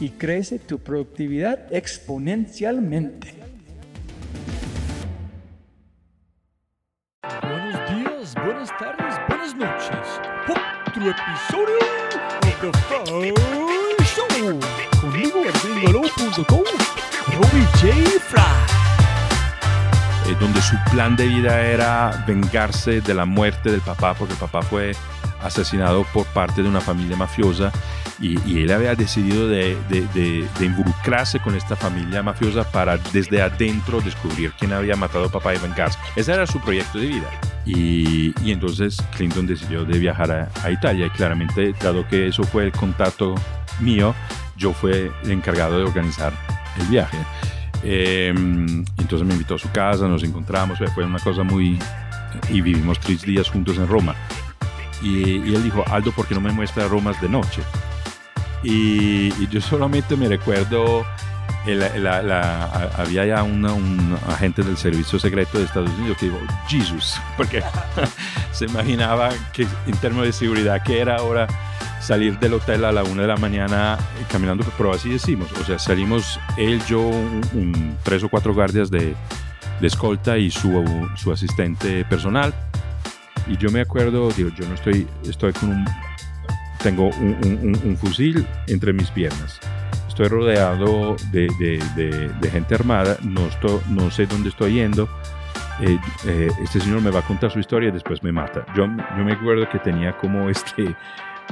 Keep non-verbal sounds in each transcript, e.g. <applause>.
y crece tu productividad exponencialmente. Buenos días, buenas tardes, buenas noches. Otro episodio de The Fry Show. Conmigo, gringolo.com, Robbie J. Fry. eh, donde su plan de vida era vengarse de la muerte del papá, porque el papá fue asesinado por parte de una familia mafiosa y, y él había decidido de, de- de- de involucrarse con esta familia mafiosa para desde adentro descubrir quién había matado a papá y vengarse. Ese era su proyecto de vida. Y, y entonces Clinton decidió de viajar a, a Italia y claramente, dado que eso fue el contacto mío, yo fui el encargado de organizar el viaje. Eh, entonces me invitó a su casa, nos encontramos, fue una cosa muy... Y vivimos tres días juntos en Roma. Y, y él dijo, Aldo, ¿por qué no me muestra Roma de noche? Y, y yo solamente me recuerdo, había ya una- un agente del servicio secreto de Estados Unidos que dijo, Jesus, <laughs> porque se imaginaba que en términos de seguridad que era ahora salir del hotel a la una de la mañana caminando, pero así decimos, o sea, salimos él, yo, un- un- tres o cuatro guardias de, de escolta y su, su asistente personal. Y yo me acuerdo, digo, yo no estoy, estoy con un, tengo un, un- un- fusil entre mis piernas. Estoy rodeado de, de- de- de gente armada, no, estoy, no sé dónde estoy yendo. Eh, eh, este señor me va a contar su historia y después me mata. Yo, yo me acuerdo que tenía como este,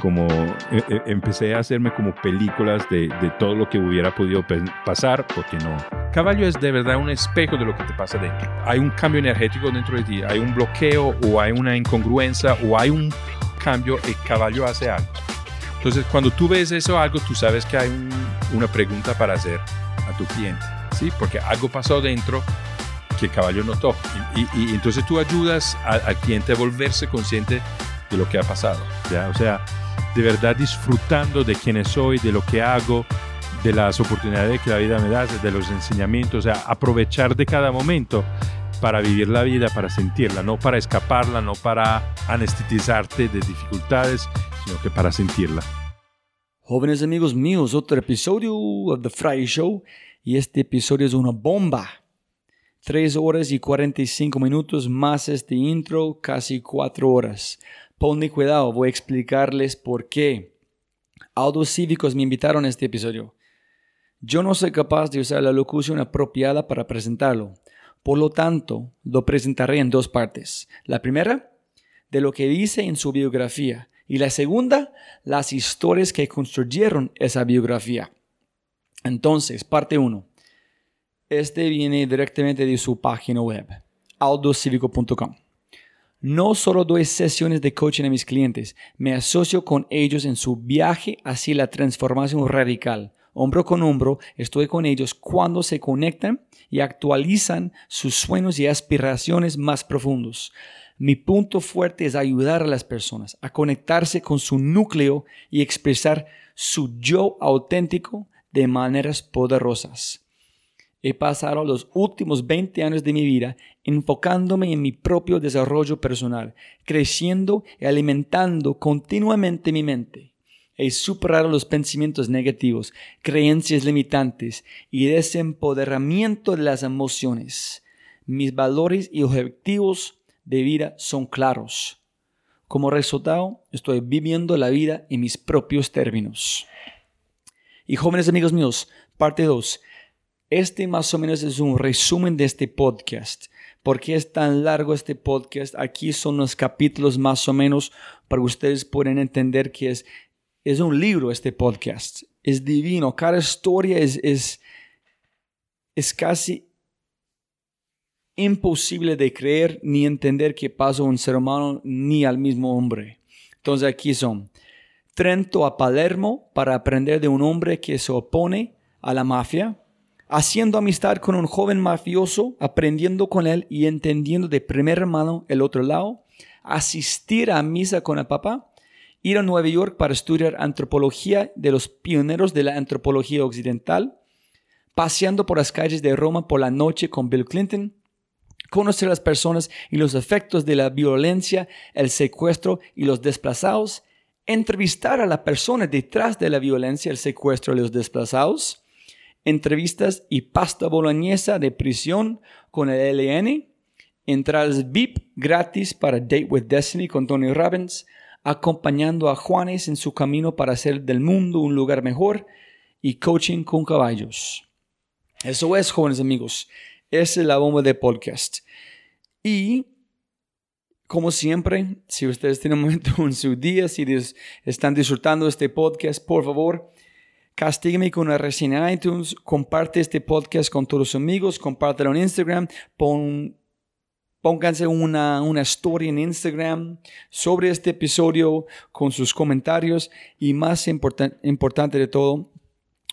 como eh, eh, empecé a hacerme como películas de, de todo lo que hubiera podido pasar, porque no. Caballo es de verdad un espejo de lo que te pasa dentro. Hay un cambio energético dentro de ti, hay un bloqueo o hay una incongruencia o hay un cambio, el caballo hace algo. Entonces, cuando tú ves eso algo, tú sabes que hay un- una pregunta para hacer a tu cliente, ¿sí? Porque algo pasó dentro que el caballo notó. Y, y- y entonces tú ayudas a- al cliente a volverse consciente de lo que ha pasado, ¿ya? O sea, de verdad disfrutando de quién soy, de lo que hago, de las oportunidades que la vida me da, de los enseñamientos, o sea, aprovechar de cada momento para vivir la vida, para sentirla, no para escaparla, no para anesthetizarte de dificultades, sino que para sentirla. Jóvenes amigos míos, otro episodio of The Friday Show y este episodio es una bomba. 3 horas y 45 minutos más este intro, casi 4 horas. Ponle cuidado, voy a explicarles por qué. Aldos Cívicos me invitaron a este episodio. Yo no soy capaz de usar la locución apropiada para presentarlo. Por lo tanto, lo presentaré en dos partes. La primera, de lo que dice en su biografía. Y la segunda, las historias que construyeron esa biografía. Entonces, parte 1. Este viene directamente de su página web, aldocivico.com. No solo doy sesiones de coaching a mis clientes, me asocio con ellos en su viaje hacia la transformación radical. Hombro con hombro, estoy con ellos cuando se conectan y actualizan sus sueños y aspiraciones más profundos. Mi punto fuerte es ayudar a las personas a conectarse con su núcleo y expresar su yo auténtico de maneras poderosas. He pasado los últimos 20 años de mi vida enfocándome en mi propio desarrollo personal, creciendo y alimentando continuamente mi mente. He superado los pensamientos negativos, creencias limitantes y desempoderamiento de las emociones. Mis valores y objetivos de vida son claros. Como resultado, estoy viviendo la vida en mis propios términos. Y jóvenes amigos míos, parte 2. Este más o menos es un resumen de este podcast. ¿Por qué es tan largo este podcast? Aquí son los capítulos más o menos para que ustedes puedan entender que es, es un libro este podcast. Es divino. Cada historia es, es, es casi imposible de creer ni entender que pasa un ser humano ni al mismo hombre. Entonces aquí son Trento a Palermo para aprender de un hombre que se opone a la mafia haciendo amistad con un joven mafioso, aprendiendo con él y entendiendo de primera mano el otro lado, asistir a misa con el papá, ir a Nueva York para estudiar antropología de los pioneros de la antropología occidental, paseando por las calles de Roma por la noche con Bill Clinton, conocer las personas y los efectos de la violencia, el secuestro y los desplazados, entrevistar a la persona detrás de la violencia, el secuestro y los desplazados, entrevistas y pasta boloñesa de prisión con el LN, entradas VIP gratis para Date with Destiny con Tony Robbins, acompañando a Juanes en su camino para hacer del mundo un lugar mejor y coaching con caballos. Eso es, jóvenes amigos. Esa es la bomba de podcast. Y, como siempre, si ustedes tienen un momento <laughs> en su día, si están disfrutando este podcast, por favor, Castígame con una reseña en iTunes, comparte este podcast con todos sus amigos, compártelo en Instagram, pon, pónganse una, una story en Instagram sobre este episodio con sus comentarios y más importante de todo,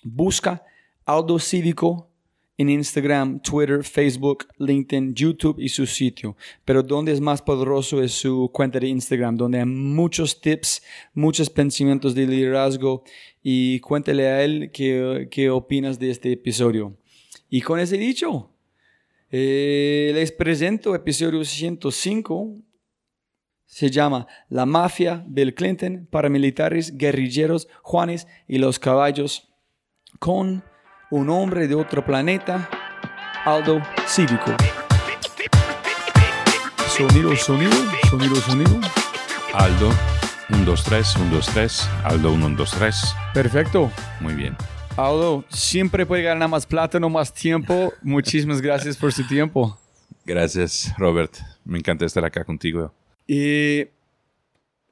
busca Aldo Cívico en Instagram, Twitter, Facebook, LinkedIn, YouTube y su sitio. Pero donde es más poderoso es su cuenta de Instagram, donde hay muchos tips, muchos pensamientos de liderazgo y cuéntale a él qué, qué opinas de este episodio. Y con ese dicho, eh, les presento episodio 105. Se llama La mafia Bill Clinton, paramilitares, guerrilleros, Juanes y los caballos con un hombre de otro planeta, Aldo Cívico. Sonido, sonido, sonido, sonido. Aldo, 1, 2, 3, 1, 2, 3. Aldo, 1, 2, 3. Perfecto. Muy bien. Aldo, siempre puede ganar más plata, no más tiempo. Muchísimas gracias por su tiempo. Gracias, Robert. Me encanta estar acá contigo. Y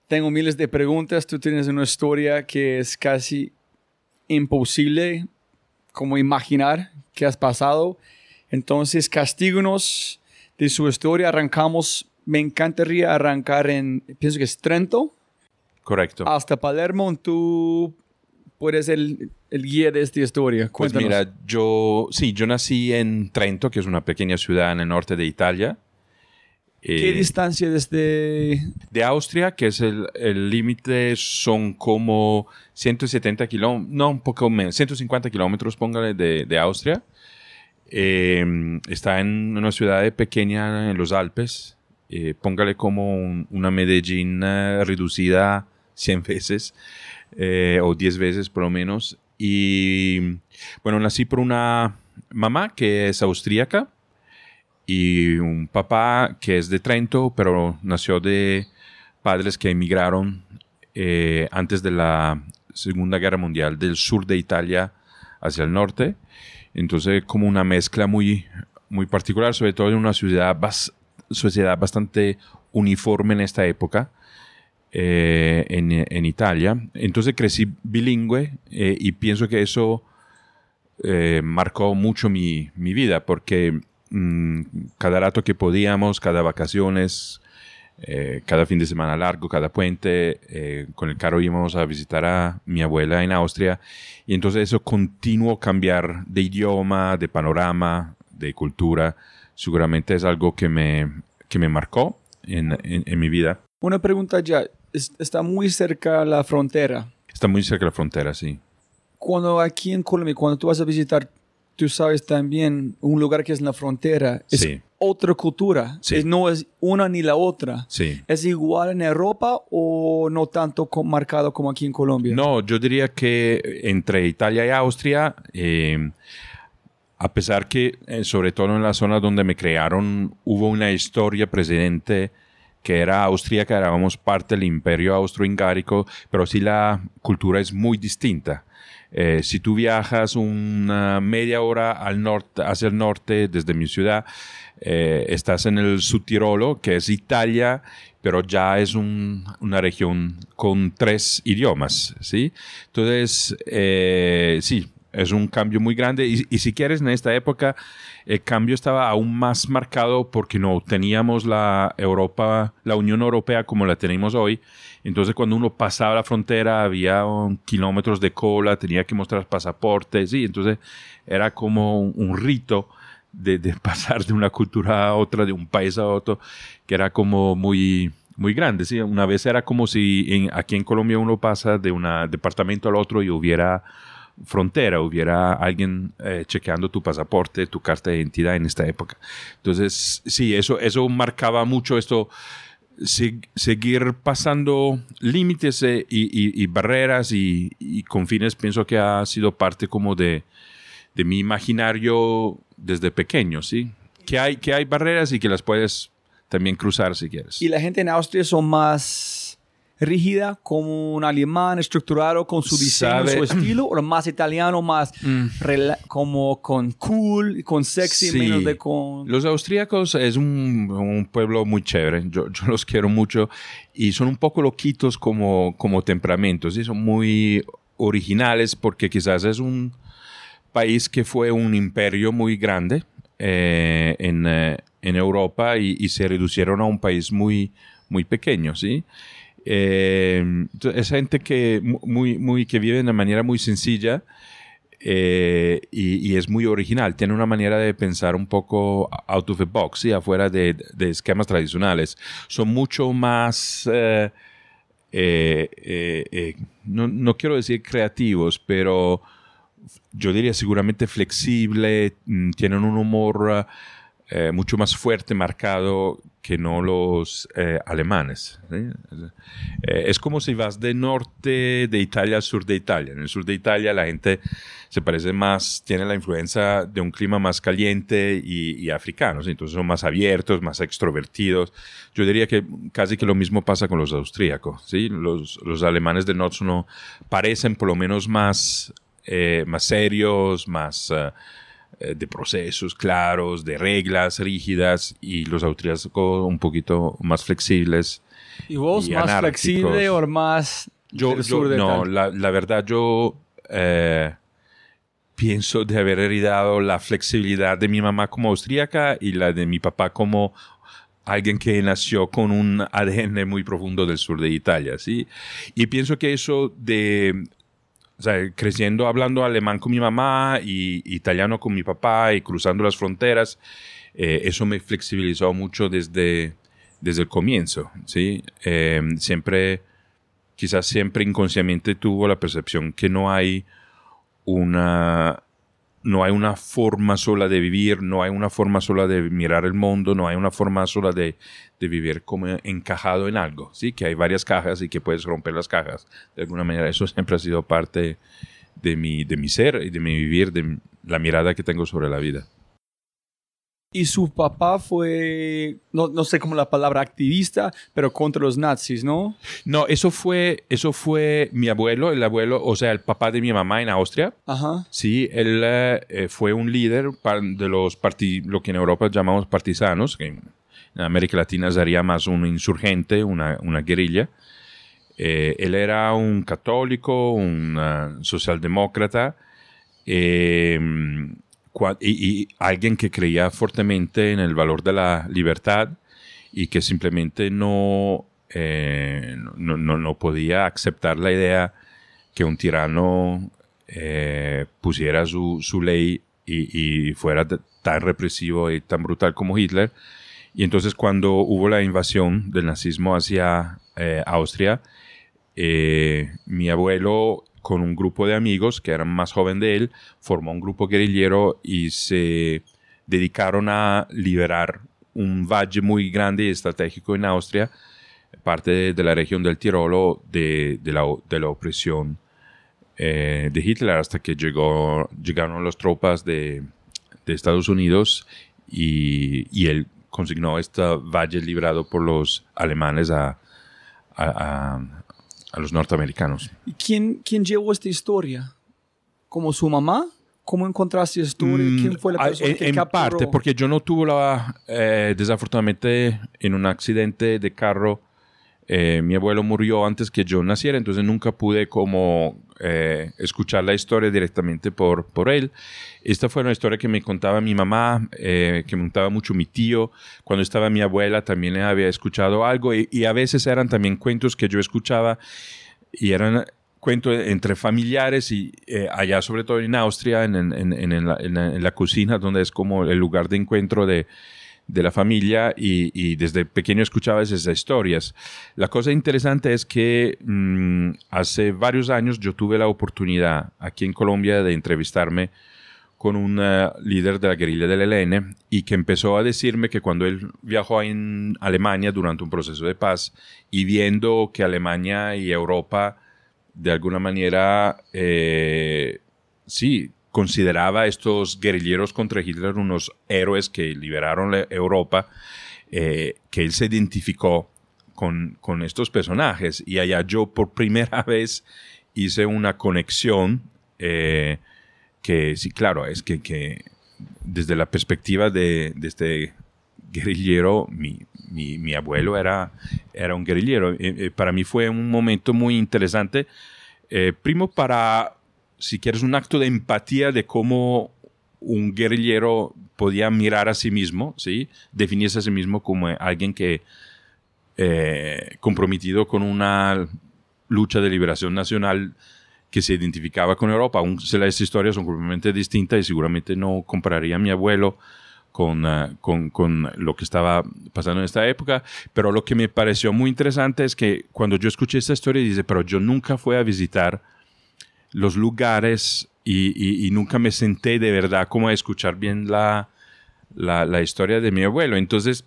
tengo miles de preguntas. Tú tienes una historia que es casi imposible como imaginar qué has pasado. Entonces, castíguenos de su historia. Arrancamos, me encantaría arrancar en, pienso que es Trento. Correcto. Hasta Palermo. Tú puedes el, el guía de esta historia. Pues Cuéntanos. mira, yo, sí, yo nací en Trento, que es una pequeña ciudad en el norte de Italia. ¿Qué Eh, distancia desde...? de Austria, que es el el límite, son como 170 kilómetros, no, un poco menos, 150 kilómetros, póngale, de, de Austria. Eh, está en una ciudad pequeña en los Alpes. Eh, póngale como un- una Medellín eh, reducida 100 veces, eh, o 10 veces por lo menos. Y bueno, nací por una mamá que es austríaca y un papá que es de Trento, pero nació de padres que emigraron eh, antes de la Segunda Guerra Mundial del sur de Italia hacia el norte. Entonces, como una mezcla muy, muy particular, sobre todo en una ciudad, bas- sociedad bastante uniforme en esta época. Eh, en, en Italia. Entonces crecí bilingüe eh, y pienso que eso eh, marcó mucho mi, mi vida porque mm, cada rato que podíamos, cada vacaciones, eh, cada fin de semana largo, cada puente. eh, con el carro íbamos a visitar a mi abuela en Austria. Y entonces eso continuo cambiar de idioma, de panorama, de cultura, seguramente es algo que me, que me marcó en, en- en mi vida. Una pregunta ya. Es- Está muy cerca la frontera. Está muy cerca la frontera, sí. Cuando aquí en Colombia, cuando tú vas a visitar, tú sabes también un lugar que es en la frontera. Es Sí. otra cultura. Sí. Es- no es una ni la otra. Sí. ¿Es igual en Europa o no tanto co- marcado como aquí en Colombia? No, yo diría que entre Italia y Austria, eh, a pesar que, eh, sobre todo en la zona donde me crearon, hubo una historia precedente que era austríaca, éramos parte del imperio austrohungárico, pero sí la cultura es muy distinta. Eh, si tú viajas una media hora al norte, hacia el norte desde mi ciudad, eh, estás en el Subtirolo, que es Italia, pero ya es un- una región con tres idiomas, ¿sí? Entonces, eh, sí, es un cambio muy grande. Y, y si quieres, en esta época, el cambio estaba aún más marcado porque no teníamos la Europa, la Unión Europea como la tenemos hoy. Entonces, cuando uno pasaba la frontera, había um, kilómetros de cola, tenía que mostrar pasaportes, sí. Entonces, era como un, rito de, de <laughs> pasar de una cultura a otra, de un país a otro, que era como muy, muy grande. ¿sí? Una vez era como si en- aquí en Colombia uno pasa de un departamento al otro y hubiera frontera, hubiera alguien eh, chequeando tu pasaporte, tu carta de identidad en esta época. Entonces, sí, eso, eso marcaba mucho esto, se- seguir pasando límites eh, y, y- y barreras y, y confines, pienso que ha sido parte como de, de mi imaginario desde pequeño, ¿sí? Que hay, que hay barreras y que las puedes también cruzar si quieres. ¿Y la gente en Austria son más rígida, como un alemán estructurado con su diseño, Sabe- su estilo, o más italiano, más Mm. como con cool, con sexy, Sí. menos de con... Los austríacos es un, un pueblo muy chévere, yo, yo los quiero mucho y son un poco loquitos como, como temperamentos, ¿sí? son muy originales porque quizás es un país que fue un imperio muy grande eh, en, eh, en Europa y, y se reducieron a un país muy, muy pequeño, ¿sí? Eh, es gente que, mu- muy, muy, que vive de una manera muy sencilla eh, y, y es muy original. Tiene una manera de pensar un poco out of the box, ¿sí? afuera de, esquemas tradicionales. Son mucho más, eh, eh, no, no quiero decir creativos, pero yo diría seguramente flexible, mm, tienen un humor mucho más fuerte, marcado que no los eh, alemanes. ¿sí? Eh, es como si vas de norte de Italia al sur de Italia. En el sur de Italia la gente se parece más, tiene la influencia de un clima más caliente y, y ¿sí? entonces son más abiertos, más extrovertidos. Yo diría que casi que lo mismo pasa con los austríacos. ¿sí? Los, los alemanes del norte no parecen por lo menos más, eh, más serios, más... eh, de procesos claros, de reglas rígidas y los austríacos un poquito más flexibles. ¿Y vos y más anárquicos. flexible o más Yo, del yo- sur de no, la, la verdad yo eh, pienso de haber heredado la flexibilidad de mi mamá como austríaca y la de mi papá como alguien que nació con un ADN muy profundo del sur de Italia, ¿sí? Y pienso que eso de, creciendo hablando alemán con mi mamá y italiano con mi papá y cruzando las fronteras, eh, eso me flexibilizó mucho desde, desde el comienzo, ¿sí? Eh, siempre, quizás siempre inconscientemente tuvo la percepción que no hay una, no hay una forma sola de vivir, no hay una forma sola de mirar el mundo, no hay una forma sola de, vivir como encajado en algo, ¿sí? Que hay varias cajas y que puedes romper las cajas. De alguna manera eso siempre ha sido parte de mi, de mi ser y de mi vivir, de la mirada que tengo sobre la vida. Y su papá fue, no, no sé cómo la palabra activista, pero contra los nazis, ¿no? No, eso fue, eso fue mi abuelo, el abuelo, o sea, el papá de mi mamá en Austria. Ajá. Sí, él eh, fue un líder de los parti lo que en Europa llamamos partisanos, que en América Latina sería más un insurgente, una, una guerrilla. Eh, él era un católico, un socialdemócrata eh, y, alguien que creía fuertemente en el valor de la libertad y que simplemente no, eh, no, no, podía aceptar la idea que un tirano eh, pusiera su, su ley y, fuera tan represivo y tan brutal como Hitler. Y entonces cuando hubo la invasión del nazismo hacia eh, Austria, mi abuelo con un grupo de amigos que eran más joven de él, formó un grupo guerrillero y se dedicaron a liberar un valle muy grande y estratégico en Austria, parte de, la región del Tirolo, de, la, de la opresión eh, de Hitler hasta que llegó, llegaron las tropas de, Estados Unidos y, y él consignó este valle librado por los alemanes a- a los norteamericanos. ¿Y quién, quién llevó esta historia? ¿Como su mamá? ¿Cómo encontraste historia? ¿Quién fue la Mm, persona en, que en capturó? parte, porque yo no tuve la... eh, desafortunadamente, en un accidente de carro, eh, mi abuelo murió antes que yo naciera, entonces nunca pude como eh, escuchar la historia directamente por, por él. Esta fue una historia que me contaba mi mamá, eh, que me contaba mucho mi tío. Cuando estaba mi abuela también había escuchado algo y, a veces eran también cuentos que yo escuchaba y eran cuentos entre familiares y allá sobre todo en Austria, en, en- en la cocina, donde es como el lugar de encuentro de, de la familia y, desde pequeño escuchaba esas historias. La cosa interesante es que mm, hace varios años yo tuve la oportunidad aquí en Colombia de entrevistarme con un eh, líder de la guerrilla del ELN y que empezó a decirme que cuando él viajó en Alemania durante un proceso de paz y viendo que Alemania y Europa de alguna manera eh, sí consideraba a estos guerrilleros contra Hitler unos héroes que liberaron Europa, eh, que él se identificó con, con estos personajes y allá yo por primera <laughs> vez hice una conexión eh, que sí, claro, es que, que desde la perspectiva de, este guerrillero, mi, mi, abuelo era, era un guerrillero. Eh, para mí fue un momento muy interesante, primo para, si quieres, un acto de empatía de cómo un guerrillero podía mirar a sí mismo, ¿sí? definirse a sí mismo como alguien que eh, comprometido con una lucha de liberación nacional que se identificaba con Europa. Aún las historias son completamente distintas y seguramente no compararía a mi abuelo con, uh, con, con, lo que estaba pasando en esta época. Pero lo que me pareció muy interesante es que cuando yo escuché esta historia, dice, pero yo nunca fui a visitar los lugares y, nunca me senté de verdad como a escuchar bien la, la, historia de mi abuelo. Entonces,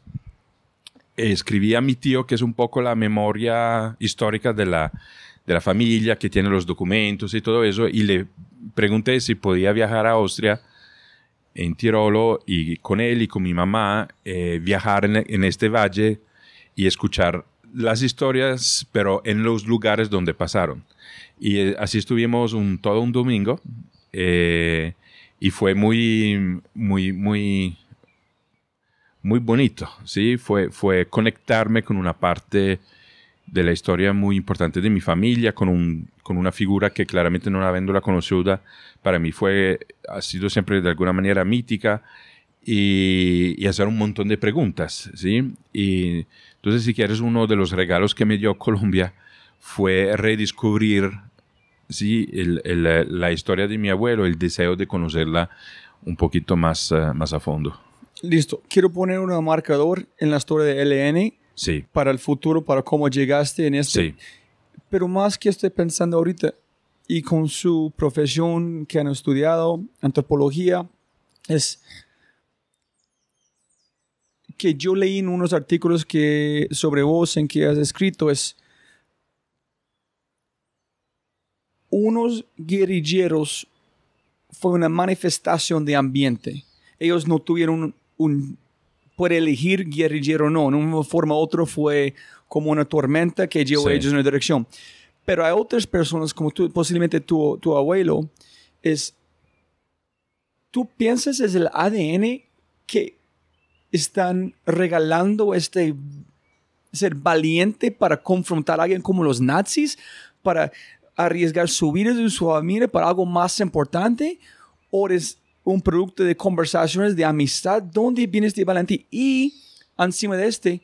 escribí a mi tío, que es un poco la memoria histórica de la, de la familia, que tiene los documentos y todo eso, y le pregunté si podía viajar a Austria en Tirolo y con él y con mi mamá eh, viajar en, este valle y escuchar las historias, pero en los lugares donde pasaron. Y eh, así estuvimos todo un domingo eh, y fue muy, muy, muy, muy bonito, ¿sí? Fue, fue conectarme con una parte de la historia muy importante de mi familia, con, un, con una figura que claramente no habiéndola conocida, para mí fue, ha sido siempre de alguna manera mítica y, y, hacer un montón de preguntas, ¿sí? Y entonces, si quieres, uno de los regalos que me dio Colombia fue redescubrir, ¿sí? El, el, la historia de mi abuelo, el deseo de conocerla un poquito más, uh, más a fondo. Listo. Quiero poner un marcador en la historia de LN sí. para el futuro, para cómo llegaste en este. Sí. Pero más que estoy pensando ahorita, y con su profesión que han estudiado, antropología, es que yo leí en unos artículos que sobre vos en que has escrito es unos guerrilleros fue una manifestación de ambiente. Ellos no tuvieron un, por elegir guerrillero o no, en una forma u otra fue como una tormenta que llevó Sí. a ellos en una dirección. Pero hay otras personas, como tú, posiblemente tu, tu abuelo, es, tú piensas es el ADN que están regalando este ser valiente para confrontar a alguien como los nazis, para arriesgar su vida y su familia para algo más importante, o es un producto de conversaciones de amistad, ¿dónde viene este valentía? Y encima de este,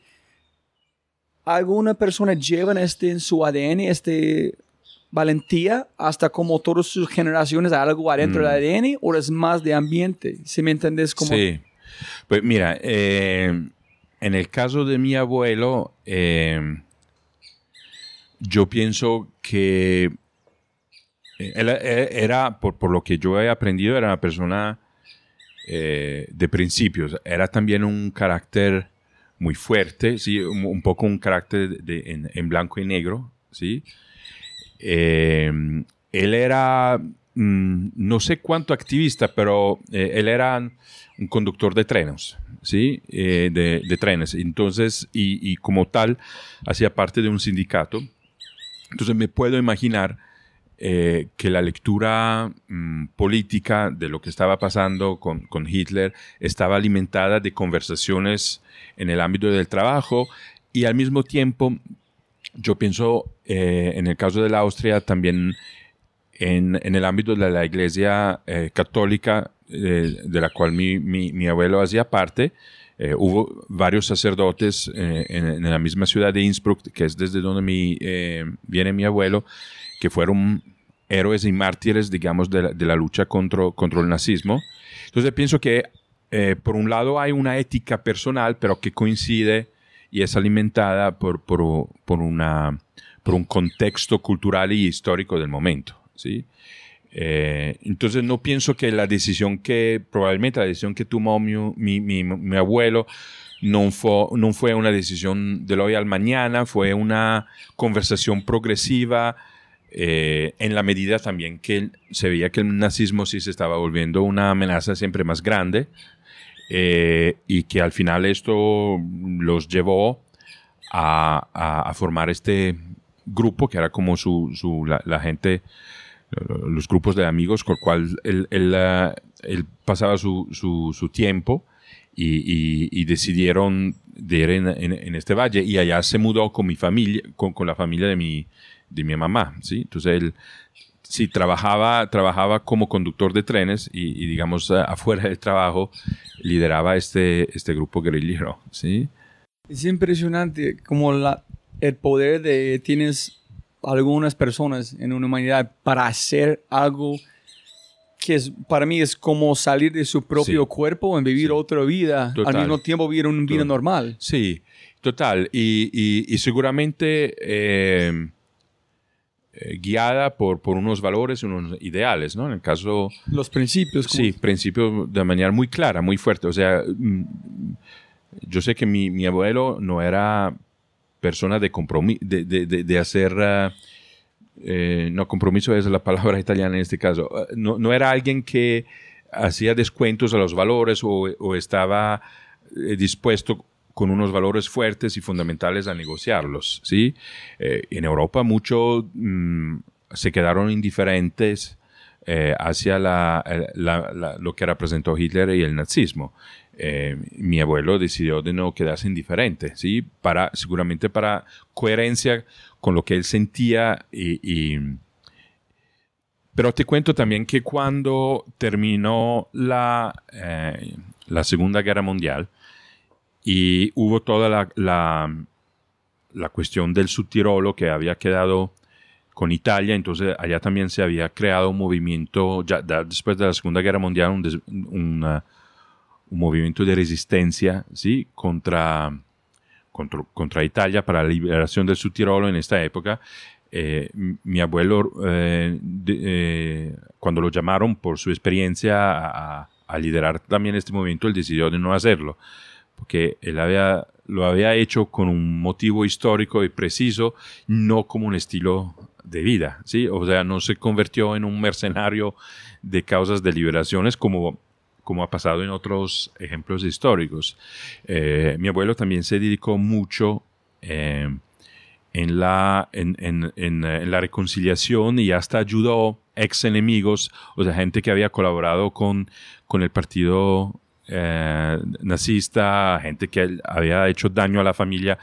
alguna persona lleva este en su ADN, este valentía, hasta como todas sus generaciones algo adentro del ADN, o es más de ambiente? Si me entendés como... Sí. Pues mira, eh, en el caso de mi abuelo, eh, yo pienso que él era, por, por, lo que yo he aprendido, era una persona eh, de principios. Era también un carácter muy fuerte, ¿sí? un, poco un carácter de, en, blanco y negro. ¿sí? Eh, él era, mm, no sé cuánto activista, pero eh, él era un conductor de trenes, ¿sí? De, de, trenes. Entonces, y, y, como tal, hacía parte de un sindicato. Entonces me puedo imaginar eh, que la lectura mm, política de lo que estaba pasando con, con, Hitler estaba alimentada de conversaciones en el ámbito del trabajo y al mismo tiempo yo pienso eh, en el caso de la Austria también en, en el ámbito de la iglesia eh, católica de la cual mi, mi, mi abuelo hacía parte. Hubo varios sacerdotes en, en, la misma ciudad de Innsbruck, que es desde donde mi, viene mi abuelo, que fueron héroes y mártires, digamos, de la, lucha contra, contra, el nazismo. Entonces pienso que, eh, por un lado, hay una ética personal, pero que coincide y es alimentada por, por, una, por un contexto cultural y histórico del momento. ¿sí? Eh, entonces no pienso que la decisión que, probablemente la decisión que tomó mi, mi, mi, mi abuelo, no fue, no fue una decisión del hoy al mañana, fue una conversación progresiva, eh, en la medida también que se veía que el nazismo sí se estaba volviendo una amenaza siempre más grande eh, y que al final esto los llevó a, formar este grupo que era como su, la, gente, los grupos de amigos con el cual él, él, pasaba su, tiempo y, decidieron de ir en, este valle y allá se mudó con mi familia, con, la familia de mi, de mi mamá, ¿sí? Entonces él sí trabajaba, trabajaba como conductor de trenes y, digamos, afuera del trabajo lideraba este, este grupo guerrillero, ¿sí? Es impresionante como la, el poder de tienes algunas personas en una humanidad para hacer algo que es, para mí es como salir de su propio cuerpo en vivir otra vida, al mismo tiempo vivir una vida normal. Sí, total. Y, y, seguramente... Eh, eh, guiada por, por unos valores, unos ideales, ¿no? En el caso... Los principios. Sí, principios de manera muy clara, muy fuerte. O sea, mm, yo sé que mi, mi abuelo no era persona de compromiso, de, de, de, hacer... Ah, eh, no, compromiso es la palabra <laughs> italiana en este caso. Ah, no, no era alguien que hacía descuentos a los valores o, o estaba eh, dispuesto con unos valores fuertes y fundamentales a negociarlos. ¿sí? Eh, en Europa muchos mm, se quedaron indiferentes hacia lo que representó Hitler y el nazismo. Eh, mi abuelo decidió de no quedarse indiferente, ¿sí? para, seguramente para coherencia con lo que él sentía pero te cuento también que cuando terminó la, la Segunda Guerra Mundial, y hubo toda la, la, cuestión del subtirolo que había quedado con Italia, entonces allá también se había creado un movimiento, ya, después de la Segunda Guerra Mundial, un, un, movimiento de resistencia ¿sí? contra, contra, Italia para la liberación del Subtirolo en esta época. Eh, mi abuelo, eh, eh, cuando lo llamaron por su experiencia a, a, liderar también este movimiento, él decidió de no hacerlo porque él había, lo había hecho con un motivo histórico y preciso, no como un estilo de vida, ¿sí? O sea, no se convirtió en un mercenario de causas de liberaciones como, como ha pasado en otros ejemplos históricos. Eh, mi abuelo también se dedicó mucho eh, en, la, en, en, en, la reconciliación y hasta ayudó ex enemigos, o sea, gente que había colaborado con, con el partido eh, nazista, gente que había hecho daño a la familia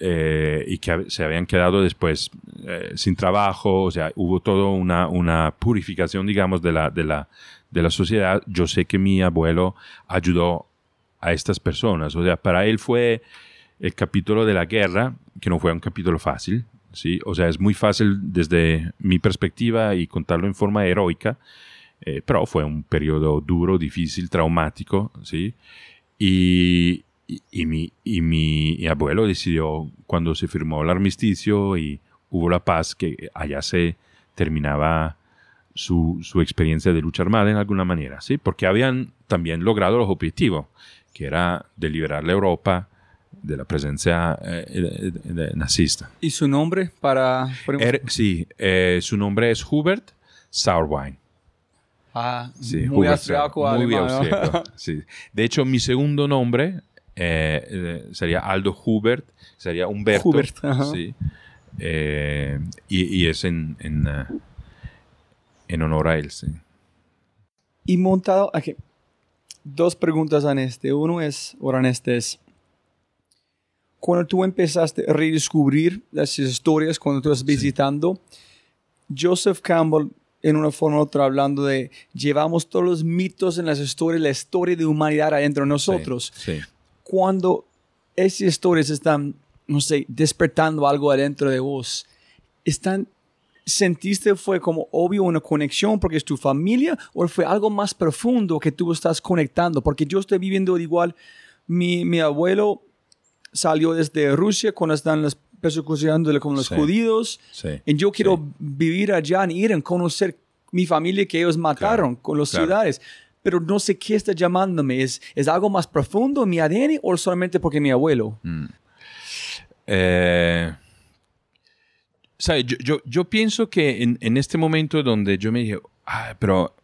eh, y que se habían quedado después eh, sin trabajo, o sea, hubo toda una, una purificación, digamos, de la, de, la, de la sociedad. Yo sé que mi abuelo ayudó a estas personas, o sea, para él fue el capítulo de la guerra, que no fue un capítulo fácil, ¿sí? O sea, es muy fácil desde mi perspectiva y contarlo en forma heroica, eh, pero fue un periodo duro, difícil, traumático, ¿sí? Y, y, mi, y mi abuelo decidió, cuando se firmó el armisticio y hubo la paz, que allá se terminaba su, su experiencia de lucha armada en alguna manera, ¿sí? Porque habían también logrado los objetivos, que era de liberar la Europa de la presencia eh, de- nazista. ¿Y su nombre para...? Er- sí, eh, su nombre es Hubert Sauerwein. ah, Sí, muy austriaco. <laughs> De hecho, mi segundo nombre eh, sería Aldo Hubert, sería Humberto. Hubert, sí. Eh, y, y es en, en, en honor a él, sí. Y montado, aquí, dos preguntas en este. Uno es, ahora en este es, cuando tú empezaste a redescubrir las historias, cuando tú estás visitando, Joseph Campbell, en una forma u otra, hablando de, llevamos todos los mitos en las historias, la historia de humanidad adentro de nosotros. Sí, Cuando esas historias están, no sé, despertando algo adentro de vos, están ¿Sentiste fue como obvio una conexión porque es tu familia o fue algo más profundo que tú estás conectando? Porque yo estoy viviendo igual, mi, mi abuelo salió desde Rusia cuando están las persecuciones con los Sí. judíos sí. y yo quiero Sí. vivir allá en Irán, conocer mi familia que ellos mataron con las claro. ciudades. Pero no sé qué está llamándome. ¿Es, ¿Es algo más profundo en mi ADN o solamente porque mi abuelo? Eh, ¿sabe? Yo, yo, yo pienso que en, en este momento donde yo me dije, ah, pero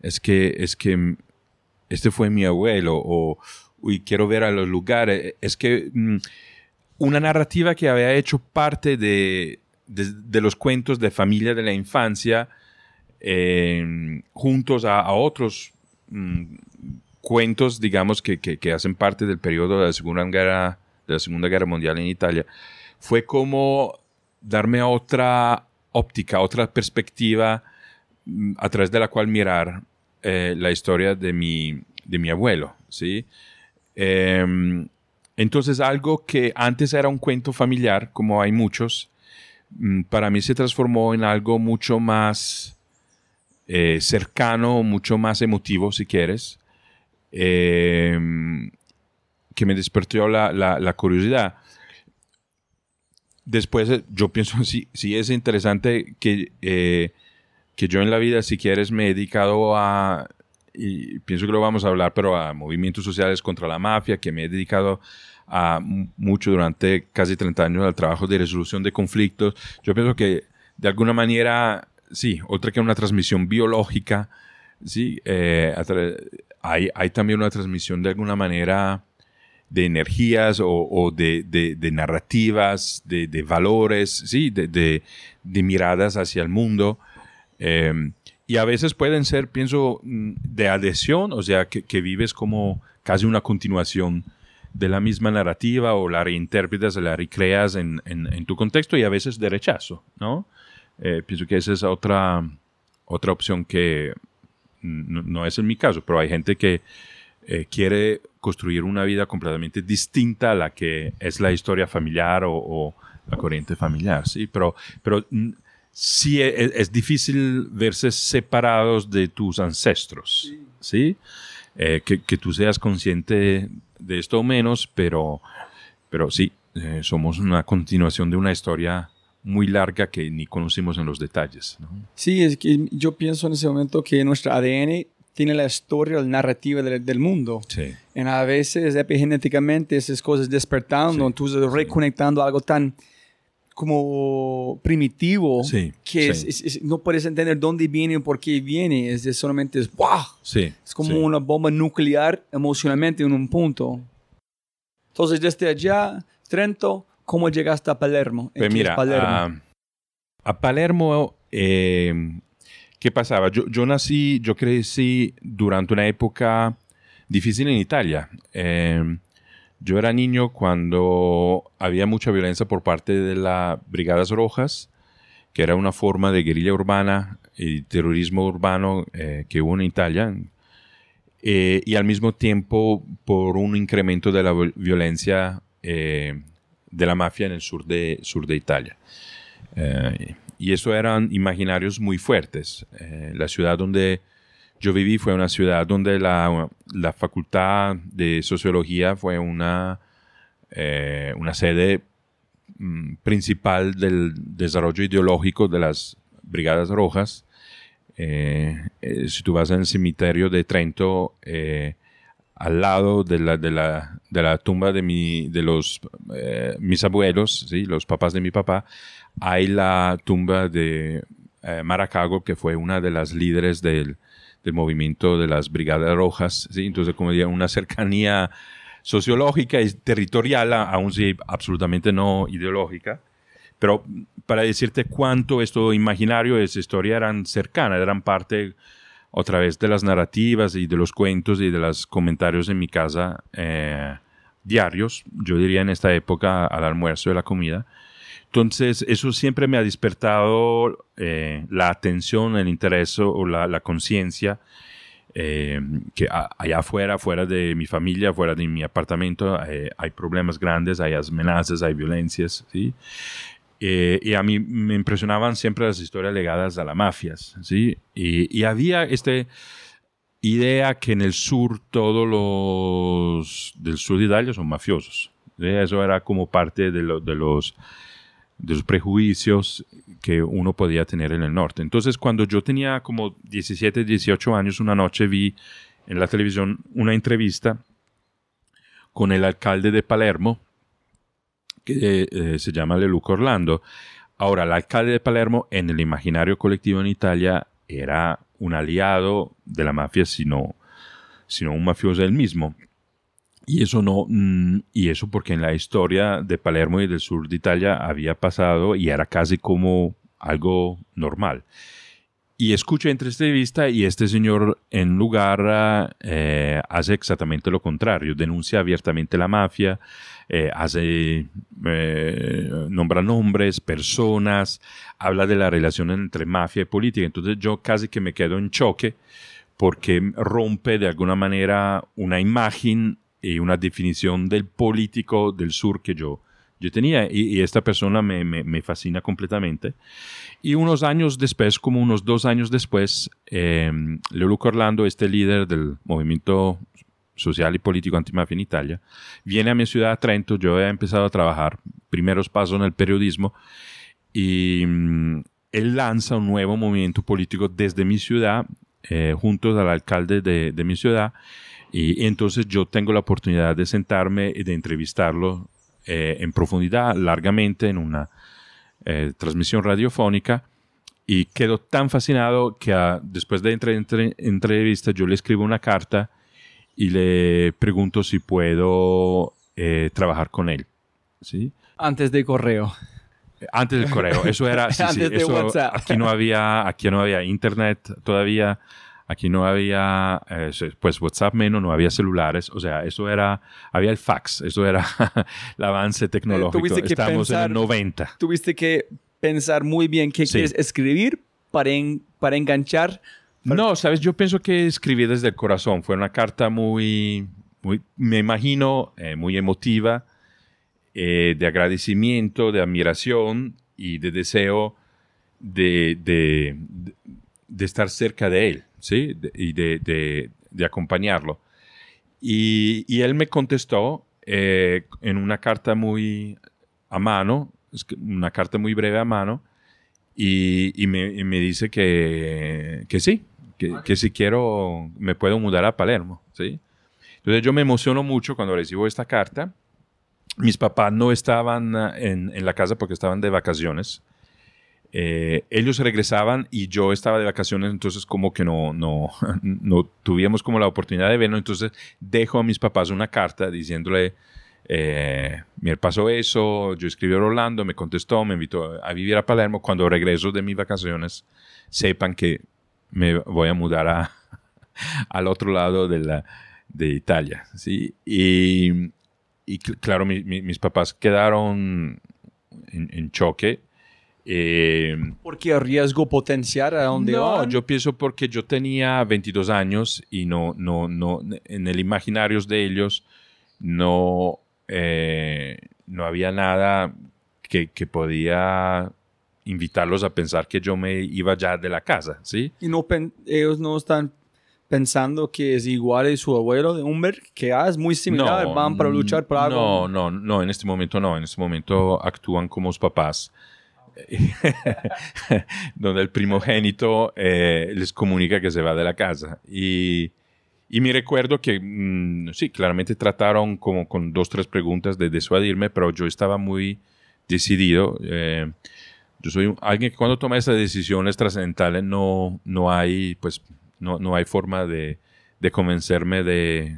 es que, es que este fue mi abuelo, o uy, quiero ver a los lugares, es que mm, una narrativa que había hecho parte de, de, de los cuentos de familia de la infancia, eh, juntos a, a otros mm, cuentos, digamos, que, que, que hacen parte del periodo de la Segunda Guerra, de la Segunda Guerra Mundial en Italia, fue como darme otra óptica, otra perspectiva mm, a través de la cual mirar eh, la historia de mi, de mi abuelo, ¿sí? Em, entonces algo que antes era un cuento familiar, como hay muchos, mm, para mí se transformó en algo mucho más eh, cercano, mucho más emotivo, si quieres, em, que me despertó la, la- la curiosidad. Después, eh, yo pienso, <laughs> sí, sí es interesante que, eh, que yo en la vida, si quieres, me he dedicado a, y pienso que lo vamos a hablar, pero a movimientos sociales contra la mafia, que me he dedicado a mu- mucho durante casi 30 años al trabajo de resolución de conflictos. Yo pienso que de alguna manera, sí, otra que una transmisión biológica, sí, eh, hay, hay también una transmisión de alguna manera de energías o, de, de- narrativas, de, de valores, sí, de, miradas hacia el mundo. Eh, y a veces pueden ser, pienso, mm, de adhesión, o sea, que, que vives como casi una continuación de la misma narrativa o la reinterpretas, la recreas en, en- tu contexto y a veces de rechazo, ¿no? Eh, pienso que esa es otra, otra opción que no, no es en mi caso, pero hay gente que eh, quiere construir una vida completamente distinta a la que es la historia familiar o, o la corriente familiar, ¿sí? Pero, pero mm, sí e- es, es difícil verse separados de tus ancestros, ¿sí? Eh, que, que tú seas consciente de esto o menos, pero, pero sí, eh, somos una continuación de una historia muy larga que ni conocimos en los detalles, ¿no? Sí, es que yo pienso en ese momento que nuestro ADN tiene la historia, la narrativa del, del mundo. Sí. Y a veces epigenéticamente esas cosas despertando, Sí, entonces reconectando algo tan como primitivo Sí, que es- es- es- no puedes entender dónde viene o por qué viene. Es de solamente es ¡wow! Sí. Es como una bomba nuclear emocionalmente en un punto. Entonces, desde allá, Trento, ¿cómo llegaste a Palermo? Pues ¿Qué es mira, Palermo? A, a Palermo, eh, ¿qué pasaba? Yo, yo nací, yo crecí durante una época difícil en Italia. Eh, yo era niño cuando había mucha violencia por parte de las Brigadas Rojas, que era una forma de guerrilla urbana y terrorismo urbano eh, que hubo en Italia. Eh, y al mismo tiempo por un incremento de la viol- violencia eh, de la mafia en el sur de, sur de Italia. Eh, y eso eran imaginarios muy fuertes. Eh, la ciudad donde yo viví fue una ciudad donde la, la facultad de sociología fue una, eh, una sede mm, principal del desarrollo ideológico de las Brigadas Rojas. si tú vas en el cementerio de Trento, al lado de la, de la, de la tumba de, mi, de los, eh, mis abuelos, ¿sí? los papás de mi papá, hay la tumba de eh, Maracago, que fue una de las líderes del, movimiento de las Brigadas Rojas. ¿sí? Entonces, como diría, una cercanía sociológica y territorial, aún si absolutamente no ideológica. Pero para decirte cuánto esto imaginario, esa historia eran cercanas, eran parte a través de las narrativas y de los cuentos y de los comentarios en mi casa eh, diarios, yo diría en esta época al almuerzo de la comida. Entonces, eso siempre me ha despertado eh, la atención, el interés o la, conciencia eh, que allá afuera, fuera de mi familia, fuera de mi apartamento, hay problemas grandes, hay amenazas, hay violencias, ¿sí? Eh, y a mí me impresionaban siempre las historias legadas a las mafias, ¿sí? Y, había esta idea que en el sur todos los del sur de Italia son mafiosos. Eso era como parte de, de, los, de los prejuicios que uno podía tener en el norte. Entonces, cuando yo tenía como 17, 18 años, una noche vi en la televisión una entrevista con el alcalde de Palermo, que eh, se llama Leluca Orlando. Ahora, el alcalde de Palermo en el imaginario colectivo en Italia era un aliado de la mafia, sino, sino un mafioso él mismo. Y eso no, mm, y eso porque en la historia de Palermo y del sur de Italia había pasado y era casi como algo normal. Y escucho entrevista y este señor en lugar eh, hace exactamente lo contrario, denuncia abiertamente la mafia, eh, hace, eh, nombra nombres, personas, habla de la relación entre mafia y política. Entonces yo casi que me quedo en choque porque rompe de alguna manera una imagen y una definición del político del sur que yo, yo tenía. Y, esta persona me, me, fascina completamente. Y unos años después, como unos dos años después, eh, Leoluco Orlando, este líder del movimiento social y político antimafia en Italia, viene a mi ciudad, Trento, yo he empezado a trabajar, primeros pasos en el periodismo, y mm, él lanza un nuevo movimiento político desde mi ciudad, eh, junto al alcalde de, de mi ciudad, y, entonces yo tengo la oportunidad de sentarme y de entrevistarlo eh, en profundidad, largamente, en una eh, transmisión radiofónica. Y quedo tan fascinado que ah, después de entre, entrevista yo le escribo una carta y le pregunto si puedo eh, trabajar con él. ¿sí? Antes de correo. Antes del correo. Eso era. <laughs> Antes de WhatsApp. Aquí no había, aquí no había internet todavía. Aquí no había, eh, pues WhatsApp menos, no había celulares, o sea, eso era, había el fax, eso era <laughs> el avance tecnológico. Estamos en el 90. Tuviste que pensar muy bien qué quieres escribir para, para enganchar. No, sabes, yo pienso que escribí desde el corazón. Fue una carta muy, muy me imagino, eh, muy emotiva, eh, de agradecimiento, de admiración y de deseo de, de estar cerca de él. ¿Sí? y de, acompañarlo. Y, él me contestó eh, en una carta muy a mano, una carta muy breve a mano, y, me, dice que, que sí, que, si quiero me puedo mudar a Palermo, ¿sí? Entonces yo me emociono mucho cuando recibo esta carta. Mis papás no estaban en, en la casa porque estaban de vacaciones. Eh, ellos regresaban y yo estaba de vacaciones, entonces como que no, no, <laughs> no tuvimos como la oportunidad de verlo, entonces dejo a mis papás una carta diciéndole, eh, me pasó eso, yo escribí a Orlando, me contestó, me invitó a vivir a Palermo, cuando regreso de mis vacaciones, sepan que me voy a mudar a, <laughs> al otro lado de, la, de Italia, ¿sí? Y, y claro, mis papás quedaron en, en choque, eh, porque riesgo potenciar a donde No, yo pienso porque yo tenía 22 años y no, no, no, en el imaginario de ellos no, eh, no había nada que, que podía invitarlos a pensar que yo me iba ya de la casa, ¿sí? Y no ellos no están pensando que es igual a su abuelo de Humber, que ah, es muy similar, van para luchar por algo. No, no, no, en este momento no. En este momento actúan como los papás. <laughs> donde el primogénito eh, les comunica que se va de la casa. Y, y me recuerdo que, mm, sí, claramente trataron como con dos, tres preguntas de disuadirme, pero yo estaba muy decidido. eh, yo soy alguien que cuando toma esas decisiones trascendentales no, no hay, pues, no, no hay forma de, de convencerme de,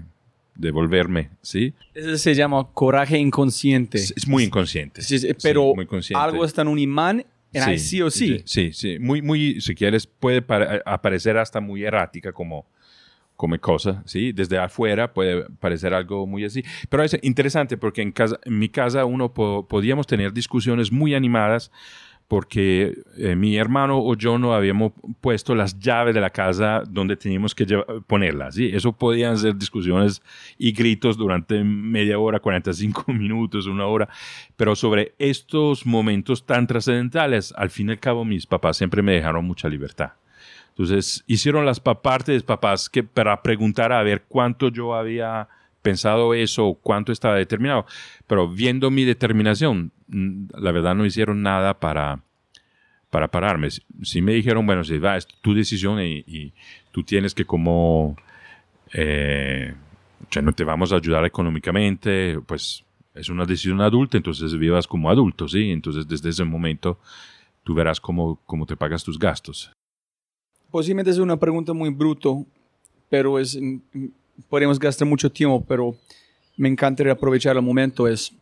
de volverme, ¿sí? Eso se llama coraje inconsciente. Es, es muy inconsciente. Sí, sí, Sí, pero muy consciente. algo está en un imán, en ahí sí o sí. Sí, sí. Muy, muy, si quieres, puede pare- aparecer hasta muy errática como, como cosa, ¿sí? Desde afuera puede parecer algo muy así. Pero es interesante porque en, casa, en mi casa uno po- podíamos tener discusiones muy animadas porque eh, mi hermano o yo no habíamos puesto las llaves de la casa donde teníamos que ponerlas. ¿sí? Eso podían ser discusiones y gritos durante media hora, 45 <laughs> minutos, una hora. Pero sobre estos momentos tan trascendentales, al fin y al cabo mis papás siempre me dejaron mucha libertad. Entonces hicieron las pa- partes papás que para preguntar a ver cuánto yo había pensado eso, cuánto estaba determinado. Pero viendo mi determinación, la verdad no hicieron nada para, para pararme. Sí me dijeron, bueno, si va, es tu decisión y, y tú tienes que como, eh, o sea, no te vamos a ayudar económicamente, pues es una decisión adulta, entonces vivas como adulto, ¿sí? Entonces desde ese momento tú verás cómo, cómo te pagas tus gastos. Posiblemente es una pregunta muy bruto, pero es, podríamos gastar mucho tiempo, pero me encantaría aprovechar el momento. Es,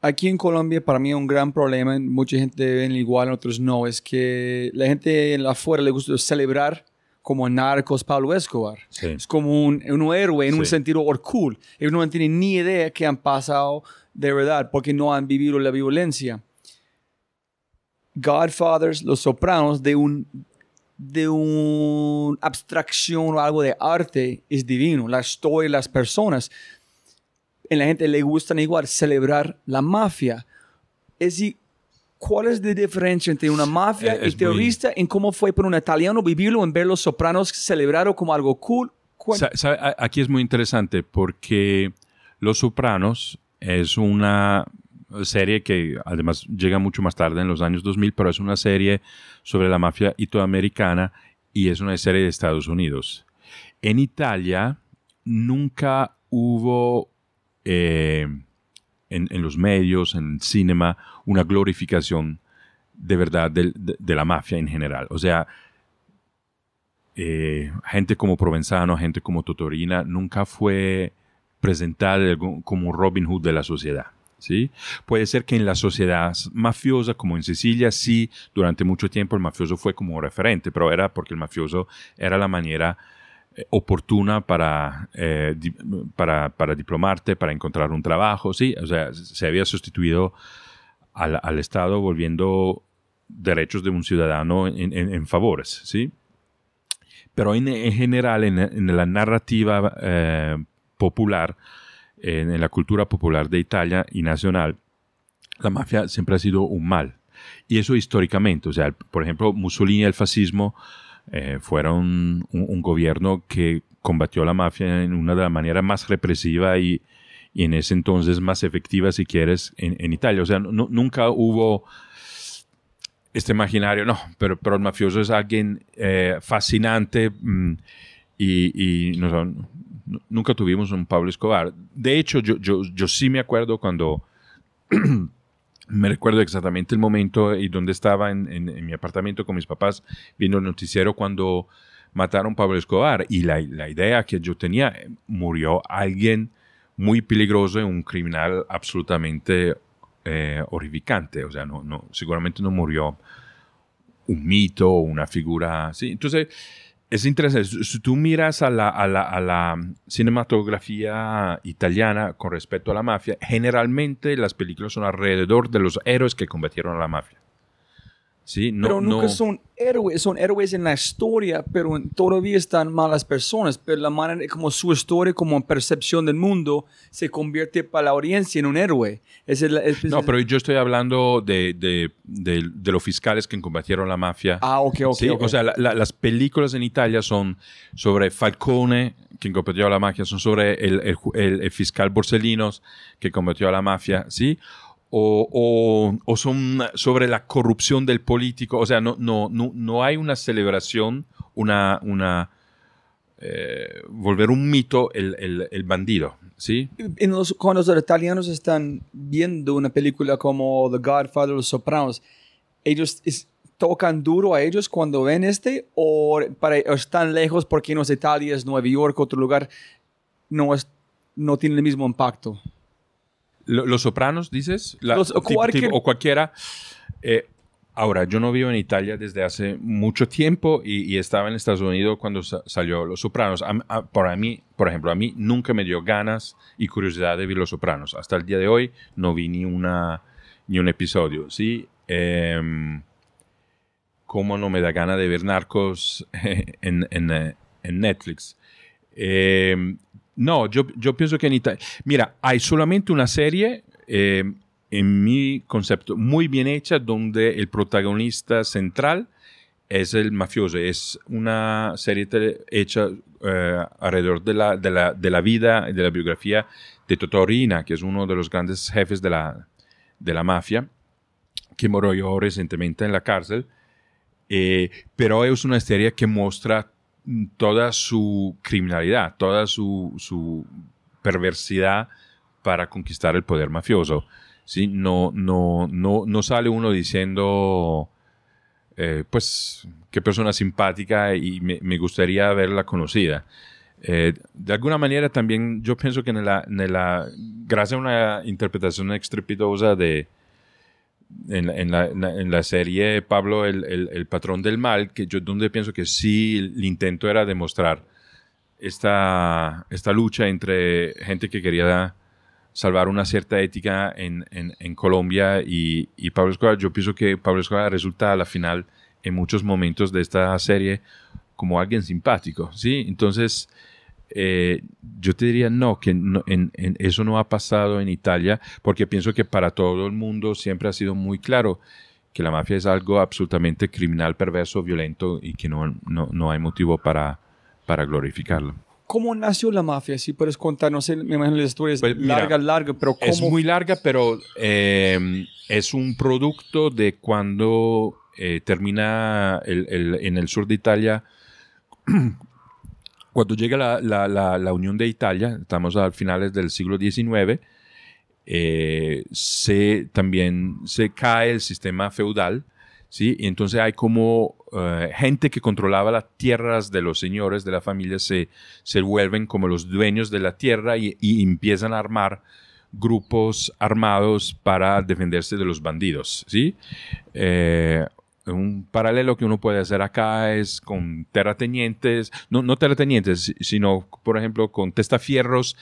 aquí en Colombia para mí un gran problema, mucha gente ven igual, otros no, es que la gente en la afuera le gusta celebrar como narcos Pablo Escobar. Sí. Es como un, un héroe en un Sí. sentido or cool. Ellos no tienen ni idea que han pasado de verdad porque no han vivido la violencia. Godfathers, Los Sopranos, de un de una abstracción o algo de arte es divino. La historia, las personas. En la gente le gustan igual celebrar la mafia. Es y- ¿Cuál es la diferencia entre una mafia y es muy- terrorista en cómo fue para un italiano vivirlo en ver Los Sopranos celebrarlo como algo cool? ¿Cuál- Sa- sabe, a- Aquí es muy interesante porque Los Sopranos es una serie que además llega mucho más tarde en los años 2000, pero es una serie sobre la mafia italoamericana y es una serie de Estados Unidos. En Italia nunca hubo eh, en, los medios, en el cinema, una glorificación de verdad de, la mafia en general. O sea, eh, gente como Provenzano, gente como Totorina, nunca fue presentada como un Robin Hood de la sociedad. ¿Sí? Puede ser que en la sociedad mafiosa, como en Sicilia, sí, durante mucho tiempo el mafioso fue como referente, pero era porque el mafioso era la manera eh, oportuna para, eh, para, para diplomarte, para encontrar un trabajo, ¿sí? O sea, se había sustituido al, al Estado volviendo derechos de un ciudadano en, en- favores, ¿sí? Pero en, en general, en, en la narrativa eh, popular, en, en la cultura popular de Italia y nacional, la mafia siempre ha sido un mal. Y eso históricamente, o sea, por ejemplo, Mussolini y el fascismo eh, fueron un, un gobierno que combatió la mafia en una de las maneras más represiva y, y en ese entonces más efectiva, si quieres, en, en Italia. O sea, nu- nunca hubo este imaginario, no, pero, pero el mafioso es alguien eh, fascinante mm, y, y no nunca tuvimos un Pablo Escobar. De hecho, yo, yo, yo sí me acuerdo cuando, <clears throat> me recuerdo exactamente el momento y donde estaba en, mi apartamento con mis papás viendo el noticiero cuando mataron a Pablo Escobar y la, la idea que yo tenía, murió alguien muy peligroso y un criminal absolutamente eh, horrificante, o sea, no, no, seguramente no murió un mito o una figura así. Entonces, es interesante. Si tú miras a la, a, la, a la cinematografía italiana con respecto a la mafia, generalmente las películas son alrededor de los héroes que combatieron a la mafia. ¿Sí? No, pero nunca no- son héroes, son héroes en la historia, pero todavía están malas personas. Pero la manera como su historia, como percepción del mundo, se convierte para la audiencia en un héroe. Es el- No, pero yo estoy hablando de, de, de- de los fiscales que combatieron la mafia. Ah, ok, ok. Sí, ok. O sea, la- la- las películas en Italia son sobre Falcone, quien combatió a la mafia, son sobre el, el fiscal Borsellino, que combatió a la mafia, ¿sí? O, son sobre la corrupción del político. O sea, no, no, no, no hay una celebración, una... eh, volver un mito el, el- bandido, ¿sí? cuando los italianos están viendo una película como The Godfather, Los Sopranos, ellos tocan duro a ellos cuando ven este o, para, están lejos porque no es Italia, es Nueva York, otro lugar, no, es, no tiene el mismo impacto. Lo- Los Sopranos, dices? La- Los- o tipo- cualquier- tipo- o cualquiera. Eh, ahora, yo no vivo en Italia desde hace mucho tiempo y, y estaba en Estados Unidos cuando sa- salió Los Sopranos. A- a- para mí, por ejemplo, a mí nunca me dio ganas y curiosidad de ver Los Sopranos. Hasta el día de hoy no vi ni, una, ni un episodio, ¿sí? Em, ¿Cómo no me da gana de ver Narcos <laughs> en, en, eh, en Netflix? Eh, no, yo, pienso que en Italia... Mira, hay solamente una serie, eh, en mi concepto, muy bien hecha, donde el protagonista central es el mafioso. Es una serie hecha eh, alrededor de la, de, la, vida y de la biografía de Totò Riina, que es uno de los grandes jefes de la, de la mafia, que murió recientemente en la cárcel. Eh, pero es una serie que muestra toda su criminalidad, toda su, su perversidad para conquistar el poder mafioso. ¿sí? No, no, no, no sale uno diciendo, eh, pues, qué persona simpática y me, me gustaría verla conocida. Eh, de alguna manera también yo pienso que en la, en la- gracias a una interpretación estrepitosa de, en, en la, en la- serie Pablo el, el- el patrón del mal, que yo donde pienso que sí el intento era demostrar esta, esta lucha entre gente que quería salvar una cierta ética en- en Colombia y, y Pablo Escobar. Yo pienso que Pablo Escobar resulta a la final en muchos momentos de esta serie como alguien simpático, ¿sí? Entonces, eh, yo te diría no, que no- en- en- eso no ha pasado en Italia, porque pienso que para todo el mundo siempre ha sido muy claro que la mafia es algo absolutamente criminal, perverso, violento y que no, no, no hay motivo para, para glorificarlo. ¿Cómo nació la mafia? Si puedes contar, no sé, me imagino la historia es Pues, mira, larga, larga, pero ¿cómo? Es muy larga, pero eh, es un producto de cuando eh, termina el- el- en el sur de Italia, <clears throat> cuando llega la, la- la- la Unión de Italia, estamos a finales del siglo XIX, eh, se, también se cae el sistema feudal, ¿sí? Y entonces hay como eh, gente que controlaba las tierras de los señores de la familia, se, se vuelven como los dueños de la tierra y, y empiezan a armar grupos armados para defenderse de los bandidos, ¿sí? Eh, un paralelo que uno puede hacer acá es con terratenientes, no, terratenientes, sino, por ejemplo, con testafierros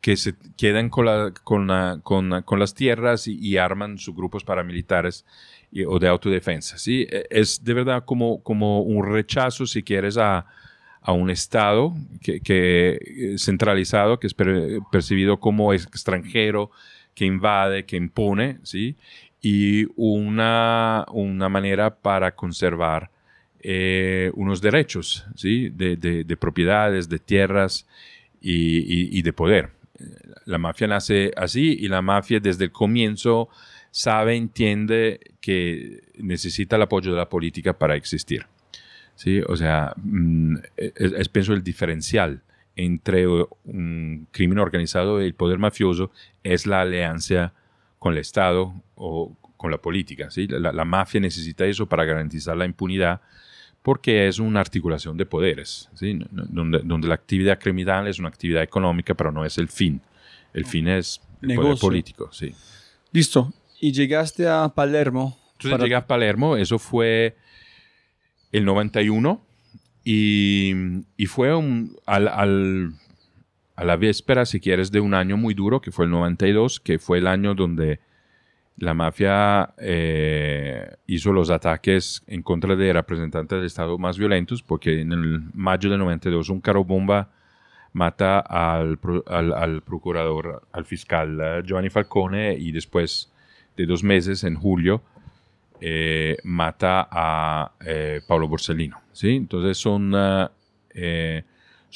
que se quedan con, la- con, la- con la- con las tierras y, arman sus grupos paramilitares o de autodefensa. ¿sí? E- Es de verdad como, un rechazo, si quieres, a, un Estado que, eh, centralizado, que es per- percibido como extranjero, que invade, que impone, ¿sí? Y una, una manera para conservar eh, unos derechos ¿sí? de, de- de propiedades, de tierras y, y- y de poder. La mafia nace así y la mafia desde el comienzo sabe, entiende que necesita el apoyo de la política para existir. ¿sí? O sea, mm, es, es, pienso el diferencial entre un crimen organizado y el poder mafioso es la alianza con el Estado o con la política. ¿sí? La, la mafia necesita eso para garantizar la impunidad porque es una articulación de poderes, ¿sí? donde, donde la actividad criminal es una actividad económica, pero no es el fin. El fin es el Negocio. poder político. Sí. Listo. Y llegaste a Palermo. Entonces para- llegué a Palermo, eso fue el 91 y, y fue un, al, al- a la víspera, si quieres, de un año muy duro, que fue el 92, que fue el año donde la mafia eh, hizo los ataques en contra de representantes del Estado más violentos, porque en el mayo del 92 un carro bomba mata al, al- al procurador, al fiscal eh, Giovanni Falcone y después de dos meses, en julio, eh, mata a eh, Pablo Borsellino. ¿sí? Entonces son, ah, eh,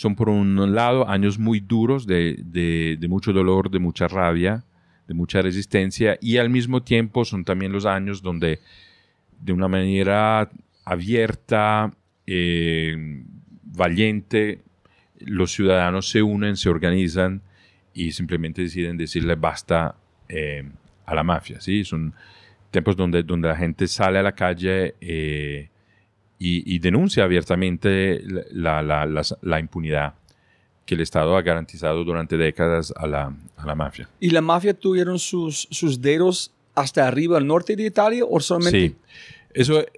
son por un lado años muy duros de, de- mucho dolor, de mucha rabia, de mucha resistencia y al mismo tiempo son también los años donde de una manera abierta, eh, valiente, los ciudadanos se unen, se organizan y simplemente deciden decirle basta eh, a la mafia. ¿sí? Son tiempos donde, donde la gente sale a la calle eh, y, y denuncia abiertamente la, la- la- la impunidad que el Estado ha garantizado durante décadas a la, a la mafia. ¿Y la mafia tuvieron sus, sus dedos hasta arriba al norte de Italia o solamente? Sí, eso eh,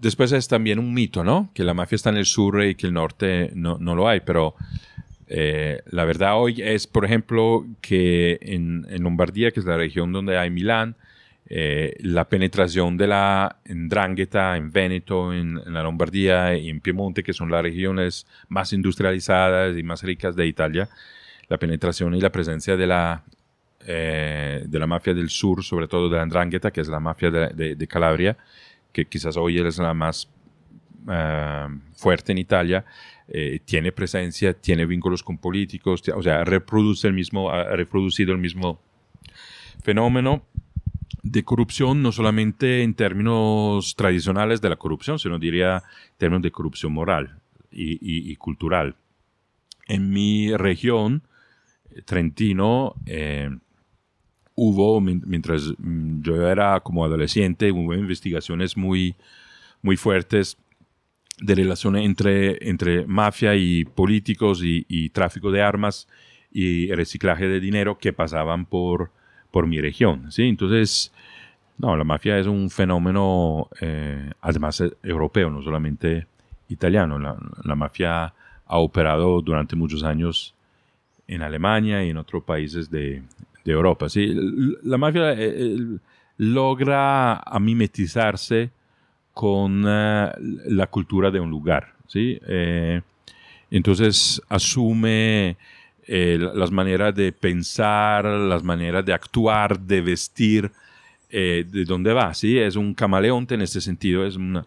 después es también un mito, ¿no? Que la mafia está en el sur y que el norte no, no lo hay, pero eh, la verdad hoy es, por ejemplo, que en, en Lombardía, que es la región donde hay Milán, eh, la penetración de la Ndrangheta en Véneto, en, la Lombardía y en Piemonte, que son las regiones más industrializadas y más ricas de Italia, la penetración y la presencia de la, eh, de la mafia del sur, sobre todo de la Ndrangheta, que es la mafia de, de- Calabria, que quizás hoy es la más eh, fuerte en Italia, tiene presencia, tiene vínculos con políticos, o sea, reproduce el mismo, ha reproducido el mismo fenómeno de corrupción, no solamente en términos tradicionales de la corrupción, sino diría en términos de corrupción moral y, y- y cultural. En mi región, eh, Trentino, eh, hubo, mien- mientras mm, yo era como adolescente, hubo investigaciones muy, muy fuertes de relación entre, entre mafia y políticos y, y tráfico de armas y reciclaje de dinero que pasaban por, por mi región. ¿sí? Entonces, no, la mafia es un fenómeno, eh, además eh, europeo, no solamente italiano. La, mafia ha operado durante muchos años en Alemania y en otros países de, de Europa. ¿sí? La mafia eh, logra mimetizarse con la cultura de un lugar. ¿sí? Entonces asume eh, la- las maneras de pensar, las maneras de actuar, de vestir, eh, de dónde va. ¿sí? Es un camaleonte en este sentido, es una,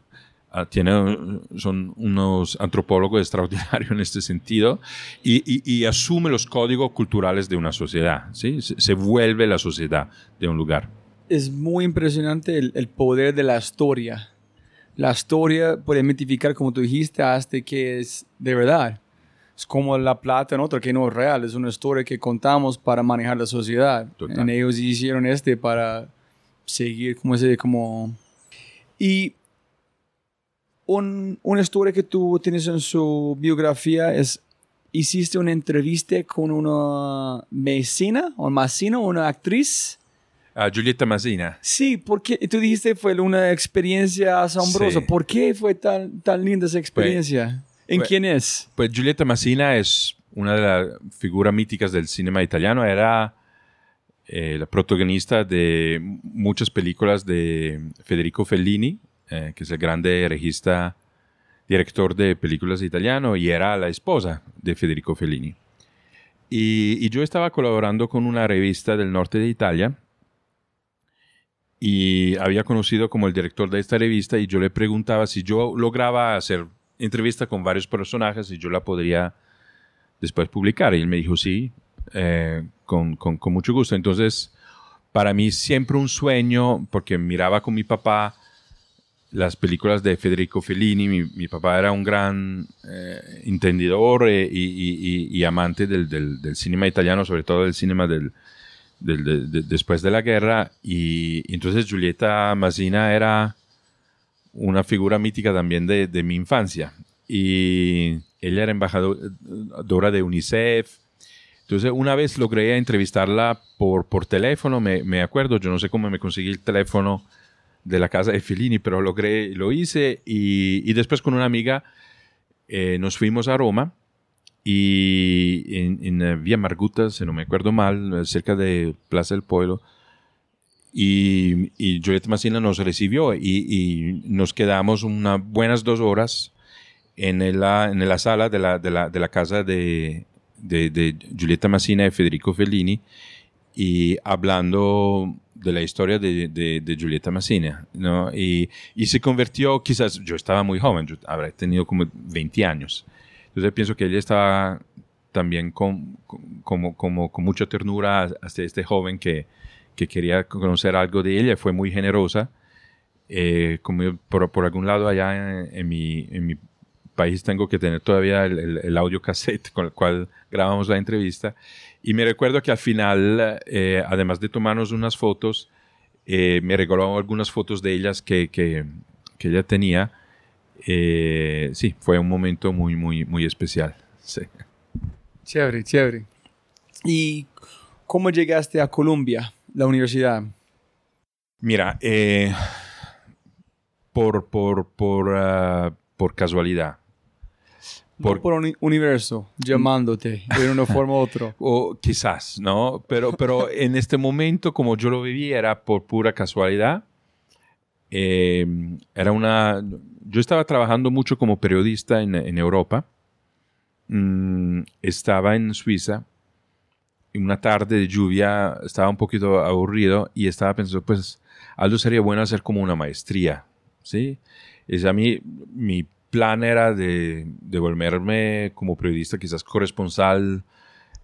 ah, tiene, son unos antropólogos extraordinarios en este sentido y, y- asume los códigos culturales de una sociedad. ¿sí? Se, vuelve la sociedad de un lugar. Es muy impresionante el, poder de la historia. La historia puede identificar, como tú dijiste, hasta que es de verdad. Es como la plata en otra que no es real, es una historia que contamos para manejar la sociedad. Total. Y ellos hicieron este para seguir, como se como... Y un- una historia que tú tienes en su biografía es, hiciste una entrevista con una mecina o mecina, una actriz. Ah, Giulietta Masina. Sí, porque tú dijiste fue una experiencia asombrosa. Sí. ¿Por qué fue tan, tan linda esa experiencia? ¿En pues- quién es? Pues Giulietta Masina es una de las figuras míticas del cinema italiano. Era eh, la protagonista de muchas películas de Federico Fellini, eh, que es el grande regista, director de películas italiano, y era la esposa de Federico Fellini. Y, y yo estaba colaborando con una revista del norte de Italia y había conocido como el director de esta revista y yo le preguntaba si yo lograba hacer entrevista con varios personajes y yo la podría después publicar. Y él me dijo, sí, eh, con, con- con mucho gusto. Entonces, para mí siempre un sueño, porque miraba con mi papá las películas de Federico Fellini. Mi, mi papá era un gran eh, entendidor eh, y, y- y- y amante del, del- del cinema italiano, sobre todo del cinema del, del- de- de- después de la guerra. Y, entonces Giulietta Masina era una figura mítica también de, de mi infancia. Y ella era embajadora de UNICEF. Entonces, una vez logré entrevistarla por, por teléfono, me, me acuerdo, yo no sé cómo me conseguí el teléfono de la casa de Fellini, pero logré, lo hice y, y después con una amiga eh, nos fuimos a Roma y en, en eh, Vía si no me acuerdo mal, cerca de Plaza del Pueblo, y, y Julieta Massina nos recibió y, y nos quedamos unas buenas dos horas en la, en la sala de la, de la, de la casa de, de, de, Julieta Massina y Federico Fellini y hablando de la historia de, de, de Julieta Massina, ¿no? Y, y, se convirtió, quizás, yo estaba muy joven, yo habré tenido como 20 años, entonces pienso que ella estaba también con, como, como, con mucha ternura hacia este joven que, que quería conocer algo de ella, fue muy generosa. Eh, como por, por, algún lado allá en, en, mi, en, mi, país tengo que tener todavía el, el, el, audio cassette <laughs> con el cual grabamos la entrevista. Y me recuerdo que al final, eh, además de tomarnos unas fotos, eh, me regaló algunas fotos de ellas que, que, que ella tenía. Eh, sí, fue un momento muy, muy, muy especial. Sí. Chévere, chévere. ¿Y cómo llegaste a Colombia, la universidad? Mira, eh, por, por, por, uh, por casualidad. Por, no por un universo llamándote de una <laughs> forma u otra. o quizás, ¿no? Pero, pero en este momento, como yo lo viví, era por pura casualidad. Eh, era una. Yo estaba trabajando mucho como periodista en, en Europa. Mm, estaba en Suiza. Una tarde de lluvia estaba un poquito aburrido y estaba pensando, pues, algo sería bueno hacer como una maestría. ¿Sí? Es a mí, mi plan era de, de volverme como periodista, quizás corresponsal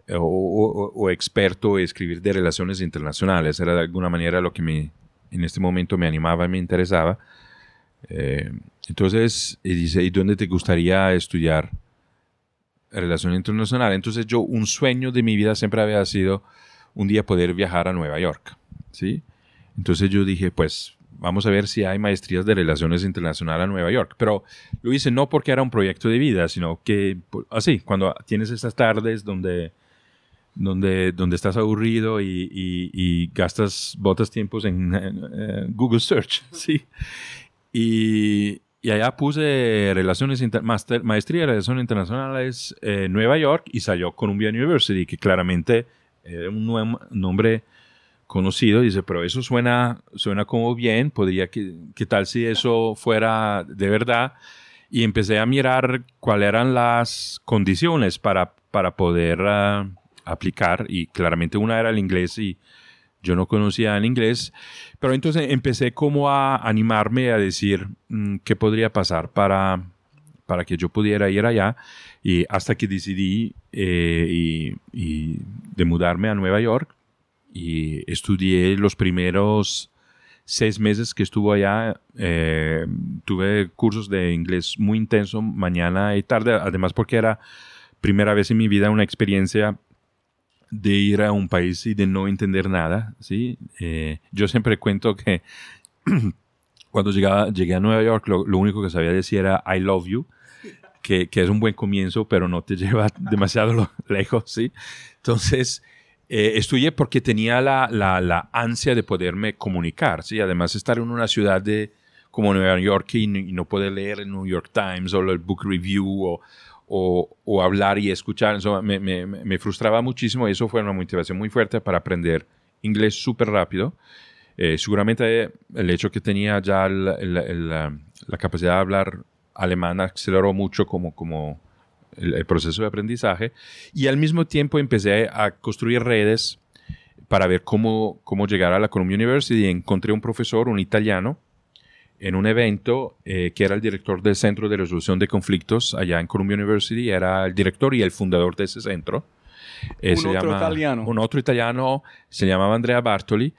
o, o, o, experto en escribir de relaciones internacionales. Era de alguna manera lo que me, en este momento me animaba y me interesaba. Eh, entonces, y dice, ¿y dónde te gustaría estudiar relación internacional? Entonces yo, un sueño de mi vida siempre había sido un día poder viajar a Nueva York. ¿sí? Entonces yo dije, pues vamos a ver si hay maestrías de relaciones internacionales a Nueva York. Pero lo hice no porque era un proyecto de vida, sino que así, cuando tienes estas tardes donde, donde, donde estás aburrido y, y, y gastas, botas tiempos en, en, en, Google Search, <laughs> ¿sí? Y, y allá puse relaciones inter, master, maestría de relaciones internacionales eh, Nueva York y salió Columbia University, que claramente es un nuevo nombre conocido, dice, pero eso suena, suena como bien, podría, ¿qué, qué tal si eso fuera de verdad? Y empecé a mirar cuáles eran las condiciones para, para poder uh, aplicar, y claramente una era el inglés y yo no conocía el inglés, pero entonces empecé como a animarme a decir mmm, qué podría pasar para, para que yo pudiera ir allá, y hasta que decidí eh, y, de mudarme a Nueva York, y estudié los primeros seis meses que estuvo allá. Eh, tuve cursos de inglés muy intenso mañana y tarde, además porque era primera vez en mi vida una experiencia de ir a un país y de no entender nada. ¿sí? Eh, yo siempre cuento que <clears throat> cuando llegaba, llegué a Nueva York lo, lo, único que sabía decir era I love you. Que, que es un buen comienzo, pero no te <laughs> lleva demasiado lejos, ¿sí? Entonces, eh, estudié porque tenía la, la, la, ansia de poderme comunicar, ¿sí? Además, estar en una ciudad de, como Nueva York y, y, no poder leer el New York Times o el Book Review o, o, hablar y escuchar, eso me, me, me, frustraba muchísimo y eso fue una motivación muy fuerte para aprender inglés súper rápido. Eh, seguramente el hecho que tenía ya el, la capacidad de hablar alemán aceleró mucho como, como el, proceso de aprendizaje y al mismo tiempo empecé a construir redes para ver cómo, cómo llegar a la Columbia University. Encontré un profesor, un italiano, en un evento eh, que era el director del Centro de Resolución de Conflictos allá en Columbia University, era el director y el fundador de ese centro. Eh, un otro llama, italiano. Un otro italiano, se llamaba Andrea Bartoli,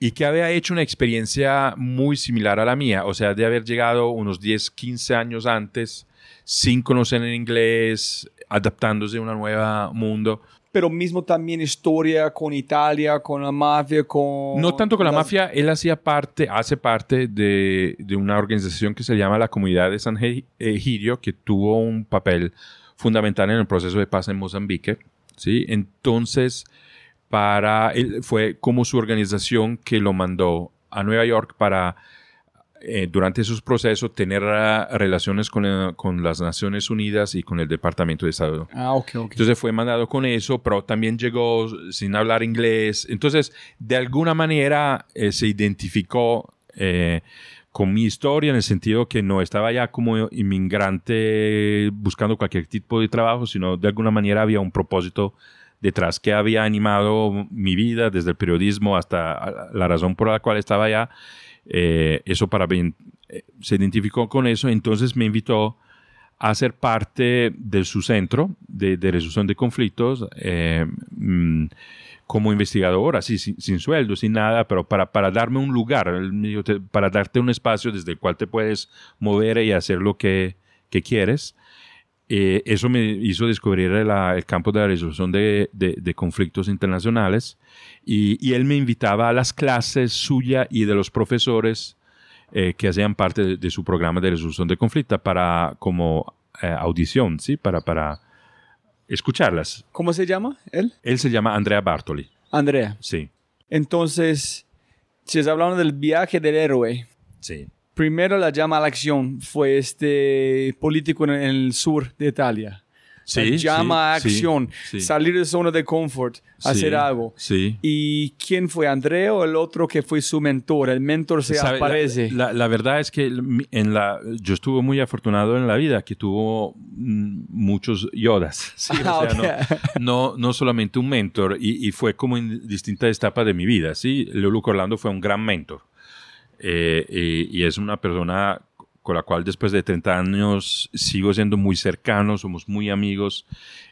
y que había hecho una experiencia muy similar a la mía, o sea, de haber llegado unos 10, 15 años antes sin conocer el inglés, adaptándose a un nuevo mundo. Pero mismo también historia con Italia, con la mafia, con... No tanto con la, mafia, él hacía parte, hace parte de, de, una organización que se llama la Comunidad de San Egidio, que tuvo un papel fundamental en el proceso de paz en Mozambique. ¿sí? Entonces, para él fue como su organización que lo mandó a Nueva York para eh, durante esos procesos tener ah, relaciones con, eh, con, las Naciones Unidas y con el Departamento de Estado. Ah, ok, ok. Entonces fue mandado con eso, pero también llegó sin hablar inglés. Entonces, de alguna manera eh, se identificó con mi historia en el sentido que no estaba ya como inmigrante buscando cualquier tipo de trabajo, sino de alguna manera había un propósito detrás que había animado mi vida desde el periodismo hasta la razón por la cual estaba allá. Eh, eso para eh, se identificó con eso, entonces me invitó a ser parte de su centro de, resolución de conflictos eh, mm, como investigador, así sin, sueldo, sin nada, pero para, para darme un lugar, para darte un espacio desde el cual te puedes mover y hacer lo que, que quieres. Eso me hizo descubrir el campo de la resolución de, de conflictos internacionales y, él me invitaba a las clases suya y de los profesores eh, que hacían parte de, su programa de resolución de conflicto para como eh, audición, ¿sí? Para, para escucharlas. ¿Cómo se llama él? Él se llama Andrea Bartoli. Andrea. Sí. Entonces, si estás hablando del viaje del héroe. Sí. Primero la llama a la acción fue este político en el sur de Italia Sí, llama a acción, salir de zona de confort, hacer algo. Sí. ¿Y quién fue, Andrea o el otro que fue su mentor? El mentor se aparece. La, la, verdad es que en la, yo estuve muy afortunado en la vida, que tuvo mm, muchos Yodas. <laughs> Ah, <laughs> no, no, solamente un mentor, y, fue como en distintas etapas de mi vida. ¿sí? Luke Orlando fue un gran mentor. Eh, y, y, es una persona con la cual después de 30 años sigo siendo muy cercano, somos muy amigos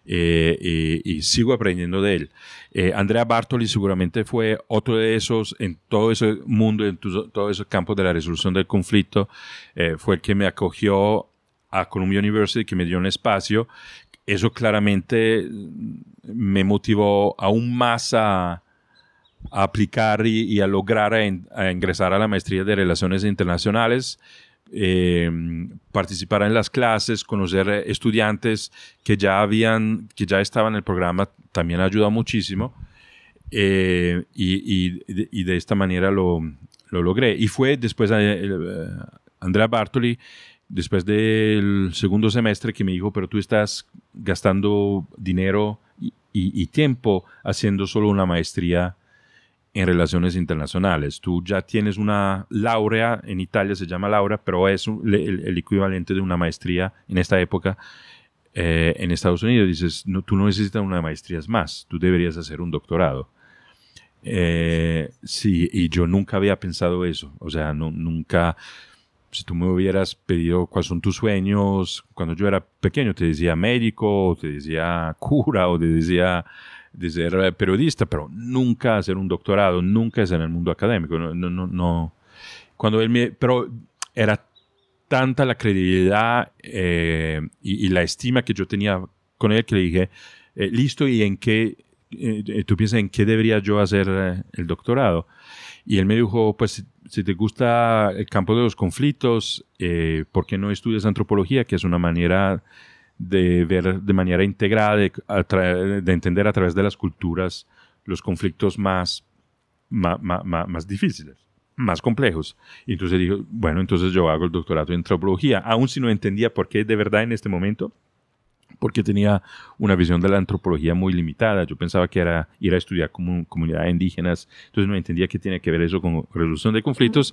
eh, y, sigo aprendiendo de él. Eh, Andrea Bartoli seguramente fue otro de esos en todo ese mundo, en todo ese campo de la resolución del conflicto, eh, fue el que me acogió a Columbia University, que me dio un espacio. Eso claramente me motivó aún más a, aplicar y, a lograr a ingresar a la maestría de Relaciones Internacionales eh, participar en las clases, conocer eh, estudiantes que ya habían, que ya estaban en el programa, también ayudó muchísimo. Eh, y, de esta manera lo, logré. Y fue después Andrea Bartoli, después del segundo semestre, que me dijo, pero tú estás gastando dinero y, tiempo haciendo solo una maestría en relaciones internacionales. Tú ya tienes una laurea, en Italia se llama laurea, pero es el, equivalente de una maestría en esta época eh, en Estados Unidos. Dices, no, tú no necesitas una maestría más, tú deberías hacer un doctorado. Eh, sí, y yo nunca había pensado eso. O sea, no, nunca, si tú me hubieras pedido cuáles son tus sueños, cuando yo era pequeño te decía médico, o te decía cura, o te decía de ser periodista, pero nunca hacer un doctorado, nunca es en el mundo académico. No, no, no, Cuando él me, pero era tanta la credibilidad eh, y, la estima que yo tenía con él que le dije, eh, listo, ¿y en qué, eh, tú piensas en qué debería yo hacer el doctorado? Y él me dijo, pues si te gusta el campo de los conflictos, ¿por qué no estudias antropología? Que es una manera de ver de manera integrada, de, de, entender a través de las culturas los conflictos más, más, más, difíciles, más complejos. Y entonces dijo, bueno, entonces yo hago el doctorado en antropología, aun si no entendía por qué de verdad en este momento, porque tenía una visión de la antropología muy limitada. Yo pensaba que era ir a estudiar como comunidades indígenas, entonces no entendía qué tiene que ver eso con resolución de conflictos,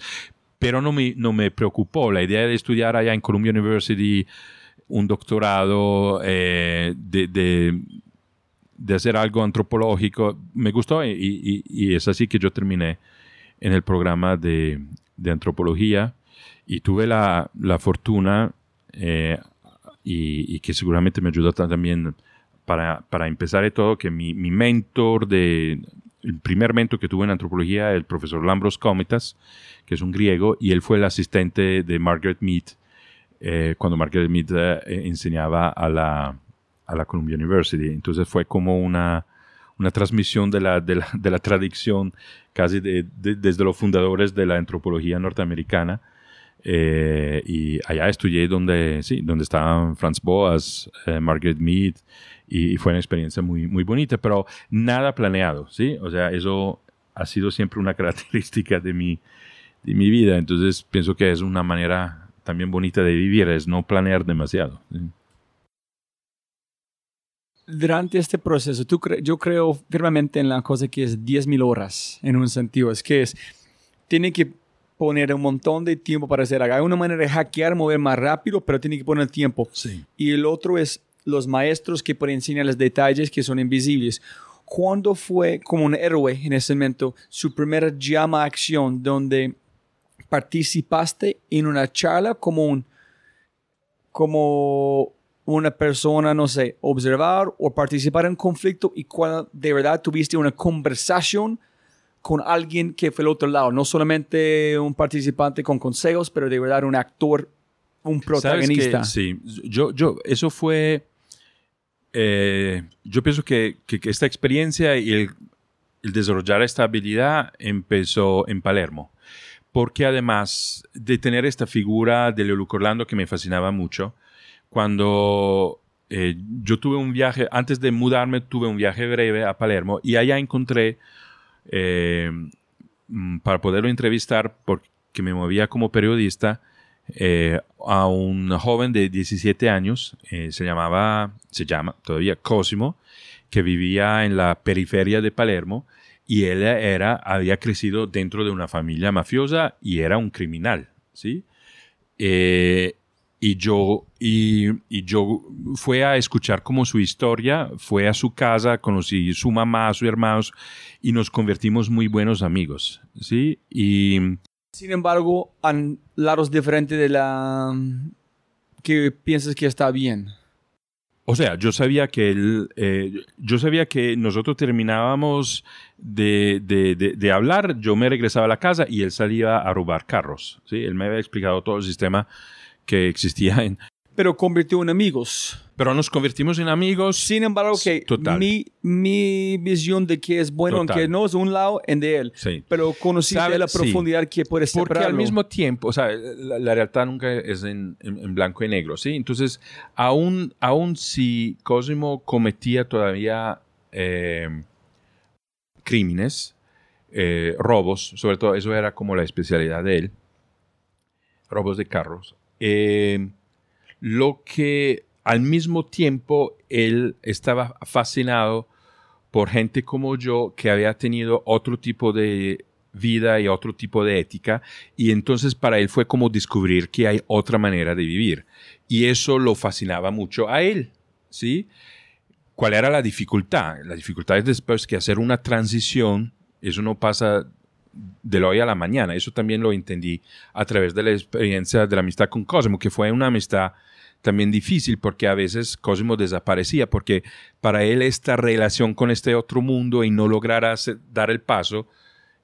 pero no me, no me preocupó. La idea de estudiar allá en Columbia University un doctorado eh, de, de, hacer algo antropológico. Me gustó y, es así que yo terminé en el programa de, de antropología y tuve la, la fortuna eh, y, que seguramente me ayudó también para, para empezar de todo, que mi, mi, mentor de... El primer mentor que tuve en antropología, el profesor Lambros Comitas, que es un griego, y él fue el asistente de Margaret Mead eh, cuando Margaret Mead eh, enseñaba a la, a la Columbia University. Entonces fue como una, una transmisión de la, de la, de la tradición casi de, desde los fundadores de la antropología norteamericana. Eh, y allá estudié donde, sí, donde estaban Franz Boas, Margaret Mead, y, fue una experiencia muy, muy bonita, pero nada planeado, ¿sí? O sea, eso ha sido siempre una <laughs> característica de mi, de mi vida. Entonces pienso que es una manera también bonita de vivir, es no planear demasiado. ¿sí? Durante este proceso, tú cre- yo creo firmemente en la cosa que es 10.000 horas, en un sentido. Es que es, tiene que poner un montón de tiempo para hacer algo. Hay una manera de hackear, mover más rápido, pero tiene que poner tiempo. Sí. Y el otro es los maestros que pueden enseñar los detalles que son invisibles. ¿Cuándo fue como un héroe en ese momento su primera llama a acción donde participaste en una charla como un como una persona, no sé, observar o participar en conflicto y cuando de verdad tuviste una conversación con alguien que fue el otro lado, no solamente un participante con consejos, pero de verdad un actor, un ¿Sabes protagonista. Sí, yo, yo, eso fue, eh, yo pienso que, que- que esta experiencia y el, el desarrollar esta habilidad empezó en Palermo, porque además de tener esta figura de Leo Luca Orlando que me fascinaba mucho, cuando eh, yo tuve un viaje, antes de mudarme, tuve un viaje breve a Palermo y allá encontré, eh, mm, para poderlo entrevistar, porque me movía como periodista, eh, a un joven de 17 años, se llamaba, se llama todavía Cosimo, que vivía en la periferia de Palermo y él era, había crecido dentro de una familia mafiosa y era un criminal, ¿sí? Eh, y yo, y, y yo fue a escuchar como su historia, fue a su casa, conocí su mamá, sus hermanos y nos convertimos muy buenos amigos, ¿sí? Y Sin embargo, han lados diferentes de la que piensas que está bien. O sea, yo sabía que él, eh, yo sabía que nosotros terminábamos de, de- de- de hablar, yo me regresaba a la casa y él salía a robar carros. ¿sí? Él me había explicado todo el sistema que existía en... Pero convirtió en amigos. Pero nos convertimos en amigos. Sin embargo, que Total. mi, mi visión de que es bueno, Total. aunque no es un lado en de él, Sí. pero conociste Sabe- la sí. profundidad que puede Porque al mismo tiempo, o sea, la, la realidad nunca es en, en- en blanco y negro, ¿sí? Entonces, aún, aún si Cosimo cometía todavía eh, crímenes, eh, robos, sobre todo eso era como la especialidad de él, robos de carros, eh, lo que al mismo tiempo él estaba fascinado por gente como yo que había tenido otro tipo de vida y otro tipo de ética y entonces para él fue como descubrir que hay otra manera de vivir y eso lo fascinaba mucho a él, ¿sí? ¿Cuál era la dificultad? La dificultad es después que hacer una transición, eso no pasa de hoy a la mañana, eso también lo entendí a través de la experiencia de la amistad con Cosmo, que fue una amistad también difícil porque a veces Cosmo desaparecía, porque para él esta relación con este otro mundo y no lograr hacer- dar el paso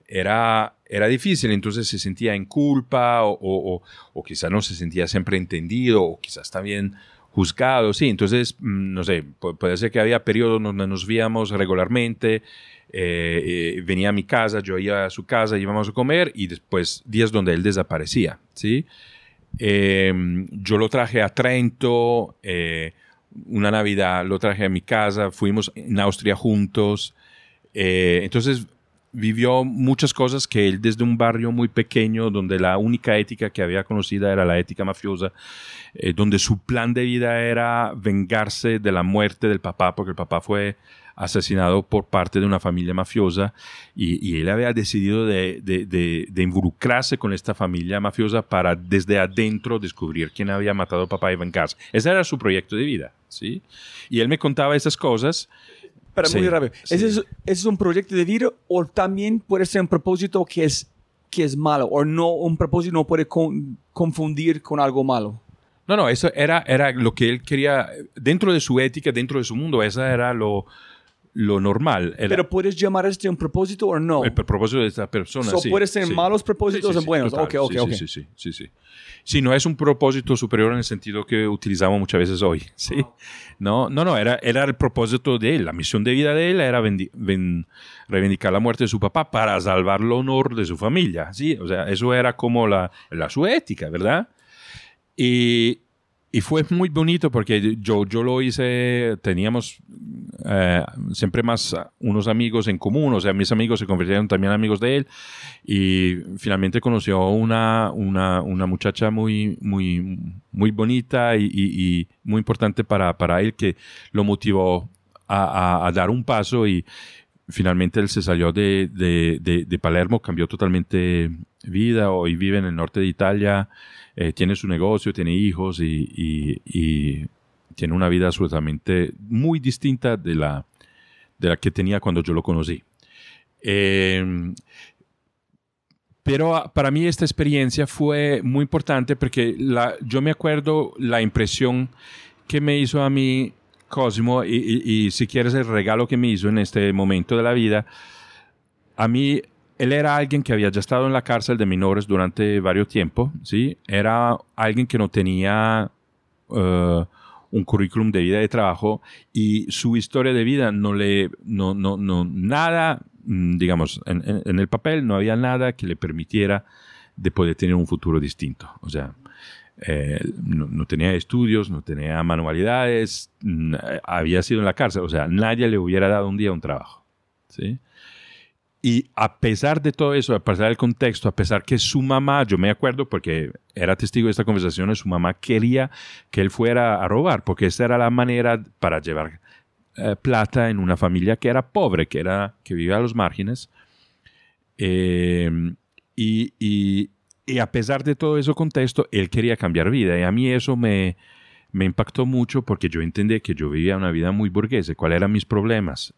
era, era difícil, entonces se sentía en culpa o, o, o- o quizás no se sentía siempre entendido o quizás también juzgado, sí, entonces, mm, no sé, pu- puede ser que había periodos donde nos víamos regularmente, eh, eh, venía a mi casa, yo iba a su casa, íbamos a comer y después días donde él desaparecía, ¿sí? Eh, yo lo traje a Trento, una Navidad lo traje a mi casa, fuimos en Austria juntos. entonces vivió muchas cosas que él desde un barrio muy pequeño, donde la única ética que había conocida era la ética mafiosa, eh, donde su plan de vida era vengarse de la muerte del papá, porque el papá fue asesinado por parte de una familia mafiosa y, él había decidido de, de- de- de involucrarse con esta familia mafiosa para desde adentro descubrir quién había matado al papá y vengarse. Ese era su proyecto de vida, ¿sí? Y él me contaba esas cosas. Pero Sí, muy rápido. sí. ¿Ese, es, ese es un proyecto de vida o también puede ser un propósito que es, que es malo? O no, un propósito no puede con- confundir con algo malo. No, no, eso era, era lo que él quería, dentro de su ética, dentro de su mundo, esa era lo, lo normal. Era Pero puedes llamar este un propósito o no. el propósito de esta persona. So, sí, puede ser sí. malos propósitos Sí, buenos. total. Ok, ok, sí, ok. Sí, sí, sí, sí, no es un propósito superior en el sentido que utilizamos muchas veces hoy, <laughs> ¿sí? No, no, no, era, era el propósito de él, la misión de vida de él era vendi- ven- reivindicar la muerte de su papá para salvar el honor de su familia, ¿sí? O sea, eso era como la, la su ética, ¿verdad? Y, y fue muy bonito porque yo, yo lo hice, teníamos eh, siempre más unos amigos en común, o sea, mis amigos se convirtieron también amigos de él. Y finalmente conoció una, una, una muchacha muy, muy, muy bonita y, y, muy importante para, para, él que lo motivó a, a, dar un paso y finalmente él se salió de, de, de, de Palermo, cambió totalmente vida, hoy vive en el norte de Italia eh, tiene su negocio, tiene hijos y, tiene una vida absolutamente muy distinta de la, de la que tenía cuando yo lo conocí. Eh, pero ah, para mí esta experiencia fue muy importante porque la, yo me acuerdo la impresión que me hizo a mí Cosimo y, y, si quieres el regalo que me hizo en este momento de la vida, a mí él era alguien que había ya estado en la cárcel de menores durante varios tiempos, ¿sí? Era alguien que no tenía uh, un currículum de vida de trabajo y su historia de vida no le, no, no, no, nada, mm, digamos, en, en, el papel no había nada que le permitiera de poder tener un futuro distinto. O sea, eh, no, no, tenía estudios, no tenía manualidades, había sido en la cárcel, o sea, nadie le hubiera dado un día un trabajo, ¿sí? Y a pesar de todo eso, a pesar del contexto, a pesar que su mamá, yo me acuerdo porque era testigo de esta conversación, su mamá quería que él fuera a robar, porque esa era la manera para llevar eh, plata en una familia que era pobre, que, era, que vivía a los márgenes. Eh, y, y, y, a pesar de todo ese contexto, él quería cambiar vida. Y a mí eso me, me impactó mucho porque yo entendí que yo vivía una vida muy burguesa, cuáles eran mis problemas.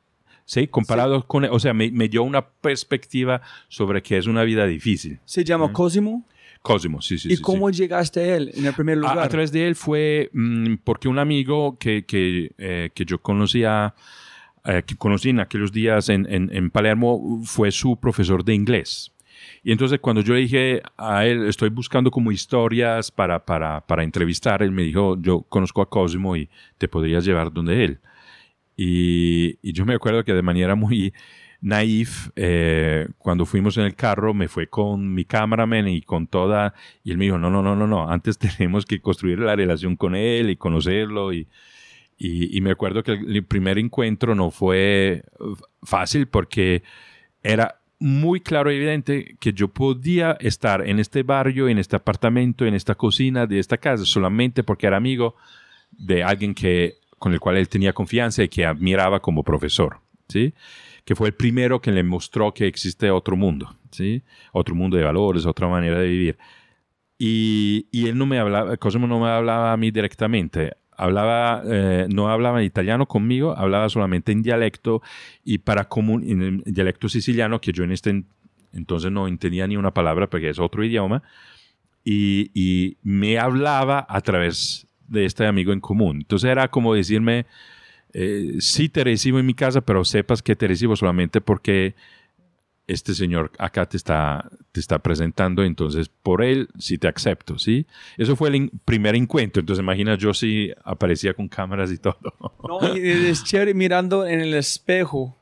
¿Sí? Comparado con, o sea, me, dio una perspectiva sobre que es una vida difícil. ¿Se llama Cosimo? Cosimo, sí, sí. ¿Y cómo llegaste a él en el primer lugar? A, través de él fue mm, porque un amigo que, que, eh, que yo conocía, eh, que conocí en aquellos días en, en, en, Palermo, fue su profesor de inglés. Y entonces cuando yo le dije a él, estoy buscando como historias para, para, para entrevistar, él me dijo, yo conozco a Cosimo y te podrías llevar donde él. Y, yo me acuerdo que de manera muy naif, eh, cuando fuimos en el carro, me fue con mi cameraman y con toda, y él me dijo, no, no, no, no, no, antes <laughs> tenemos que construir la relación con él y conocerlo. Y, y, y me acuerdo que el primer encuentro no fue fácil porque era muy claro y evidente que yo podía estar en este barrio, en este apartamento, en esta cocina de esta casa, solamente porque era amigo de alguien que con el cual él tenía confianza y que admiraba como profesor, ¿sí? Que fue el primero que le mostró que existe otro mundo, ¿sí? Otro mundo de valores, otra manera de vivir. Y, y él no me hablaba, Cosimo no me hablaba a mí directamente, hablaba, eh, no hablaba italiano conmigo, hablaba solamente en dialecto y para común, en el dialecto siciliano, que yo en este entonces no entendía ni una palabra porque es otro idioma, y, y me hablaba a través de este amigo en común. Entonces era como decirme, eh, sí te recibo en mi casa, pero sepas que te recibo solamente porque este señor acá te está, te está presentando, entonces por él sí te acepto, ¿sí? Eso fue el primer encuentro, entonces imagina yo si aparecía con cámaras y todo. <laughs> No, es chévere mirando en el espejo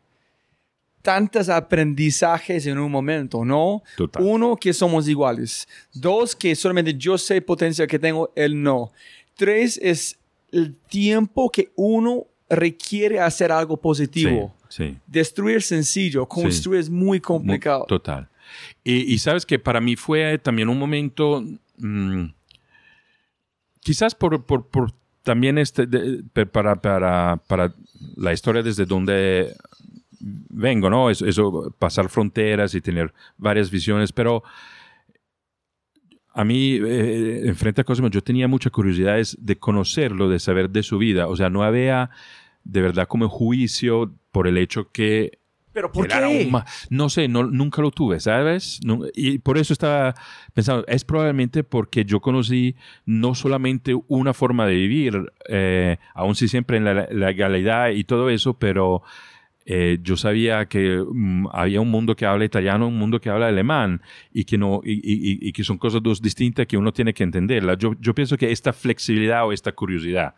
tantos aprendizajes en un momento, ¿no? Uno, que somos iguales. Dos, que solamente yo sé potencia que tengo, él no. Tres es el tiempo que uno requiere hacer algo positivo. Sí, Destruir sencillo, construir es muy complicado. total. Y, sabes que para mí fue también un momento, mm, quizás por, por, por, también este, para, para, para la historia desde donde vengo, ¿no? Eso, eso, pasar fronteras y tener varias visiones, pero a mí, eh, en frente a Cosimo, yo tenía mucha curiosidad de conocerlo, de saber de su vida. O sea, no había de verdad como juicio por el hecho que... ¿Pero por qué? no sé, no, nunca lo tuve, ¿sabes? y por eso estaba pensando, es probablemente porque yo conocí no solamente una forma de vivir, eh, aún si siempre en la legalidad y todo eso, pero eh, yo sabía que mm, había un mundo que habla italiano, un mundo que habla alemán y que, no, y, que son cosas dos distintas que uno tiene que entenderla. Yo, yo pienso que esta flexibilidad o esta curiosidad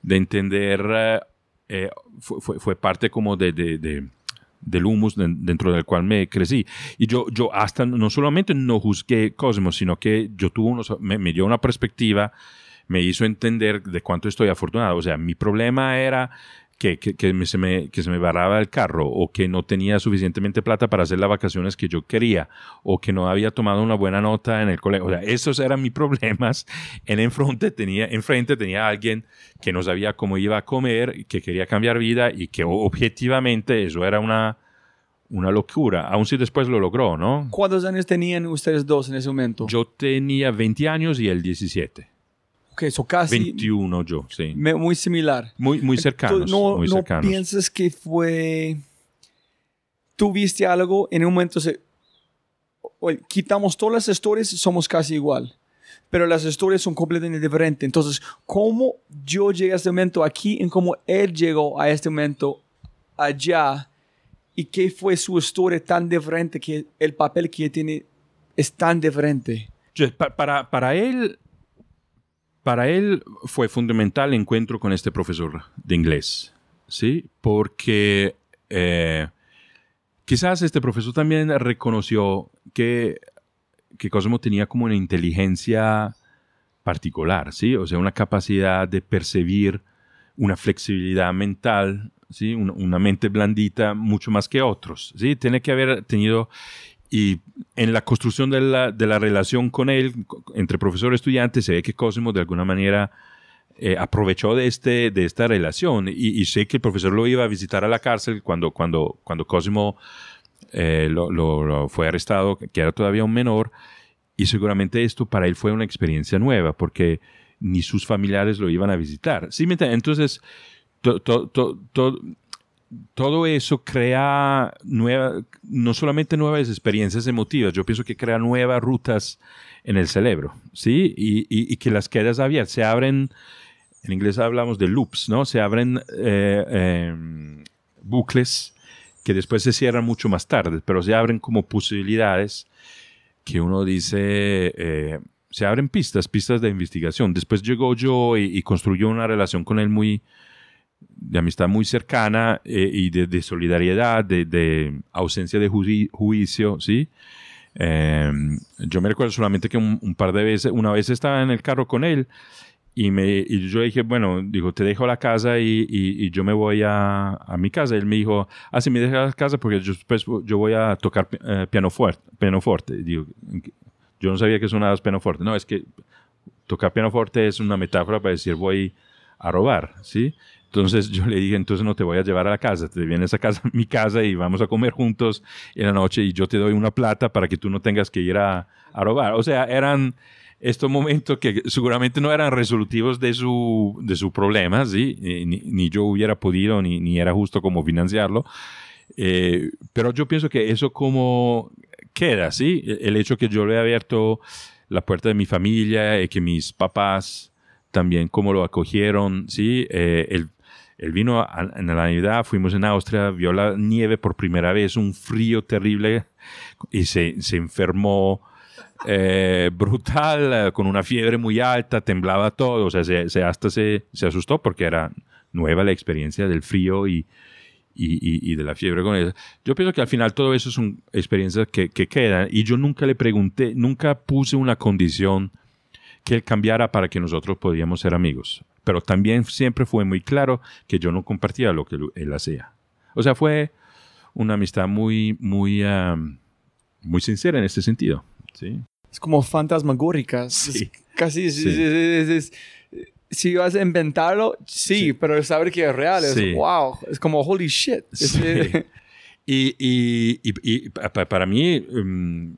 de entender eh, eh, fue, fue, parte como de, de, del humus dentro del cual me crecí. Y yo, yo hasta no solamente no juzgué Cosmos, sino que yo tuve unos, me, me dio una perspectiva me hizo entender de cuánto estoy afortunado. O sea, mi problema era que, que, que me- se me, que se me barraba el carro o que no tenía suficientemente plata para hacer las vacaciones que yo quería o que no había tomado una buena nota en el colegio. O sea, esos eran mis <laughs> problemas. En enfrente tenía, enfrente tenía alguien que no sabía cómo iba a comer, que quería cambiar vida y que objetivamente eso era una, una locura. Aún si después lo logró, ¿no? ¿Cuántos años tenían ustedes dos en ese momento? Yo tenía 20 años y él 17. Ok, eso casi 21 yo, sí. me- muy similar. Muy, muy cercanos. Tú no, muy no cercanos. piensas que fue... Tú viste algo en un momento se... oye, quitamos todas las historias, somos casi igual. Pero las historias son completamente diferentes. Entonces, ¿cómo yo llegué a este momento aquí y cómo él llegó a este momento allá? ¿Y qué fue su historia tan diferente que el papel que tiene es tan diferente? Yo- pa- Para, para él, para él fue fundamental el encuentro con este profesor de inglés, ¿sí? Porque eh, quizás este profesor también reconoció que, que Cosmo tenía como una inteligencia particular, ¿sí? O sea, una capacidad de percibir una flexibilidad mental, ¿sí? Una, una mente blandita mucho más que otros, ¿sí? Tiene que haber tenido y en la construcción de la, de la relación con él, entre profesor y estudiante, se ve que Cosimo de alguna manera eh, aprovechó de, este, de esta relación. Y, y sé que el profesor lo iba a visitar a la cárcel cuando, cuando, cuando Cosimo eh, lo, lo- lo fue arrestado, que era todavía un menor. Y seguramente esto para él fue una experiencia nueva, porque ni sus familiares lo iban a visitar. ¿Sí? Entonces, to- to- to- to- todo eso crea nueva, no solamente nuevas experiencias emotivas, yo pienso que crea nuevas rutas en el cerebro, ¿sí? Y, y- y que las quedas abiertas, se abren, en inglés hablamos de loops, ¿no? Se abren eh, eh, bucles que después se cierran mucho más tarde, pero se abren como posibilidades que uno dice, eh, se abren pistas, pistas de investigación. Después llegó yo y construyó una relación con él muy, de amistad muy cercana eh, y de, de solidaridad, de, de ausencia de juicio, juicio ¿sí? Eh, yo me recuerdo solamente que un, par de veces, una vez estaba en el carro con él y, me, y yo dije, bueno, digo, te dejo la casa y, y- yo me voy a, a mi casa. Él me dijo, ah, sí, me dejas la casa porque yo, después yo voy a tocar eh. Pianoforte. Y digo, yo no sabía que sonaba pianoforte. No, es que tocar pianoforte es una metáfora para decir voy a robar, ¿sí? Entonces yo le dije, entonces no te voy a llevar a la casa, te vienes a casa, <laughs> mi casa y vamos a comer juntos en la noche y yo te doy una plata para que tú no tengas que ir a, a robar. O sea, eran estos momentos que seguramente no eran resolutivos de su, de su problema, ¿sí? Eh, Ni, ni yo hubiera podido, ni, ni era justo como financiarlo. Eh, pero yo pienso que eso como queda, ¿sí? El hecho que yo le he abierto la puerta de mi familia, y que mis papás también cómo lo acogieron, ¿sí? Eh, él, él vino a- en la Navidad, fuimos en Austria, vio la nieve por primera vez, un frío terrible y se, se enfermó eh, brutal, eh, con una fiebre muy alta, temblaba todo, o sea, se, se- hasta se, se asustó porque era nueva la experiencia del frío y, y, y- y de la fiebre con eso. Yo pienso que al final todo eso son experiencias que, que quedan y yo nunca le pregunté, nunca puse una condición que él cambiara para que nosotros podíamos ser amigos. Pero también siempre fue muy claro que yo no compartía lo que él- hacía. O sea, fue una amistad muy, muy, muy sincera en este sentido. ¿sí? Es como fantasmagóricas. Sí. Es casi. es- Sí. es- es- si vas a inventarlo, sí, Sí. pero saber que es real es Sí. wow. Es como holy shit. Sí. <laughs> <laughs> Y, y- y- y pa- pa- para mí, mm,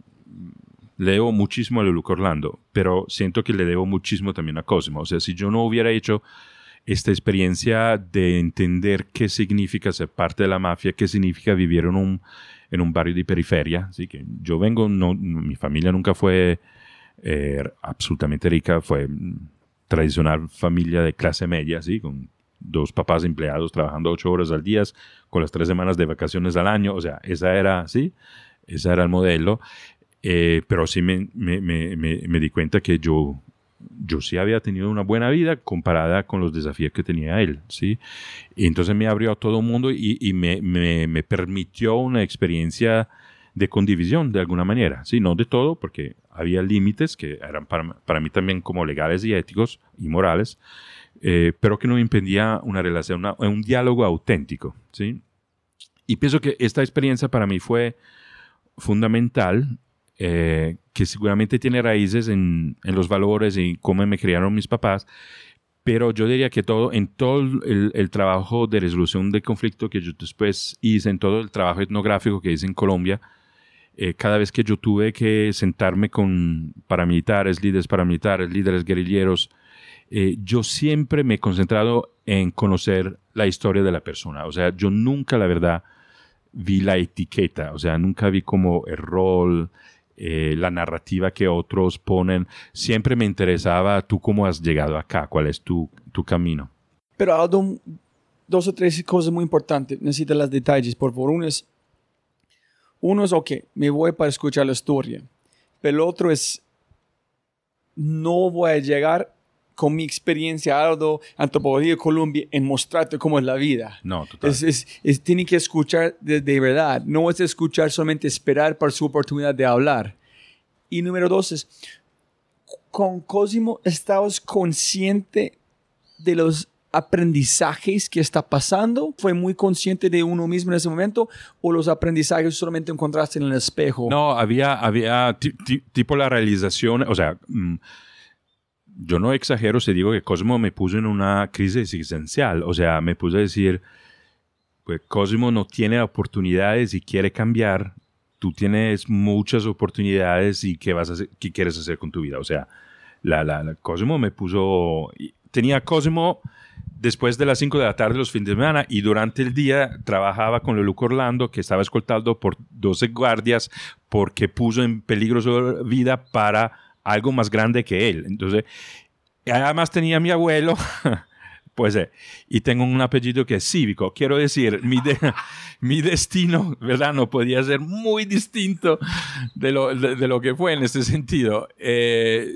le debo muchísimo a Leluc Orlando, pero siento que le debo muchísimo también a Cosmo. O sea, si yo no hubiera hecho esta experiencia de entender qué significa ser parte de la mafia, qué significa vivir en un, en un barrio de periferia, así que yo vengo, no, mi familia nunca fue eh, absolutamente rica, fue tradicional familia de clase media, ¿sí? con dos papás empleados trabajando ocho horas al día, con las tres semanas de vacaciones al año, o sea, esa era, ¿sí? Ese era el modelo. Eh, pero sí me, me, me, me, di cuenta que yo, yo sí había tenido una buena vida comparada con los desafíos que tenía él, ¿sí? Y entonces me abrió a todo el mundo y, y me permitió una experiencia de condivisión de alguna manera, ¿sí? No de todo, porque había límites que eran para, para mí también como legales y éticos y morales, eh, pero que no impedía una relación, una- un diálogo auténtico, ¿sí? Y pienso que esta experiencia para mí fue fundamental, eh, que seguramente tiene raíces en, en los valores y cómo me criaron mis papás, pero yo diría que todo, en todo el, el trabajo de resolución de conflicto que yo después hice, en todo el trabajo etnográfico que hice en Colombia, eh, cada vez que yo tuve que sentarme con paramilitares, líderes paramilitares, líderes guerrilleros, eh, yo siempre me he concentrado en conocer la historia de la persona. O sea, yo nunca, la verdad, vi la etiqueta, o sea, nunca vi como el rol, eh, la narrativa que otros ponen. Siempre me interesaba tú cómo has llegado acá, cuál es tu, tu camino. Pero Aldo, dos o tres cosas muy importantes. Necesito los detalles, por favor. Uno es, uno es, ok, me voy para escuchar la historia. Pero el otro es, no voy a llegar con mi experiencia, Aldo, antropología de Colombia, en mostrarte cómo es la vida. No, total. Es, es, es- tiene que escuchar de, de verdad. No es escuchar solamente esperar por su oportunidad de hablar. Y número dos es, con Cosimo, ¿estabas consciente de los aprendizajes que está pasando? ¿Fue muy consciente de uno mismo en ese momento? ¿O los aprendizajes solamente encontraste en el espejo? No, había, había ti- ti- tipo la realización, o sea, mm, yo no exagero si digo que Cosmo me puso en una crisis existencial, o sea, me puse a decir, pues Cosmo no tiene oportunidades y quiere cambiar, tú tienes muchas oportunidades y qué vas a hacer, qué quieres hacer con tu vida, o sea, la, la, la Cosmo me puso, tenía Cosmo después de las 5 de la tarde los fines de semana y durante el día trabajaba con Leluco Orlando que estaba escoltado por 12 guardias porque puso en peligro su vida para algo más grande que él. Entonces, además tenía a mi abuelo, <laughs> pues, eh, y tengo un apellido que es cívico. Quiero decir, mi, de- <laughs> mi destino, ¿verdad? No podía ser muy distinto de lo, de, de lo que fue en este sentido. Eh,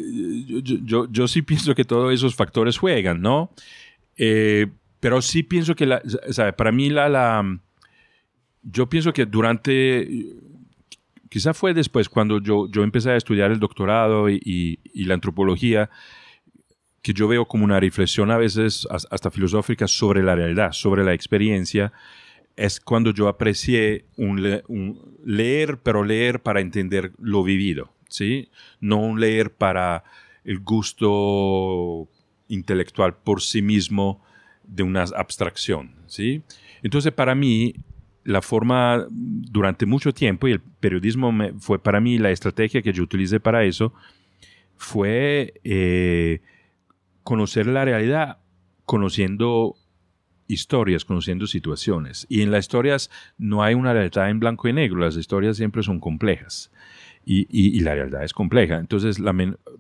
yo, yo- yo, sí pienso que todos esos factores juegan, ¿no? Eh, pero sí pienso que, la, ¿sabe? para mí la, la... Yo pienso que durante... Quizá fue después cuando yo, yo empecé a estudiar el doctorado y, y- y la antropología, que yo veo como una reflexión a veces has- hasta filosófica sobre la realidad, sobre la experiencia, es cuando yo aprecié un, le- un leer, pero leer para entender lo vivido, ¿sí? No un leer para el gusto intelectual por sí mismo de una abstracción, ¿sí? Entonces, para mí, la forma durante mucho tiempo, y el periodismo fue para mí la estrategia que yo utilicé para eso, fue eh, conocer la realidad conociendo historias, conociendo situaciones. Y en las historias no hay una realidad en blanco y negro, las historias siempre son complejas. Y, y- la realidad es compleja. Entonces,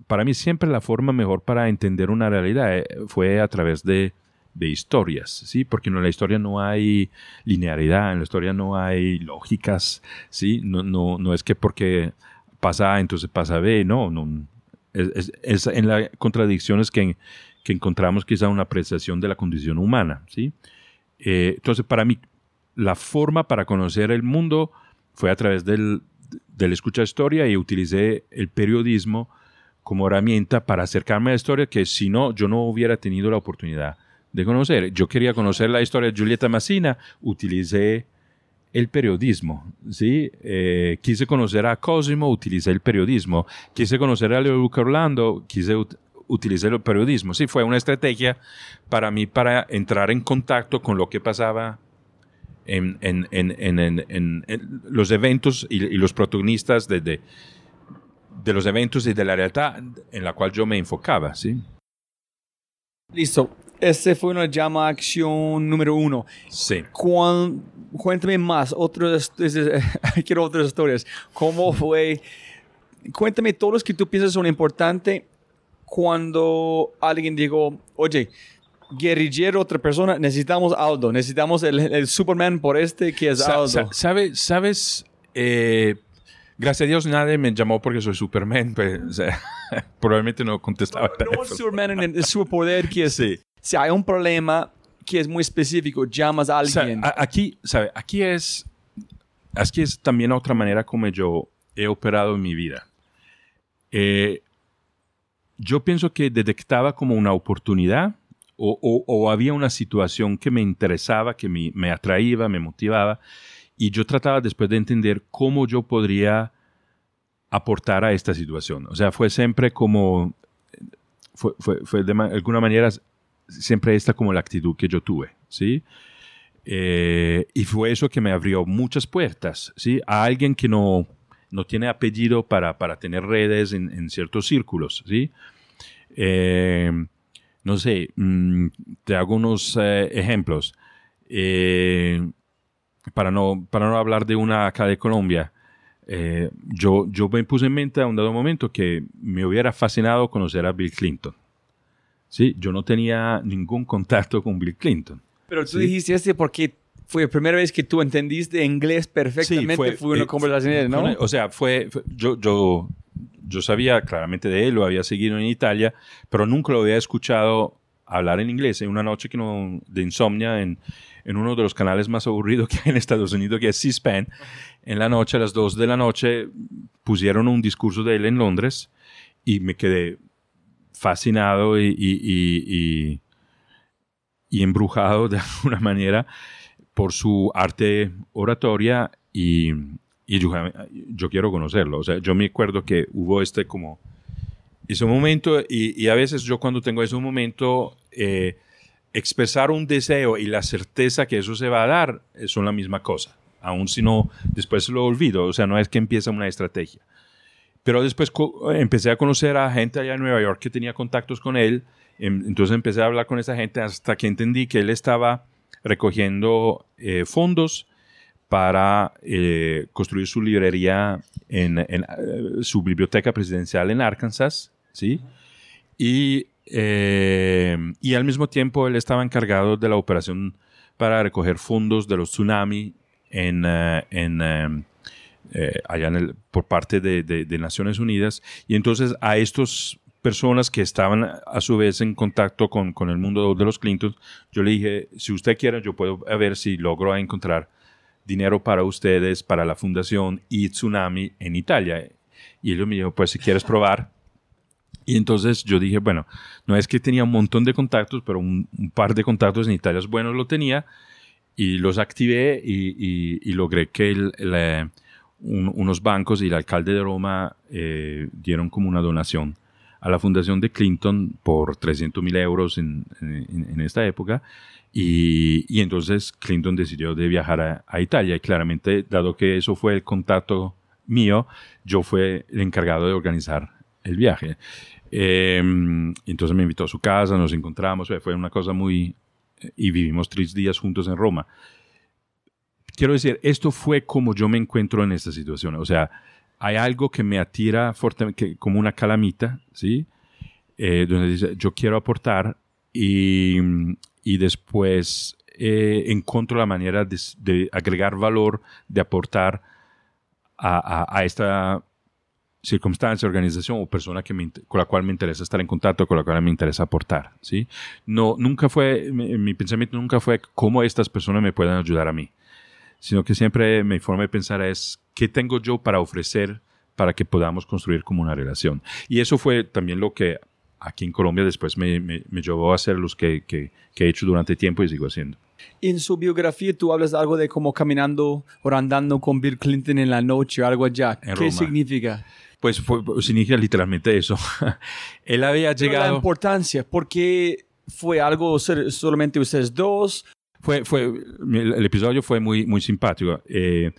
para mí siempre la forma mejor para entender una realidad eh, fue a través de, de historias, ¿sí? Porque en la historia no hay linealidad, en la historia no hay lógicas, ¿sí? No, no, no es que porque pasa A, entonces pasa B, no, no. Es, es- es en las contradicciones que, que encontramos quizá una apreciación de la condición humana, ¿sí? Eh, entonces, para mí, la forma para conocer el mundo fue a través del, del escucha historia y utilicé el periodismo como herramienta para acercarme a la historia que si no, yo no hubiera tenido la oportunidad de conocer. Yo quería conocer la historia de Julieta Massina, utilicé el periodismo, ¿sí? Eh, quise conocer a Cosimo, utilicé el periodismo. Quise conocer a Leo Luca Orlando, quise ut- utilicé el periodismo. Sí, fue una estrategia para mí para entrar en contacto con lo que pasaba en, en- en- en- los eventos y, y los protagonistas de, de, de los eventos y de la realidad en la cual yo me enfocaba, ¿sí? Listo. Este fue una llama a acción número uno. Sí. Cuán- cuéntame más, otros, <laughs> quiero otras historias. ¿Cómo fue? Cuéntame todos los que tú piensas son importantes cuando alguien dijo, oye, guerrillero, otra persona, necesitamos Aldo, necesitamos el, el Superman por este que es Sa- Aldo. sa- sabe- ¿Sabes? Eh, gracias a Dios nadie me llamó porque soy Superman. pues, o sea, <laughs> probablemente no contestaba. no el teléfono. Superman en el superpoder que es, Sí. Si hay un problema que es muy específico, llamas a O sea, alguien. a- aquí, ¿sabe? Aquí es... que es también otra manera como yo he operado en mi vida. Eh, yo pienso que detectaba como una oportunidad o, o- o había una situación que me interesaba, que me, me atraía, me motivaba, y yo trataba después de entender cómo yo podría aportar a esta situación. O sea, fue siempre como, fue, fue- fue de alguna manera siempre esta como la actitud que yo tuve, ¿sí? Eh, y fue eso que me abrió muchas puertas, ¿sí? A alguien que no, no tiene apellido para, para tener redes en, en ciertos círculos, ¿sí? Eh, no sé, mm, te hago unos eh, ejemplos. Para, no, para no hablar de una acá de Colombia, yo, yo me puse en mente a un dado momento que me hubiera fascinado conocer a Bill Clinton. Sí, yo no tenía ningún contacto con Bill Clinton. Pero tú Sí. dijiste este porque fue la primera vez que tú entendiste inglés perfectamente. fue- fue, una eh, conversación, ¿no? Una- O sea, fue, fue- yo, yo, yo sabía claramente de él, lo había seguido en Italia, pero nunca lo había escuchado hablar en inglés. En una noche que no, de insomnia en, en uno de los canales más aburridos que hay en Estados Unidos, que es C-SPAN, en la noche, a las 2 de la noche, pusieron un discurso de él en Londres y me quedé fascinado y, embrujado de <laughs> alguna manera por su arte oratoria y, yo, quiero conocerlo. O sea, yo me acuerdo que hubo este como ese momento y, y a veces yo cuando tengo ese momento eh, expresar un deseo y la certeza que eso se va a dar eh, son la misma cosa. Aun si no, después lo olvido. O sea, no es que empieza una estrategia. Pero después empecé a conocer a gente allá en Nueva York que tenía contactos con él. Em- Entonces empecé a hablar con esa gente hasta que entendí que él estaba recogiendo eh, fondos para eh, construir su librería en, en, eh, su biblioteca presidencial en Arkansas, ¿sí? Y, eh, y al mismo tiempo él estaba encargado de la operación para recoger fondos de los tsunami en, eh, en, eh, allá por parte de, de- Naciones Unidas. Y entonces a estas personas que estaban a su vez en contacto con, el mundo de los Clintons, yo le dije, si usted quiere, yo puedo ver si logro encontrar dinero para ustedes, para la fundación y Tsunami en Italia. Y ellos me dijo, pues si quieres probar. Y entonces yo dije, bueno, no es que tenía un montón de contactos, pero un, par de contactos en Italia buenos lo tenía y los activé y, logré que el- el, un- unos bancos y el alcalde de Roma eh, dieron como una donación a la fundación de Clinton por 300 mil euros en, esta época. Y, entonces Clinton decidió de viajar a, Italia y claramente, dado que eso fue el contacto mío, yo fue el encargado de organizar el viaje. Eh, entonces me invitó a su casa, nos encontramos, fue una cosa muy... y vivimos tres días juntos en Roma. Quiero decir, esto fue como yo me encuentro en esta situación. O sea, hay algo que me atira fuertemente, como una calamita, ¿sí? Eh, donde dice, yo quiero aportar y, y después eh, encuentro la manera de, de agregar valor, de aportar a, a- a esta circunstancia, organización o persona que me, con la cual me interesa estar en contacto, con la cual me interesa aportar, ¿sí? No, nunca fue, mi, mi pensamiento nunca fue cómo estas personas me pueden ayudar a mí, sino que siempre mi forma de pensar es qué tengo yo para ofrecer para que podamos construir como una relación. Y eso fue también lo que aquí en Colombia después me, me- me llevó a hacer los que, que- que he hecho durante tiempo y sigo haciendo. En su biografía tú hablas algo de como caminando o andando con Bill Clinton en la noche o algo allá. En ¿Qué Roma. significa? Pues fue, significa literalmente eso. <laughs> Él había Pero La llegado... importancia, ¿por qué fue algo solamente ustedes dos? Fue, fue, el, el episodio fue muy, muy simpático. Eh,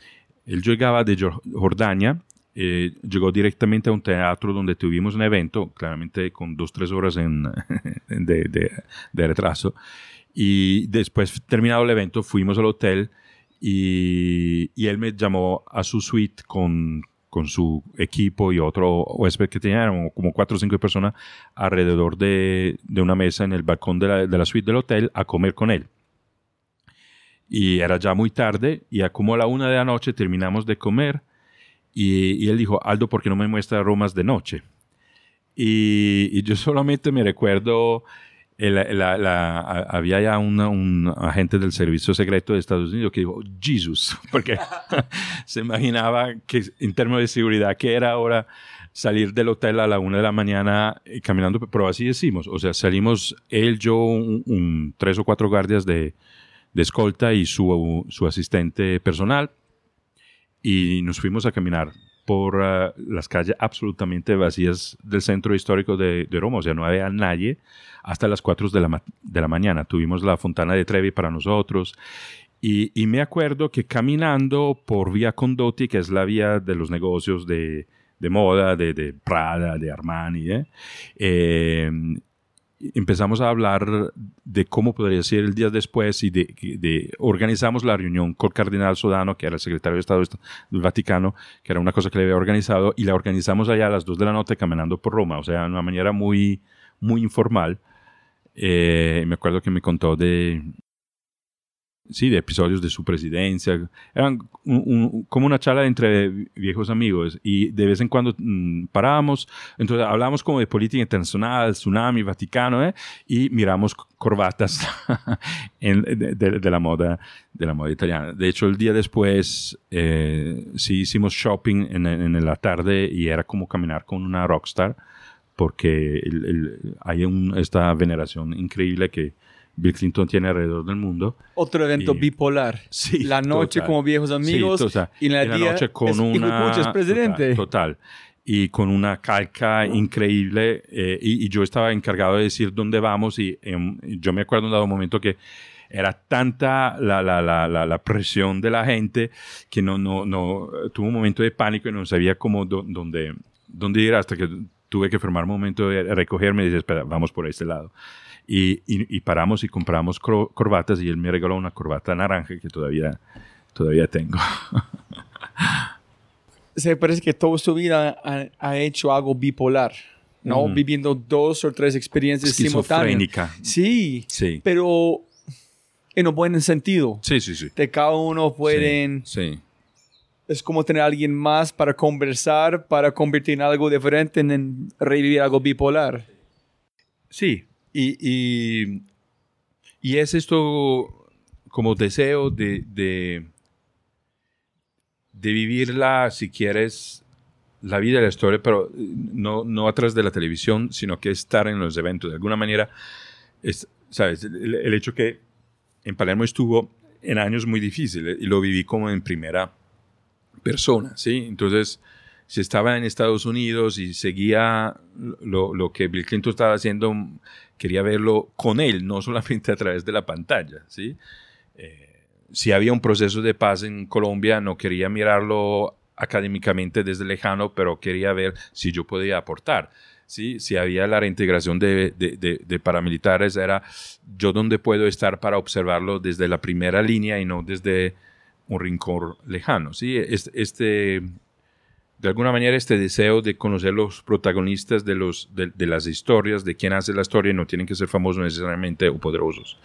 él llegaba de Jor- Jordania, eh, llegó directamente a un teatro donde tuvimos un evento, claramente con dos, tres horas en, <laughs> de, de- de retraso. Y después, terminado el evento, fuimos al hotel y, y él me llamó a su suite con, con su equipo y otro huésped que tenía, eran como cuatro o cinco personas, alrededor de, de una mesa en el balcón de la, de la suite del hotel a comer con él y era ya muy tarde y a como a la una de la noche terminamos de comer y, y él dijo, Aldo, ¿por qué no me muestra Romas de noche? Y, y yo <laughs> solamente me recuerdo a- había ya una- un agente del servicio secreto de Estados Unidos que dijo, Jesus, <laughs> porque <laughs> se imaginaba que en términos de seguridad que era ahora salir del hotel a la una de la mañana eh, caminando, pero así decimos, o sea, salimos él, yo, tres o cuatro guardias de, de escolta y su, su asistente personal y nos fuimos a caminar por ah, las calles absolutamente vacías del centro histórico de, de Roma, o sea, no había nadie hasta las 4 de la, de la mañana. Tuvimos la Fontana de Trevi para nosotros y, y me acuerdo que caminando por Vía Condotti, que es la vía de los negocios de, de moda, de, de Prada, de Armani, ¿eh? Eh, empezamos a hablar de cómo podría ser el día después y de, de- organizamos la reunión con cardenal Sodano, que era el secretario de Estado del Vaticano, que era una cosa que le había organizado, y la organizamos allá a las 2 de la noche caminando por Roma, o sea, de una manera muy, muy informal. Eh, me acuerdo que me contó de, sí, de episodios de su presidencia. Eran un- un- como una charla entre viejos amigos y de vez en cuando mm, parábamos, entonces hablábamos como de política internacional, tsunami, Vaticano, ¿eh? y miramos corbatas <laughs> en- de, de- de la moda de la moda italiana. De hecho, el día después eh, sí hicimos shopping en, en la tarde y era como caminar con una rockstar porque el- el- hay un- esta veneración increíble que Bill Clinton tiene alrededor del mundo. Otro evento Y- bipolar. <laughs> Sí, la noche total. como viejos amigos Sí, total. y la, En la día noche con es, una... es presidente. Total, total. Y con una calca increíble. eh, y, y yo estaba encargado de decir dónde vamos. Y em, yo me acuerdo en un dado momento que era tanta la, la, la, la, presión de la gente que no, no, no, tuve un momento de pánico y no sabía cómo, dó- dónde, dónde ir hasta que tuve que formar un momento de recogerme y decir, espera, vamos por este lado. Y, y, y paramos y compramos cro- corbatas y él me regaló una corbata naranja que todavía, todavía tengo. <laughs> Se parece que toda su vida ha, ha hecho algo bipolar, ¿no? Ujú. Viviendo dos o tres experiencias simultáneas. Sí, Sí. pero en un buen sentido. Sí, sí, sí. De cada uno pueden... Sí. Es como tener a alguien más para conversar, para convertir en algo diferente, en, en revivir algo bipolar. Sí. Y, y, y es esto como deseo de, de, de vivirla, si quieres, la vida y la historia, pero no, no atrás de la televisión, sino que estar en los eventos. De alguna manera, es, ¿sabes? El, el hecho que en Palermo estuvo en años muy difíciles y lo viví como en primera persona, ¿sí? Entonces, si estaba en Estados Unidos y seguía lo, lo que Bill Clinton estaba haciendo, quería verlo con él, no solamente a través de la pantalla, ¿sí? Eh, si había un proceso de paz en Colombia, no quería mirarlo académicamente desde lejano, pero quería ver si yo podía aportar. ¿sí? Si había la reintegración de, de, de, de paramilitares, era yo donde puedo estar para observarlo desde la primera línea y no desde un rincón lejano. ¿sí? Este, de alguna manera, este deseo de conocer los protagonistas de, los, de, las historias, de quién hace la historia, no tienen que ser famosos necesariamente o poderosos.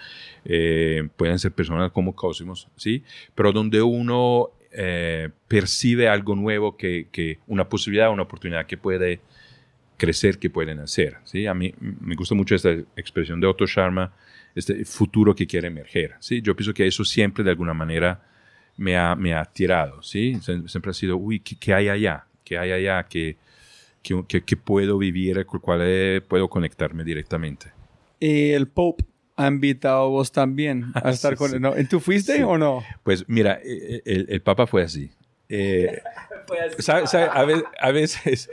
Eh, pueden ser personas como Cosmos, ¿sí? Pero donde uno eh, percibe algo nuevo, que, que, una posibilidad, una oportunidad que puede crecer, que pueden hacer, ¿sí? A mí me gusta mucho esta expresión de Otto Sharma, este futuro que quiere emerger, ¿sí? Yo pienso que eso siempre, de alguna manera, me ha, me ha tirado, ¿sí? Siempre ha sido, uy, ¿qué, qué hay allá? ¿Qué hay allá que, que, que, que puedo vivir, con el cual eh, puedo conectarme directamente? Y el Pope ha invitado a vos también <laughs> a estar sí, con sí. él. ¿no? ¿Tú fuiste Sí. o no? Pues mira, eh, el, el Papa fue así. Eh, <laughs> ¿sabe- sabe? A veces, a veces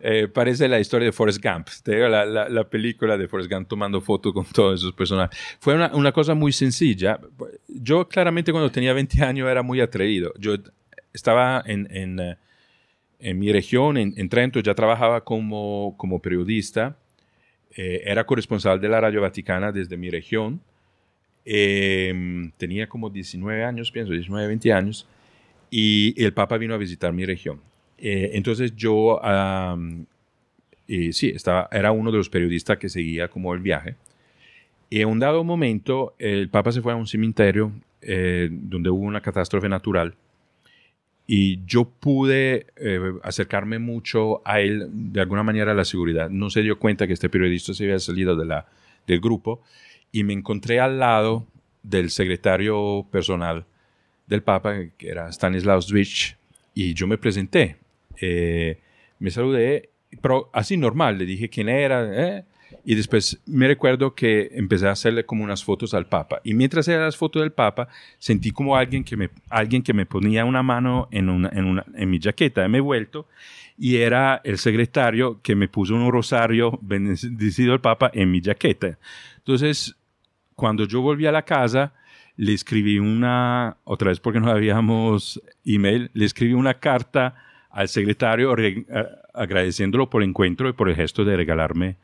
eh, parece la historia de Forrest Gump, la, la, la película de Forrest Gump tomando fotos con todos esos personajes. Fue una, una cosa muy sencilla. Yo claramente cuando tenía 20 años era muy atrevido. Yo estaba en, en, eh, en mi región, en, en Trento, ya trabajaba como, como periodista. Eh, era corresponsal de la Radio Vaticana desde mi región. Eh, tenía como 19 años, pienso, 19, 20 años. Y el Papa vino a visitar mi región. Eh, entonces yo, eh, sí, estaba, era uno de los periodistas que seguía como el viaje. Y en un dado momento, el Papa se fue a un cementerio eh, donde hubo una catástrofe natural. Y yo pude acercarme mucho a él, de alguna manera, a la seguridad. No se dio cuenta que este periodista se había salido del grupo y me encontré al lado del secretario personal del Papa, que era Stanislaus Zwitsch, y yo me presenté. Eh, me saludé, pero así normal, le dije quién era, ¿eh? y después me recuerdo que empecé a hacerle como unas fotos al Papa. Y mientras hacía las fotos del Papa, sentí como alguien que me, alguien que me ponía una mano en, una, en, una, en mi jaqueta. Me he vuelto y era el secretario que me puso un rosario bendecido el Papa en mi jaqueta. Entonces, cuando yo volví a la casa, le escribí una, otra vez porque no habíamos email, le escribí una carta al secretario agradeciéndolo por el encuentro y por el gesto de regalarme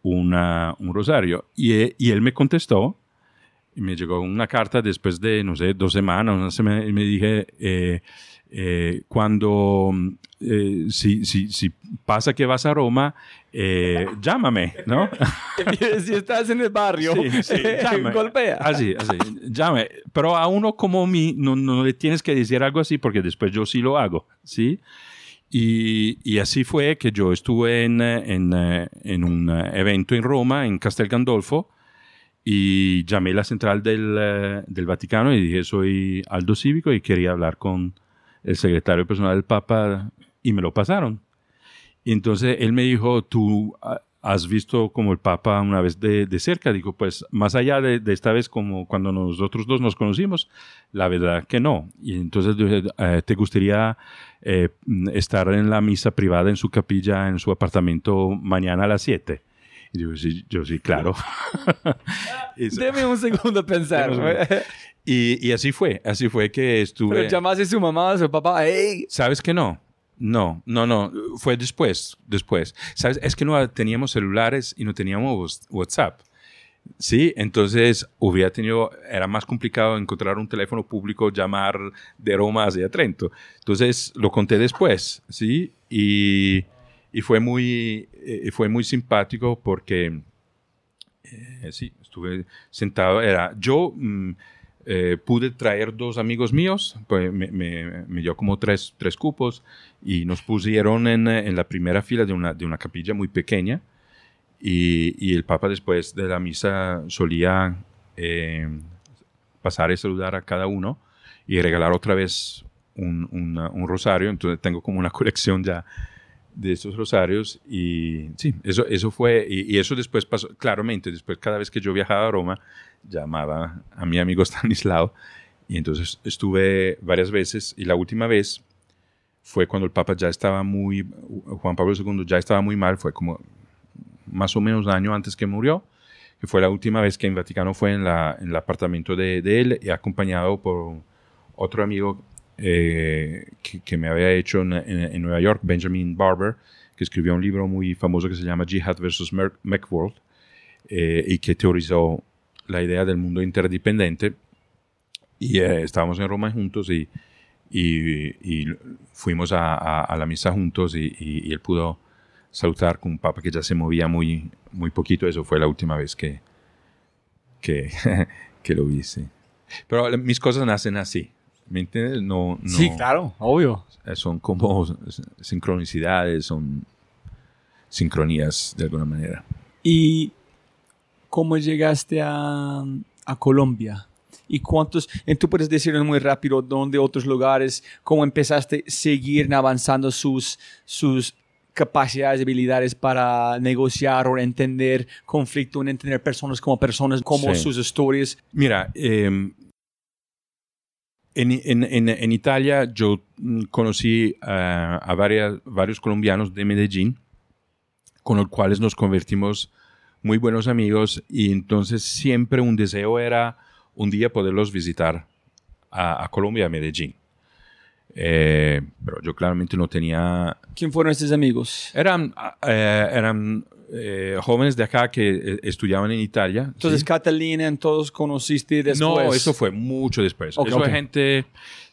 una, un rosario. Y, y, él me contestó, y me llegó una carta después de, no sé, dos semanas, una semana, y me dije, eh, eh, cuando, eh, si, si, si, pasa que vas a Roma, <laughs> llámame, ¿no? <laughs> si estás en el barrio, sí, sí, <laughs> golpea. Así, así, llame. Pero a uno como mí no, no le tienes que decir algo así porque después yo sí lo hago, ¿sí? Y, y, así fue que yo estuve en, en, en, un evento en Roma, en Castel Gandolfo, y llamé a la central del, del, Vaticano y dije, soy Aldo Cívico y quería hablar con el secretario personal del Papa y me lo pasaron. Y entonces él me dijo, tú has visto como el Papa una vez de, de cerca. Digo, pues más allá de, de, esta vez como cuando nosotros dos nos conocimos, la verdad que no. Y entonces dije, eh, ¿te gustaría eh, estar en la misa privada en su capilla, en su apartamento mañana a las 7? Y digo, sí, yo sí, claro. <laughs> Deme un segundo a pensar. y, y, así fue, así fue que estuve... Pero llamaste a su mamá, a su papá, hey. ¿Sabes que no? No, no, no, fue después, después. ¿Sabes? Es que no teníamos celulares y no teníamos WhatsApp. Sí, entonces hubiera tenido, era más complicado encontrar un teléfono público, llamar de Roma hacia Trento. Entonces lo conté después, ¿sí? Y, y fue, muy, eh, fue muy simpático porque, eh, sí, estuve sentado, era yo... Mm, eh, pude traer dos amigos míos, pues me, me, me, dio como tres, tres cupos y nos pusieron en, en, la primera fila de una, de una capilla muy pequeña. Y, y el Papa después de la misa solía eh, pasar y saludar a cada uno y regalar otra vez un, un rosario, entonces tengo como una <laughs> colección ya de estos rosarios y sí, eso, eso fue, y, y, eso después pasó, claramente, después cada vez que yo viajaba a Roma, llamaba a mi amigo <laughs> Stanislao y entonces estuve varias veces y la última vez fue cuando el Papa ya estaba muy, Juan Pablo II ya estaba muy mal, fue como más o menos un año antes que murió, que fue la última vez que en Vaticano fue en, la, en el apartamento de, de él y acompañado por otro amigo eh, que, que, me había hecho en, en, en, Nueva York, Benjamin Barber, que escribió un libro muy famoso que se llama Jihad versus Macworld eh, y que teorizó la idea del mundo interdependiente y eh, estábamos en Roma juntos y, y, y fuimos a, a, a, la misa juntos y, y, él pudo saludar con un papa que ya se movía muy, muy poquito. Eso fue la última vez que, que, <laughs> que lo vi. Sí. Pero mis cosas nacen así. ¿Me entiendes? No, no, sí, claro, obvio. Son como sincronicidades, son sincronías de alguna manera. Y cómo llegaste a, a Colombia y cuántos, tú puedes decirnos muy rápido dónde otros lugares, cómo empezaste a seguir avanzando sus, sus capacidades, habilidades para negociar o entender conflicto, entender personas como personas, como sí. sus historias. Mira, eh, en, en, en, en, Italia yo conocí uh, a varias, varios colombianos de Medellín, con los cuales nos convertimos muy buenos amigos y entonces siempre un deseo era un día poderlos visitar a, a Colombia, a Medellín. Eh, pero yo claramente no tenía... ¿Quién fueron estos amigos? Eran, eh, eran eh, jóvenes de acá que estudiaban en Italia. Entonces, ¿sí? Catalina, todos conociste después. No, eso fue mucho después. Okay, eso okay. gente,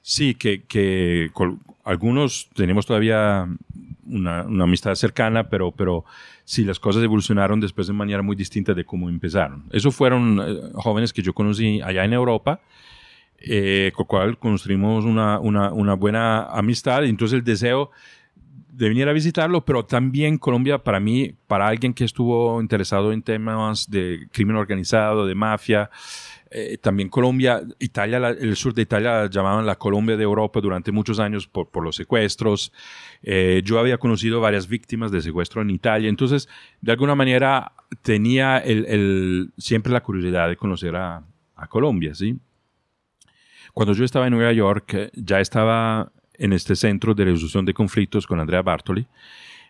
sí, que, que algunos tenemos todavía una, una, amistad cercana, pero, pero sí, las cosas evolucionaron después de manera muy distinta de cómo empezaron. Esos fueron eh, jóvenes que yo conocí allá en Europa, eh, con cual construimos una, una, una, buena amistad. Entonces el deseo de venir a visitarlo, pero también Colombia para mí, para alguien que estuvo interesado en temas de crimen organizado, de mafia, eh, también Colombia, Italia, la- el sur de Italia la llamaban la Colombia de Europa durante muchos años por, por los secuestros. Eh, yo había conocido varias víctimas de secuestro en Italia, entonces de alguna manera tenía el, el- siempre la curiosidad de conocer a, a Colombia, ¿sí? Cuando yo estaba en Nueva York, eh, ya estaba en este centro de resolución de conflictos con Andrea Bartoli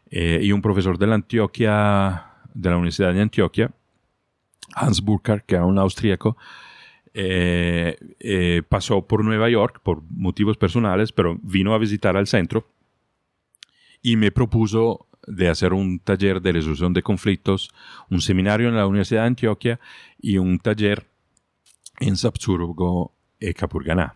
eh, y un profesor de la Antioquia, de la Universidad de Antioquia, Hans Burkhardt, que era un austríaco, eh, eh, pasó por Nueva York por motivos personales, pero vino a visitar al centro y me propuso de hacer un taller de resolución de conflictos, un seminario en la Universidad de Antioquia y un taller en Sapsurgo y Capurganá.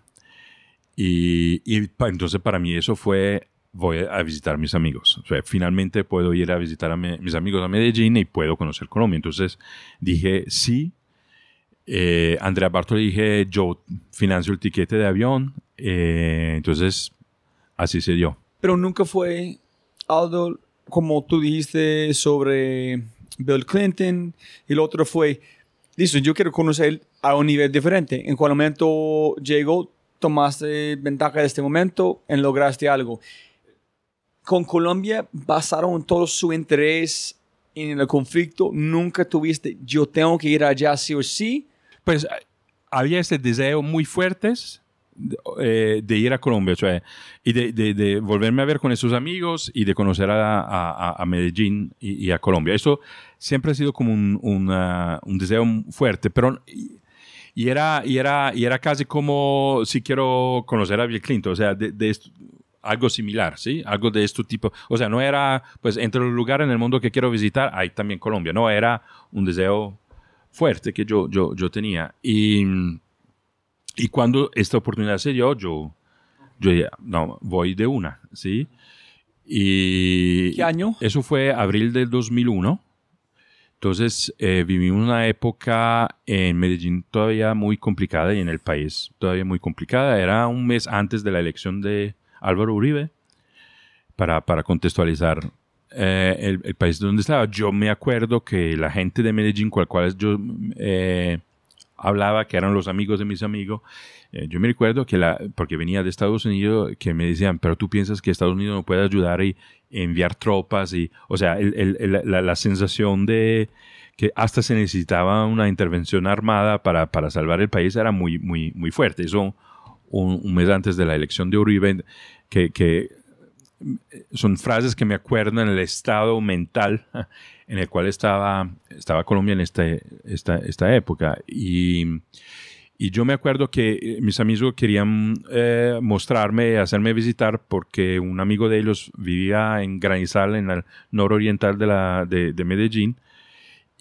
Y, entonces para mí eso fue, voy a visitar a mis amigos. Finalmente puedo ir a visitar a mis amigos a Medellín y puedo conocer Colombia. Entonces dije, sí. Eh, Andrea Bartoli dije, yo financio el tiquete de avión. Eh, entonces, así se dio. Pero nunca fue algo como tú dijiste sobre Bill Clinton el otro fue, listo, yo quiero conocer a un nivel diferente. En cuál momento llegó, tomaste ventaja de este momento y lograste algo. Con Colombia basaron todo su interés en el conflicto. Nunca tuviste, yo tengo que ir allá sí o sí. Pues eh, había ese deseo muy fuertes de, eh, de ir a Colombia, o sea, y de, volverme a ver con esos amigos y de conocer a, Medellín y, a Colombia. Eso siempre ha sido como un, un deseo fuerte, pero y, era, y, era, y era casi como si quiero conocer a Bill Clinton, o sea, de, de algo similar, ¿sí? Algo de este tipo. O sea, no era, pues, entre los lugares en el mundo que quiero visitar, hay también Colombia, no, era un deseo fuerte que yo, yo, yo tenía. Y, y cuando esta oportunidad se dio, yo, yo dije, no, voy de una, ¿sí? Y ¿Qué año? Eso fue abril del 2001. Entonces, eh, vivimos una época en Medellín todavía muy complicada y en el país todavía muy complicada. Era un mes antes de la elección de Álvaro Uribe, para, para contextualizar eh, el, país donde estaba. Yo me acuerdo que la gente de Medellín, con la cual yo eh, hablaba, que eran los amigos de mis amigos, eh, yo me recuerdo que la, porque venía de Estados Unidos, que me decían, pero tú piensas que Estados Unidos no puede ayudar y enviar tropas y, o sea, la, la sensación de que hasta se necesitaba una intervención armada para, para salvar el país era muy, muy, muy fuerte. Eso un, un mes antes de la elección de Uribe, que, que son frases que me acuerdan el estado mental en el cual estaba, estaba Colombia en este, esta, esta época. Y, y yo me acuerdo que eh, mis amigos querían eh, mostrarme, hacerme visitar, porque un amigo de ellos vivía en Granizal, en el nororiental de, la, de, de Medellín.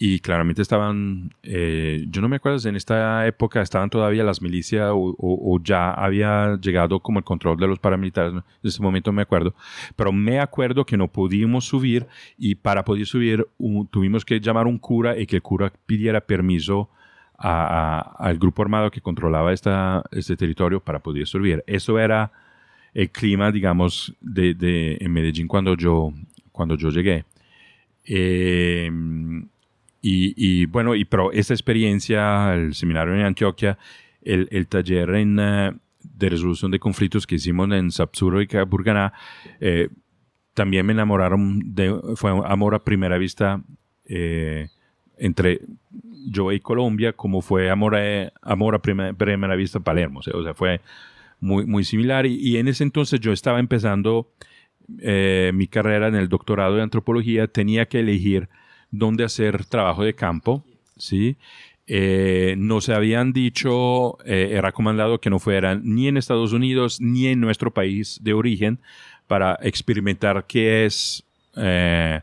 Y claramente estaban, eh, yo no me acuerdo si en esta época estaban todavía las milicias o, o- o ya había llegado como el control de los paramilitares, en ese momento me acuerdo, pero me acuerdo que no pudimos subir y para poder subir un- tuvimos que llamar a un cura y que el cura pidiera permiso a- a- al grupo armado que controlaba esta, este territorio para poder subir. Eso era el clima, digamos, de, de- en Medellín cuando yo, cuando yo llegué. Eh, y, y, bueno, y, pero esta experiencia, el seminario en Antioquia, el, el taller en, eh, de resolución de conflictos que hicimos en Sapsuro y Burganá, eh, también me enamoraron, de, fue amor a primera vista eh, entre yo y Colombia, como fue amor a, amor a prima- primera vista Palermo, o sea, fue muy, muy similar. Y, y en ese entonces yo estaba empezando eh, mi carrera en el doctorado de antropología, tenía que elegir dónde hacer trabajo de campo, ¿sí? Eh, nos habían dicho, eh, era recomendado que no fueran ni en Estados Unidos ni en nuestro país de origen para experimentar qué es eh,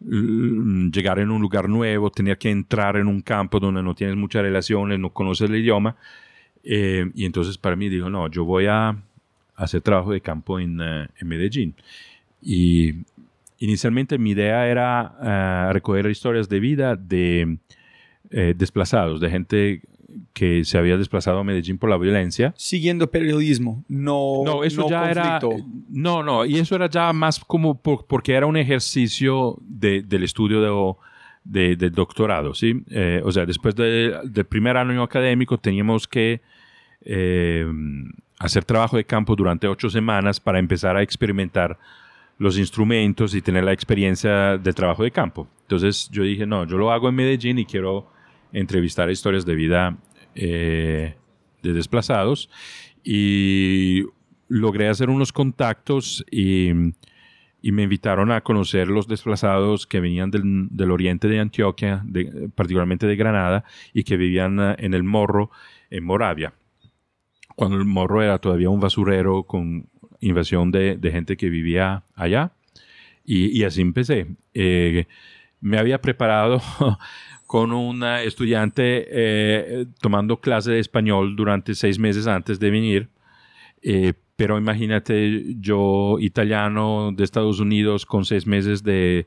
llegar en un lugar nuevo, tener que entrar en un campo donde no tienes muchas relaciones, no conoces el idioma. Eh, y entonces para mí dijo, no, yo voy a hacer trabajo de campo en, eh, en Medellín. Y inicialmente mi idea era eh, recoger historias de vida de eh, desplazados, de gente que se había desplazado a Medellín por la violencia. Siguiendo periodismo, no No, eso no ya era... conflicto. No, no, y eso era ya más como por- porque era un ejercicio de- del estudio de, de- del doctorado, ¿sí? Eh, o sea, después de- del primer año académico teníamos que eh, hacer trabajo de campo durante ocho semanas para empezar a experimentar los instrumentos y tener la experiencia de trabajo de campo. Entonces yo dije, no, yo lo hago en Medellín y quiero entrevistar historias de vida eh, de desplazados y logré hacer unos contactos y, y me invitaron a conocer los desplazados que venían del, del oriente de Antioquia, de- particularmente de Granada, y que vivían eh, en el Morro, en Moravia. Cuando el Morro era todavía un basurero con invasión de, de gente que vivía allá. Y, y así empecé. Eh, me había preparado <laughs> con una estudiante eh, tomando clase de español durante seis meses antes de venir. Eh, pero imagínate yo, italiano de Estados Unidos, con seis meses de,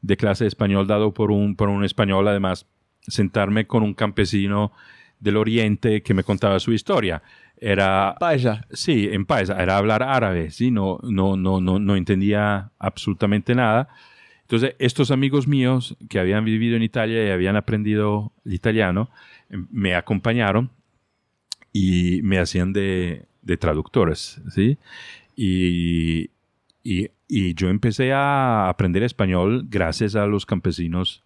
de clase de español dado por un, por un español, además, sentarme con un campesino del oriente que me contaba su historia. Era Paisa. Sí, en paisa, era hablar árabe, sí, no, no, no, no, no entendía absolutamente nada. Entonces, estos amigos míos que habían vivido en Italia y habían aprendido el italiano, em, me acompañaron y me hacían de, de traductores, ¿sí? Y, y, y yo empecé a aprender español gracias a los campesinos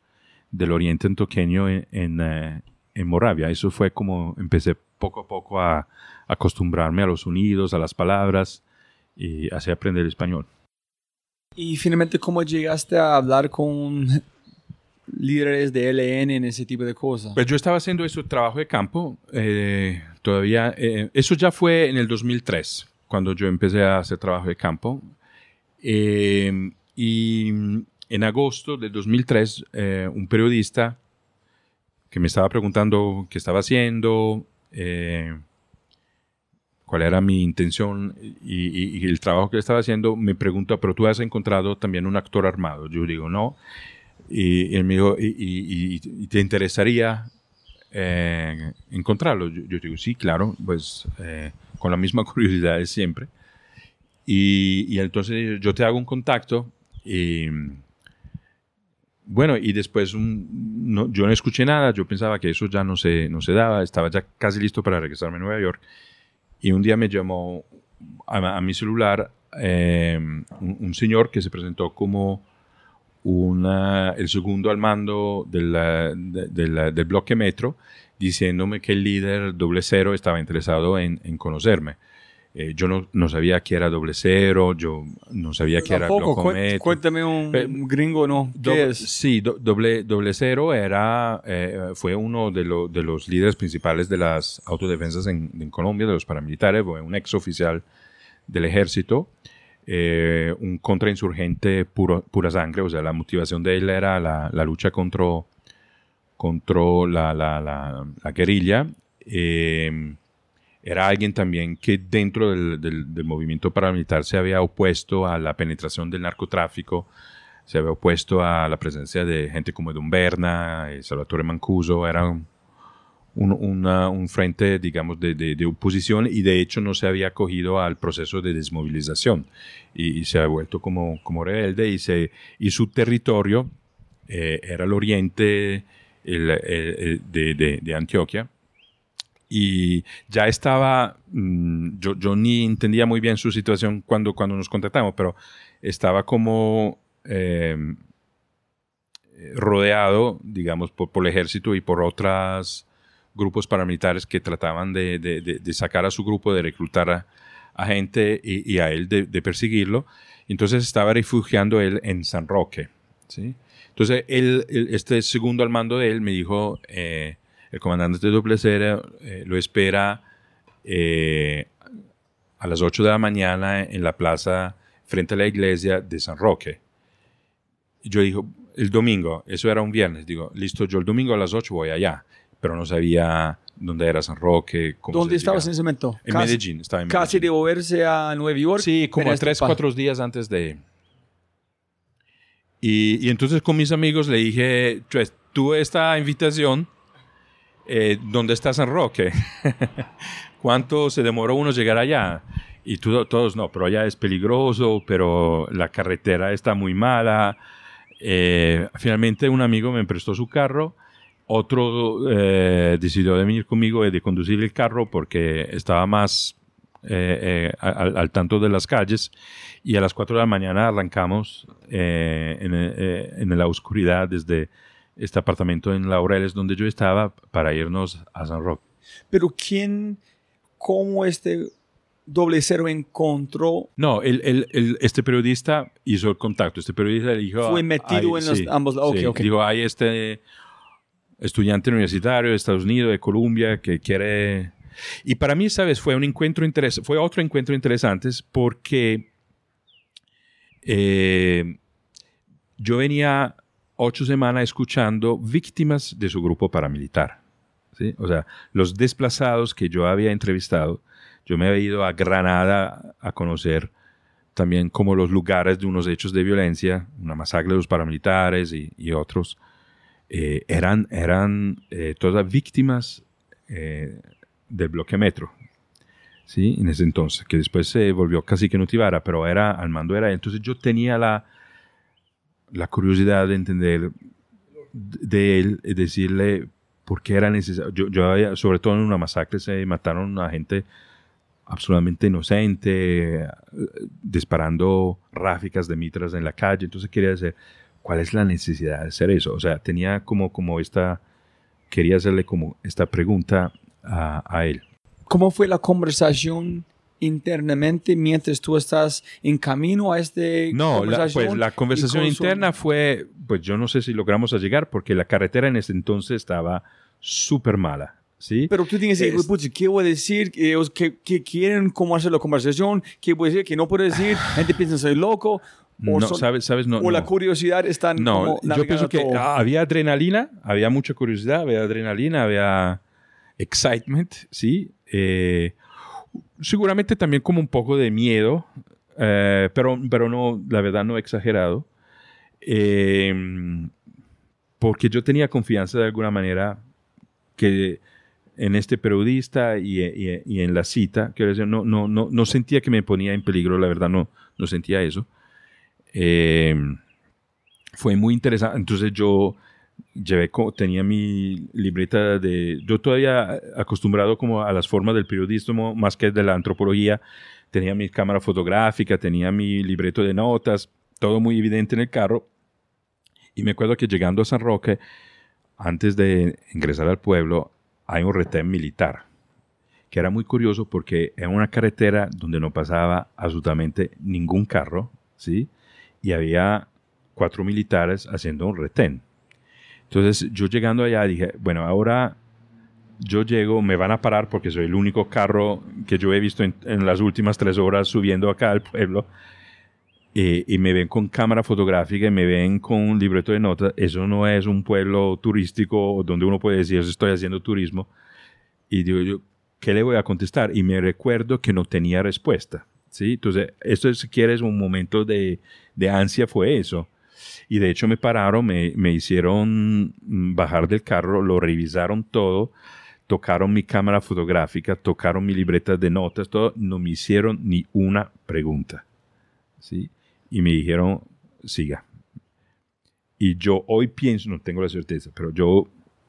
del oriente antioqueño en, en, eh, en Moravia. Eso fue como empecé poco a poco a acostumbrarme a los sonidos, a las palabras y así aprender español. Y finalmente, ¿cómo llegaste a hablar con líderes de LN en ese tipo de cosas? Pues yo estaba haciendo ese trabajo de campo, eh, todavía, eh, eso ya fue en el 2003, cuando yo empecé a hacer trabajo de campo. Eh, y en agosto del 2003, eh, un periodista que me estaba preguntando qué estaba haciendo, eh, cuál era mi intención y, y- y el trabajo que estaba haciendo, me pregunta, pero tú has encontrado también un actor armado. Yo digo, no. Y, y él me dijo, ¿y, te interesaría eh, encontrarlo? Yo, yo digo, sí, claro, pues eh, con la misma <laughs> curiosidad de siempre. Y entonces yo te hago un contacto y bueno, y después un- no- yo no escuché nada, yo pensaba que eso ya no se, no se daba, estaba ya casi listo para regresarme a Nueva York. Y un día me llamó a, a mi celular eh, un, un señor que se presentó como una, el segundo al mando del, eh, de- del- del bloque metro, diciéndome que el líder doble cero estaba interesado en, en conocerme. Eh, yo no, no sabía que era doble cero, yo no sabía que era metro. cuéntame un Eh, gringo, ¿no? ¿Qué Doble- es? Sí, do- doble, doble cero era, eh, fue uno de, lo- de los líderes principales de las autodefensas en, en Colombia, de los paramilitares, fue un ex oficial del ejército, eh, un contrainsurgente puro, pura sangre, o sea, la motivación de él era la, la lucha contra, contra la, la, la- la guerrilla. eh, era alguien también que dentro del, del- del movimiento paramilitar se había opuesto a la penetración del narcotráfico, se había opuesto a la presencia de gente como Edun Berna, eh, Salvatore Mancuso, era un, un- una- un frente, digamos, de, de- de oposición y de hecho no se había acogido al proceso de desmovilización y, y se ha vuelto como, como rebelde y, se, y su territorio eh, era el oriente el- el- el de- de Antioquia y ya estaba, mm, yo, yo ni entendía muy bien su situación cuando, cuando nos contactamos, pero estaba como eh, rodeado, digamos, por, por el ejército y por otros grupos paramilitares que trataban de, de- de- de sacar a su grupo, de reclutar a, a gente y, y a él de perseguirlo. Entonces estaba refugiando él en San Roque. ¿sí? Entonces él, él- este segundo al mando de él me dijo, eh, el comandante de cero eh, lo espera eh, a las 8 de la mañana en la plaza frente a la iglesia de San Roque. Yo digo, el domingo, eso era un viernes, digo, listo, yo el domingo a las 8 voy allá, pero no sabía dónde era San Roque. Cómo ¿Dónde estabas en ese momento? En Casi- Medellín, estaba en Casi Medellín. de moverse a Nueva York. Sí, como a este tres, pa- cuatro días antes de... Y, y entonces con mis amigos le dije, pues tuve esta invitación eh, ¿dónde está San Roque? <laughs> ¿Cuánto se demoró uno llegar allá? Y tú- todos, no, pero allá es peligroso, pero la carretera está muy mala. Eh, finalmente un amigo me prestó su carro, otro eh, decidió de venir conmigo y de conducir el carro porque estaba más eh, eh, al, al tanto de las calles y a las 4 de la mañana arrancamos eh, en, eh, en la oscuridad desde este apartamento en Laureles donde yo estaba para irnos a San Roque. Pero ¿quién, cómo este doble cero encontró, No, el, el- el- este periodista hizo el contacto. Este periodista le dijo... Fue metido en los ambos lados. sí. Ok, ok. Dijo, hay este estudiante universitario de Estados Unidos, de Colombia, que quiere... Y para mí, ¿sabes? Fue un encuentro interesante, fue otro encuentro interesante porque eh, yo venía ocho semanas escuchando víctimas de su grupo paramilitar. O sea, los desplazados que yo había entrevistado, yo me había ido a Granada a conocer también como los lugares de unos hechos de violencia, una masacre de los paramilitares y, otros, eh, eran, eran eh, todas víctimas eh, del bloque metro. ¿sí? En ese entonces, que después se volvió casi que Nutivara, pero era, al mando era. Entonces yo tenía la, la curiosidad de entender de él, decirle por qué era necesario. Yo, sobre todo en una masacre, se mataron a gente absolutamente inocente, disparando ráficas de mitras en la calle. Entonces quería decir, ¿cuál es la necesidad de hacer eso? O sea, tenía como, como esta, quería hacerle como esta pregunta a, a él. cómo fue la conversación internamente mientras tú estás en camino a este No, la, pues la conversación interna fue, pues yo no sé si logramos a llegar porque la carretera en ese entonces estaba súper mala, ¿sí? Pero tú tienes que decir, "Pucha, ¿qué voy a decir? ¿Qué, qué- quieren? ¿Cómo hacer la conversación? ¿Qué voy a decir? ¿Qué no puedo decir? <sighs> Gente piensa soy loco. O, no, son- sabes, sabes, no. o la no. curiosidad está No, como yo pienso que ah, había adrenalina, había mucha curiosidad, había adrenalina, había excitement, ¿sí? Eh, seguramente también como un poco de miedo, eh, pero, pero no, la verdad no exagerado, Eh, porque yo tenía confianza de alguna manera que en este periodista y, y- y en la cita, quiero decir, no, no, no, no sentía que me ponía en peligro, la verdad no, no sentía eso. Eh, fue muy interesante. Entonces yo llevé, tenía mi libreta de, yo todavía acostumbrado como a las formas del periodismo más que de la antropología, tenía mi cámara fotográfica, tenía mi libreto de notas, todo muy evidente en el carro. Y me acuerdo que llegando a San Roque, antes de ingresar al pueblo, hay un retén militar, que era muy curioso porque era una carretera donde no pasaba absolutamente ningún carro, ¿sí? Y había cuatro militares haciendo un retén. Entonces yo llegando allá dije, bueno, ahora yo llego, me van a parar porque soy el único carro que yo he visto en, en las últimas tres horas subiendo acá al pueblo. eh, y me ven con cámara fotográfica y me ven con un libreto de notas. Eso no es un pueblo turístico donde uno puede decir, estoy haciendo turismo. Y digo yo, ¿qué le voy a contestar? Y me recuerdo que no tenía respuesta. ¿sí? Entonces, esto si quieres un momento de, de ansia fue eso. Y de hecho me pararon, me, me hicieron bajar del carro, lo revisaron todo, tocaron mi cámara fotográfica, tocaron mi libreta de notas, todo, no me hicieron ni una pregunta. ¿sí? Y me dijeron, siga. Y yo hoy pienso, no tengo la certeza, pero yo,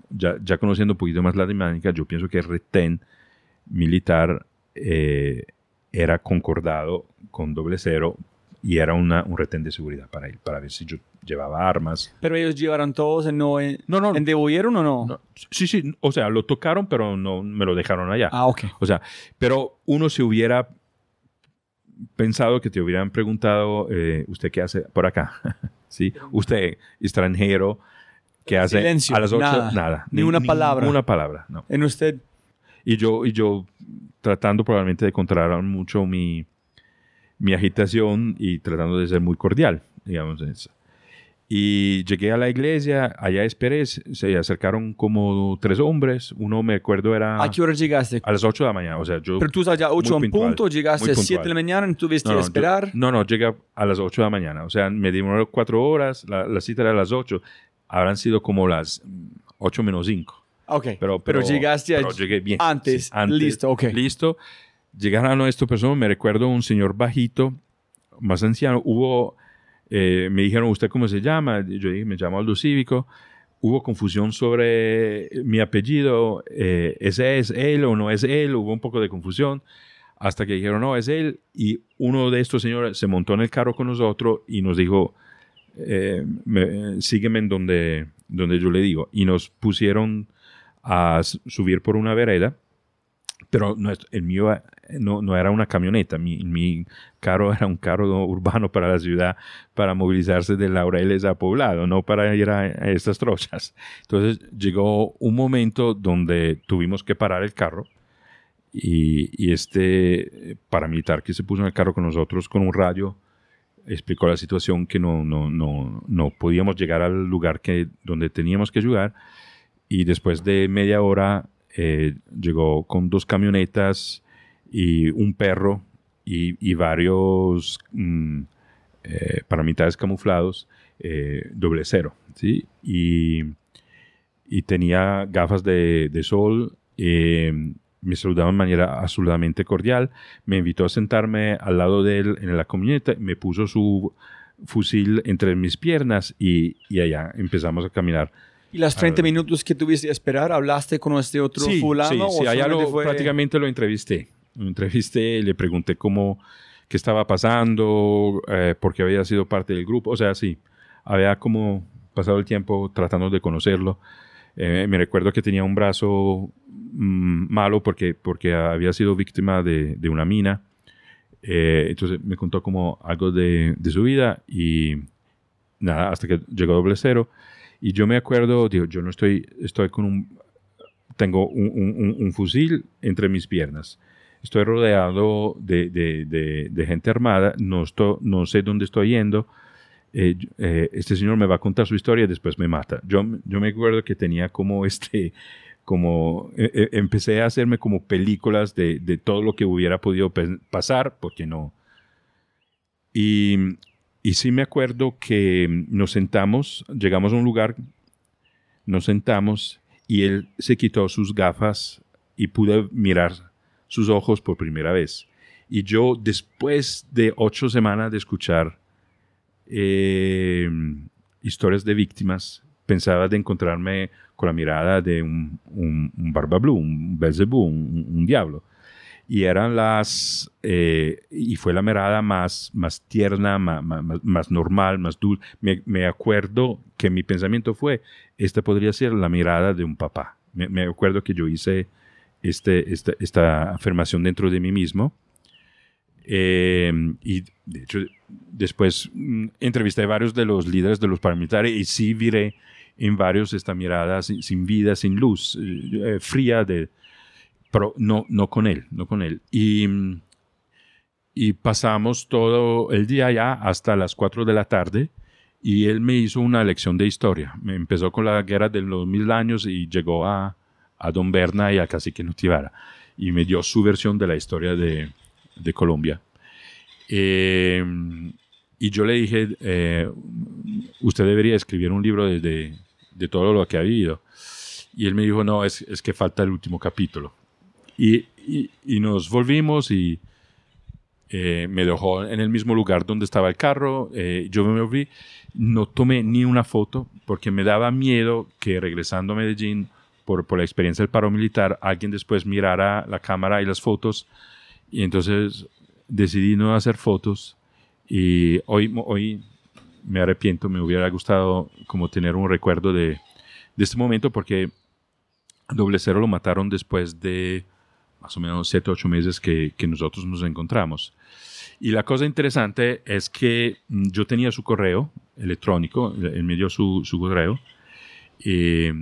ya, ya conociendo un poquito más la dinámica, yo pienso que el retén militar eh, era concordado con doble cero y era una, un retén de seguridad para él, para ver si yo llevaba armas. Pero ellos llevaron todos en no, en, No, no. ¿en devolvieron o no? No, sí, sí, o sea, lo tocaron, pero no me lo dejaron allá. Ah, ok. O sea, pero uno se hubiera pensado que te hubieran preguntado, eh, ¿usted qué hace por acá? <laughs> ¿Sí? Usted, extranjero, ¿qué hace Silencio, a las ocho? nada. Nada. Ni una palabra. Una palabra, no. En usted, Y yo, y yo tratando probablemente de controlar mucho mi, mi agitación y tratando de ser muy cordial, digamos eso. Y llegué a la iglesia, allá esperé, se acercaron como tres hombres, uno me acuerdo era ¿a qué hora llegaste? a las 8 de la mañana, o sea, yo... Pero tú estás ya 8 muy en puntual, punto, llegaste a 7 puntual. de la mañana y tuviste no, que no, esperar. yo- no, no, llegué a las 8 de la mañana, o sea, me demoró cuatro horas, la, la cita era a las 8, habrán sido como las 8 menos 5. Ok, pero llegaste pero llegué bien. Antes, Sí, antes, listo, ok. Listo. Llegaron a esta persona, me recuerdo un señor bajito, más anciano. Hubo, eh, me dijeron, ¿usted cómo se llama? Yo dije, me llamo Aldo Cívico. Hubo confusión sobre mi apellido, eh, ¿ese es él o no es él? Hubo un poco de confusión hasta que dijeron, no, es él. Y uno de estos señores se montó en el carro con nosotros y nos dijo, eh, me- sígueme en donde, donde yo le digo. Y nos pusieron a subir por una vereda, pero nuestro- el mío eh, no, no era una camioneta, mi, mi carro era un carro urbano para la ciudad, para movilizarse de Laureles a Poblado, no para ir a, a estas trochas. Entonces llegó un momento donde tuvimos que parar el carro y, y este paramilitar que se puso en el carro con nosotros con un radio explicó la situación que no, no, no, no podíamos llegar al lugar que, donde teníamos que llegar y después de media hora eh, llegó con dos camionetas y un perro y, varios mm, eh, paramilitares camuflados eh, doble cero ¿sí? y, tenía gafas de, sol eh, me saludaban de manera absolutamente cordial me invitó a sentarme al lado de él en la camioneta me puso su fusil entre mis piernas y, y allá empezamos a caminar ¿Y las 30 Ah. minutos que tuviste que esperar, hablaste con este otro sí, fulano? Sí, o sí, allá solamente lo, fue- prácticamente lo entrevisté. Lo entrevisté, le pregunté cómo, qué estaba pasando, eh, por qué había sido parte del grupo. O sea, sí, había como pasado el tiempo tratando de conocerlo. Eh, me recuerdo que tenía un brazo mm, malo porque, porque había sido víctima de, de una mina. Eh, entonces me contó como algo de, de su vida y nada, hasta que llegó doble cero. Y yo me acuerdo, digo, yo no estoy, estoy con un, tengo un, un- un- fusil entre mis piernas. Estoy rodeado de, de- de- de gente armada, no, estoy, no sé dónde estoy yendo. Eh, eh, este señor me va a contar su historia y después me mata. Yo, yo me acuerdo que tenía como este, como, eh, empecé a hacerme como películas de, de todo lo que hubiera podido pasar, porque no. Y, y sí me acuerdo que nos sentamos, llegamos a un lugar, nos sentamos y él se quitó sus gafas y pude mirar sus ojos por primera vez. Y yo, después de ocho semanas de escuchar eh, historias de víctimas, pensaba de encontrarme con la mirada de un, Barba Blue, un Belzebú, un diablo. Y eran las, eh, y fue la mirada más, más tierna, más, más, normal, más dulce. Me, me acuerdo que mi pensamiento fue, esta podría ser la mirada de un papá. Me, me acuerdo que yo hice este, esta, esta afirmación dentro de mí mismo. Eh, y de hecho, después mm, entrevisté a varios de los líderes de los paramilitares y sí viré en varios esta mirada sin, sin vida, sin luz, eh, fría, de, pero no, no con él, no con él. Y, y pasamos todo el día ya hasta las 4 de la tarde y él me hizo una lección de historia. Me empezó con la guerra de los mil años y llegó a, a Don Berna y a Cacique Nutivara y me dio su versión de la historia de, de Colombia. Eh, y yo le dije, eh, usted debería escribir un libro de, de, todo lo que ha vivido. Y él me dijo, no, es, es que falta el último capítulo. Y, y, nos volvimos y eh, me dejó en el mismo lugar donde estaba el carro. eh, yo me volví, no tomé ni una foto porque me daba miedo que regresando a Medellín por, por la experiencia del paro militar, alguien después mirara la cámara y las fotos. Y entonces decidí no hacer fotos y hoy, hoy me arrepiento, me hubiera gustado como tener un recuerdo de, de este momento porque Doble Cero lo mataron después de más o menos 7 o 8 meses que, que, nosotros nos encontramos. Y la cosa interesante es que yo tenía su correo electrónico, él me dio su, su correo, eh,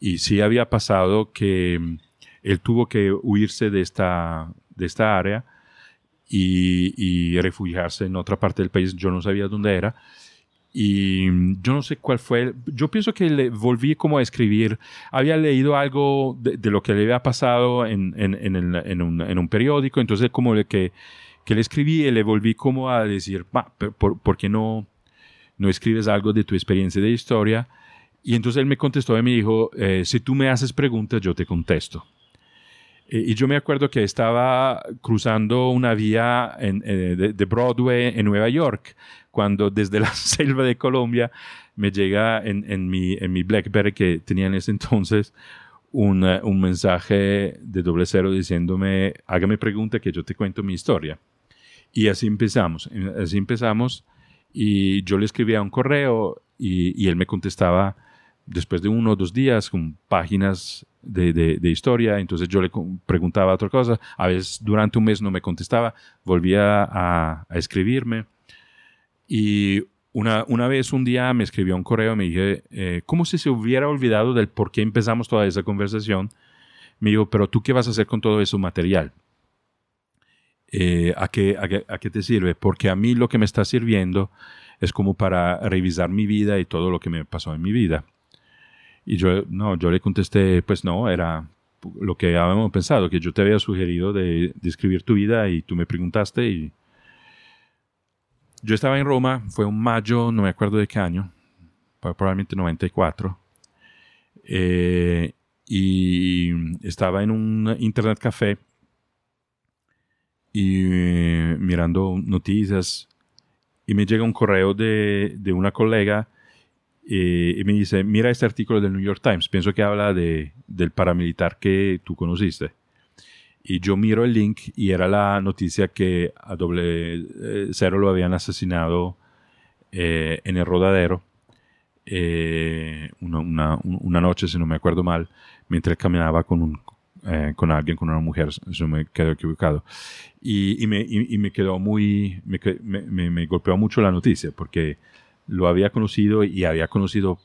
y sí había pasado que él tuvo que huirse de esta, de esta área y, y, refugiarse en otra parte del país. Yo no sabía dónde era. Y yo no sé cuál fue. Yo pienso que le volví como a escribir. Había leído algo de, de lo que le había pasado en, en, en, el, en, un, en un, periódico. Entonces, como le, que, que le escribí y le volví como a decir, ¿por, por qué no, no escribes algo de tu experiencia de historia? Y entonces él me contestó y me dijo, eh, si tú me haces preguntas, yo te contesto. Eh, y yo me acuerdo que estaba cruzando una vía en, eh, de, de Broadway en Nueva York, cuando desde <laughs> la selva de Colombia me llega en, en mi, en mi BlackBerry que tenía en ese entonces un, eh, un mensaje de doble cero diciéndome, hágame pregunta que yo te cuento mi historia. Y así empezamos, eh, así empezamos y yo le escribía un correo y, y él me contestaba después de uno o dos días con páginas de, historia, entonces yo le preguntaba otra cosa, a veces durante un mes no me contestaba, volvía a, escribirme y una, una vez un día me escribió un correo, me dije, eh, como si se hubiera olvidado del por qué empezamos toda esa conversación, me dijo, pero tú qué vas a hacer con todo ese material? Eh, ¿a, qué, a, qué, ¿A qué te sirve? Porque a mí lo que me está sirviendo es como para revisar mi vida y todo lo que me pasó en mi vida. Y yo, no, yo le contesté, pues no, era lo que habíamos pensado, que yo te había sugerido de, de tu vida y tú me preguntaste y yo estaba en Roma, fue un mayo, no me acuerdo de qué año, probablemente 94, eh, y estaba en un internet café y eh, mirando noticias y me llega un correo de, de una colega eh, y me dice, mira este artículo del New York Times, pienso que habla de, del paramilitar que tú conociste. Y yo miro el link y era la noticia que a doble eh, cero lo habían asesinado eh, en el rodadero eh, una, una- una noche, si no me acuerdo mal, mientras caminaba con, un, eh, con alguien, con una mujer, si no me quedo equivocado. Y, y me, y- y me quedó muy, me, me- me golpeó mucho la noticia porque lo había conocido y había conocido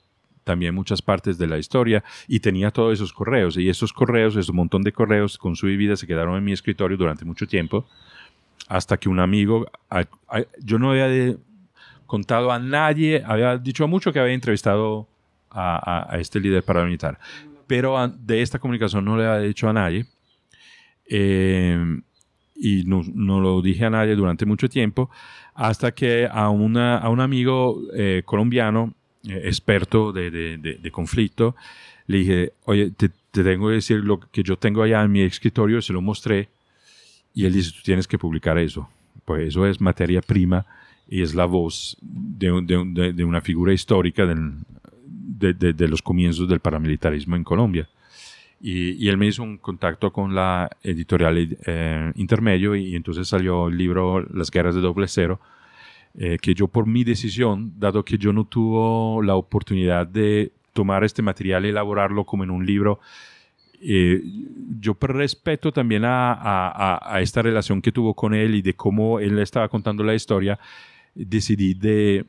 también muchas partes de la historia y tenía todos esos correos. Y esos correos, ese montón de correos con su vida se quedaron en mi escritorio durante mucho tiempo hasta que un amigo, yo no había contado a nadie, había dicho mucho que había entrevistado a, a- este líder paramilitar, pero de esta comunicación no le había dicho a nadie. Eh, y no, no lo dije a nadie durante mucho tiempo hasta que a, una, a un amigo eh, colombiano eh, experto de, de- de- de conflicto, le dije, oye, te, te tengo que decir lo que yo tengo allá en mi escritorio, se lo mostré, y él dice, tú tienes que publicar eso, pues eso es materia prima y es la voz de, un- una figura histórica del- de, de- de los comienzos del paramilitarismo en Colombia. Y, y él me hizo un contacto con la editorial eh, Intermedio y, entonces salió el libro Las guerras de doble cero, eh, que yo por mi decisión, dado que yo no tuve la oportunidad de tomar este material y elaborarlo como en un libro, eh, yo por respeto también a- a- a esta relación que tuvo con él y de cómo él estaba contando la historia, decidí de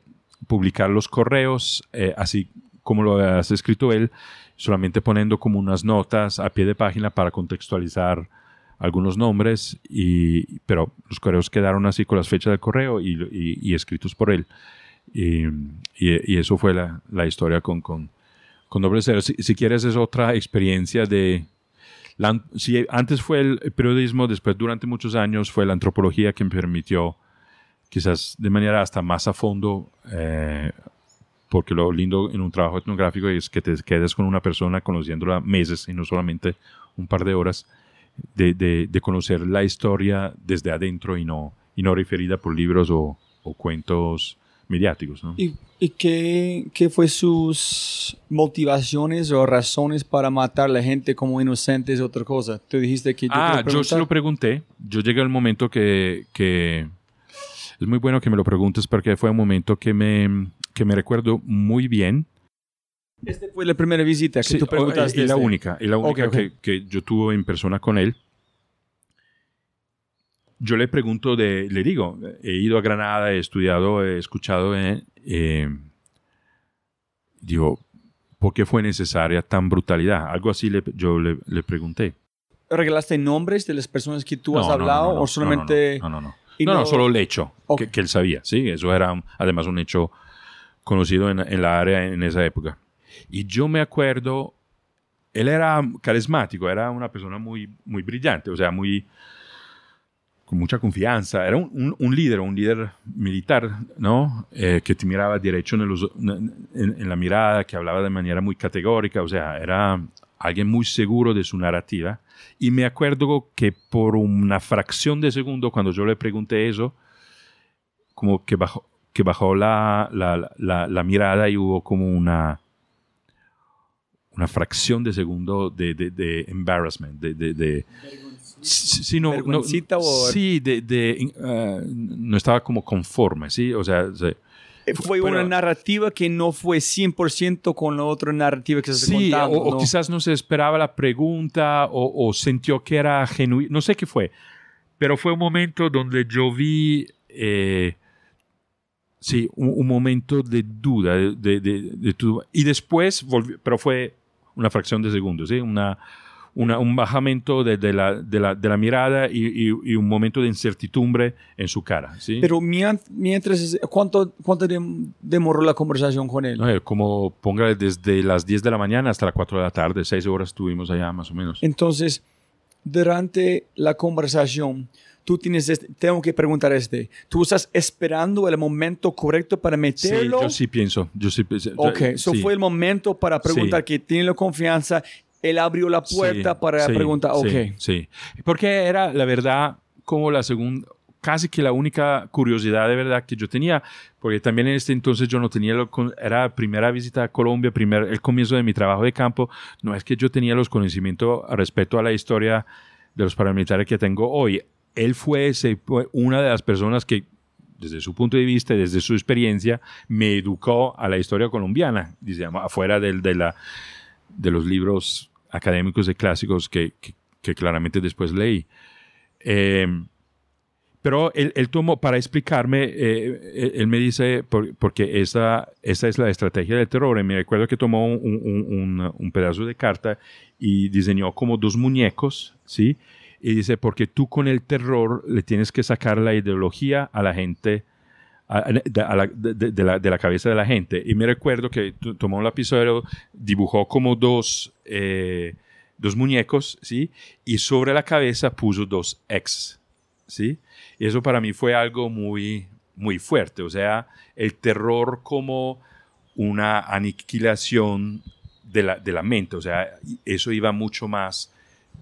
publicar los correos, eh, así como lo has escrito él, solamente poniendo como unas notas a pie de página para contextualizar algunos nombres, y, pero los correos quedaron así con las fechas del correo y, y- y escritos por él. Y, eso fue la, la historia con, con, con Doble Cero. Si, si quieres es otra experiencia de... la- si antes fue el periodismo, después durante muchos años fue la antropología que me permitió quizás de manera hasta más a fondo, eh, porque lo lindo en un trabajo etnográfico es que te quedes con una persona conociéndola meses y no solamente un par de horas, de, de- de conocer la historia desde adentro y no, y no referida por libros o, o cuentos mediáticos. ¿no? ¿Y, y qué, qué fue sus motivaciones o razones para matar a la gente como inocentes otra cosa? Tú dijiste que yo Ah, yo se lo pregunté. Yo llegué al momento que, que es muy bueno que me lo preguntes porque fue un momento que me, que me recuerdo muy bien. Esta fue la primera visita que Sí, tú preguntaste. y la este. única, y la única Ok, ok. Que, que yo tuve en persona con él. Yo le pregunto de, le digo, he ido a Granada, he estudiado, he escuchado, eh, eh, digo, ¿por qué fue necesaria tan brutalidad? Algo así le, yo le, le pregunté. ¿Regalaste nombres de las personas que tú has No, no, hablado no, no, o solamente... No, no, no. Y No, no, no- solo el hecho Ok. que, que él sabía, sí, eso era un- además un hecho conocido en, en la área en esa época. Y yo me acuerdo, él era carismático, era una persona muy, muy brillante, o sea, muy... con mucha confianza. Era un, un- un líder, un líder militar, ¿no? Eh, que te miraba derecho en, los- en- en la mirada, que hablaba de manera muy categórica, o sea, era alguien muy seguro de su narrativa. Y me acuerdo que por una fracción de segundo, cuando yo le pregunté eso, como que bajó, que bajó la, la, la, la mirada y hubo como una, una fracción de segundo de, de, de embarrassment, de... de, de Sí, sí, no, no- ¿Vergüencita o- sí, de, de, eh, no estaba como conforme, sí, o sea, se- Fue Pero- una narrativa que no fue 100% con la otra narrativa que se Sí, contando. o, o ¿no? quizás no se esperaba la pregunta o, o sintió que era genuino, no sé qué fue, pero fue un momento donde yo vi, eh, sí, un, un momento de duda, de, de- de- de tu- y después volvió, pero fue una fracción de segundo, ¿sí? Una, una- un bajamiento de, de la, de, la, de la mirada y, y- y un momento de incertidumbre en su cara, ¿sí? Pero mient- mientras, ¿cuánto, cuánto dem- demoró la conversación con él? No, eh, como póngale desde las 10 de la mañana hasta las 4 de la tarde, 6 horas estuvimos allá más o menos. Entonces, durante la conversación, tú tienes, este- tengo que preguntar este, ¿tú estás esperando el momento correcto para Sí, meterlo? yo sí pienso. Yo sí, pienso- Ok, eso sí. fue el momento para preguntar Sí. que tiene la confianza. Él abrió la puerta Sí, para sí, preguntar, ok. sí, porque era la verdad como la segunda, casi que la única curiosidad de verdad que yo tenía, porque también en este entonces yo no tenía, lo era primera visita a Colombia, primer, el comienzo de mi trabajo de campo, no es que yo tenía los conocimientos respecto a la historia de los paramilitares que tengo hoy. Él fue, ese- fue una de las personas que desde su punto de vista, desde su experiencia, me educó a la historia colombiana, digamos, afuera del, de, la, de los libros académicos de clásicos que, que- claramente después leí. Eh, pero él, él tomó, para explicarme, eh, él, él me dice, por- porque esa, esa es la estrategia del terror, y me recuerdo que tomó un- un pedazo de carta y diseñó como dos muñecos, ¿sí? Y dice, porque tú con el terror le tienes que sacar la ideología a la gente, a- la, de- de- la, de la cabeza de la gente. Y me recuerdo que tomó un lapicero, dibujó como dos, eh, dos muñecos, ¿sí? Y sobre la cabeza puso dos X, ¿sí? Y eso para mí fue algo muy, muy fuerte. O sea, el terror como una aniquilación de la, de la mente. O sea, eso iba mucho más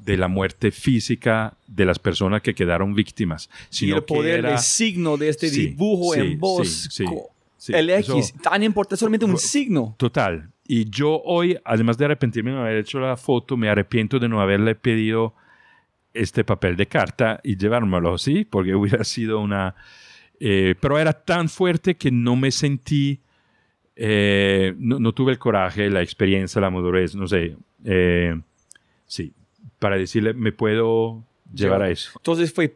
de la muerte física de las personas que quedaron víctimas. Y Sino el poder que era, de signo de este Sí, dibujo sí, en voz, sí, el eso- X, tan importante, solamente un signo. Total. Y yo hoy, además de arrepentirme de no haber hecho la foto, me arrepiento de no haberle pedido este papel de carta y llevármelo, ¿sí? Porque <laughs> hubiera sido una... eh, pero era tan fuerte que no me sentí... eh, no, no tuve el coraje, la experiencia, la madurez, no sé. eh, sí, para decirle, me puedo llevar a eso. Entonces fue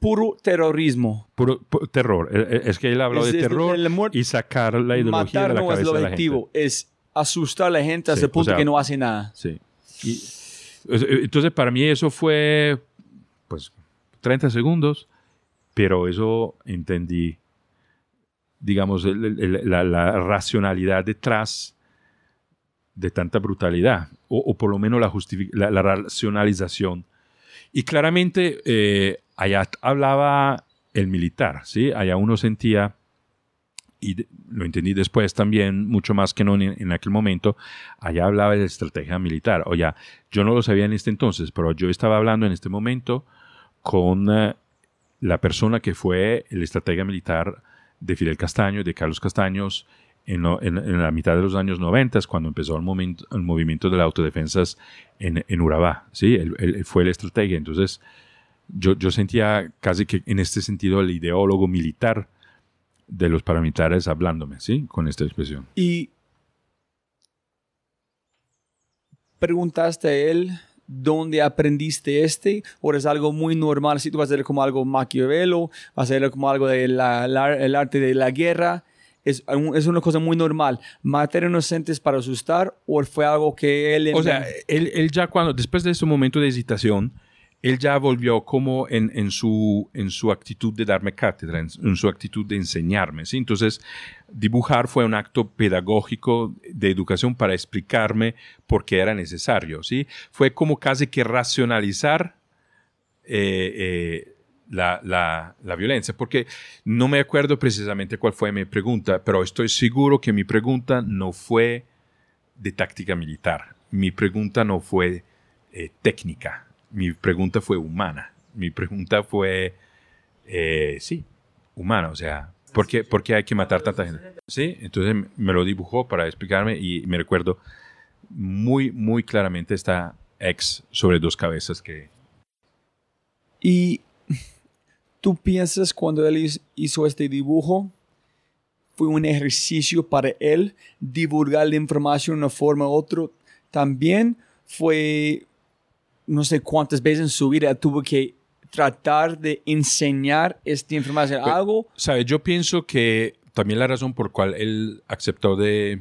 puro terrorismo. Puro, pu- terror. Eh, eh, Es que él habló Es- de es- terror el y sacar la ideología Matar de la no es cabeza el de la gente. objetivo, es asustar a la gente hasta Sí, el punto o sea, que no hace nada. Sí. Y, eh, entonces, para mí eso fue, pues, 30 segundos, pero eso entendí, digamos, el- el- el- la, la racionalidad detrás de tanta brutalidad, o, por lo menos la, la, la racionalización. Y claramente eh, allá hablaba el militar, ¿sí? Allá uno sentía, y lo entendí después también, mucho más que no en, en aquel momento, allá hablaba de estrategia militar. O ya, yo no lo sabía en este entonces, pero yo estaba hablando en este momento con eh, la persona que fue el estratega militar de Fidel Castaño, de Carlos Castaños, en, lo- en- en la mitad de los años 90, cuando empezó el, momento, el movimiento de las autodefensas en, en Urabá. ¿sí? Él, él- fue el estratega. Entonces, yo, yo sentía casi que en este sentido el ideólogo militar de los paramilitares hablándome, ¿sí? Con esta expresión. Y preguntaste a él dónde aprendiste este, o es algo muy normal, si tú vas a hacer como algo Maquiavelo, vas a hacer como algo del el arte de la guerra, es, un- es una cosa muy normal. ¿Matar inocentes para asustar o fue algo que él... O sea, él, él ya cuando, después de ese momento de hesitación, él ya volvió como en, en su, en su actitud de darme cátedra, en, en su actitud de enseñarme, ¿sí? Entonces, dibujar fue un acto pedagógico de educación para explicarme por qué era necesario, ¿sí? Fue como casi que racionalizar eh, eh, la, la, la, violencia, porque no me acuerdo precisamente cuál fue mi pregunta, pero estoy seguro que mi pregunta no fue de táctica militar, mi pregunta no fue eh, técnica, mi pregunta fue humana, mi pregunta fue, eh, sí, humana, o sea, ¿por qué, ¿por qué hay que matar tanta gente? Sí, entonces me lo dibujó para explicarme y me recuerdo muy, muy claramente esta ex sobre dos cabezas que... Y ¿Tú piensas cuando él hizo este dibujo fue un ejercicio para él divulgar la información de una forma u otra? También fue, no sé cuántas veces en su vida tuvo que tratar de enseñar esta información. Algo. ¿Sabes? Yo pienso que también la razón por cual él aceptó de,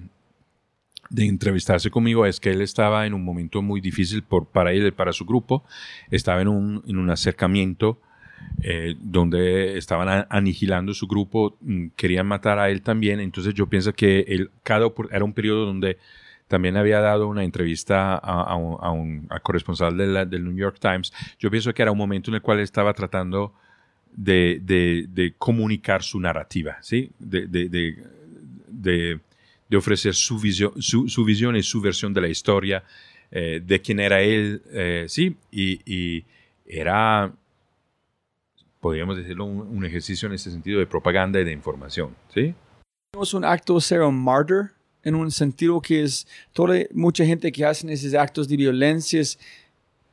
de entrevistarse conmigo es que él estaba en un momento muy difícil por, para él y para su grupo. Estaba en un, en un acercamiento eh, donde estaban anihilando su grupo, mm, querían matar a él también. Entonces yo pienso que él, cada, era un periodo donde también había dado una entrevista a, un, corresponsal del New York Times. Yo pienso que era un momento en el cual estaba tratando de, de, comunicar su narrativa, ¿sí? de, de ofrecer su visión, su, su, visión y su versión de la historia, eh, de quién era él, eh, ¿sí? Y, y, era podríamos decirlo, un, ejercicio en ese sentido de propaganda y de información, ¿sí? Es un acto ser un martyr, en un sentido que es toda mucha gente que hace esos actos de violencia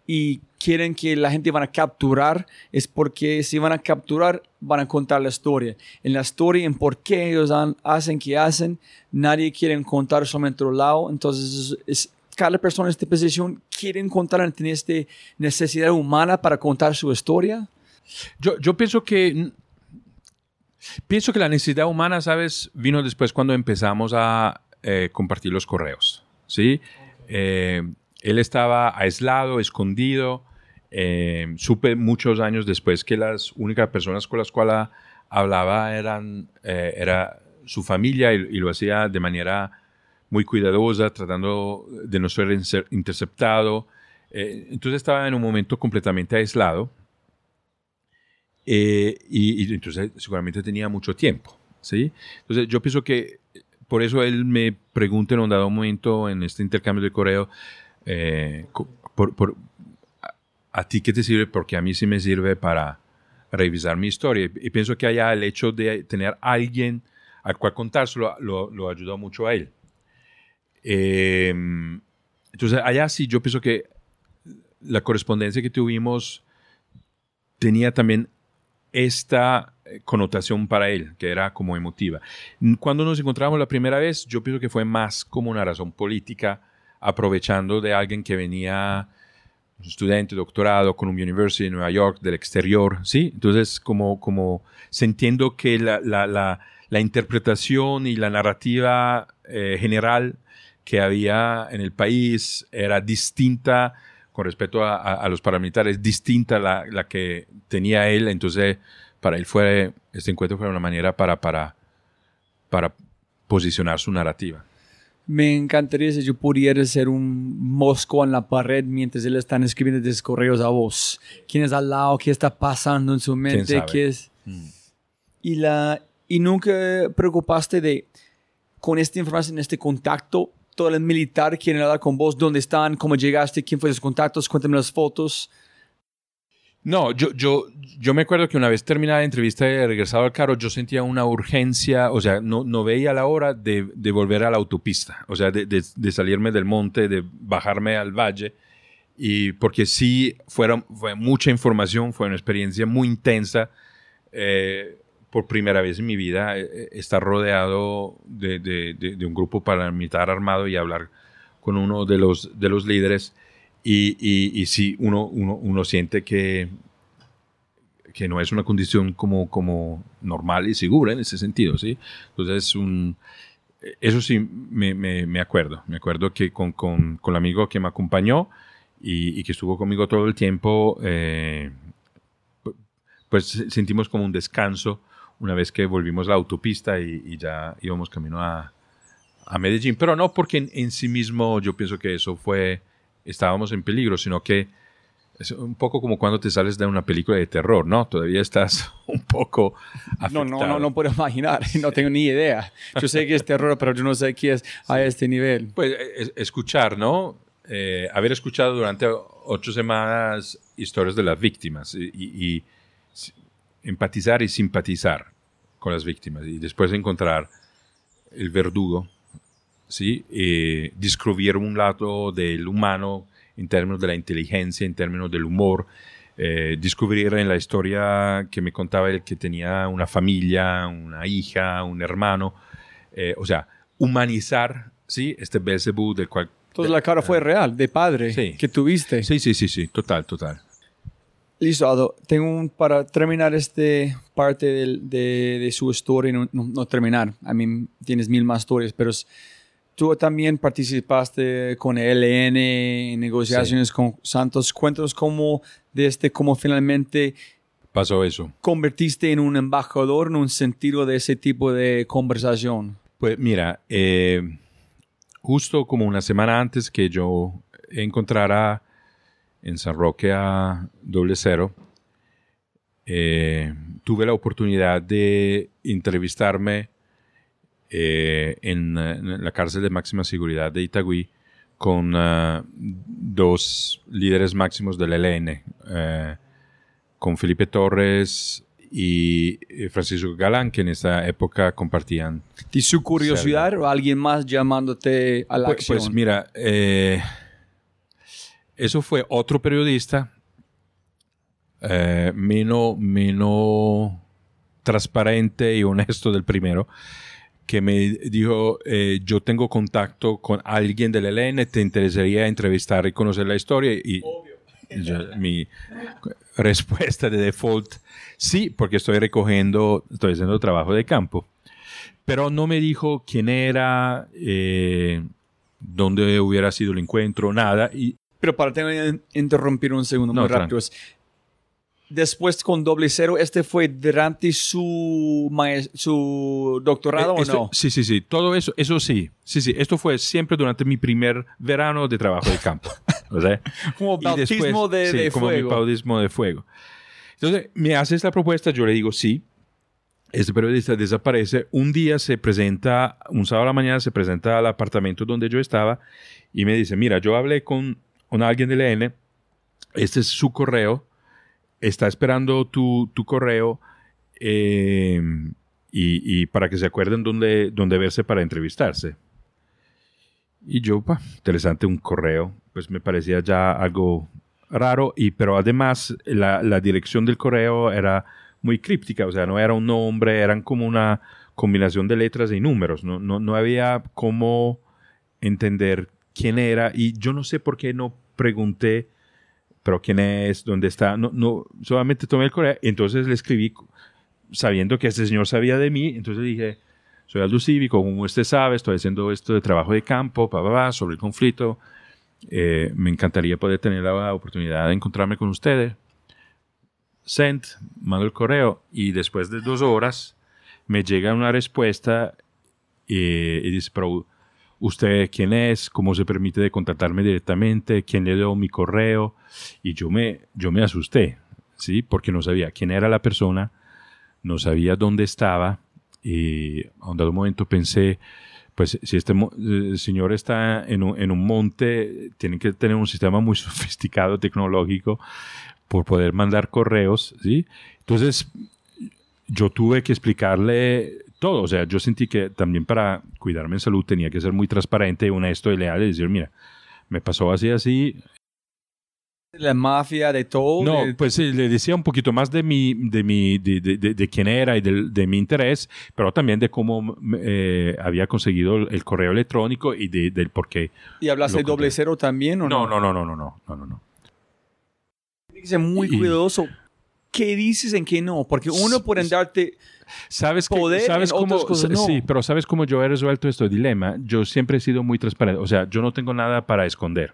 y quieren que la gente van a capturar, es porque si van a capturar, van a contar la historia. En la historia, en por qué ellos hacen que hacen, nadie quiere contar solamente otro lado. Entonces, es, cada persona en esta posición quiere contar, tiene esta necesidad humana para contar su historia. Yo, yo pienso que pienso que la necesidad humana, sabes, vino después cuando empezamos a eh, compartir los correos, sí. Eh, él estaba aislado, escondido. Eh, supe muchos años después que las únicas personas con las cuales hablaba eran era su familia y, y, lo hacía de manera muy cuidadosa, tratando de no ser interceptado. entonces estaba en un momento completamente aislado eh, y, entonces seguramente tenía mucho tiempo, ¿sí? Entonces yo pienso que por eso él me pregunta en un dado momento en este intercambio de correo, eh, por, a, ti qué te sirve? Porque a mí sí me sirve para revisar mi historia. Y pienso que allá el hecho de tener alguien al cual contárselo lo, lo ayudó mucho a él. Em, entonces allá sí yo pienso que la correspondencia que tuvimos tenía también esta eh, connotación para él, que era como emotiva. Cuando nos encontramos la primera vez, yo pienso que fue más como una razón política, aprovechando de alguien que venía, estudiante, doctorado, un University de Nueva York, del exterior, ¿sí? Entonces, como, como sintiendo que la, la, la, la interpretación y la narrativa eh, general que había en el país era distinta con respecto a, los paramilitares, distinta la, la que tenía él. Entonces, para él fue, este encuentro fue una manera para, para, para posicionar su narrativa. Me encantaría si yo pudiera ser un mosco en la pared mientras él está escribiendo esos correos a vos. ¿Quién es al lado? ¿Qué está pasando en su mente? ¿Qué es? Mm. Y, la, y nunca preocupaste de, con esta información, este contacto, todo el militar quieren hablar con vos, dónde están, cómo llegaste, quién fue sus contactos, cuéntame las fotos. No, yo, yo, yo me acuerdo que una vez terminada la entrevista y regresado al carro, yo sentía una urgencia, o sea, no, no veía la hora de, de volver a la autopista, o sea, de, de, salirme del monte, de bajarme al valle, y porque sí, fueron, fue mucha información, fue una experiencia muy intensa. Eh, por primera vez en mi vida eh, eh, estar rodeado de, de, un grupo paramilitar armado y hablar con uno de los, de los líderes. Y, y, y sí, uno, uno, uno, siente que, que no es una condición como, como normal y segura en ese sentido, ¿sí? Entonces, un, eso sí me, me, me, acuerdo. Me acuerdo que con, con, con, el amigo que me acompañó y, y que estuvo conmigo todo el tiempo, eh, pues sentimos como un descanso una vez que volvimos la autopista y, ya íbamos camino a, a, Medellín. Pero no porque en, sí mismo yo pienso que eso fue, estábamos en peligro, sino que Es un poco como cuando te sales de una película de terror, ¿no? Todavía estás <laughs> un poco afectado. No, no, no, no puedo imaginar. <laughs> No tengo ni idea. Yo sé que es terror, pero yo no sé qué es a este nivel. Pues eh, es- escuchar, ¿no? Eh, haber escuchado durante ocho semanas historias de las víctimas y, y- y empatizar y simpatizar con las víctimas y después encontrar el verdugo, ¿sí? Eh, descubrir un lado del humano en términos de la inteligencia, en términos del humor, eh, descubrir en la historia que me contaba él que tenía una familia, una hija, un hermano, eh, o sea, humanizar, ¿sí? Este Belzebú del cual... Entonces la cara fue real, de padre, Sí. que tuviste. Sí, sí, sí, sí, total, total. Listo, Aldo. Tengo un, para terminar este parte del- de, de su historia, no, no- no terminar. A mí tienes mil más historias, pero tú también participaste con el ELN en negociaciones con Santos. Cuéntanos cómo, de este, cómo finalmente Pasó eso. convertiste en un embajador en un sentido de ese tipo de conversación. Pues mira, eh, justo como una semana antes que yo encontrara en San Roque a doble cero, eh, tuve la oportunidad de entrevistarme eh, en, en la cárcel de máxima seguridad de Itagüí con ah, dos líderes máximos del ELN, eh, con Felipe Torres y eh, Francisco Galán, que en esta época compartían ¿De su curiosidad o alguien más llamándote a la pues, acción? pues mira, eh, eso fue otro periodista eh, menos, menos transparente y honesto del primero que me dijo, eh, yo tengo contacto con alguien del ELN, ¿te interesaría entrevistar y conocer la historia? Y yo- mi respuesta de default, sí, porque estoy recogiendo, estoy haciendo trabajo de campo pero no me dijo quién era, eh, dónde hubiera sido el encuentro, nada. Y Pero para tener, interrumpir un segundo, No, muy rápido. es- Después con doble cero, ¿este fue durante su, su doctorado eh, o esto- no? Sí, sí, sí, todo eso, eso sí, sí, sí, esto fue siempre durante mi primer verano de trabajo de campo. <laughs> o sea, Como bautismo de, sí, de como fuego. mi bautismo de fuego. Entonces, me hace esta propuesta, yo le digo sí. Este periodista desaparece. Un día se presenta, un sábado a la mañana se presenta al apartamento donde yo estaba y me dice, mira, yo hablé con, con alguien del EN, este es su correo, está esperando tu, tu correo eh, y, y para que se acuerden dónde, dónde verse para entrevistarse. Y yo, pa, interesante, un correo, pues me parecía ya algo raro, y, pero además la, la dirección del correo era muy críptica, o sea, no era un nombre, eran como una combinación de letras y números, no, no, no había cómo entender quién era, y yo no sé por qué no pregunté, pero quién es, dónde está, no, no, solamente tomé el correo, entonces le escribí sabiendo que este señor sabía de mí, entonces dije, soy Aldo Cívico, como usted sabe, estoy haciendo esto de trabajo de campo, pa, sobre el conflicto. Eh, me encantaría poder tener la oportunidad de encontrarme con ustedes. Send, mando el correo y después de dos horas me llega una respuesta eh, y dice, pero usted quién es, cómo se permite de contactarme directamente, quién le dio mi correo y yo me, yo me asusté, ¿sí? Porque no sabía quién era la persona, no sabía dónde estaba y a un dado momento pensé, pues si este eh, señor está en un, en un monte, tiene que tener un sistema muy <laughs> sofisticado tecnológico por poder mandar correos, ¿sí? Entonces, yo tuve que explicarle todo, o sea, yo sentí que también para cuidarme en salud tenía que ser muy transparente, honesto y leal y decir, mira, me pasó así, así, La mafia de todo. no, de- pues sí, le decía un poquito más de mi, de mi, de, de- de- quién era y de, mi interés, pero también de cómo eh, había conseguido el, correo electrónico y de- del por qué. ¿Y hablaste doble cero también o No, no? no, no, no, no, no, no, no, no. Tiene que ser muy Y- cuidadoso. ¿Qué dices en qué no? Porque uno puede S- darte... ¿Sabes que- Poder sabes en cómo, otras cosas, no. Sí, pero ¿sabes cómo yo he resuelto este dilema? Yo siempre he sido muy transparente, o sea, yo no tengo nada para esconder.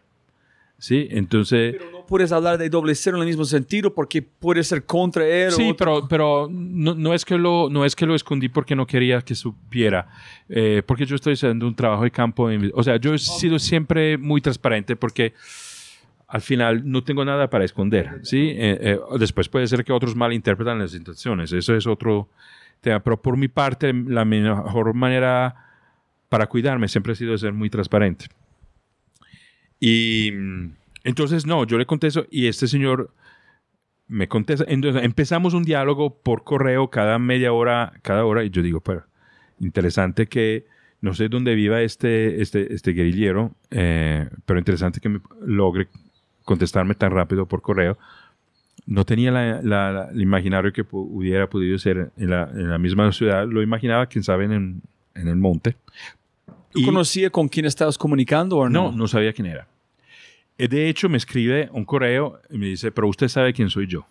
¿Sí? Entonces... Pero no puedes hablar de doble cero en el mismo sentido porque puede ser contra él. o Sí, otro- pero, pero no, no es que lo, no es que lo escondí porque no quería que supiera, eh, porque yo estoy haciendo un trabajo de campo. en- o sea, yo he sido siempre muy transparente porque al final no tengo nada para esconder, ¿sí? Eh, eh, después puede ser que otros malinterpretan las intenciones, eso es otro pero por mi parte la mejor manera para cuidarme siempre ha sido ser muy transparente. Y entonces, no, yo le contesto y este señor me contesta. Entonces empezamos un diálogo por correo cada media hora, cada hora, y yo digo, pero interesante que no sé dónde viva este, este, este guerrillero, eh, pero interesante que me logre contestarme tan rápido por correo. No tenía la, la, el imaginario que hubiera podido ser en la, en misma ciudad. Lo imaginaba, quién sabe, en, en el monte. ¿Tú conocías con quién estabas comunicando o no? No, no sabía quién era. Eh, de hecho, me escribe un correo y me dice, pero usted sabe quién soy yo.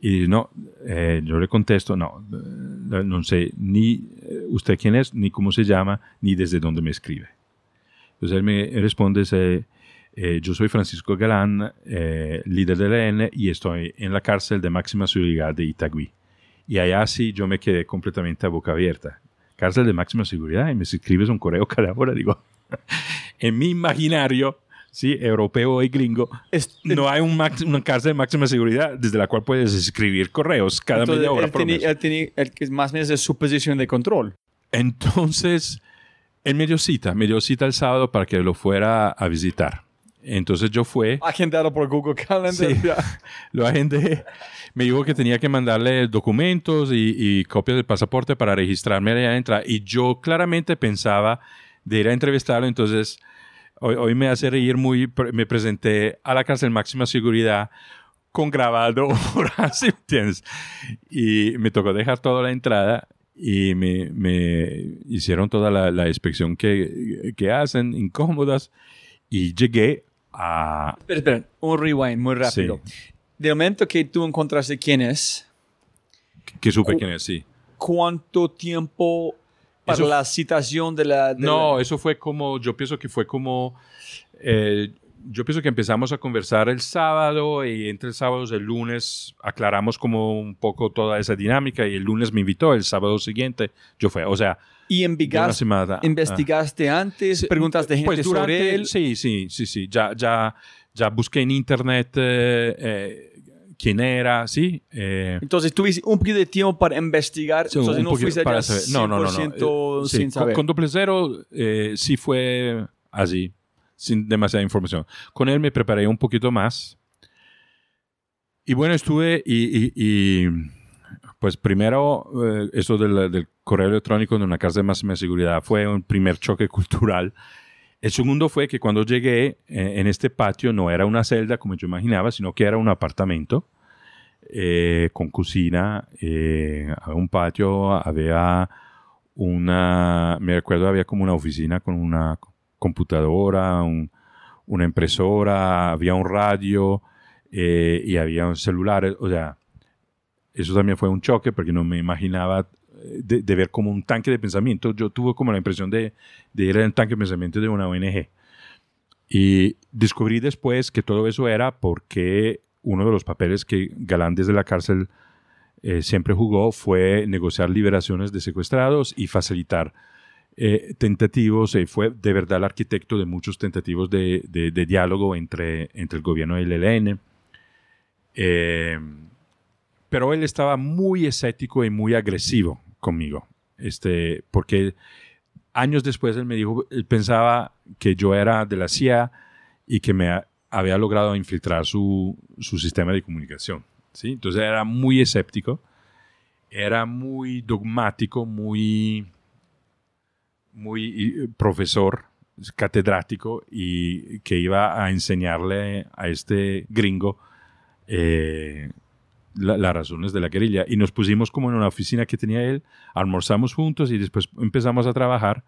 Y no, eh, yo le contesto, no, eh, no sé ni usted quién es, ni cómo se llama, ni desde dónde me escribe. Entonces él me responde, yo soy Francisco Galán, líder del EN y estoy en la cárcel de máxima seguridad de Itagüí. Y allá sí yo me quedé completamente a boca abierta. Cárcel de máxima seguridad y me escribes un correo <laughs> cada hora, digo. en mi imaginario, sí, europeo y gringo, no hay un una cárcel de máxima seguridad desde la cual puedes escribir correos cada media hora. Él, tenía, él tenía, el que más menos es su posición de control. Entonces, él me dio cita, me dio cita el sábado para que lo fuera a visitar. Entonces yo fui. Agendado por Google Calendar. Sí, <laughs> lo agendé. Me dijo que tenía que mandarle documentos y, y copias del pasaporte para registrarme allá adentro. Y yo claramente pensaba de ir a entrevistarlo. Entonces Hoy, me hace reír muy, me presenté a la cárcel máxima seguridad con grabado. <laughs> Y me tocó dejar toda la entrada y me, me hicieron toda la, la inspección que, que, hacen, incómodas, y llegué a... Espera, espera, un rewind muy rápido. Sí. Del momento que tú encontraste quién es... Que supe quién es, sí. ¿Cuánto tiempo para la citación de la... no, eso fue como, yo pienso que fue como, eh, yo pienso que empezamos a conversar el sábado y entre el sábado y el lunes aclaramos como un poco toda esa dinámica y el lunes me invitó, el sábado siguiente yo fui, o sea... ¿Y investigaste, investigaste antes? ¿Preguntaste gente pues durante, sobre él? Sí, sí, sí, sí, ya, ya, ya busqué en internet... Eh, eh, quién era, ¿sí? Eh, entonces tuviste un poquito de tiempo para investigar, sí, entonces no fuiste para saber. No, no, no, no. Eh, sin saber. Con, doble cero eh, sí fue así, sin demasiada información. Con él me preparé un poquito más. Y bueno, estuve y, y, pues primero eh, eso del, del, correo electrónico en una casa de máxima seguridad fue un primer choque <laughs> cultural. El segundo fue que cuando llegué eh, en este patio no era una celda como yo imaginaba, sino que era un apartamento eh, con cocina, eh, un patio, había una, me recuerdo había como una oficina con una computadora, una impresora, había un radio eh, y había un celular, o sea, eso también fue un choque porque no me imaginaba de, ver como un tanque de pensamiento. Yo tuve como la impresión de, de ir en tanque de pensamiento de una ONG. Y descubrí después que todo eso era porque uno de los papeles que Galán desde la cárcel eh, siempre jugó fue negociar liberaciones de secuestrados y facilitar eh, tentativos. y fue de verdad el arquitecto de muchos tentativos de, de, de diálogo entre, entre el gobierno y el ELN. Eh, pero él estaba muy escéptico y muy agresivo conmigo. Este, porque años después él me dijo, él pensaba que yo era de la CIA y que me había logrado infiltrar su, su sistema de comunicación. ¿sí? Entonces era muy escéptico, era muy dogmático, muy, muy profesor, catedrático y que iba a enseñarle a este gringo eh, las razones de la guerrilla. Y nos pusimos como en una oficina que tenía él, almorzamos juntos y después empezamos a trabajar.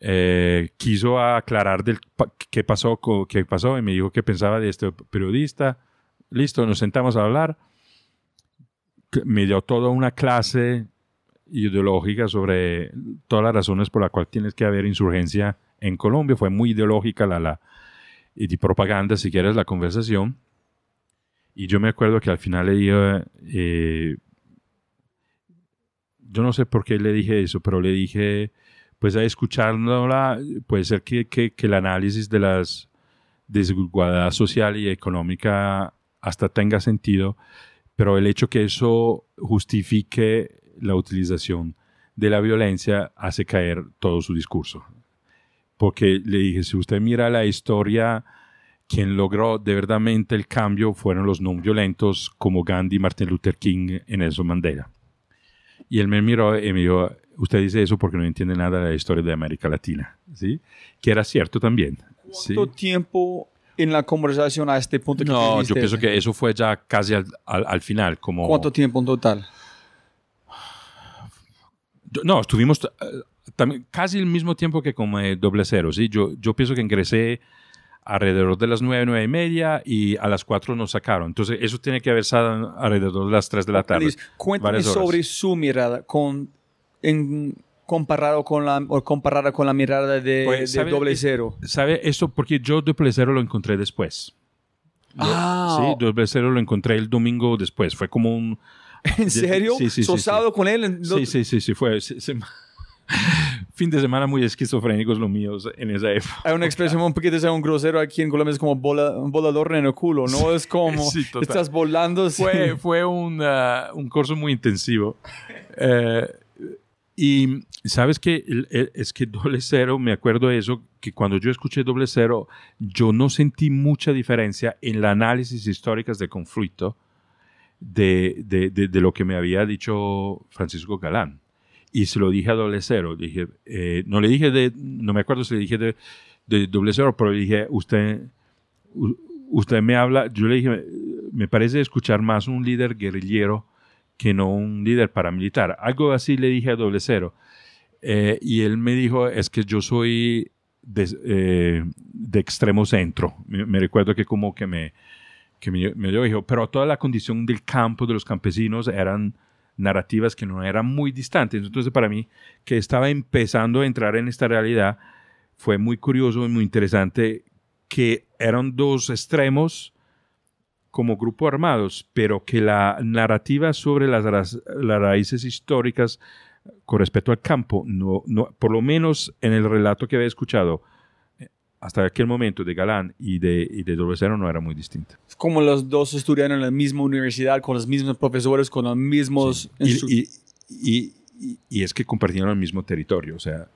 Eh, quiso aclarar del, qué, pasó, qué pasó y me dijo qué pensaba de este periodista. Listo, nos sentamos a hablar. Me dio toda una clase ideológica sobre todas las razones por las cuales tienes que haber insurgencia en Colombia. Fue muy ideológica la, la y de propaganda, si quieres, la conversación. Y yo me acuerdo que al final le eh, yo no sé por qué le dije eso, pero le dije, pues a escuchándola, puede ser que, que, que, el análisis de las, desigualdad social y económica hasta tenga sentido, pero el hecho que eso justifique la utilización de la violencia hace caer todo su discurso. Porque le dije, si usted mira la historia, quien logró de verdadmente el cambio fueron los no violentos como Gandhi, Martin Luther King Nelson Mandela. Y él me miró y me dijo, usted dice eso porque no entiende nada de la historia de América Latina, ¿sí? Que era cierto también. ¿sí? ¿Cuánto tiempo en la conversación a este punto que No, yo pienso que eso fue ya casi al, al- al final, como... ¿Cuánto tiempo en total? No, estuvimos eh, también casi el mismo tiempo que como eh, doble cero, ¿sí? Yo, yo pienso que ingresé alrededor de las nueve, nueve y media y a las cuatro nos sacaron. Entonces, eso tiene que haber estado alrededor de las tres de la tarde. Liz, cuéntame sobre su mirada con, en, comparado con la, o comparada con la mirada de, Pues, de ¿sabe? doble cero. ¿Sabe esto? Porque yo doble cero lo encontré después. Ah, Sí, doble cero lo encontré el domingo después. Fue como un... ¿en serio? Sí, sí, sí, ¿Sos sí. con él? en- Sí, sí, sí, sí, fue... sí, sí. <laughs> fin de semana muy esquizofrénicos los míos en esa época. Hay una expresión un poquito sea un grosero aquí en Colombia, es como bola, un volador en el culo, ¿no? Es como Sí, estás volando. fue, sin- fue un, ah, un curso muy intensivo. Eh, y sabes que el- el- es que doble cero, me acuerdo de eso, que cuando yo escuché doble cero, yo no sentí mucha diferencia en la análisis históricas del conflicto de, de- de- de lo que me había dicho Francisco Galán. Y se lo dije a doble cero. Dije, eh, no le dije de, no me acuerdo si le dije de, de doble cero, pero le dije, usted, usted me habla, yo le dije, me parece escuchar más un líder guerrillero que no un líder paramilitar. Algo así le dije a doble cero. Eh, y él me dijo, es que yo soy de, eh, de extremo centro. Me recuerdo que como que me, que me, me dijo, pero toda la condición del campo, de los campesinos, eran narrativas que no eran muy distantes. Entonces, para mí, que estaba empezando a entrar en esta realidad, fue muy curioso y muy interesante que eran dos extremos como grupo armados, pero que la narrativa sobre las, las raíces históricas con respecto al campo, no, no, por lo menos en el relato que había escuchado hasta aquel momento de Galán y de, y de no era muy distinta. Como los dos estudiaron en la misma universidad, con los mismos profesores, con los mismos... instru- Y, y- y- es que compartieron el mismo territorio, o sea,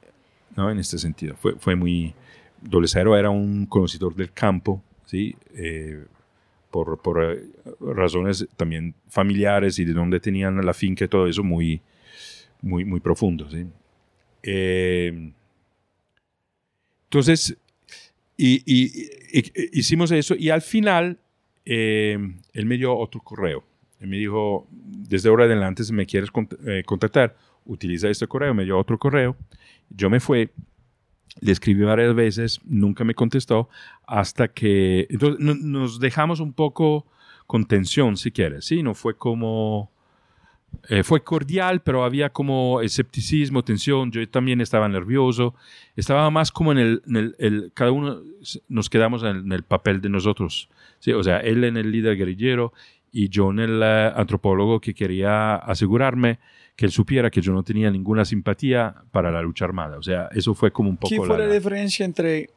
¿no? en este sentido. Fue, fue muy... Doble Cero era un conocedor del campo, ¿sí? Eh, por, por, eh, razones también familiares y de dónde tenían la finca y todo eso muy, muy, muy profundo, ¿sí? Eh, entonces, y, hicimos eso y al final eh, él me dio otro correo. Él me dijo, desde ahora adelante, si me quieres eh, contactar, utiliza este correo. Me dio otro correo. Yo me fui, le escribí varias veces, nunca me contestó, hasta que... Entonces no- nos dejamos un poco con tensión, si quieres, ¿sí? No fue como... eh, fue cordial, pero había como escepticismo, tensión. Yo también estaba nervioso. Estaba más como en el... en el- el- cada uno nos quedamos en el, en el papel de nosotros. ¿sí? O sea, él en el líder guerrillero y yo en el eh, antropólogo que quería asegurarme que él supiera que yo no tenía ninguna simpatía para la lucha armada. O sea, eso fue como un poco... ¿Qué fue la la- diferencia entre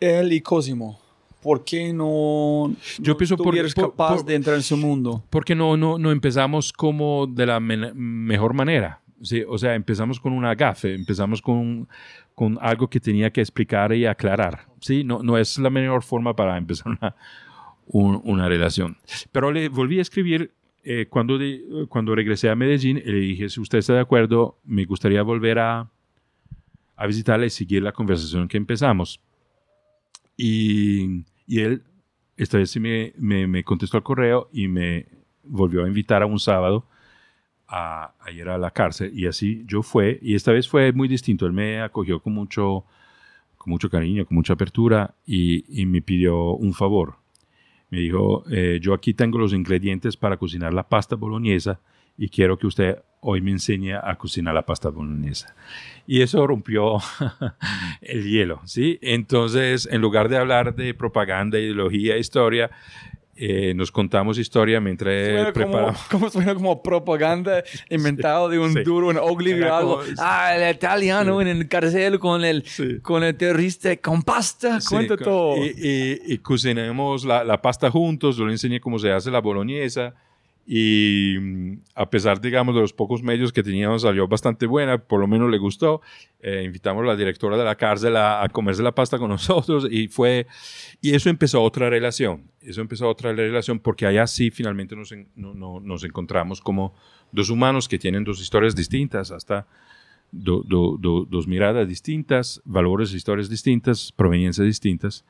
él y Cosimo? ¿Por qué no, Yo pienso por- eres por- capaz por- de entrar en su mundo? porque no, no, no empezamos como de la men- mejor manera. ¿sí? O sea, empezamos con una gafe, empezamos con, con algo que tenía que explicar y aclarar. ¿sí? No, no es la mejor forma para empezar una, un- una relación. Pero le volví a escribir eh, cuando, de- cuando regresé a Medellín y le dije, si usted está de acuerdo, me gustaría volver a, a visitarla y seguir la conversación que empezamos. Y, y él, esta vez sí me, contestó al correo y me volvió a invitar a un sábado a, ir a la cárcel. Y así yo fue, y esta vez fue muy distinto. Él me acogió con mucho, con mucho cariño, con mucha apertura y, y me pidió un favor. Me dijo, eh, yo aquí tengo los ingredientes para cocinar la pasta boloñesa y quiero que usted hoy me enseñe a cocinar la pasta boloñesa. Y eso rompió <laughs> el hielo, ¿sí? Entonces, en lugar de hablar de propaganda, ideología, historia, eh, nos contamos historia mientras Suena como, preparamos. <laughs> como suena como propaganda <laughs> inventado de un sí. duro en Oakley o algo. Ah, el italiano en el cárcel con el, Sí. con el terrorista con pasta. Sí, Cuenta todo. Y, y- y cocinamos la, la pasta juntos, yo le enseñé cómo se hace la boloñesa y mm, a pesar, digamos, de los pocos medios que teníamos, salió bastante buena, por lo menos le gustó. Eh, invitamos a la directora de la cárcel a, a comerse la pasta con <laughs> nosotros y fue, y eso empezó otra relación, eso empezó otra relación porque allá sí finalmente nos, en- no- no- nos encontramos como dos humanos que tienen dos historias distintas, hasta do- do- do- dos miradas distintas, valores e historias distintas, proveniencias distintas,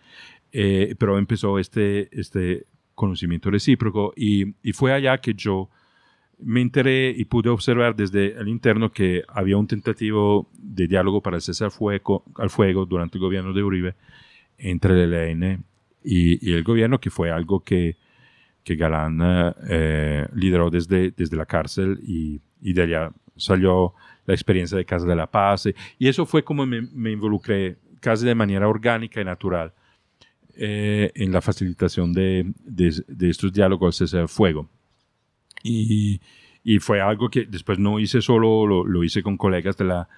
eh, pero empezó este, este conocimiento recíproco y, fue allá que yo me enteré y pude observar desde el interno que había un tentativo de diálogo para el cese al fuego, durante el gobierno de Uribe entre el ELN y, el gobierno, que fue algo que, que Galán eh, lideró desde, desde la cárcel y, y de allá salió la experiencia de Casa de la Paz. Y, eso fue como me involucré casi de manera orgánica y natural eh, en la facilitación de, de, de estos diálogos al fuego. Y, y fue algo que después no hice solo, lo, lo hice con colegas de la,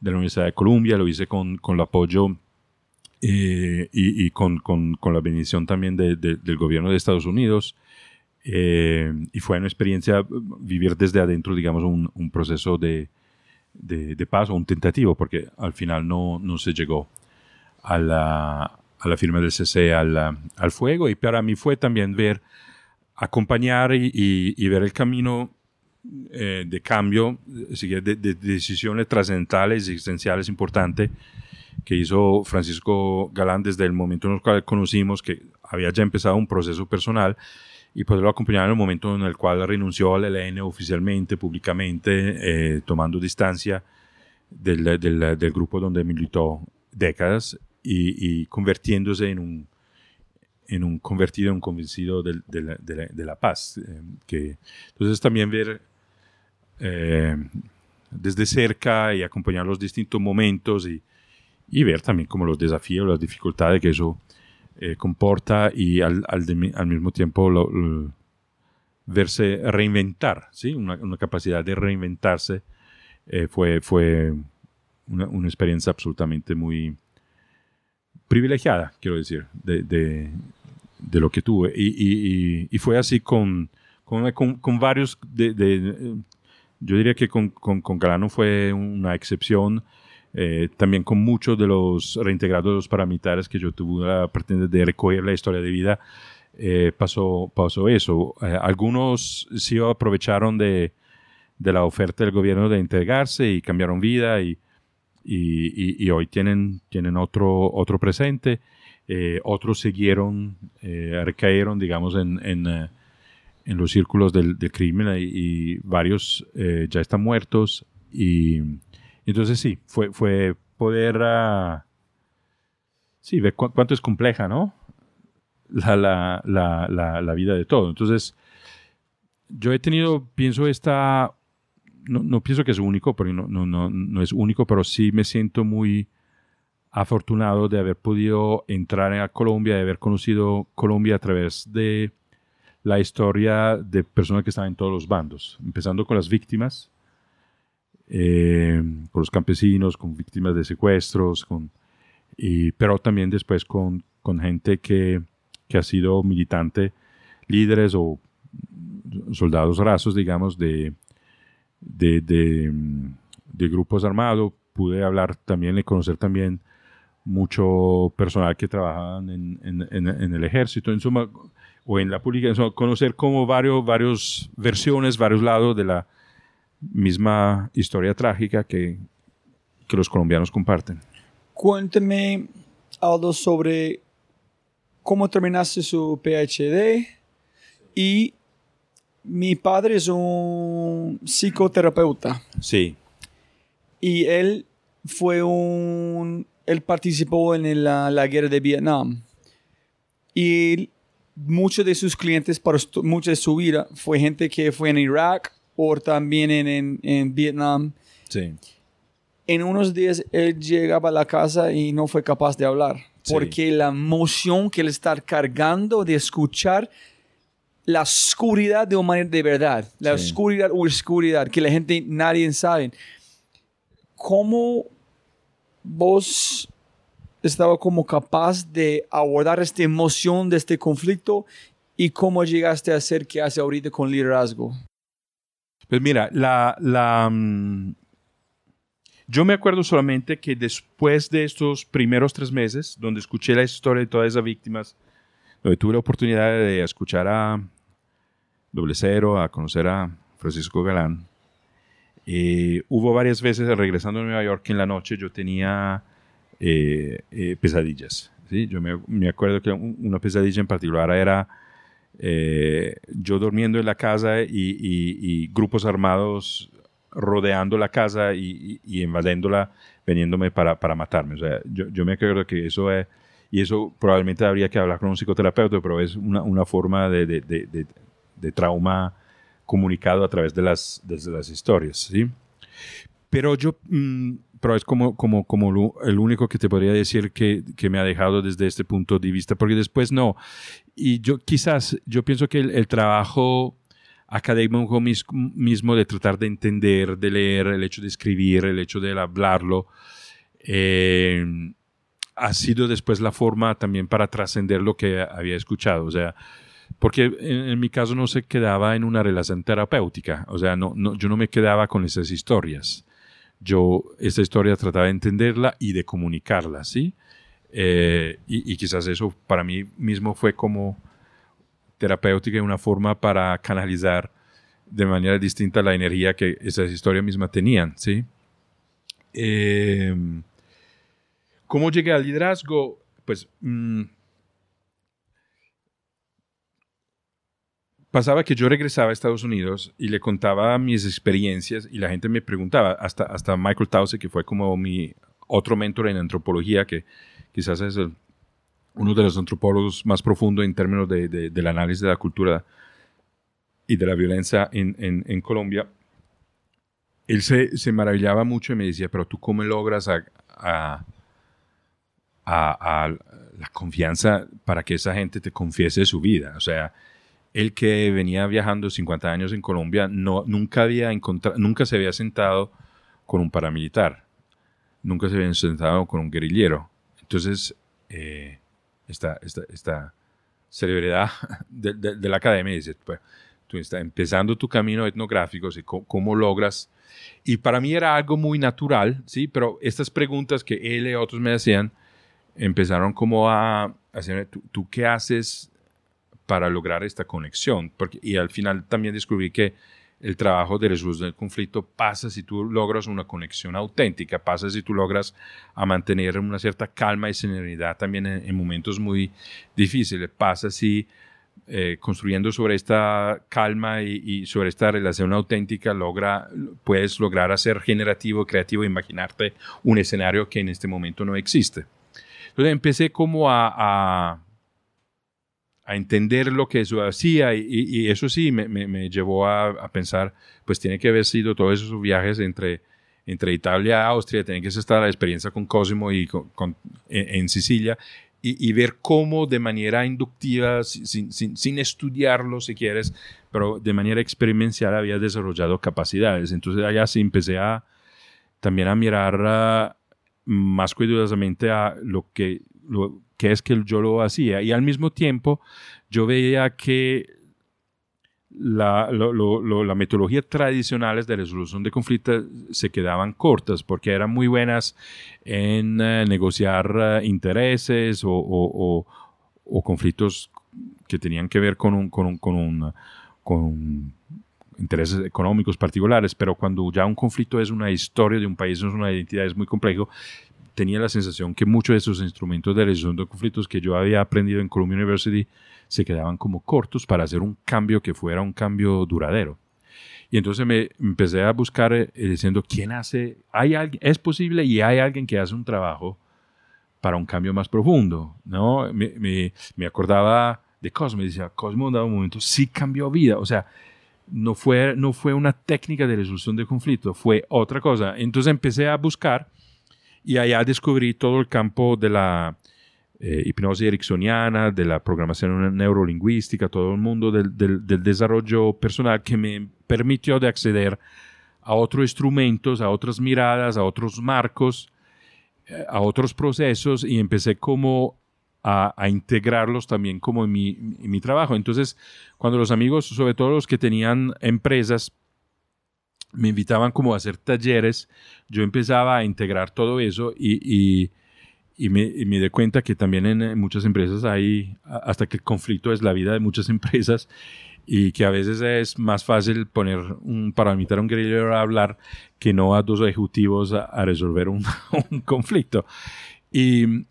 de la Universidad de Columbia, lo hice con, con el apoyo eh, y, y con, con, con la bendición también de- de- del gobierno de Estados Unidos. Eh, y fue una experiencia vivir desde adentro, digamos, un, un proceso de, de, de paz o un tentativo, porque al final no, no se llegó a la, a la firma del cese al, ah, al fuego. Y para mí fue también ver, acompañar y, y- y ver el camino eh, de cambio, eh, sigue de, de decisiones trascendentales existenciales importantes que hizo Francisco Galán desde el momento en el cual conocimos que había ya empezado un proceso personal y poderlo acompañar en el momento en el cual renunció al ELN oficialmente, públicamente, eh, tomando distancia del, del- del grupo donde militó décadas y, y convirtiéndose en un, en un convertido, un convencido del- de, la, de la- de la paz. eh, que, entonces también ver eh, desde cerca y acompañar los distintos momentos y, y ver también como los desafíos, las dificultades que eso eh, comporta y al, al, de- al mismo tiempo lo- lo- verse reinventar, ¿sí? una, una capacidad de reinventarse eh, fue, fue una, una experiencia absolutamente muy privilegiada, quiero decir, de, de- lo que tuve. Y, fue así con, con, varios, yo diría que con, con, con Galano fue una excepción, eh, también con muchos de los reintegrados paramilitares que yo tuve la pretender de recoger la historia de vida, eh, pasó, pasó eso. Eh, algunos sí aprovecharon de, de la oferta del gobierno de integrarse y cambiaron vida y, y, y- y hoy tienen, tienen otro, otro presente. Eh, otros siguieron, eh, digamos, en, en, eh, en los círculos del, del crimen y, y varios eh, ya están muertos. Y entonces sí, fue, fue poder ah, sí, ver cu- cuánto es compleja, ¿no? La, la, la, la vida de todo. Entonces, yo he tenido, pienso, esta, no, pienso que es único, porque no, no, no, es único, pero sí me siento muy afortunado de haber podido entrar a Colombia, de haber conocido Colombia a través de la historia de personas que están en todos los bandos, empezando con las víctimas, eh, con los campesinos, con víctimas de secuestros, con, y, pero también después con, con gente que, que ha sido militante, líderes o soldados rasos, digamos, de, de, de, mm, de grupos armados. Pude hablar también y conocer también mucho personal que trabajaban en, en- en- en el ejército, en suma, o en la pública, en suma, conocer como varios, varios versiones, varios lados de la misma historia trágica que, que los colombianos comparten. Cuénteme algo sobre cómo terminaste su PhD y mi padre es un psicoterapeuta Sí, y él fue un él participó en la, la guerra de Vietnam y muchos de sus clientes para mucha de su vida fue gente que fue en Irak o también en, en, en Vietnam sí, en unos días él llegaba a la casa y no fue capaz de hablar. Sí. Porque la emoción que él está cargando de escuchar la oscuridad de humanidad de verdad, la Sí. oscuridad o oscuridad que la gente, nadie sabe. ¿Cómo vos estaba como capaz de abordar esta emoción de este conflicto y cómo llegaste a hacer que hace ahorita con liderazgo? Pues mira, la, la, mm, yo me acuerdo solamente que después de estos primeros tres meses, donde escuché la historia de todas esas víctimas, donde tuve la oportunidad de escuchar a Doble Cero, a conocer a Francisco Galán, eh, hubo varias veces regresando a Nueva York en la noche yo tenía eh, eh, pesadillas. ¿sí? Yo me, me acuerdo que un- una pesadilla en particular era eh, yo durmiendo en la casa y, y- y grupos armados rodeando la casa y, y, invadiéndola, veniéndome para, para matarme. O sea, yo, yo me acuerdo que eso es, y eso probablemente habría que hablar con un psicoterapeuta, pero es una, una forma de, de- de- de- trauma comunicado a través de las, de las historias, ¿sí? Pero yo, mm, pero es como, como, como lo- el único que te podría decir que, que me ha dejado desde este punto de vista, porque después no. Y yo quizás, yo pienso que el, el trabajo académico mis- mismo de tratar de entender, de leer, el hecho de escribir, el hecho de hablarlo, eh, ha sido después la forma también para trascender lo que había escuchado. O sea, porque en, en mi caso no se quedaba en una relación terapéutica. O sea, no, no, yo no me quedaba con esas historias. Yo esta historia trataba de entenderla y de comunicarla, ¿sí? Eh, y, y quizás eso para mí mismo fue como terapéutica y una forma para canalizar de manera distinta la energía que esas historias mismas tenían, ¿sí? Eh, ¿Cómo llegué al liderazgo? Pues mm, pasaba que yo regresaba a Estados Unidos y le contaba mis experiencias y la gente me preguntaba, hasta, hasta Michael Tause, que fue como mi otro mentor en antropología, que quizás es el- uno de los antropólogos más profundos en términos de- de- del análisis de la cultura y de la violencia en, en- en Colombia, él se, se maravillaba mucho y me decía, pero tú cómo logras a, a- a- a la confianza para que esa gente te confiese su vida. O sea, él que venía viajando 50 años en Colombia, no, nunca, había encontrado, nunca se había sentado con un paramilitar, nunca se había sentado con un guerrillero. Entonces, eh, esta, esta, celebridad <laughs> de, la academia dice, pues, tú estás empezando tu camino etnográfico, ¿sí? ¿Cómo, cómo logras? Y para mí era algo muy natural, ¿sí? Pero estas preguntas que él y otros me hacían, empezaron como a hacer, ¿tú, tú qué haces para lograr esta conexión? Y al final también descubrí que el trabajo de resolución del conflicto pasa si tú logras una conexión auténtica, pasa si tú logras a mantener una cierta calma y serenidad también en, en momentos muy difíciles, pasa si eh, construyendo sobre esta calma y, sobre esta relación auténtica logra, puedes lograr hacer generativo, creativo, imaginarte un escenario que en este momento no existe. Entonces empecé como a, a entender lo que eso hacía y, y- eso sí me, me- me llevó a, a pensar, pues tiene que haber sido todos esos viajes entre, entre Italia y Austria, tiene que ser esta la experiencia con Cosimo y con- con- en, en Sicilia y, y ver cómo de manera inductiva, sin, sin- sin- sin estudiarlo si quieres, pero de manera experimental había desarrollado capacidades. Entonces allá sí empecé a también a mirar ah, más cuidadosamente a lo que, lo que es que yo lo hacía. Y al mismo tiempo yo veía que la, lo- lo- la metodología tradicionales de resolución de conflictos se quedaban cortas porque eran muy buenas en eh, negociar eh, intereses o, conflictos que tenían que ver con con intereses económicos particulares, pero cuando ya un conflicto es una historia de un país, es una identidad, es muy complejo, tenía la sensación que muchos de esos instrumentos de resolución de conflictos que yo había aprendido en Columbia University se quedaban como cortos para hacer un cambio que fuera un cambio duradero. Y entonces me empecé a buscar eh, diciendo, ¿quién hace? ¿Hay alguien? ¿Es posible? Y hay alguien que hace un trabajo para un cambio más profundo, ¿no? Me, me- me acordaba de Cosmo, y decía, Cosmo en dado momento sí cambió vida, o sea, no fue, no fue una técnica de resolución de conflicto, fue otra cosa. Entonces empecé a buscar y allá descubrí todo el campo de la, eh, hipnosis ericksoniana, de la programación neurolingüística, todo el mundo del, del, del, desarrollo personal que me permitió de acceder a otros instrumentos, a otras miradas, a otros marcos, eh, a otros procesos y empecé como a, a integrarlos también como en mi, en mi trabajo. Entonces, cuando los amigos, sobre todo los que tenían empresas, me invitaban como a hacer talleres, yo empezaba a integrar todo eso y, y me, me di cuenta que también en, muchas empresas hay, hasta que el conflicto es la vida de muchas <laughs> empresas y que a veces es más fácil poner un, para invitar a un guerrillero a hablar que no a dos ejecutivos a, resolver un, <laughs> un, conflicto. Y,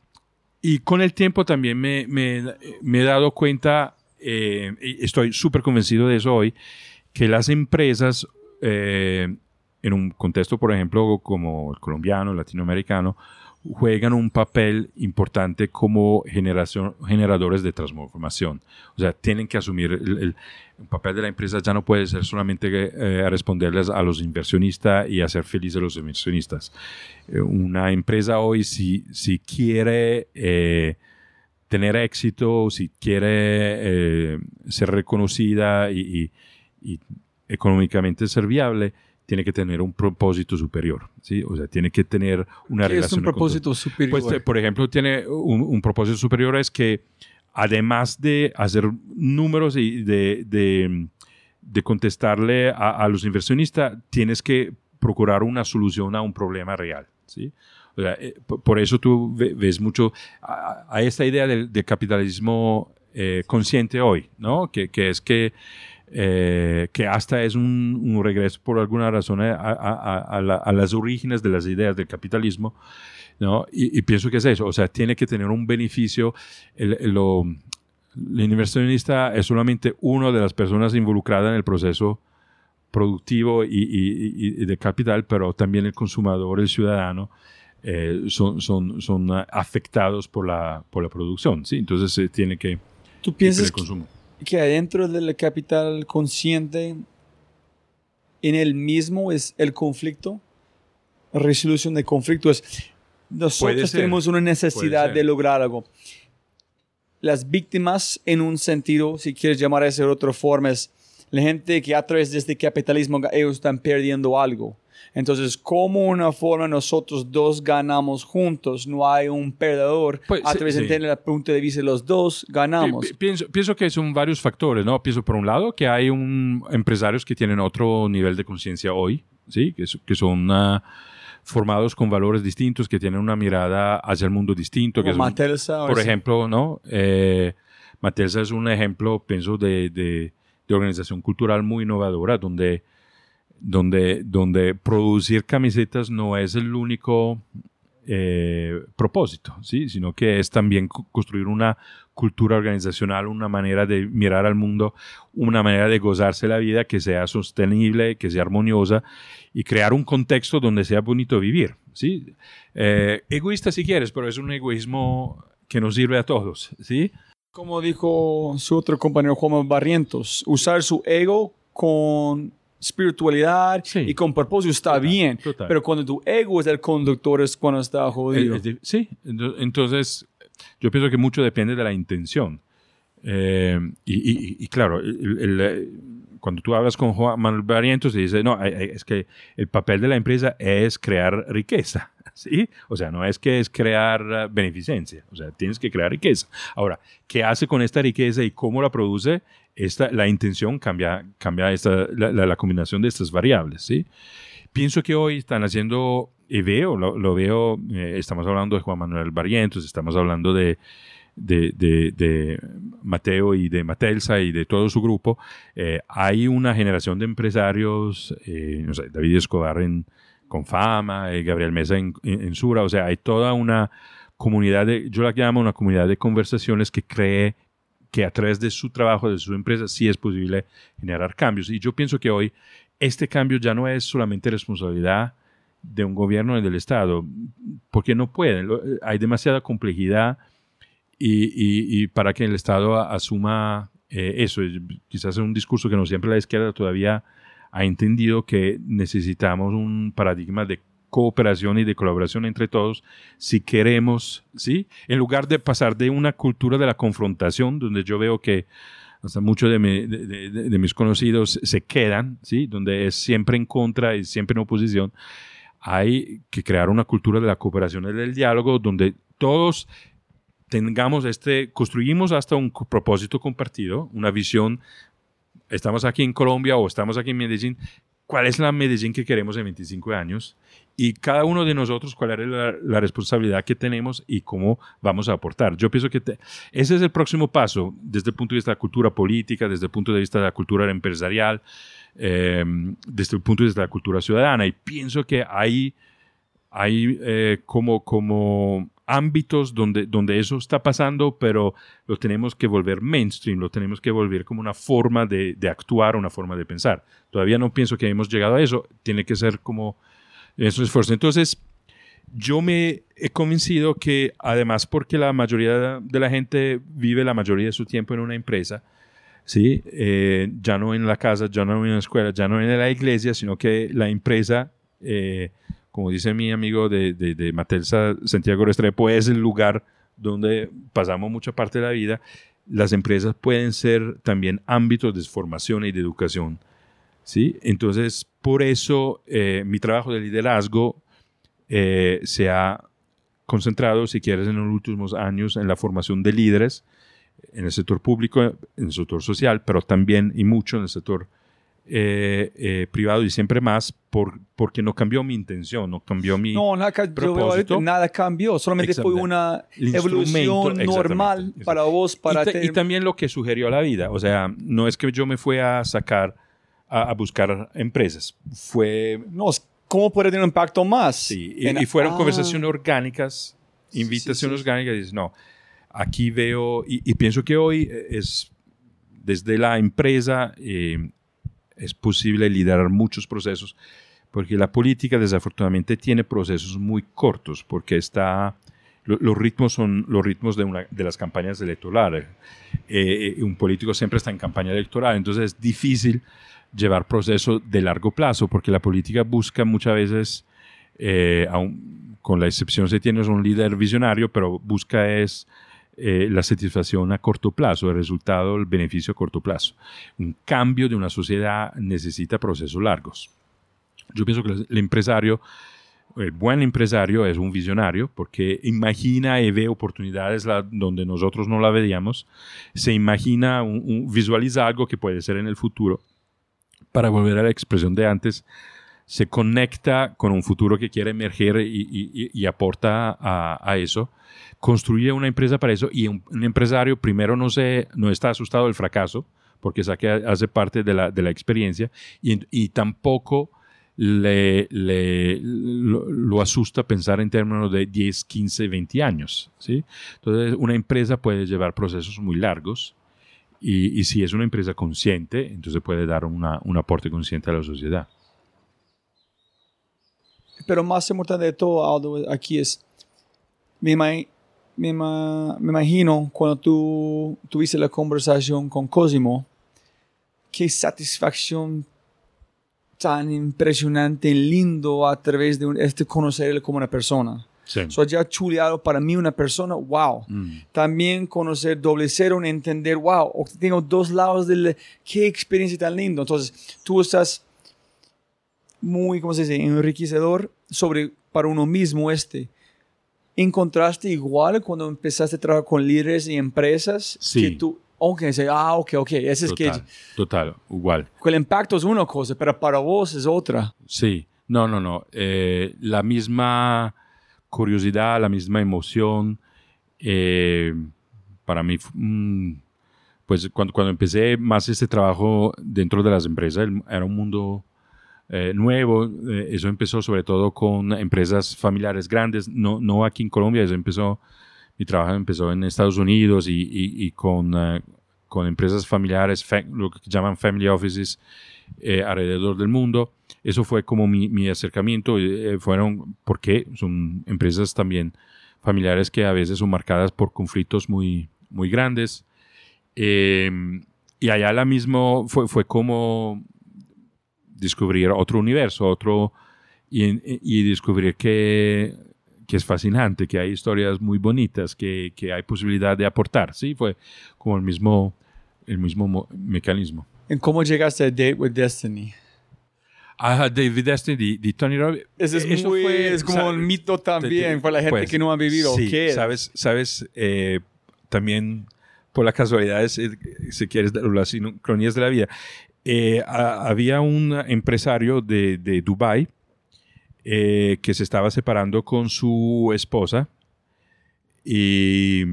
y, con el tiempo también me, me, me he dado cuenta, eh, estoy súper convencido de eso hoy, que las empresas, eh, en un contexto, por ejemplo, como el colombiano, el latinoamericano, juegan un papel importante como generación, generadores de transformación. O sea, tienen que asumir el, papel de la empresa ya no puede ser solamente eh, responderles a los inversionistas y hacer felices a los inversionistas. Eh, una empresa hoy, si, si quiere eh, tener éxito, si quiere ser reconocida y económicamente ser viable, tiene que tener un propósito superior, ¿sí? O sea, tiene que tener una ¿Qué relación. es un propósito superior? Pues, por ejemplo, tiene un, un, propósito superior es que además de hacer números y de, de, de contestarle a, a, los inversionistas, tienes que procurar una solución a un problema real, ¿sí? O sea, eh, por eso tú ves mucho a, a esta idea del, del capitalismo eh, consciente hoy, ¿no? Que, que es que eh, que hasta es un, un, regreso por alguna razón a, a, a, la, a, las orígenes de las ideas del capitalismo, ¿no? Y, y, pienso que es eso, o sea, tiene que tener un beneficio, el, el, lo, el inversionista es solamente una de las personas involucradas en el proceso productivo y, y, y, de capital, pero también el consumador, el ciudadano, eh, son, son, son afectados por la, por la producción, ¿sí? Entonces se tiene que... ¿Tú piensas que, que adentro del capital consciente, en el mismo es el conflicto, resolución de conflictos. Nosotros tenemos una necesidad de lograr algo. Las víctimas, en un sentido, si quieres llamar a eso de otra forma, es la gente que a través de este capitalismo ellos están perdiendo algo. Entonces, como una forma nosotros dos ganamos juntos, no hay un perdedor, pues, a través sí, de el punto de vista de los dos ganamos. Pienso, pienso que son varios factores, ¿no? Pienso por un lado que hay un, empresarios que tienen otro nivel de conciencia hoy, ¿sí? Que, que son... Uh, formados con valores distintos, que tienen una mirada hacia el mundo distinto. Que Matelsa. Por ejemplo, ¿no? Eh, Matelsa es un ejemplo, pienso, de, de, de, organización cultural muy innovadora, donde donde, donde producir camisetas no es el único eh, propósito, ¿sí? sino que es también construir una cultura organizacional, una manera de mirar al mundo, una manera de gozarse la vida que sea sostenible, que sea armoniosa y crear un contexto donde sea bonito vivir. ¿sí? Eh, egoísta si quieres, pero es un egoísmo que nos sirve a todos. ¿sí? Como dijo su otro compañero Juan Barrientos, usar su ego con espiritualidad sí. y con propósito está total, bien. Total. Pero cuando tu ego es el conductor es cuando está jodido. Eh, sí, entonces yo pienso que mucho depende de la intención. Eh, y, y, y, claro, el, el, el, cuando tú hablas con Juan Manuel Barrientos, te dice, no, es que el papel de la empresa es crear riqueza. <laughs> ¿Sí? O sea, no es que es crear beneficencia, o sea, tienes que crear riqueza. Ahora, ¿qué hace con esta riqueza y cómo la produce? Esta, la intención cambia, cambia esta, la, combinación de estas variables, ¿sí? Pienso que hoy están haciendo, y veo, lo, veo, eh, estamos hablando de Juan Manuel Barrientos, estamos hablando de, de, de, Mateo y de Matelsa y de todo su grupo, eh, hay una generación de empresarios, eh, David Escobar en, con fama, eh, Gabriel Mesa en, en, en, Sura, o sea, hay toda una comunidad, de, yo la llamo una comunidad de conversaciones que cree que a través de su trabajo, de su empresa, sí es posible generar cambios. Y yo pienso que hoy este cambio ya no es solamente responsabilidad de un gobierno y del Estado, porque no pueden, hay demasiada complejidad y para que el Estado asuma eh, eso. Quizás es un discurso que no siempre la izquierda todavía ha entendido que necesitamos un paradigma de cooperación y de colaboración entre todos si queremos, ¿sí? En lugar de pasar de una cultura de la confrontación, donde yo veo que hasta muchos de, de, mis conocidos se quedan, ¿sí? Donde es siempre en contra y siempre en oposición, hay que crear una cultura de la cooperación y del diálogo donde todos tengamos este, construimos hasta un propósito compartido, una visión, estamos aquí en Colombia o estamos aquí en Medellín, ¿cuál es la Medellín que queremos en 25 años? Y cada uno de nosotros, cuál es la, responsabilidad que tenemos y cómo vamos a aportar. Yo pienso que ese es el próximo paso desde el punto de vista de la cultura política, desde el punto de vista de la cultura empresarial, eh, desde el punto de vista de la cultura ciudadana. Y pienso que hay, hay eh, como, como ámbitos donde, donde eso está pasando, pero lo tenemos que volver mainstream, lo tenemos que volver como una forma de, de, actuar, una forma de pensar. Todavía no pienso que hemos llegado a eso, tiene que ser como esos esfuerzos. Entonces, yo me he convencido que además porque la mayoría de la gente vive la mayoría de su tiempo en una empresa, ¿sí? Eh, ya no en la casa, ya no en la escuela, ya no en la iglesia, sino que la empresa... Eh, como dice mi amigo de, de, de Matelsa, Santiago Restrepo, es el lugar donde pasamos mucha parte de la vida. Las empresas pueden ser también ámbitos de formación y de educación. ¿sí? Entonces, por eso eh, mi trabajo de liderazgo eh, se ha concentrado, si quieres, en los últimos años en la formación de líderes en el sector público, en el sector social, pero también y mucho en el sector eh, eh, privado y siempre más por, porque no cambió mi intención, no cambió mi no, nada, propósito. nada cambió, solamente fue una evolución normal para vos. Para y, y, también lo que sugirió la vida, o sea, no es que yo me fui a sacar a, buscar empresas, fue... No, ¿cómo puede tener un impacto más? Sí, y, fueron ah. conversaciones orgánicas, invitaciones orgánicas, y dices, no, aquí veo, y, pienso que hoy es desde la empresa... Eh, es posible liderar muchos procesos, porque la política desafortunadamente tiene procesos muy cortos, porque está, los ritmos son los ritmos de, una, de las campañas electorales. Eh, eh, un político siempre está en campaña electoral, entonces es difícil llevar procesos de largo plazo, porque la política busca muchas veces, eh, con la excepción si tienes un líder visionario, pero busca es eh, la satisfacción a corto plazo, el resultado, el beneficio a corto plazo. Un cambio de una sociedad necesita procesos largos. Yo pienso que el empresario, el buen empresario es un visionario porque imagina y ve oportunidades donde nosotros no la veíamos, se imagina, visualiza algo que puede ser en el futuro. Para volver a la expresión de antes, se conecta con un futuro que quiere emerger y, aporta a, eso, construye una empresa para eso y un, empresario primero no, se, no está asustado del fracaso, porque hace parte de la, de la experiencia, y, tampoco le, le lo, asusta pensar en términos de 10, 15, 20 años. ¿sí? Entonces, una empresa puede llevar procesos muy largos. Y, si es una empresa consciente, entonces puede dar un aporte consciente a la sociedad. Pero más importante de todo, Aldo, aquí es, me, me, me imagino cuando tú tuviste la conversación con Cosimo, qué satisfacción tan impresionante y lindo a través de este conocerle como una persona. Sí. So, ya chuleado para mí una persona, wow. Mm. También conocer doble cero, entender, wow, tengo dos lados de qué experiencia tan lindo. Entonces, tú estás muy, ¿cómo se dice?, enriquecedor sobre, para uno mismo este. ¿Encontraste igual cuando empezaste a trabajar con líderes y empresas? Sí. Que tú, ok, ah, ok, ok, ese es que... Total, igual. El impacto es una cosa, pero para vos es otra. Sí, no, no, no. Eh, la misma curiosidad, la misma emoción, eh, para mí, mm, pues cuando, cuando empecé más este trabajo dentro de las empresas, era un mundo eh, nuevo. Eh, eso empezó sobre todo con empresas familiares grandes, no, no aquí en Colombia, eso empezó, mi trabajo empezó en Estados Unidos y, con, eh, con empresas familiares, lo que llaman family offices alrededor del mundo. Eso fue como mi, mi acercamiento, fueron porque son empresas también familiares que a veces son marcadas por conflictos muy, muy grandes. y allá la mismo fue, fue como descubrir otro universo, otro... y, y descubrir que, que es fascinante, que hay historias muy bonitas, que, que hay posibilidad de aportar, ¿sí? Fue como el mismo, el mismo mo- mecanismo. ¿En cómo llegaste a Date with Destiny? Ah, David Destiny de, Tony Robbins. Ese es, Eso muy, fue, es como un mito también para la gente Pues, que no ha vivido. Sí, ¿Qué es? sabes, sabes eh, también por las casualidades, eh, si quieres, las sincronías de la vida. eh, ha- había un empresario de, de Dubai eh, que se estaba separando con su esposa y,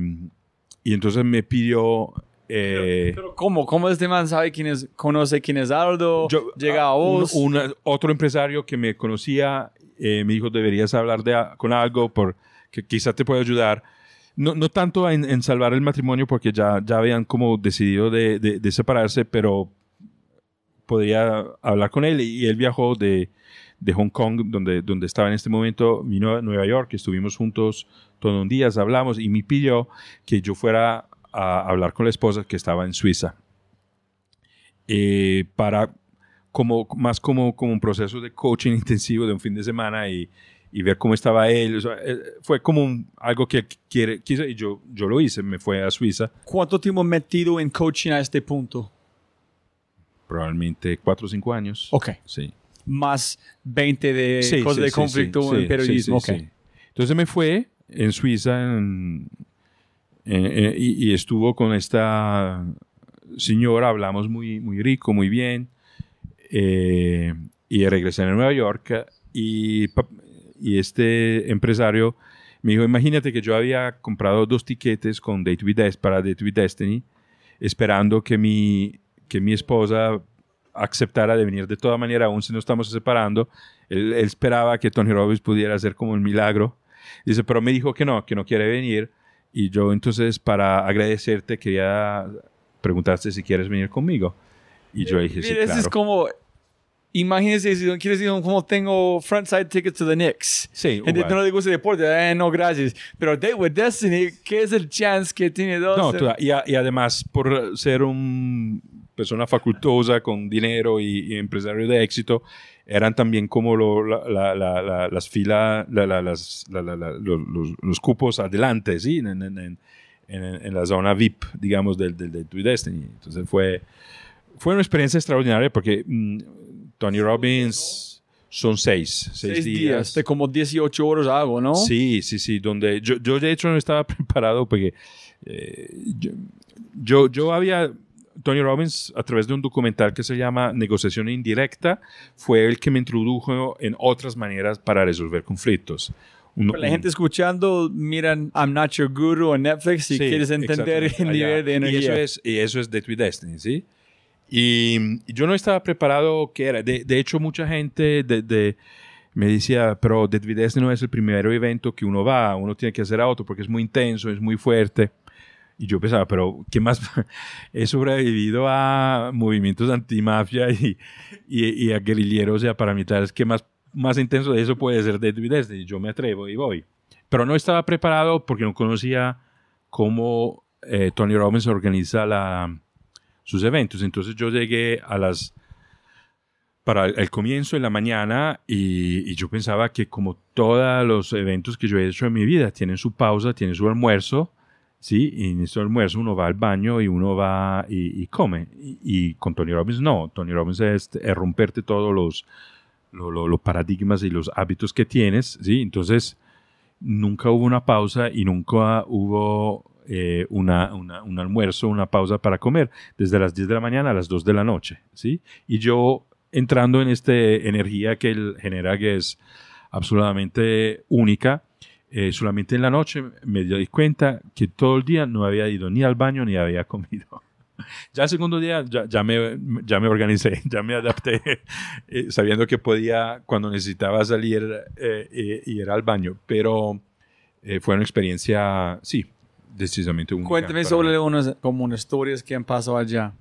y entonces me pidió eh, Pero ¿cómo? ¿Cómo este man sabe quién es, conoce quién es Aldo? yo- llega a ah, un- vos. una- otro empresario que me conocía eh, me dijo, deberías hablar de, a- con algo porque quizá te pueda ayudar. No, no tanto en, en salvar el matrimonio porque ya, ya habían como decidido de, de- de separarse, pero podría hablar con él y él viajó de, de Hong Kong, donde, donde estaba en este momento, vino a Nueva York, estuvimos juntos todos un día, hablamos y me pidió que yo fuera a hablar con la esposa que estaba en Suiza. Eh, para como más como, como un proceso de coaching <laughs> intensivo de un fin de semana y, y ver cómo estaba él. O sea, eh, fue como un- algo que quiere, quiso y yo, yo lo hice, me fue a Suiza, ¿Cuánto tiempo metido en coaching a este punto? probablemente cuatro o cinco años. Ok. Sí. Más 20 de Sí, cosas sí, de conflicto sí, en periodismo. sí, ok. sí. Entonces me fue en Suiza en- en- en- y, estuvo con esta señora, hablamos muy, muy rico, muy bien. eh, y regresé a Nueva York y, y este empresario me dijo, imagínate que yo había comprado dos tiquetes con Date with Des- para Date with Destiny, esperando que mi, que mi esposa aceptara de venir de toda manera, aún si nos estamos separando. Él, él esperaba que Tony Robbins pudiera hacer como el milagro. Dice, pero me dijo que no, que no quiere venir. Y yo entonces, para agradecerte, quería preguntarte si quieres venir conmigo. Y yo dije, sí, claro. es como, imagínense si quieres decir como tengo frontside tickets to the Knicks. Sí, igual. no le gusta el deporte, eh, no, gracias. Pero Date with Destiny, ¿qué es el chance que tiene dos? No, toda- y, a- y además por ser una persona facultosa con dinero y, y empresario de éxito, eran también como lo- la- la- la- la- las filas, la- la- las- la- la- la- los, los- cupos adelante, ¿sí? En, en- en- en- la zona VIP, digamos, del, del, del Due Destiny. Entonces fue, fue una experiencia extraordinaria porque mm, Tony Robbins son seis, seis, Seis días, de como 18 horas hago, ¿no? Sí, sí, sí, donde yo, yo de hecho no estaba <laughs> preparado porque eh, yo, yo, yo había, Tony Robbins, a través de un documental que se llama Negociación Indirecta, fue el que me introdujo en otras maneras para resolver conflictos. Uno- la gente escuchando, miran I'm Not Your Guru en Netflix si Sí, quieres entender el nivel de Y energía. eso es, y eso es Death with Destiny, ¿sí? Y, y yo no estaba preparado que era. De, de hecho, mucha gente de, de- me decía, pero with Destiny no es el primer evento que uno va, uno tiene que hacer otro porque es muy intenso, es muy fuerte. Y yo pensaba, pero ¿qué más? <laughs> He sobrevivido a movimientos antimafia y, y, y a guerrilleros y a paramilitares. ¿Qué más, más intenso de eso puede ser Death with Destiny? Yo me atrevo y voy. Pero no estaba preparado porque no conocía cómo eh, Tony Robbins organiza la, sus eventos. Entonces yo llegué a las para el, comienzo en la mañana y, y yo pensaba que como todos los eventos que yo he hecho en mi vida tienen su pausa, tienen su almuerzo, ¿sí? Y en ese almuerzo uno va al baño y uno va y, come. Y, con Tony Robbins no. Tony Robbins es, romperte todos los, lo- lo- los paradigmas y los hábitos que tienes, ¿sí? Entonces nunca hubo una pausa y nunca hubo eh, una, una- un almuerzo, una pausa para comer, desde las 10 de la mañana a las 2 de la noche, ¿sí? Y yo entrando en esta energía que él genera, que es absolutamente única, eh, solamente en la noche me di cuenta que todo el día no había ido ni al baño ni había comido. <laughs> Ya el segundo día ya, ya, me, ya me organicé, <laughs> ya me adapté, <laughs> eh, sabiendo que podía, cuando necesitaba salir, eh, eh, ir al baño. Pero eh, fue una experiencia, sí, decisamente única. Cuéntame sobre unas como unas historias que han pasado allá.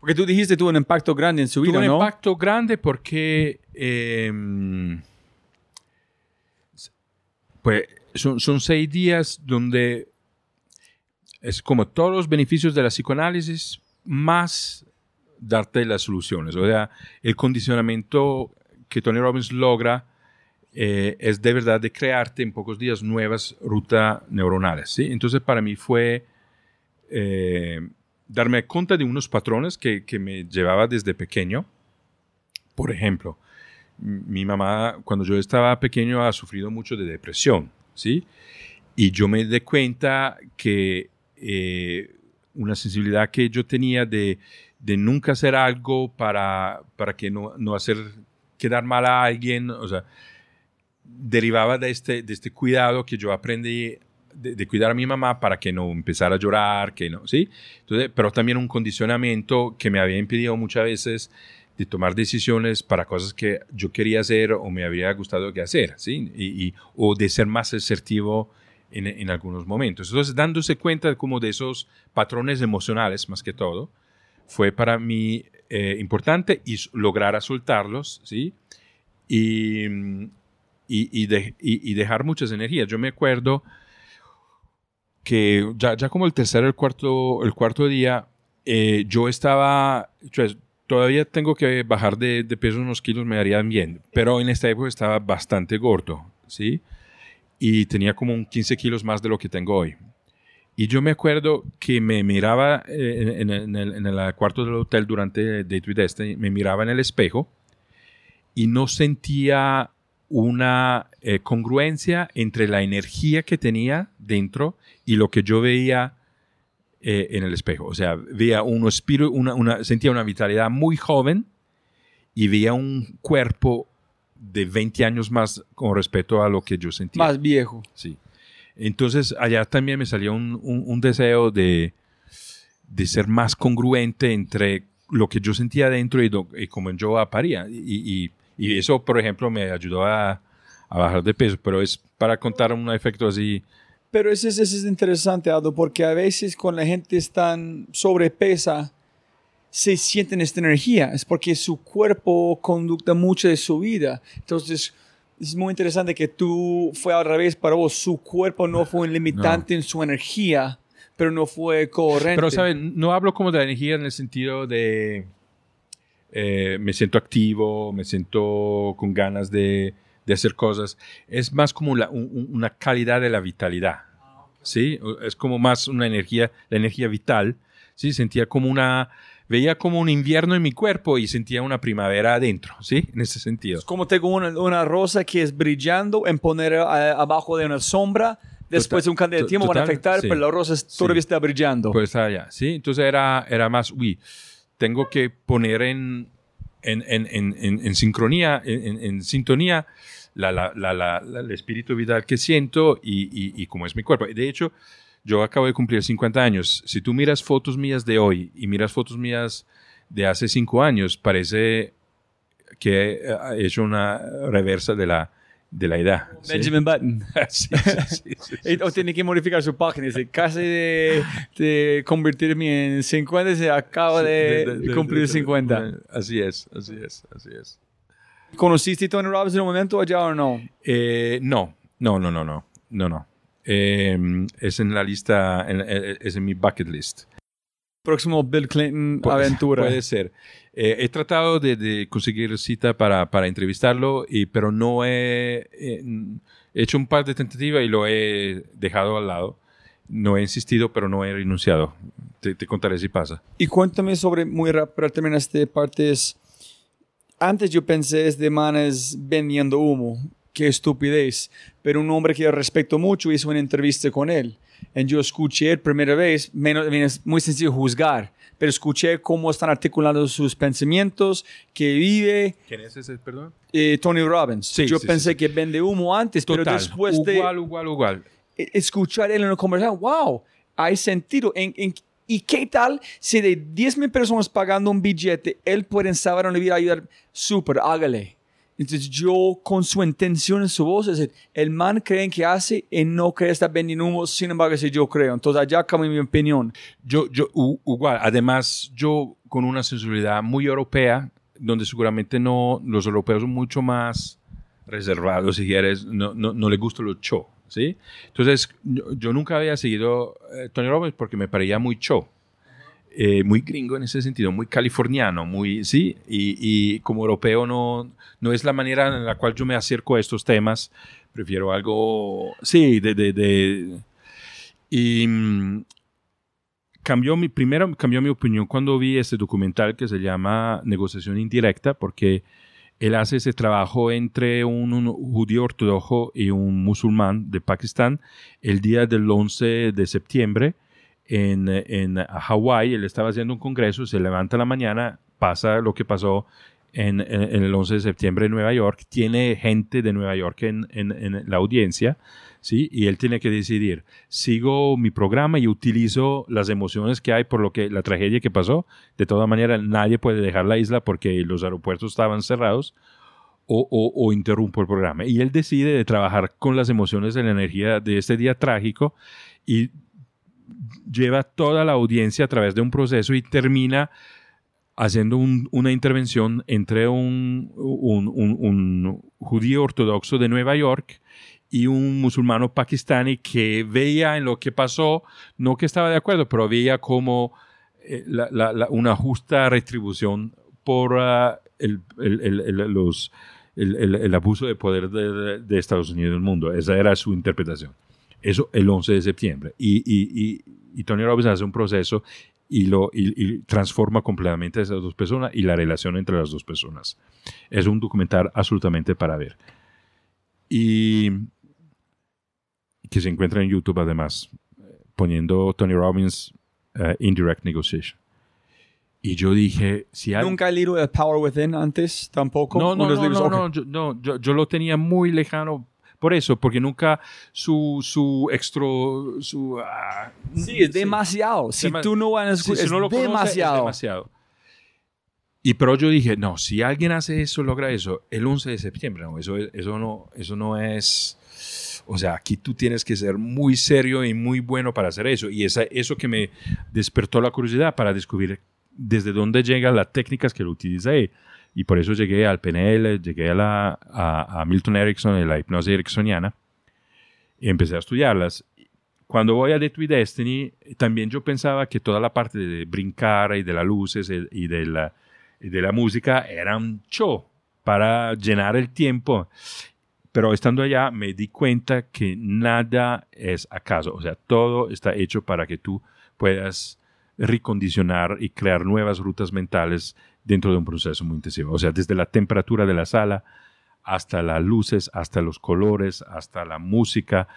Porque tú dijiste tuvo un impacto grande en su Tuvo vida, un ¿no? impacto grande porque eh, pues son, son seis días donde es como todos los beneficios de la psicoanálisis más darte las soluciones. O sea, el condicionamiento que Tony Robbins logra eh, es de verdad de crearte en pocos días nuevas rutas neuronales. ¿sí? Entonces para mí fue eh, darme cuenta de unos patrones que, que me llevaba desde pequeño. Por ejemplo, mi mamá cuando yo estaba pequeño ha sufrido mucho de depresión, ¿sí? Y yo me di cuenta que eh, una sensibilidad que yo tenía de, de nunca hacer algo para, para que no, no hacer quedar mal a alguien, o sea, derivaba de este, de este cuidado que yo aprendí de, de cuidar a mi mamá para que no empezara a llorar, que no, ¿sí? Entonces, pero también un condicionamiento que me había impedido muchas veces de tomar decisiones para cosas que yo quería hacer o me habría gustado que hacer, ¿sí? Y, y- o de ser más asertivo en, en algunos momentos. Entonces, dándose cuenta como de esos patrones emocionales, más que todo, fue para mí eh, importante y lograr soltarlos, ¿sí? Y, y, y de- y dejar muchas energías. Yo me acuerdo que ya, ya como el tercer o el cuarto, el cuarto día, eh, yo estaba, pues, todavía tengo que bajar de, peso unos kilos, me harían bien, pero en esta época estaba bastante gordo, ¿sí? Y tenía como un 15 kilos más de lo que tengo hoy. Y yo me acuerdo que me miraba eh, en, en el, en el cuarto del hotel durante Date with Destiny, me miraba en el espejo y no sentía una eh, congruencia entre la energía que tenía dentro y lo que yo veía eh, en el espejo. O sea, veía un espíritu, una, una- sentía una vitalidad muy joven y veía un cuerpo de 20 años más con respecto a lo que yo sentía. Más viejo. Sí. Entonces, allá también me salió un, un- un deseo de, de ser más congruente entre lo que yo sentía dentro y, lo- y cómo yo aparía. Y, y- y eso, por ejemplo, me ayudó a, a bajar de peso, pero es para contar un efecto así. Pero eso es, eso es interesante, Aldo, porque a veces cuando la gente está sobrepesa, se sienten esta energía. Es porque su cuerpo conducta mucho de su vida. Entonces, es muy interesante que tú fue al revés para vos. Su cuerpo no fue un limitante en su energía, pero no fue coherente. Pero, ¿sabes? No hablo como de la energía en el sentido de eh, me siento activo, me siento con ganas de, de hacer cosas. Es más como la- un- un- una calidad de la vitalidad. ¿Sí? Es como más una energía, la energía vital. ¿Sí? Sentía como una. Veía como un invierno en mi cuerpo y sentía una primavera adentro, ¿sí? En ese sentido. Es como tengo una, una rosa que es brillando en poner a- abajo de una sombra. Después Total- de un cambio de tiempo van a total, afectar, sí. pero la rosa es- todavía está brillando. Pues allá, ¿sí? Entonces era, era más, uy, tengo que poner en, en, en, en, en- sincronía, en, sintonía, la, la, la, el espíritu vital que siento y, y, y cómo es mi cuerpo. De hecho, yo acabo de cumplir 50 años. Si tú miras fotos mías de hoy y miras fotos mías de hace 5 años, parece que he hecho una reversa de la, de la edad. Benjamin Button. <laughs> Sí, sí, sí, sí, sí. <laughs> O tiene que modificar su página. Dice, casi de, de convertirme en 50, se acaba de, cumplir 50. Así es, así es, así es. ¿Conociste a Tony Robbins en un momento allá o no? Eh, no, no, no, no, no, no, no. Eh, es en la lista, en- eh, es en mi bucket list. Próximo Bill Clinton Pu- <laughs> aventura. Puede ser. Eh, he tratado de, de conseguir cita para, para entrevistarlo, y, pero no he, eh, he hecho un par de tentativas y lo he dejado al lado. No he insistido, pero no he renunciado. Te, te contaré si pasa. Y cuéntame sobre, muy rápido, para terminar esta parte, es, antes yo pensé, este man es vendiendo humo, qué estupidez, pero un hombre que yo respeto mucho hizo una entrevista con él, y yo escuché primera vez, menos, es muy sencillo juzgar, pero escuché cómo están articulando sus pensamientos, que vive ¿Quién es ese, perdón? eh, Tony Robbins. Sí, yo sí, pensé sí, que vende humo antes, pero Total. después de igual, igual, igual. e- escuchar él en una conversación, wow, hay sentido. En, en- ¿Y qué tal si de 10 mil personas pagando un billete, él puede saber dónde ir a ayudar? Súper, hágale. Entonces yo, con su intención en su voz, es decir, el man cree que hace y no cree estar vendiendo humo, sin embargo, si yo creo. Entonces allá cambia mi opinión. Yo, yo, igual, además, yo con una sensibilidad muy europea, donde seguramente no, los europeos son mucho más reservados, si quieres, no, no, no les gusta lo show, ¿sí? Entonces, yo, yo nunca había seguido eh, Tony Robbins porque me parecía muy show. Eh, muy gringo en ese sentido, muy californiano, muy, sí, y, como europeo no, no es la manera en la cual yo me acerco a estos temas, prefiero algo, sí, de, de, de y mm, cambió mi, primero cambió mi opinión cuando vi este documental que se llama Negociación Indirecta, porque él hace ese trabajo entre un, un, judío ortodoxo y un musulmán de Pakistán el día del 11 de septiembre en, en Hawái. Él estaba haciendo un congreso, se levanta la mañana, pasa lo que pasó en, en, en, el 11 de septiembre en Nueva York, tiene gente de Nueva York en, en, la audiencia, ¿sí? Y él tiene que decidir, sigo mi programa y utilizo las emociones que hay por lo que la tragedia que pasó. De todas maneras, nadie puede dejar la isla porque los aeropuertos estaban cerrados. O, o, o, interrumpo el programa. Y él decide de trabajar con las emociones de la energía de este día trágico y lleva toda la audiencia a través de un proceso y termina haciendo un, una intervención entre un, un, un, judío ortodoxo de Nueva York y un musulmano pakistani que veía en lo que pasó, no que estaba de acuerdo, pero veía como eh, la, la, una justa retribución por uh, el, el, el, los, el, abuso de poder de, de, Estados Unidos en el mundo. Esa era su interpretación. Eso el 11 de septiembre. Y, y, y, y Tony Robbins hace un proceso y, lo, y, transforma completamente a esas dos personas y la relación entre las dos personas. Es un documental absolutamente para ver. Y que se encuentra en YouTube además, poniendo Tony Robbins uh, Indirect Negotiation. Y yo dije, si hay... ¿Nunca he leído The Power Within antes tampoco? No, no, no, no, no, yo, no yo, yo, lo tenía muy lejano por eso, porque nunca su, su extra, su... Uh, sí, es demasiado. Si tú no vas a escuchar, sí, si no lo demasiado. Es demasiado. Y pero yo dije, no, si alguien hace eso, logra eso, el 11 de septiembre, no, eso, eso, no, eso no es... O sea, aquí tú tienes que ser muy serio y muy bueno para hacer eso. Y esa, eso que me despertó la curiosidad para descubrir desde dónde llegan las técnicas que lo utiliza él. Y por eso llegué al PNL, llegué a, la, a, Milton Erickson y la hipnosis ericksoniana y empecé a estudiarlas. Cuando voy a The Tweet Destiny, también yo pensaba que toda la parte de brincar y de las luces y de la, y de la música era un show para llenar el tiempo. Pero estando allá me di cuenta que nada es acaso. O sea, todo está hecho para que tú puedas recondicionar y crear nuevas rutas mentales dentro de un proceso muy intensivo. O sea, desde la temperatura de la sala hasta las luces, hasta los colores, hasta la música,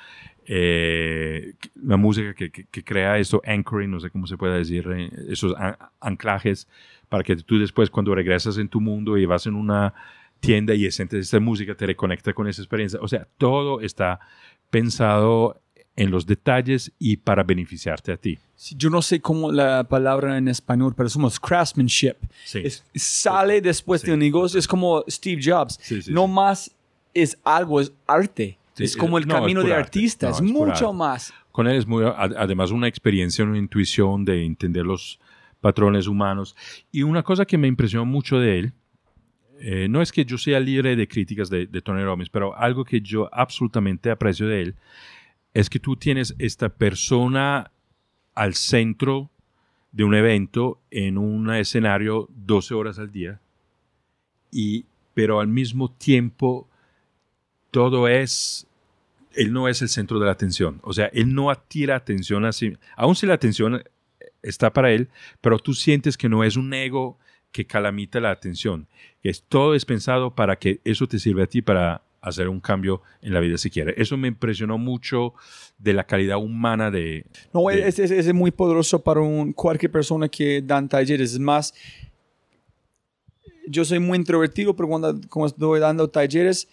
eh, la música que, crea eso, anchoring, no sé cómo se puede decir, eh, esos anclajes, para que tú después cuando regresas en tu mundo y vas en una tienda y sientes esta música, te reconecta con esa experiencia. O sea, todo está pensado en los detalles y para beneficiarte a ti. Yo no sé cómo la palabra en español, pero somos craftsmanship. Sí. Es, sale después sí. de un negocio, es como Steve Jobs. Sí, no más es algo, es arte. es como el no, camino de artista, no, es, mucho más. Con él es muy, además una experiencia, una intuición de entender los patrones humanos. Y una cosa que me impresionó mucho de él, eh, no es que yo sea libre de críticas de, de Tony Robbins, pero algo que yo absolutamente aprecio de él es que tú tienes esta persona al centro de un evento en un escenario 12 horas al día, y, pero al mismo tiempo todo es, él no es el centro de la atención, o sea, él no atira atención así, aun si la atención está para él, pero tú sientes que no es un ego que calamita la atención, que es, todo es pensado para que eso te sirva a ti para hacer un cambio en la vida si quiere. Eso me impresionó mucho de la calidad humana de... No, de, es, es, es, muy poderoso para un, cualquier persona que dan talleres. Es más, yo soy muy introvertido, pero cuando, cuando estoy dando talleres,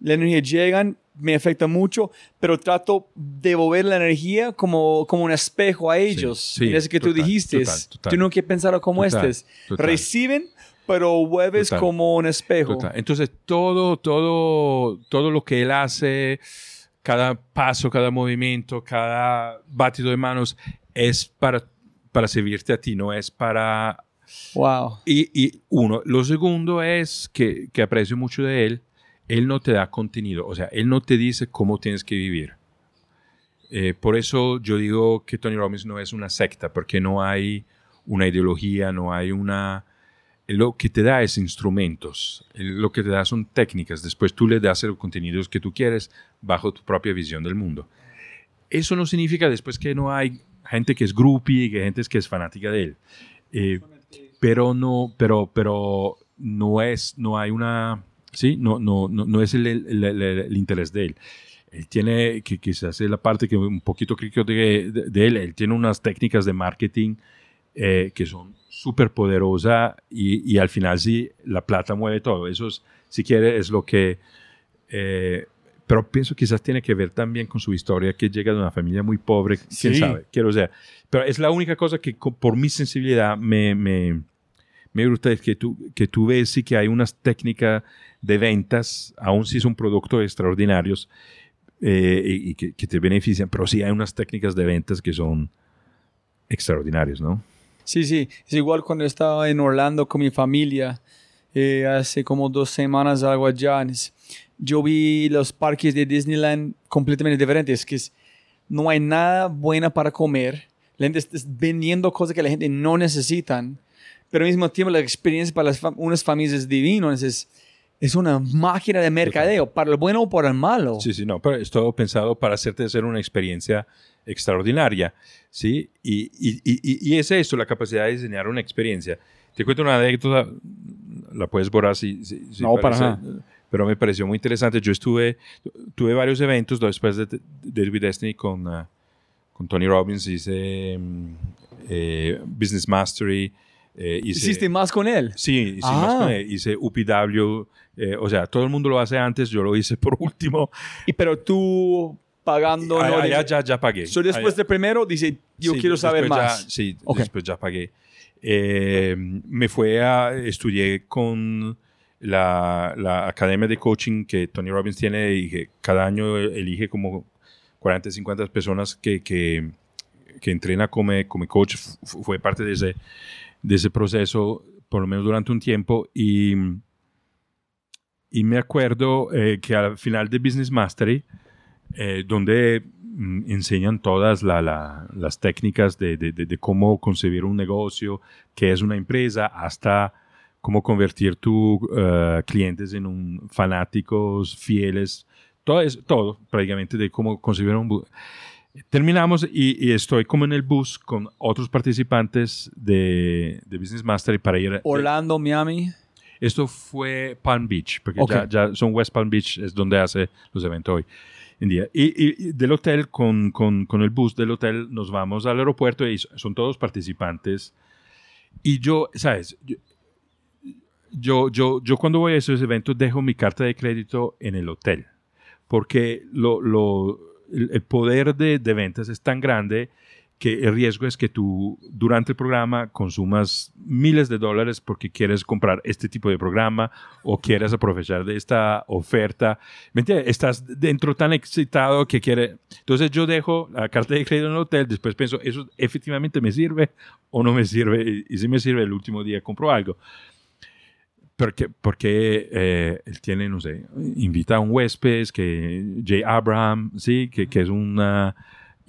la energía llegan, me afecta mucho, pero trato de mover la energía como, como un espejo a ellos. Sí, sí, es que total, tú dijiste, total, total. tú no quieres pensar como estés. Reciben, pero mueves Total. como un espejo. Total. Entonces, todo, todo, todo lo que él hace, cada paso, cada movimiento, cada batido de manos, es para, para servirte a ti, no es para... Wow. Y, y uno, lo segundo es que, que aprecio mucho de él, él no te da contenido, o sea, él no te dice cómo tienes que vivir. Eh, por eso yo digo que Tony Robbins no es una secta, porque no hay una ideología, no hay una... Lo que te da es instrumentos, lo que te da son técnicas, después tú le das los contenidos que tú quieres bajo tu propia visión del mundo. Eso no significa después que no hay gente que es groupie, que hay gente que es fanática de él. Eh, pero no, pero, pero no es, no hay una, sí, no, no, no, es el, interés de él. Él tiene, que quizás es la parte que un poquito crítico de, de, él, él tiene unas técnicas de marketing eh, que son súper poderosas y, y, al final sí, la plata mueve todo. Eso, es, si quiere, es lo que... Eh, pero pienso quizás tiene que ver también con su historia, que llega de una familia muy pobre, quién sabe, quiero decir. Pero es la única cosa que por mi sensibilidad me, me, me gusta es que tú, que tú ves sí que hay unas técnicas de ventas, aún si son productos extraordinarios eh, y, que, te benefician, pero sí hay unas técnicas de ventas que son extraordinarias, ¿no? Sí, sí, es igual cuando estaba en Orlando con mi familia, eh, hace como dos semanas algo allá, yo vi los parques de Disneyland completamente diferentes, que no hay nada buena para comer, la gente está vendiendo cosas que la gente no necesitan, pero al mismo tiempo la experiencia para las unas familias es divino, es, es una máquina de mercadeo, para lo bueno o para el malo. Sí, sí, no, pero es todo pensado para hacerte hacer una experiencia extraordinaria, ¿sí? Y, y, y, y, es eso, la capacidad de diseñar una experiencia. Te cuento una anécdota, la puedes borrar si, si, no, para nada. Pero me pareció muy interesante. Yo estuve, tuve varios eventos después de, de Destiny con, uh, con Tony Robbins, hice mm, eh, Business Mastery, eh, ¿Hiciste más con él? Sí, hice más con ah. él. Hice UPW. Eh, o sea, todo el mundo lo hace antes, yo lo hice por <laughs> último. Y pero tú pagando... Ah, ya, ya, ya, pagué. So, después de primero dice, yo quiero saber más. sí, después ya pagué. Eh, me fue a... Estudié con la, la, academia de coaching que Tony Robbins tiene y que cada año elige como 40, 50 personas que, que, que entrena como, como coach. fue parte de ese de ese proceso, por lo menos durante un tiempo, y, y me acuerdo eh, que al final de Business Mastery, eh, donde mm, enseñan todas las técnicas de, de, cómo concebir un negocio, qué es una empresa, hasta cómo convertir tus uh, clientes en un fanáticos fieles, todo, es, todo prácticamente de cómo concebir un Terminamos y, estoy como en el bus con otros participantes de, de Business Mastery para ir. Orlando, Miami. Esto fue Palm Beach, porque ya, ya, son West Palm Beach, es donde hace los eventos hoy Y, del hotel, con, con, con, el bus del hotel, nos vamos al aeropuerto y son todos participantes. Y yo, ¿sabes? Yo, yo, yo cuando voy a esos eventos dejo mi carta de crédito en el hotel, porque lo, lo el, poder de, de, ventas es tan grande que el riesgo es que tú durante el programa consumas miles de dólares porque quieres comprar este tipo de programa o quieres aprovechar de esta oferta. ¿Me entiendes? Estás dentro tan excitado que quiere. Entonces yo dejo la carta de crédito en el hotel, después pienso, ¿eso efectivamente me sirve o no me sirve? Y, si me sirve, el último día compro algo porque, porque eh, él tiene, no sé, invita a un huésped, que Jay Abraham, sí, que, que es un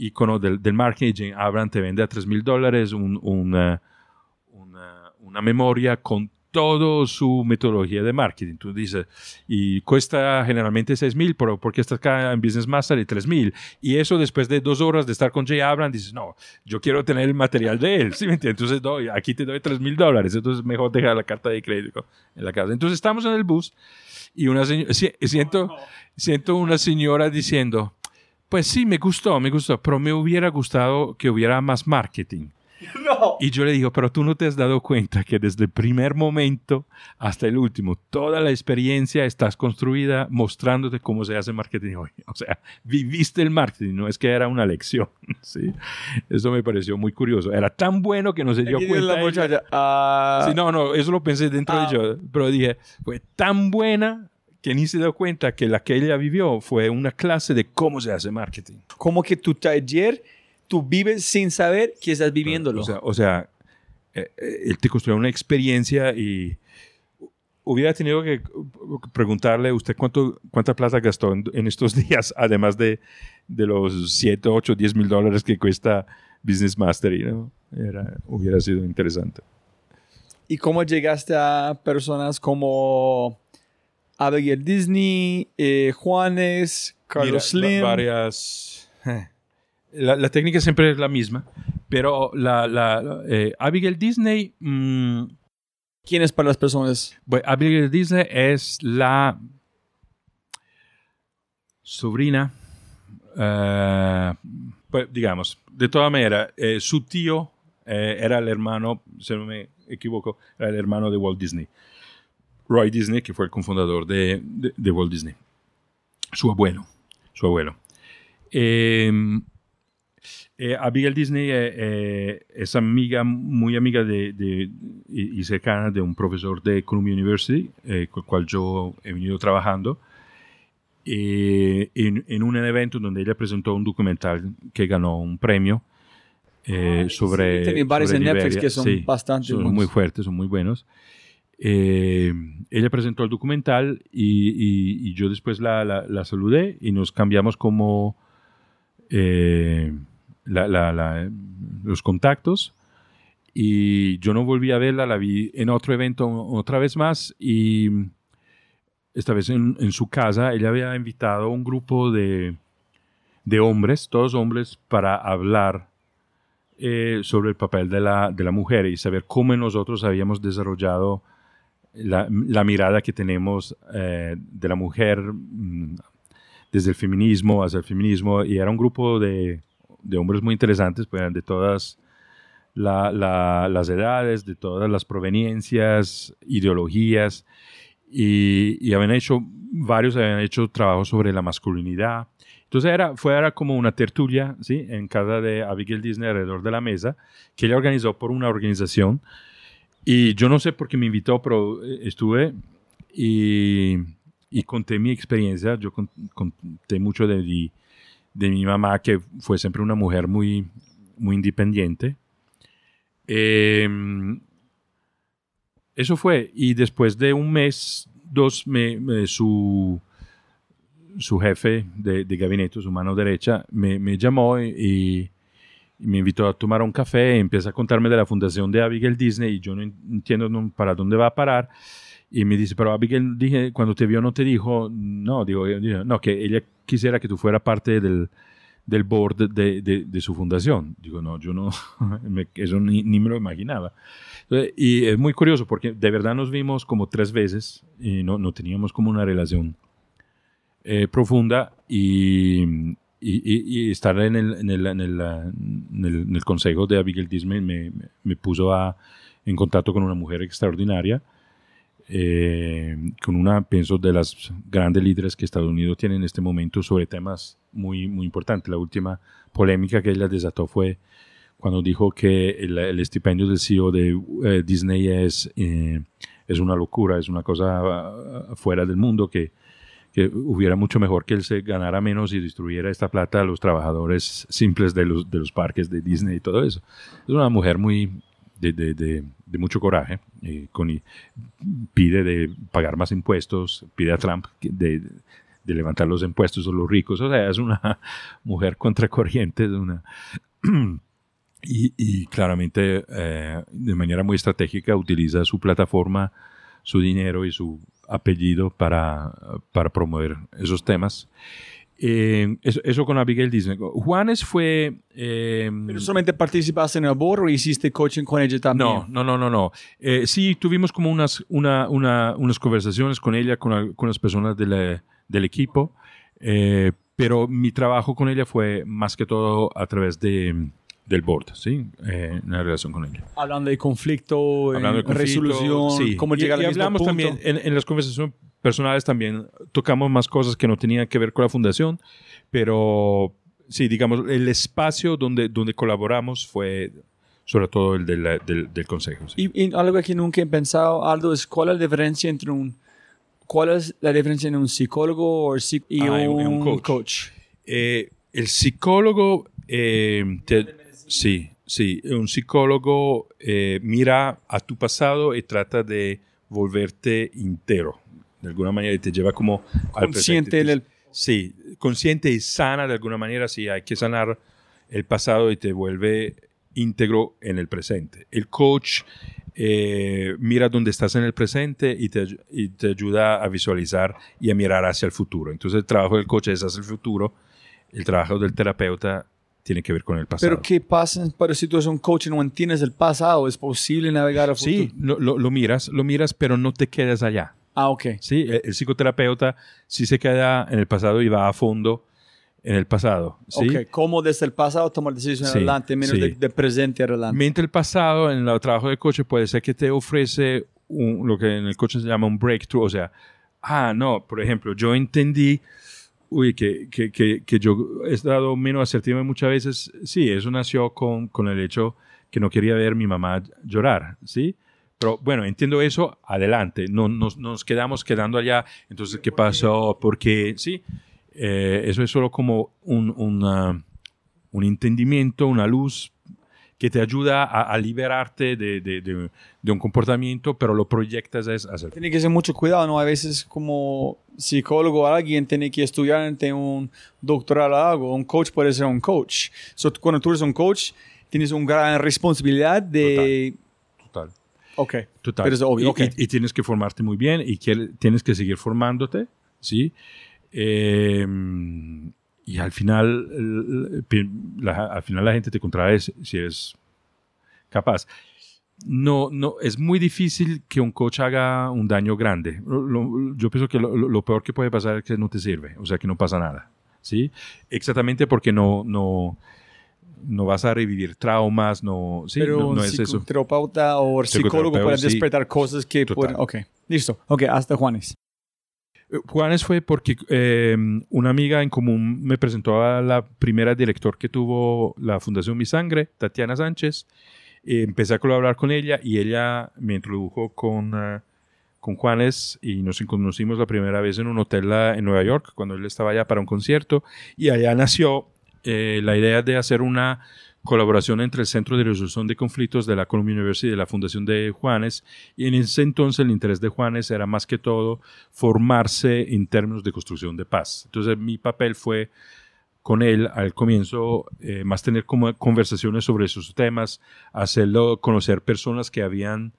icono del, del, marketing. Abraham te vende a 3 mil dólares un, una, una, una, memoria con toda su metodología de marketing. Tú dices, y cuesta generalmente 6 mil, pero porque estás acá en Business Master y 3 mil. Y eso después de dos horas de estar con Jay Abraham, dices, no, yo quiero tener el material de él. ¿sí? Entonces, doy, aquí te doy 3 mil dólares. Entonces, mejor dejar la carta de crédito en la casa. Entonces, estamos en el bus y una siento, siento una señora diciendo, pues sí, me gustó, me gustó, pero me hubiera gustado que hubiera más marketing. <laughs> Y yo le digo, pero tú no te has dado cuenta que desde el primer momento hasta el último, toda la experiencia estás construida mostrándote cómo se hace marketing hoy. <laughs> O sea, viviste el marketing, no es que era una lección. <laughs> ¿sí? Eso me pareció muy curioso. Era tan bueno que no se dio cuenta. La ah. Sí, no, no, eso lo pensé dentro de ah. yo. Pero dije, fue tan buena que ni se dio cuenta que la que ella vivió fue una clase de cómo se hace marketing. Como que tu taller tú vives sin saber que estás viviéndolo. O sea, o sea eh, eh, él te construyó una experiencia y hubiera tenido que preguntarle a usted cuánto, cuánta plata gastó en, estos <laughs> días, además de, de, los 7, 8, 10 mil dólares que cuesta Business Mastery. ¿no? Era, hubiera sido interesante. ¿Y cómo llegaste a personas como Abigail Disney, eh, Juanes, Carlos Mira, Slim? varias. <laughs> La, la técnica siempre es la misma, pero la, la, eh, Abigail Disney. mm, ¿Quién es para las personas? Bueno, Abigail Disney es la sobrina, pues, digamos, de toda manera, eh, su tío eh, era el hermano, si no me equivoco, era el hermano de Walt Disney. Roy Disney, que fue el cofundador de, de- de Walt Disney. Su abuelo, su abuelo. Eh, eh, Abigail Disney eh, eh, es amiga, muy amiga de, de- y, cercana de un profesor de Columbia University, eh, con el cual yo he venido trabajando, eh, en, en un evento donde ella presentó un documental que ganó un premio sobre... Tiene varios en Netflix que son bastante son buenos. muy fuertes, son muy buenos. Eh, ella presentó el documental y, yo después la, saludé y nos cambiamos como eh, los contactos. Y yo no volví a verla, la vi en otro evento otra vez más y esta vez en, en su casa. Ella había invitado a un grupo de, de hombres, todos hombres, para hablar eh, sobre el papel de la, de la mujer y saber cómo nosotros habíamos desarrollado la, mirada que tenemos eh, de la mujer mm, desde el feminismo hacia el feminismo y era un grupo de, de hombres muy interesantes, pues, de todas la- la- las edades, de todas las proveniencias, ideologías y, y habían hecho, varios habían hecho trabajo sobre la masculinidad. Entonces era, fue era como una tertulia, ¿sí? En casa de Abigail Disney alrededor de la mesa, que ella organizó por una organización. Y yo no sé por qué me invitó, pero eh, estuve y, y conté mi experiencia. Yo con- conté mucho de mi, de mi mamá, que fue siempre una mujer muy, muy independiente. Em, eso fue. Y después de un mes, dos, me, me- su, su jefe de, de gabinete, su mano derecha, me, me llamó y, y me invitó a tomar un café. Empieza a contarme de la fundación de Abigail Disney y yo no en- entiendo para dónde va a parar. Y me dice, pero Abigail, dije, cuando te vio no te dijo, no, digo, no, que ella quisiera que tú fueras parte del, del board de, de- de su fundación. Digo, no, yo no, <laughs> me- eso ni, ni me lo imaginaba. Entonces, Y es muy curioso porque de verdad nos vimos como tres veces y no, no teníamos como una relación eh, profunda y, y- y- y estar en el, en, el, en, el, en el- en consejo de Abigail Disney me, me- me puso a, en contacto con una mujer extraordinaria, eh, con una, pienso, de las grandes líderes que Estados Unidos tiene en este momento sobre temas muy, muy importantes. La última polémica que ella desató fue cuando dijo que el, el estipendio del CEO de eh, Disney es, eh, es una locura, es una cosa ah, fuera del mundo, que, que hubiera mucho mejor que él se ganara menos y distribuyera esta plata a los trabajadores simples de los, de los parques de Disney y todo eso. Es una mujer muy de, de- de- de mucho coraje, eh, con, pide de pagar más impuestos, pide a Trump de, de levantar los impuestos a los ricos, o sea, es una <laughs> mujer contracorriente, es una... <clears throat> Y, y claramente, eh, de manera muy estratégica, utiliza su plataforma, su dinero y su apellido para, para promover esos temas. Eh, eso, eso con Abigail Disney. Juanes fue... eh, ¿Pero solamente participaste en el board o hiciste coaching con ella también? no, no, no, no, no. Eh, sí, tuvimos como unas, una, una- unas conversaciones con ella, con algunas personas de la- del equipo, eh, pero mi trabajo con ella fue más que todo a través de, del board, ¿sí? Eh, en la relación con ella. Hablando de conflicto, Hablando de eh, conflicto, resolución, sí. cómo Y- llegar y al mismo hablamos punto. también, en, en las conversaciones personales también tocamos más cosas que no tenían que ver con la fundación, pero sí, digamos, el espacio donde, donde colaboramos fue sobre todo el de la- del, del consejo. sí. Y, y algo que nunca he pensado, Aldo, es cuál es la diferencia entre un... ¿Cuál es la diferencia entre un psicólogo o y Ah, y un, y coach. coach? Eh, el psicólogo, eh, te- sí, sí, un psicólogo eh, mira a tu pasado y trata de volverte entero, de alguna manera, y te lleva como al Consciente presente. del- Sí, consciente y sana de alguna manera, sí, hay que sanar el pasado y te vuelve íntegro en el presente. El coach eh, mira dónde estás en el presente y te, y te ayuda a visualizar y a mirar hacia el futuro. Entonces el trabajo del coach es hacia el futuro, el trabajo del terapeuta tiene que ver con el pasado. Pero ¿qué pasa para si tú eres un coach y no entiendes el pasado? ¿Es posible navegar al futuro? Sí, lo, lo- lo miras, lo miras, pero no te quedas allá. Ah, ok. Sí, el, el psicoterapeuta sí se queda en el pasado y va a fondo en el pasado. ¿sí? Ok, ¿cómo desde el pasado tomar decisiones Sí, adelante, menos sí. de, de presente adelante? Mente el pasado en el trabajo de coche puede ser que te ofrece un- lo que en el coche se llama un breakthrough, o sea, ah, no, por ejemplo, yo entendí, uy, que, que, que, que yo he estado menos asertivo muchas veces, sí, eso nació con, con el hecho que no quería ver a mi mamá llorar, ¿sí? Pero bueno, entiendo eso, adelante, no nos, nos quedamos quedando allá, entonces, ¿qué pasó? Porque, sí, Eh, eso es solo como un, una- un entendimiento, una luz que te ayuda a, a liberarte de, de- de- de un comportamiento, pero lo proyectas hacia Tiene que ser mucho cuidado, ¿no? A veces como psicólogo alguien tiene que estudiar, tiene un doctorado o algo, un coach puede ser un coach. So, cuando tú eres un coach, tienes una gran responsabilidad de... total. Ok. Total. Pero es obvio, y, ok. y- y tienes que formarte muy bien y que, tienes que seguir formándote, ¿sí? Eh, y al final, el- la, al final la gente te contrae si eres capaz. No, no, es muy difícil que un coach haga un daño grande. Lo- yo pienso que lo, lo- peor que puede pasar es que no te sirve, o sea, que no pasa nada, ¿sí? Exactamente porque no, no, no vas a revivir traumas, no, sí, Pero no, no es eso. psicoterapeuta o psicólogo Psicoterapeuta, puede sí. despertar cosas que pueden... Ok, listo. Ok, hasta Juanes. Eh, Juanes fue porque eh, una amiga en común me presentó a la primera director que tuvo la Fundación Mi Sangre, Tatiana Sánchez. Eh, empecé a colaborar con ella y ella me introdujo con, ah, con Juanes y nos conocimos la primera vez en un hotel ah, en Nueva York cuando él estaba allá para un concierto y allá nació eh, la idea de hacer una colaboración entre el Centro de Resolución de Conflictos de la Columbia University y la Fundación de Juanes. Y en ese entonces el interés de Juanes era más que todo formarse en términos de construcción de paz. Entonces mi papel fue con él al comienzo eh, más tener como conversaciones sobre esos temas, hacerlo conocer personas que habían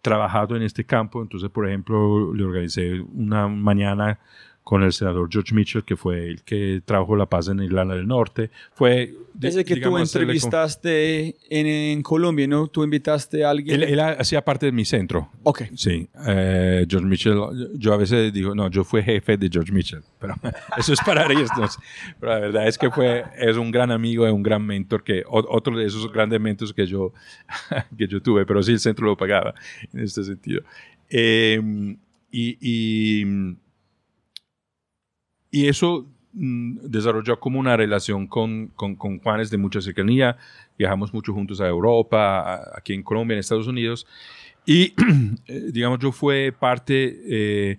trabajado en este campo. Entonces, por ejemplo, le organicé una mañana con el senador George Mitchell, que fue el que trabajó la paz en Irlanda del Norte. Fue Desde que tú digamos, con- entrevistaste en, en Colombia, ¿no? Tú invitaste a alguien... Él, él hacía parte de mi centro. Ok. Sí, eh, George Mitchell, yo a veces digo, no, yo fui jefe de George Mitchell, pero <laughs> eso es para reírnos. Pero la verdad es que fue, es un gran amigo, es un gran mentor, que otro de esos grandes mentores que yo, <laughs> que yo tuve, pero sí el centro lo pagaba en este sentido. Eh, y, y, y eso mm, desarrolló como una relación con, con, con Juanes de mucha cercanía. Viajamos mucho juntos a Europa, a- aquí en Colombia, en Estados Unidos. Y, <clears throat> eh, digamos, yo fue parte eh,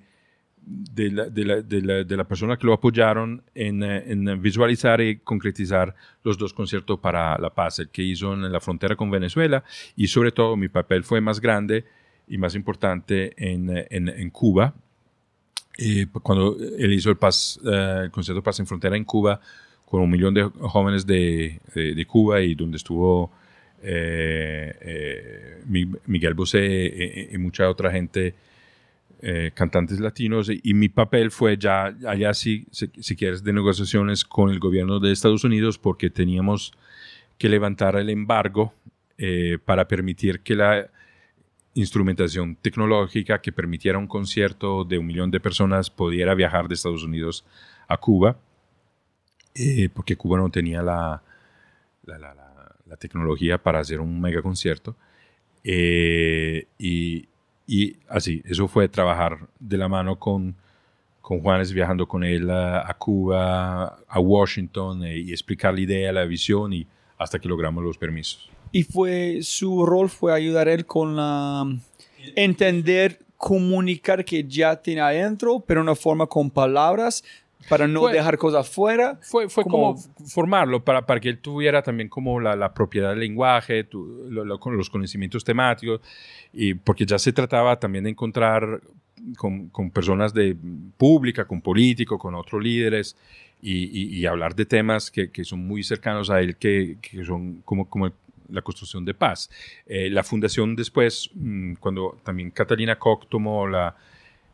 de, la, de, la, de, la, de la persona que lo apoyaron en, eh, en visualizar y concretizar los dos conciertos para la paz, el que hizo en la frontera con Venezuela y sobre todo mi papel fue más grande y más importante en, eh, en, en Cuba, eh, cuando él hizo el, eh, el concierto Paz en Frontera en Cuba con un millón de jóvenes de, de, de Cuba y donde estuvo eh, eh, Mi- Miguel Bosé eh, y mucha otra gente, eh, cantantes latinos, y, y mi papel fue ya allá sí, si, si quieres, de negociaciones con el gobierno de Estados Unidos porque teníamos que levantar el embargo eh, para permitir que la instrumentación tecnológica que permitiera un concierto de un millón de personas pudiera viajar de Estados Unidos a Cuba, eh, porque Cuba no tenía la, la, la- la- tecnología para hacer un mega concierto. Eh, y, y así, eso fue trabajar de la mano con, con Juanes, viajando con él a, a Cuba, a Washington, eh, y explicar la idea, la visión, y hasta que logramos los permisos. Y fue, su rol fue ayudar a él con la, entender, comunicar que ya tiene adentro, pero una forma con palabras, para no Fue- dejar cosas fuera. Fue, fue Como- como, formarlo para, para que él tuviera también como la, la propiedad del lenguaje, tu- lo- lo- los conocimientos temáticos, y porque ya se trataba también de encontrar con, con personas de pública, con políticos, con otros líderes, y, y- y hablar de temas que, que son muy cercanos a él, que, que son como, como la construcción de paz. Eh, la fundación después, mm, cuando también Catalina Koch tomó la,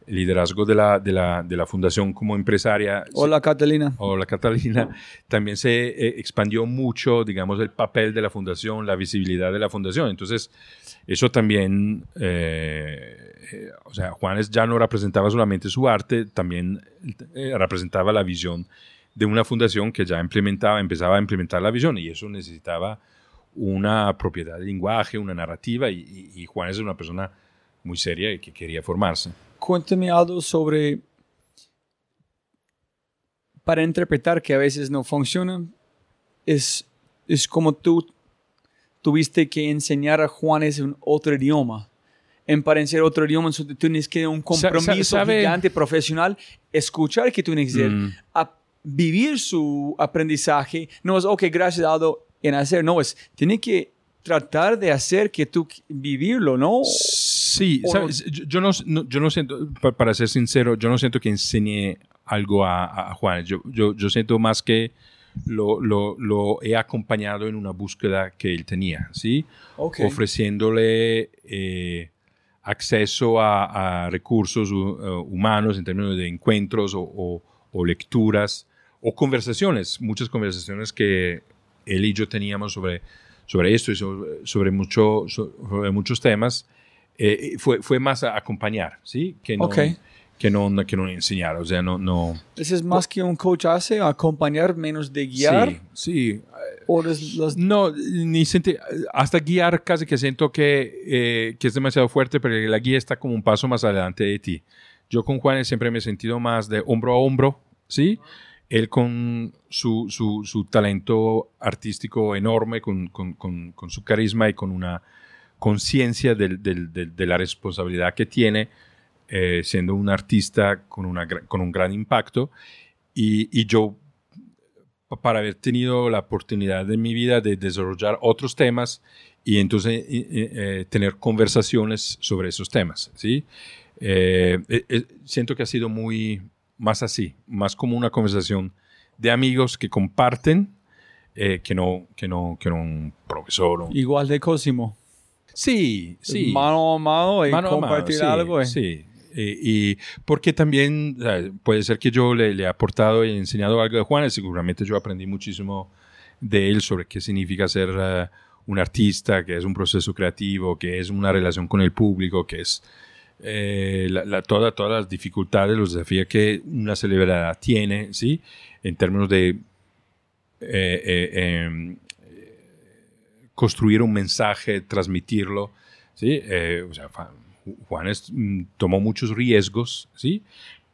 el liderazgo de la, de, la, de la fundación como empresaria. Hola, Catalina. Hola, Catalina. También se eh, expandió mucho, digamos, el papel de la fundación, la visibilidad de la fundación. Entonces, eso también, eh, eh, o sea, Juanes ya no representaba solamente su arte, también representaba la visión de una fundación que ya implementaba, empezaba a implementar la visión y eso necesitaba una propiedad de lenguaje, una narrativa y, y Juanes es una persona muy seria y que quería formarse cuéntame algo sobre, para interpretar que a veces no funciona, es, es como tú tuviste que enseñar a Juanes un otro idioma. En para enseñar otro idioma, tú tienes que un compromiso gigante profesional, escuchar que tú tienes que mm. a vivir su aprendizaje. No es, ok, gracias Aldo en hacer, no, es, tiene que tratar de hacer que tú vivirlo, ¿no? Sí, Yo, no, yo no siento, para ser sincero, yo no siento que enseñe algo a, a Juan. Yo, yo, yo, siento más que lo, lo, lo, he acompañado en una búsqueda que él tenía, ¿sí? Ofreciéndole eh, acceso a, recursos humanos en términos de encuentros o, o, lecturas o conversaciones, muchas conversaciones que él y yo teníamos sobre, sobre esto y sobre, sobre, mucho, sobre muchos temas eh, fue, fue más a acompañar, ¿sí? Que no, que no, que no enseñar, o sea, no... no ¿Eso es más que un coach hace, acompañar menos de guiar? Sí, sí. No, ni hasta guiar casi que siento que, eh, que es demasiado fuerte, pero la guía está como un paso más adelante de ti. Yo con Juan siempre me he sentido más de hombro a hombro, ¿sí? Él con su, su, su talento artístico enorme, con, con, con, con su carisma y con una conciencia de la responsabilidad que tiene eh, siendo un artista con, una, con un gran impacto. Y, yo, para haber tenido la oportunidad en mi vida de desarrollar otros temas y entonces eh, tener conversaciones sobre esos temas, ¿sí? Eh, siento que ha sido muy más así, más como una conversación de amigos que comparten que, no, que, no, que no un profesor. Igual de Cosimo. Sí, sí. Mano a mano y compartir algo. Eh. Sí. Y, porque también puede ser que yo le, he aportado y enseñado algo de Juan, seguramente yo aprendí muchísimo de él sobre qué significa ser eh, un artista, qué es un proceso creativo, qué es una relación con el público, qué es eh, la, toda, todas las dificultades, los desafíos que una celebridad tiene, ¿sí? En términos de em, construir un mensaje, transmitirlo. ¿sí? Eh, o sea, Juanes mm, tomó muchos riesgos ¿sí?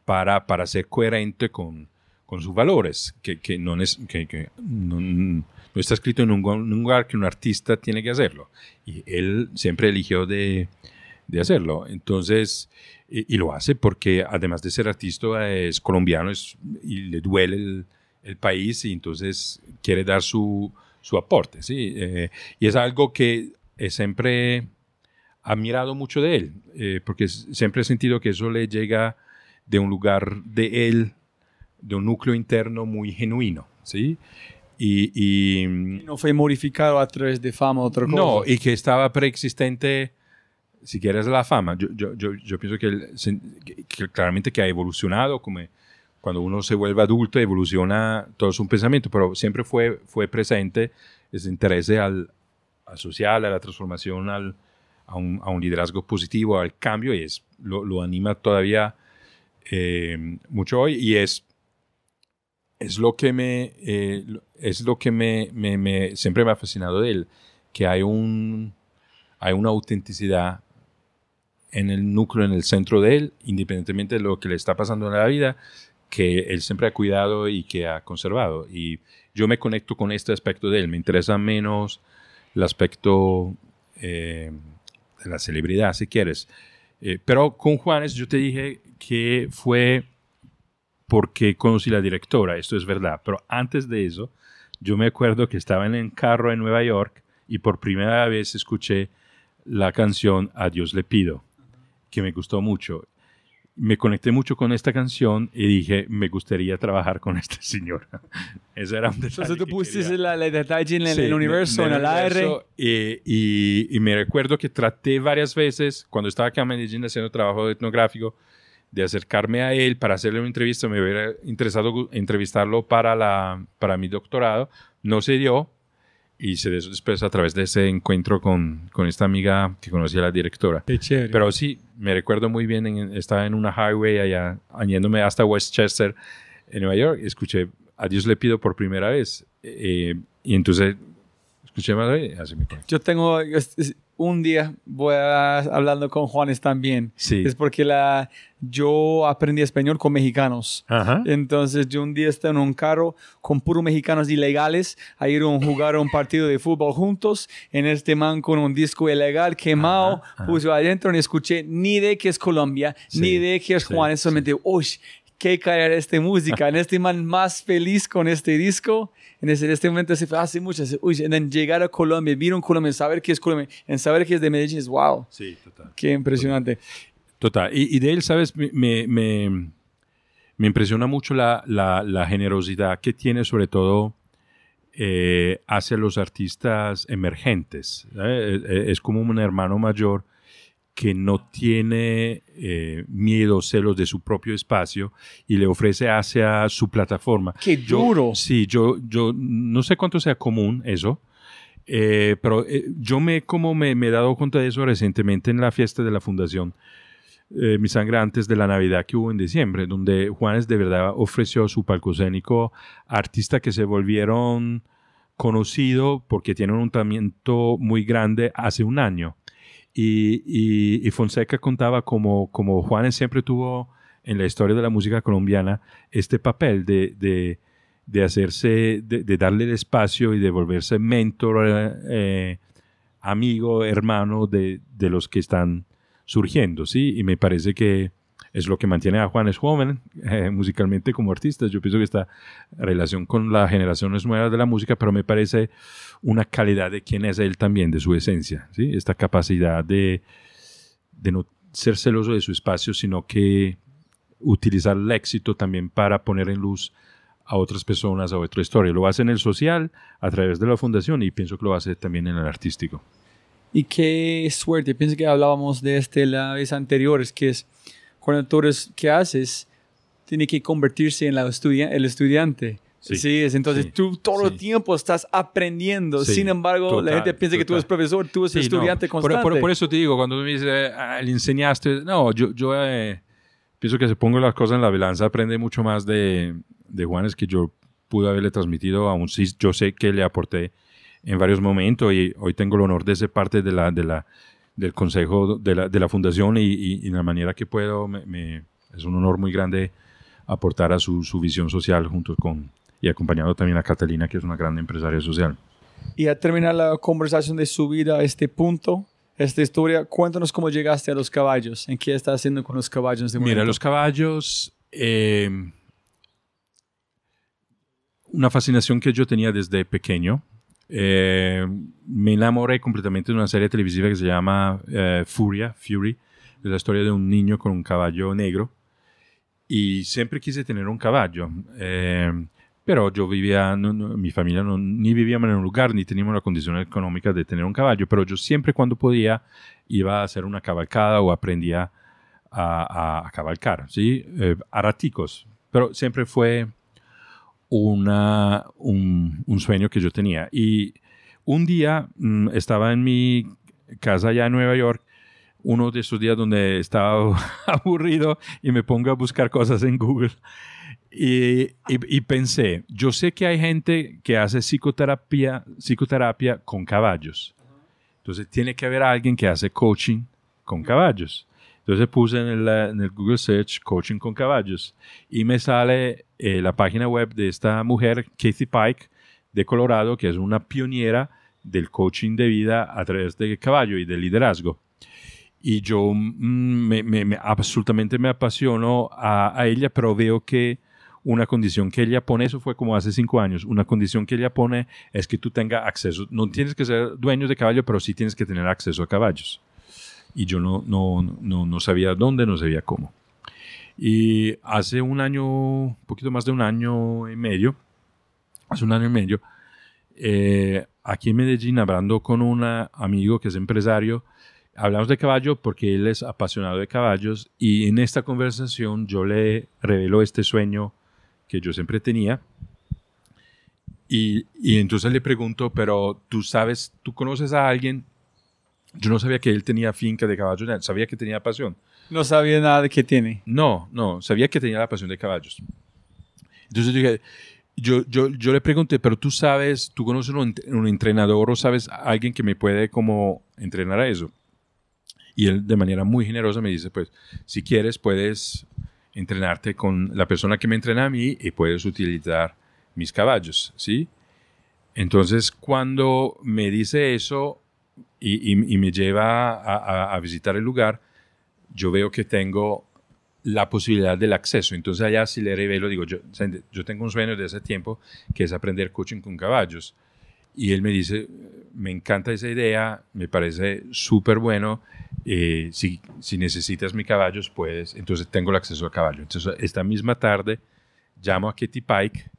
para, para ser coherente con, con sus valores, que, que, no, es, que, que no, está escrito en un, lugar que un artista tiene que hacerlo. Y él siempre eligió de, de hacerlo. Entonces, y, lo hace porque además de ser artista es colombiano es, y le duele el, el país y entonces quiere dar su, su aporte, ¿sí? Eh, y es algo que siempre he admirado mucho de él, eh, porque siempre he sentido que eso le llega de un lugar de él, de un núcleo interno muy genuino, ¿sí? Y, no fue modificado a través de fama o otra cosa. No, y que estaba preexistente, si quieres, la fama. Yo, yo, yo, yo pienso que, que, claramente que ha evolucionado como cuando uno se vuelve adulto evoluciona todo su pensamiento, pero siempre fue, fue presente ese interés al, al social, a la transformación, al, a, un, a, un, liderazgo positivo, al cambio, y es, lo, lo anima todavía eh, mucho hoy, y es, es lo que me, eh, es lo que me, me, me, siempre me ha fascinado de él, que hay, un, hay una autenticidad en el núcleo, en el centro de él, independientemente de lo que le está pasando en la vida, que él siempre ha cuidado y que ha conservado. Y yo me conecto con este aspecto de él. Me interesa menos el aspecto eh, de la celebridad, si quieres. Eh, pero con Juanes yo te dije que fue porque conocí la directora, esto es verdad. Pero antes de eso, yo me acuerdo que estaba en el carro en Nueva York y por primera vez escuché la canción A Dios le pido, que me gustó mucho me conecté mucho con esta canción y dije, me gustaría trabajar con <laughs> esta señora. Eso era un detalle. Entonces tú que pusiste la, la detalle en el, Sí, el universo, en en el universo, eh, y, y me recuerdo que traté varias veces, cuando estaba acá en Medellín haciendo trabajo etnográfico, de acercarme a él para hacerle una entrevista. Me hubiera interesado entrevistarlo para, la, para mi doctorado. No se dio. Y se después a través de ese encuentro con, con esta amiga que conocía a la directora. Qué chévere. Pero sí, me recuerdo muy bien, en- estaba en una highway allá, yéndome hasta Westchester, en Nueva York, y escuché A Dios le pido por primera vez. Eh, y entonces escuché más y así me conecté. Yo tengo es- es- un día voy a, hablando con Juanes también. Sí. Es porque la, yo aprendí español con mexicanos. Ajá. Entonces yo un día estaba en un carro con puros mexicanos ilegales a ir a un- jugar un partido de fútbol juntos. En este man con un disco ilegal quemado, Ajá, ajá. puse adentro y escuché ni de que es Colombia, Sí, ni de que es sí, Juanes, solamente, uy, qué caer esta música. en este man más feliz con este disco. En ese, en este momento se fue hace mucho. se- Uy, en llegar a Colombia, vivir en Colombia, saber que es Colombia, en saber que es de Medellín, es wow. Sí, total. Qué impresionante. Total. Y, y de él, ¿sabes? Me, me, me- impresiona mucho la, la- la generosidad que tiene, sobre todo eh, hacia los artistas emergentes. es como un hermano mayor que no tiene eh, miedo, celos de su propio espacio y le ofrece hacia su plataforma. Qué Yo- duro. sí, yo, yo no sé cuánto sea común eso, eh, pero eh, yo me, como me, me he dado cuenta de eso recientemente en la fiesta de la fundación eh, Mi Sangre antes de la Navidad que hubo en diciembre, donde Juanes de verdad ofreció su palco escénico a artistas que se volvieron conocidos porque tienen un talento muy grande hace un año. Y, Fonseca contaba como, como Juanes siempre tuvo en la historia de la música colombiana este papel de, de, de hacerse, de, darle el espacio y de volverse mentor, eh, amigo, hermano de los que están surgiendo, ¿sí? Y me parece que es lo que mantiene a Juanes joven eh, musicalmente como artista. Yo pienso que esta relación con las generaciones nuevas de la música, pero me parece una calidad de quién es él también, de su esencia, ¿sí? Esta capacidad de, de no ser celoso de su espacio, sino que utilizar el éxito también para poner en luz a otras personas, a otra historia. Lo hace en el social, a través de la fundación, y pienso que lo hace también en el artístico. Y qué suerte, pienso que hablábamos de este la vez anterior, es que es cuando tú eres, ¿qué haces? Tiene que convertirse en la el estudiante. Sí, Sí, es, entonces sí, tú todo el sí. tiempo estás aprendiendo. Sin embargo, la total, gente piensa que tú total. eres profesor, tú eres Sí, no. estudiante Por- constante. Por, por eso te digo, cuando me dice, ah, le enseñaste, no, yo, yo eh, pienso que se pongo las cosas en la balanza, aprende mucho más de, de Juanes que yo pude haberle transmitido, aún sí yo sé que le aporté en varios momentos y hoy tengo el honor de ser parte de la, de la, del consejo de la, de la fundación y, y, y la manera que puedo, me, me- es un honor muy grande aportar a su, su visión social junto con, y acompañado también a Catalina, que es una gran empresaria social. Y a terminar la conversación de su vida a este punto, esta historia, cuéntanos cómo llegaste a los caballos, en qué estás haciendo con los caballos en este Mira, momento. los caballos, eh, una fascinación que yo tenía desde pequeño. Eh, me enamoré completamente de una serie televisiva que se llama eh, Furia, Fury, es la historia de un niño con un caballo negro. Y siempre quise tener un caballo. eh, pero yo vivía, no- no, mi familia no- ni vivíamos en un lugar, ni teníamos la condición económica de tener un caballo, pero yo siempre cuando podía iba a hacer una cabalcada o aprendía a, a- a cabalgar, ¿sí? Eh, a raticos, pero siempre fue una, un, un sueño que yo tenía. Y un día mm, estaba en mi casa allá en Nueva York, uno de esos días donde estaba <laughs> aburrido y me pongo a buscar cosas en Google. Y, y- y pensé, yo sé que hay gente que hace psicoterapia, psicoterapia con caballos. Entonces tiene que haber alguien que hace coaching con caballos. Entonces puse en el, en el Google Search coaching con caballos y me sale eh, la página web de esta mujer, Kathy Pike, de Colorado, que es una pionera del coaching de vida a través de caballo y de liderazgo. Y yo mm, me, me- me- absolutamente me apasiono a, a ella, pero veo que una condición que ella pone, eso fue como hace cinco años, una condición que ella pone es que tú tengas acceso, no tienes que ser dueño de caballo, pero sí tienes que tener acceso a caballos. Y yo no, no, no, no sabía dónde, no sabía cómo. Y hace un año, un poquito más de un año y medio, hace un año y medio, eh, aquí en Medellín, hablando con un amigo que es empresario, hablamos de caballo porque él es apasionado de caballos y en esta conversación yo le revelo este sueño que yo siempre tenía. Y, y, entonces le pregunto, pero tú sabes, tú conoces a alguien. Yo no sabía que él tenía finca de caballos, sabía que tenía pasión. No sabía nada de qué tiene. No, no, sabía que tenía la pasión de caballos. Entonces dije, yo, yo, yo le pregunté, pero tú sabes, tú conoces un, un entrenador o sabes alguien que me puede como entrenar a eso. Y él de manera muy generosa me dice, pues, si quieres puedes entrenarte con la persona que me entrena a mí y puedes utilizar mis caballos, ¿sí? Entonces, cuando me dice eso y, y, me lleva a, a, a visitar el lugar, yo veo que tengo la posibilidad del acceso. Entonces allá sí le revelo, digo, yo, yo tengo un sueño de ese tiempo que es aprender coaching con caballos. Y él me dice, me encanta esa idea, me parece súper bueno, eh, si, si necesitas mis caballos, puedes, entonces tengo el acceso al caballo. Entonces esta misma tarde llamo a Katie Pike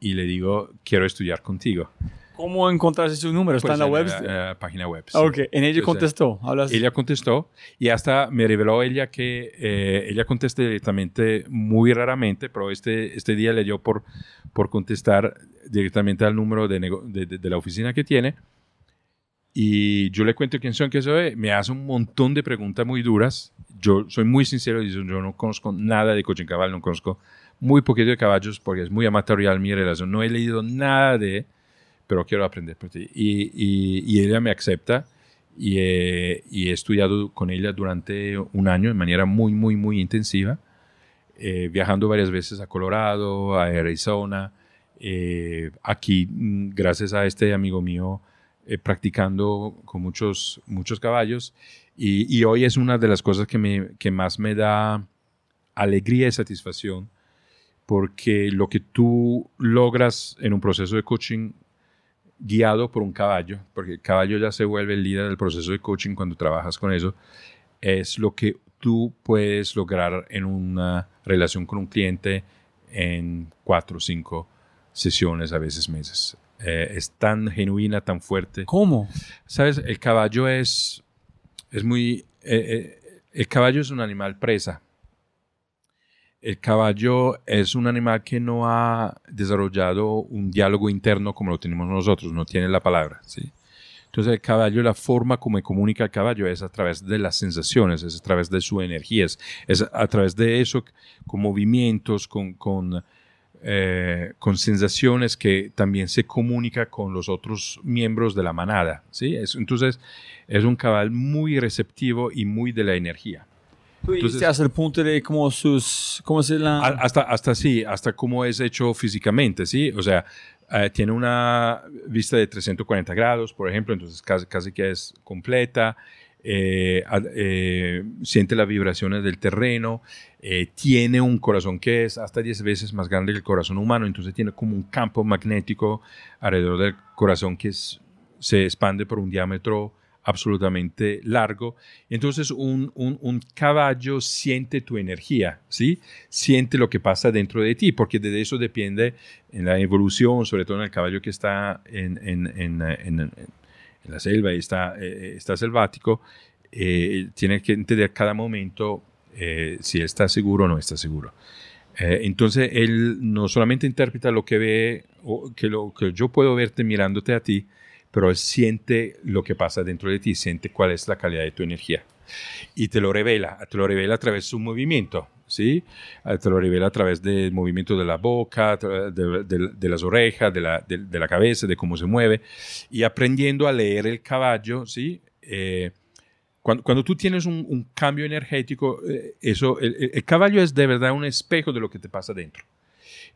y le digo, quiero estudiar contigo. ¿Cómo encontraste su número? ¿Está Pues en la web? la página web. sí. Ok, en ella Entonces, contestó. Hablas. Ella contestó y hasta me reveló ella que eh, ella contesta directamente muy raramente, pero este, este día le dio por, por contestar directamente al número de, de, de- de la oficina que tiene. Y yo le cuento quién son, qué soy. Me hace un montón de preguntas muy duras. Yo soy muy sincero, dice, yo no conozco nada de coaching cabal, no conozco muy poquito de caballos porque es muy amatorial mi relación. No he leído nada de, pero quiero aprender por ti. Y, y- y ella me acepta y he, y he estudiado con ella durante un año de manera muy, muy, muy intensiva, eh, viajando varias veces a Colorado, a Arizona, eh, aquí, mm, gracias a este amigo mío, eh, practicando con muchos, muchos caballos. Y, y hoy es una de las cosas que, me, que más me da alegría y satisfacción, porque lo que tú logras en un proceso de coaching guiado por un caballo, porque el caballo ya se vuelve el líder del proceso de coaching cuando trabajas con eso, es lo que tú puedes lograr en una relación con un cliente en cuatro o cinco sesiones, a veces meses. Eh, es tan genuina, tan fuerte. ¿Cómo? Sabes, el caballo es, es muy... eh, eh, el caballo es un animal presa. El caballo es un animal que no ha desarrollado un diálogo interno como lo tenemos nosotros, no tiene la palabra, ¿sí? Entonces el caballo, la forma como comunica el caballo es a través de las sensaciones, es a través de sus energías, es a través de eso, con movimientos, con, con, eh, con sensaciones que también se comunica con los otros miembros de la manada, ¿sí? Es- entonces es un caballo muy receptivo y muy de la energía. Entonces- dijiste hasta el punto de como sus... ¿Cómo se la...? Hasta, hasta sí, hasta cómo es hecho físicamente, ¿sí? O sea, eh, tiene una vista de 340 grados, por ejemplo, entonces casi, casi que es completa. eh, eh, siente las vibraciones del terreno, eh, tiene un corazón que es hasta 10 veces más grande que el corazón humano, entonces tiene como un campo magnético alrededor del corazón que es- se expande por un diámetro absolutamente largo. Entonces un, un- un caballo siente tu energía, ¿sí? Siente lo que pasa dentro de ti, porque de eso depende en la evolución, sobre todo en el caballo que está en, en- en- en- la selva y está, eh, está selvático, eh, tiene que entender cada momento eh, si está seguro o no está seguro. Eh, entonces él no solamente interpreta lo que ve, o que lo que yo puedo verte mirándote a ti, pero él siente lo que pasa dentro de ti, siente cuál es la calidad de tu energía. Y te lo revela, te lo revela a través de su movimiento, ¿sí? Eh, Te lo revela a través del movimiento de la boca, de, las orejas, de la, cabeza, de cómo se mueve. Y aprendiendo a leer el caballo, ¿sí? Eh, cuando, cuando tú tienes un, cambio energético, eh, eso, el- el caballo es de verdad un espejo de lo que te pasa dentro.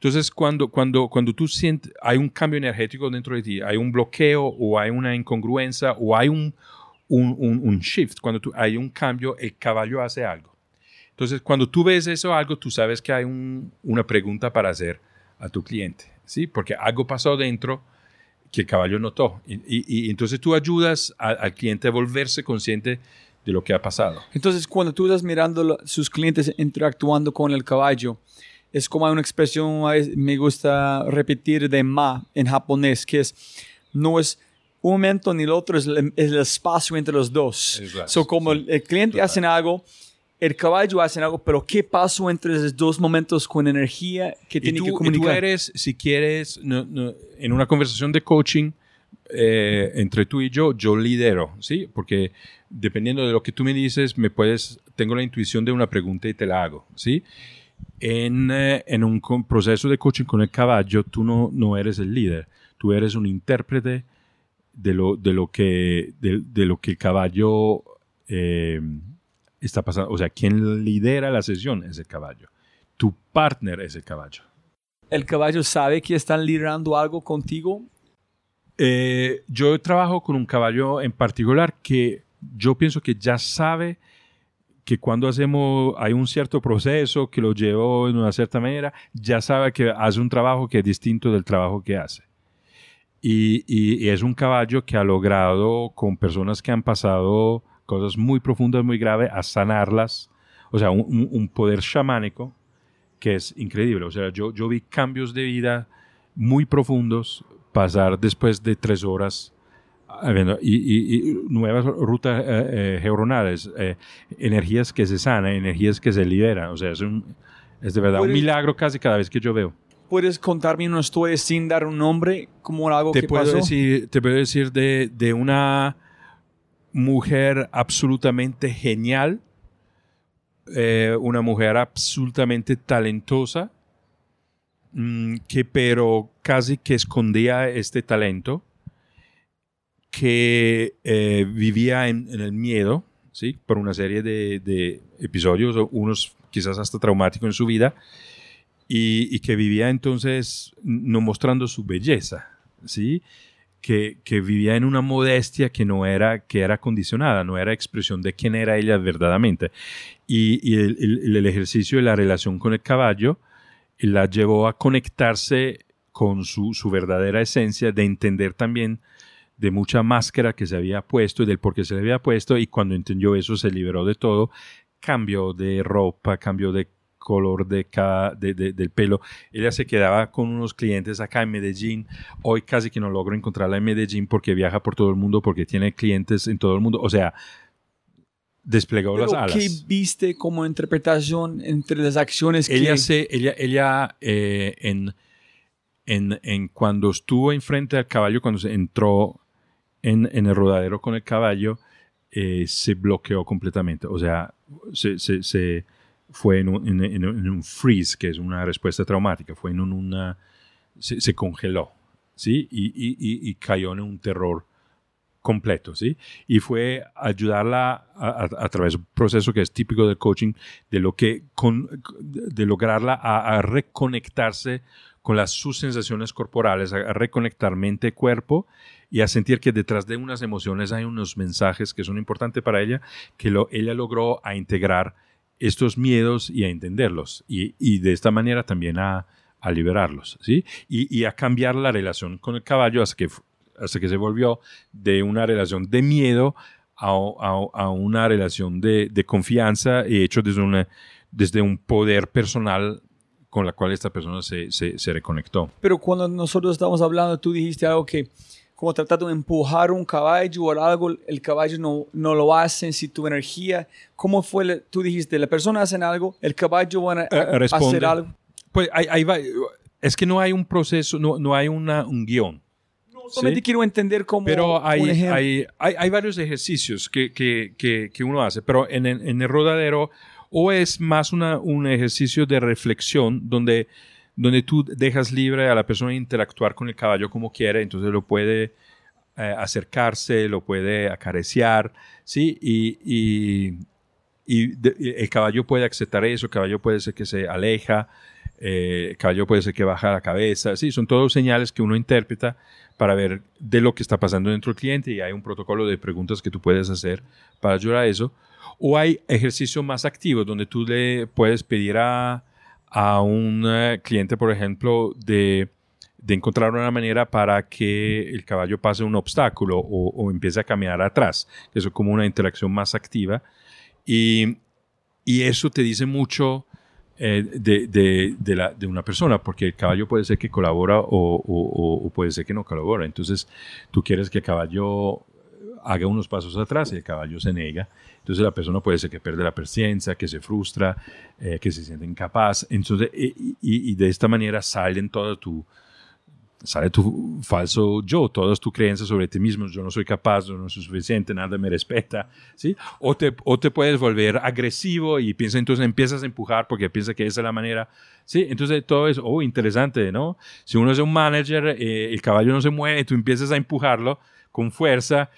Entonces, cuando, cuando, cuando tú sientes, hay un cambio energético dentro de ti, hay un bloqueo o hay una incongruencia o hay un, un, un- un shift, cuando tú, hay un cambio, el caballo hace algo. Entonces, cuando tú ves eso algo, tú sabes que hay un- una pregunta para hacer a tu cliente, ¿sí? Porque algo pasó dentro que el caballo notó. Y, y- y entonces tú ayudas a- al cliente a volverse consciente de lo que ha pasado. Entonces, cuando tú estás mirando sus clientes interactuando con el caballo, es como hay una expresión, me gusta repetir de ma en japonés, que es, no es un momento ni el otro, es el, es el espacio entre los dos. Exacto, So, como el, el cliente Total. hace algo, el caballo hace algo, pero ¿qué pasó entre esos dos momentos con energía que tiene tú, que y tú comunicar? eres, si quieres, no- no, en una conversación de coaching eh, entre tú y yo, yo lidero, ¿sí? Porque dependiendo de lo que tú me dices, me puedes, tengo la intuición de una pregunta y te la hago, ¿sí? En, eh, en un proceso de coaching con el caballo, tú no, no eres el líder, tú eres un intérprete de lo, de lo, que, de, de lo que el caballo eh, está pasando. O sea, quien lidera la sesión es el caballo. Tu partner es el caballo. ¿El caballo sabe que están liderando algo contigo? Eh, yo trabajo con un caballo en particular que yo pienso que ya sabe que cuando hacemos, hay un cierto proceso que lo llevo de una cierta manera, ya sabe que hace un trabajo que es distinto del trabajo que hace. Y, es un caballo que ha logrado con personas que han pasado cosas muy profundas, muy graves, a sanarlas. O sea, un, poder chamánico que es increíble. O sea, yo, yo vi cambios de vida muy profundos pasar después de tres horas y, y- nuevas rutas eh, eh, neuronales, eh, energías que se sanan, energías que se liberan. O sea, es, un, es de verdad un milagro casi cada vez que yo veo. ¿Puedes contarme una historia sin dar un nombre, como algo Te que puedo, pasó? decir, te puedo decir de, de una mujer absolutamente genial, eh, una mujer absolutamente talentosa, mm, que pero casi que escondía este talento, que eh, vivía en, el miedo, ¿sí? por una serie de, episodios, unos quizás hasta traumáticos en su vida, y, que vivía entonces no mostrando su belleza, ¿sí? Que, vivía en una modestia que no era, que era condicionada, no era expresión de quién era ella verdaderamente. Y, el, ejercicio de la relación con el caballo la llevó a conectarse con su verdadera esencia, de entender también de mucha máscara que se había puesto y del por qué se le había puesto, y cuando entendió eso se liberó de todo, cambió de ropa, cambió de color de ca- de- de- del pelo. Ella se quedaba con unos clientes acá en Medellín. Hoy casi que no logro encontrarla en Medellín porque viaja por todo el mundo, porque tiene clientes en todo el mundo. O sea, desplegó Pero, las alas. ¿Qué viste como interpretación entre las acciones que... Ella, se, ella, ella eh, en, en, en cuando estuvo enfrente al caballo, cuando se entró en, en el rodadero con el caballo, eh, se bloqueó completamente. O sea, se, se- se fue en un, en- en- un freeze, que es una respuesta traumática, fue en un- una... Se, se congeló, ¿sí? Y, y- y- y cayó en un terror completo, ¿sí? Y fue ayudarla a, a- a través de un proceso que es típico del coaching, de lo que con, de lograrla a, a reconectarse con las sus sensaciones corporales, a, reconectar mente, cuerpo y a sentir que detrás de unas emociones hay unos mensajes que son importantes para ella, que ella logró a integrar estos miedos y a entenderlos y, de esta manera también a, liberarlos, ¿sí? Y, a cambiar la relación con el caballo hasta que, hasta que se volvió de una relación de miedo a, una relación de, de confianza y hecho desde, una, desde un poder personal con la cual esta persona se, se, se reconectó. Pero cuando nosotros estábamos hablando, tú dijiste algo que, como tratando de empujar un caballo o algo, el caballo no, no lo hace si tu energía. ¿Cómo fue? la- tú dijiste, la persona hace algo, el caballo va a, responde. hacer algo. Pues ahí, ahí va. Es que no hay un proceso, no, no hay una, un guion. Solamente Sí. quiero entender cómo. Pero hay, hay, hay, hay varios ejercicios que, que, que, que uno hace, pero en el rodadero o es más un ejercicio de reflexión donde, donde tú dejas libre a la persona interactuar con el caballo como quiere, entonces lo puede eh, acercarse, lo puede acariciar, ¿sí? Y, y el caballo puede aceptar eso, el caballo puede ser que se aleja, eh, el caballo puede ser que baja la cabeza, sí, son todos señales que uno interpreta para ver de lo que está pasando dentro del cliente y hay un protocolo de preguntas que tú puedes hacer para ayudar a eso. O hay ejercicios más activos donde tú le puedes pedir a, a un eh, cliente, por ejemplo, de, de encontrar una manera para que el caballo pase un obstáculo o, empiece a caminar atrás. Eso es como una interacción más activa. Y, y eso te dice mucho eh, de, de, de, la, de, una persona, porque el caballo puede ser que colabora o, o, puede ser que no colabora. Entonces, tú quieres que el caballo haga unos pasos atrás y el caballo se niega. Entonces, la persona puede ser que pierde la paciencia, que se frustra, eh, que se siente incapaz. Entonces, y, y, y de esta manera salen toda tu, sale tu falso yo, todas tus creencias sobre ti mismo, yo no soy capaz, yo no soy suficiente, nada me respeta, ¿sí? O te, o te puedes volver agresivo y piensa, entonces empiezas a empujar porque piensa que esa es la manera, ¿sí? Entonces todo es, oh, interesante, ¿no? Si uno es un manager, eh, el caballo no se mueve, tú empiezas a empujarlo con fuerza,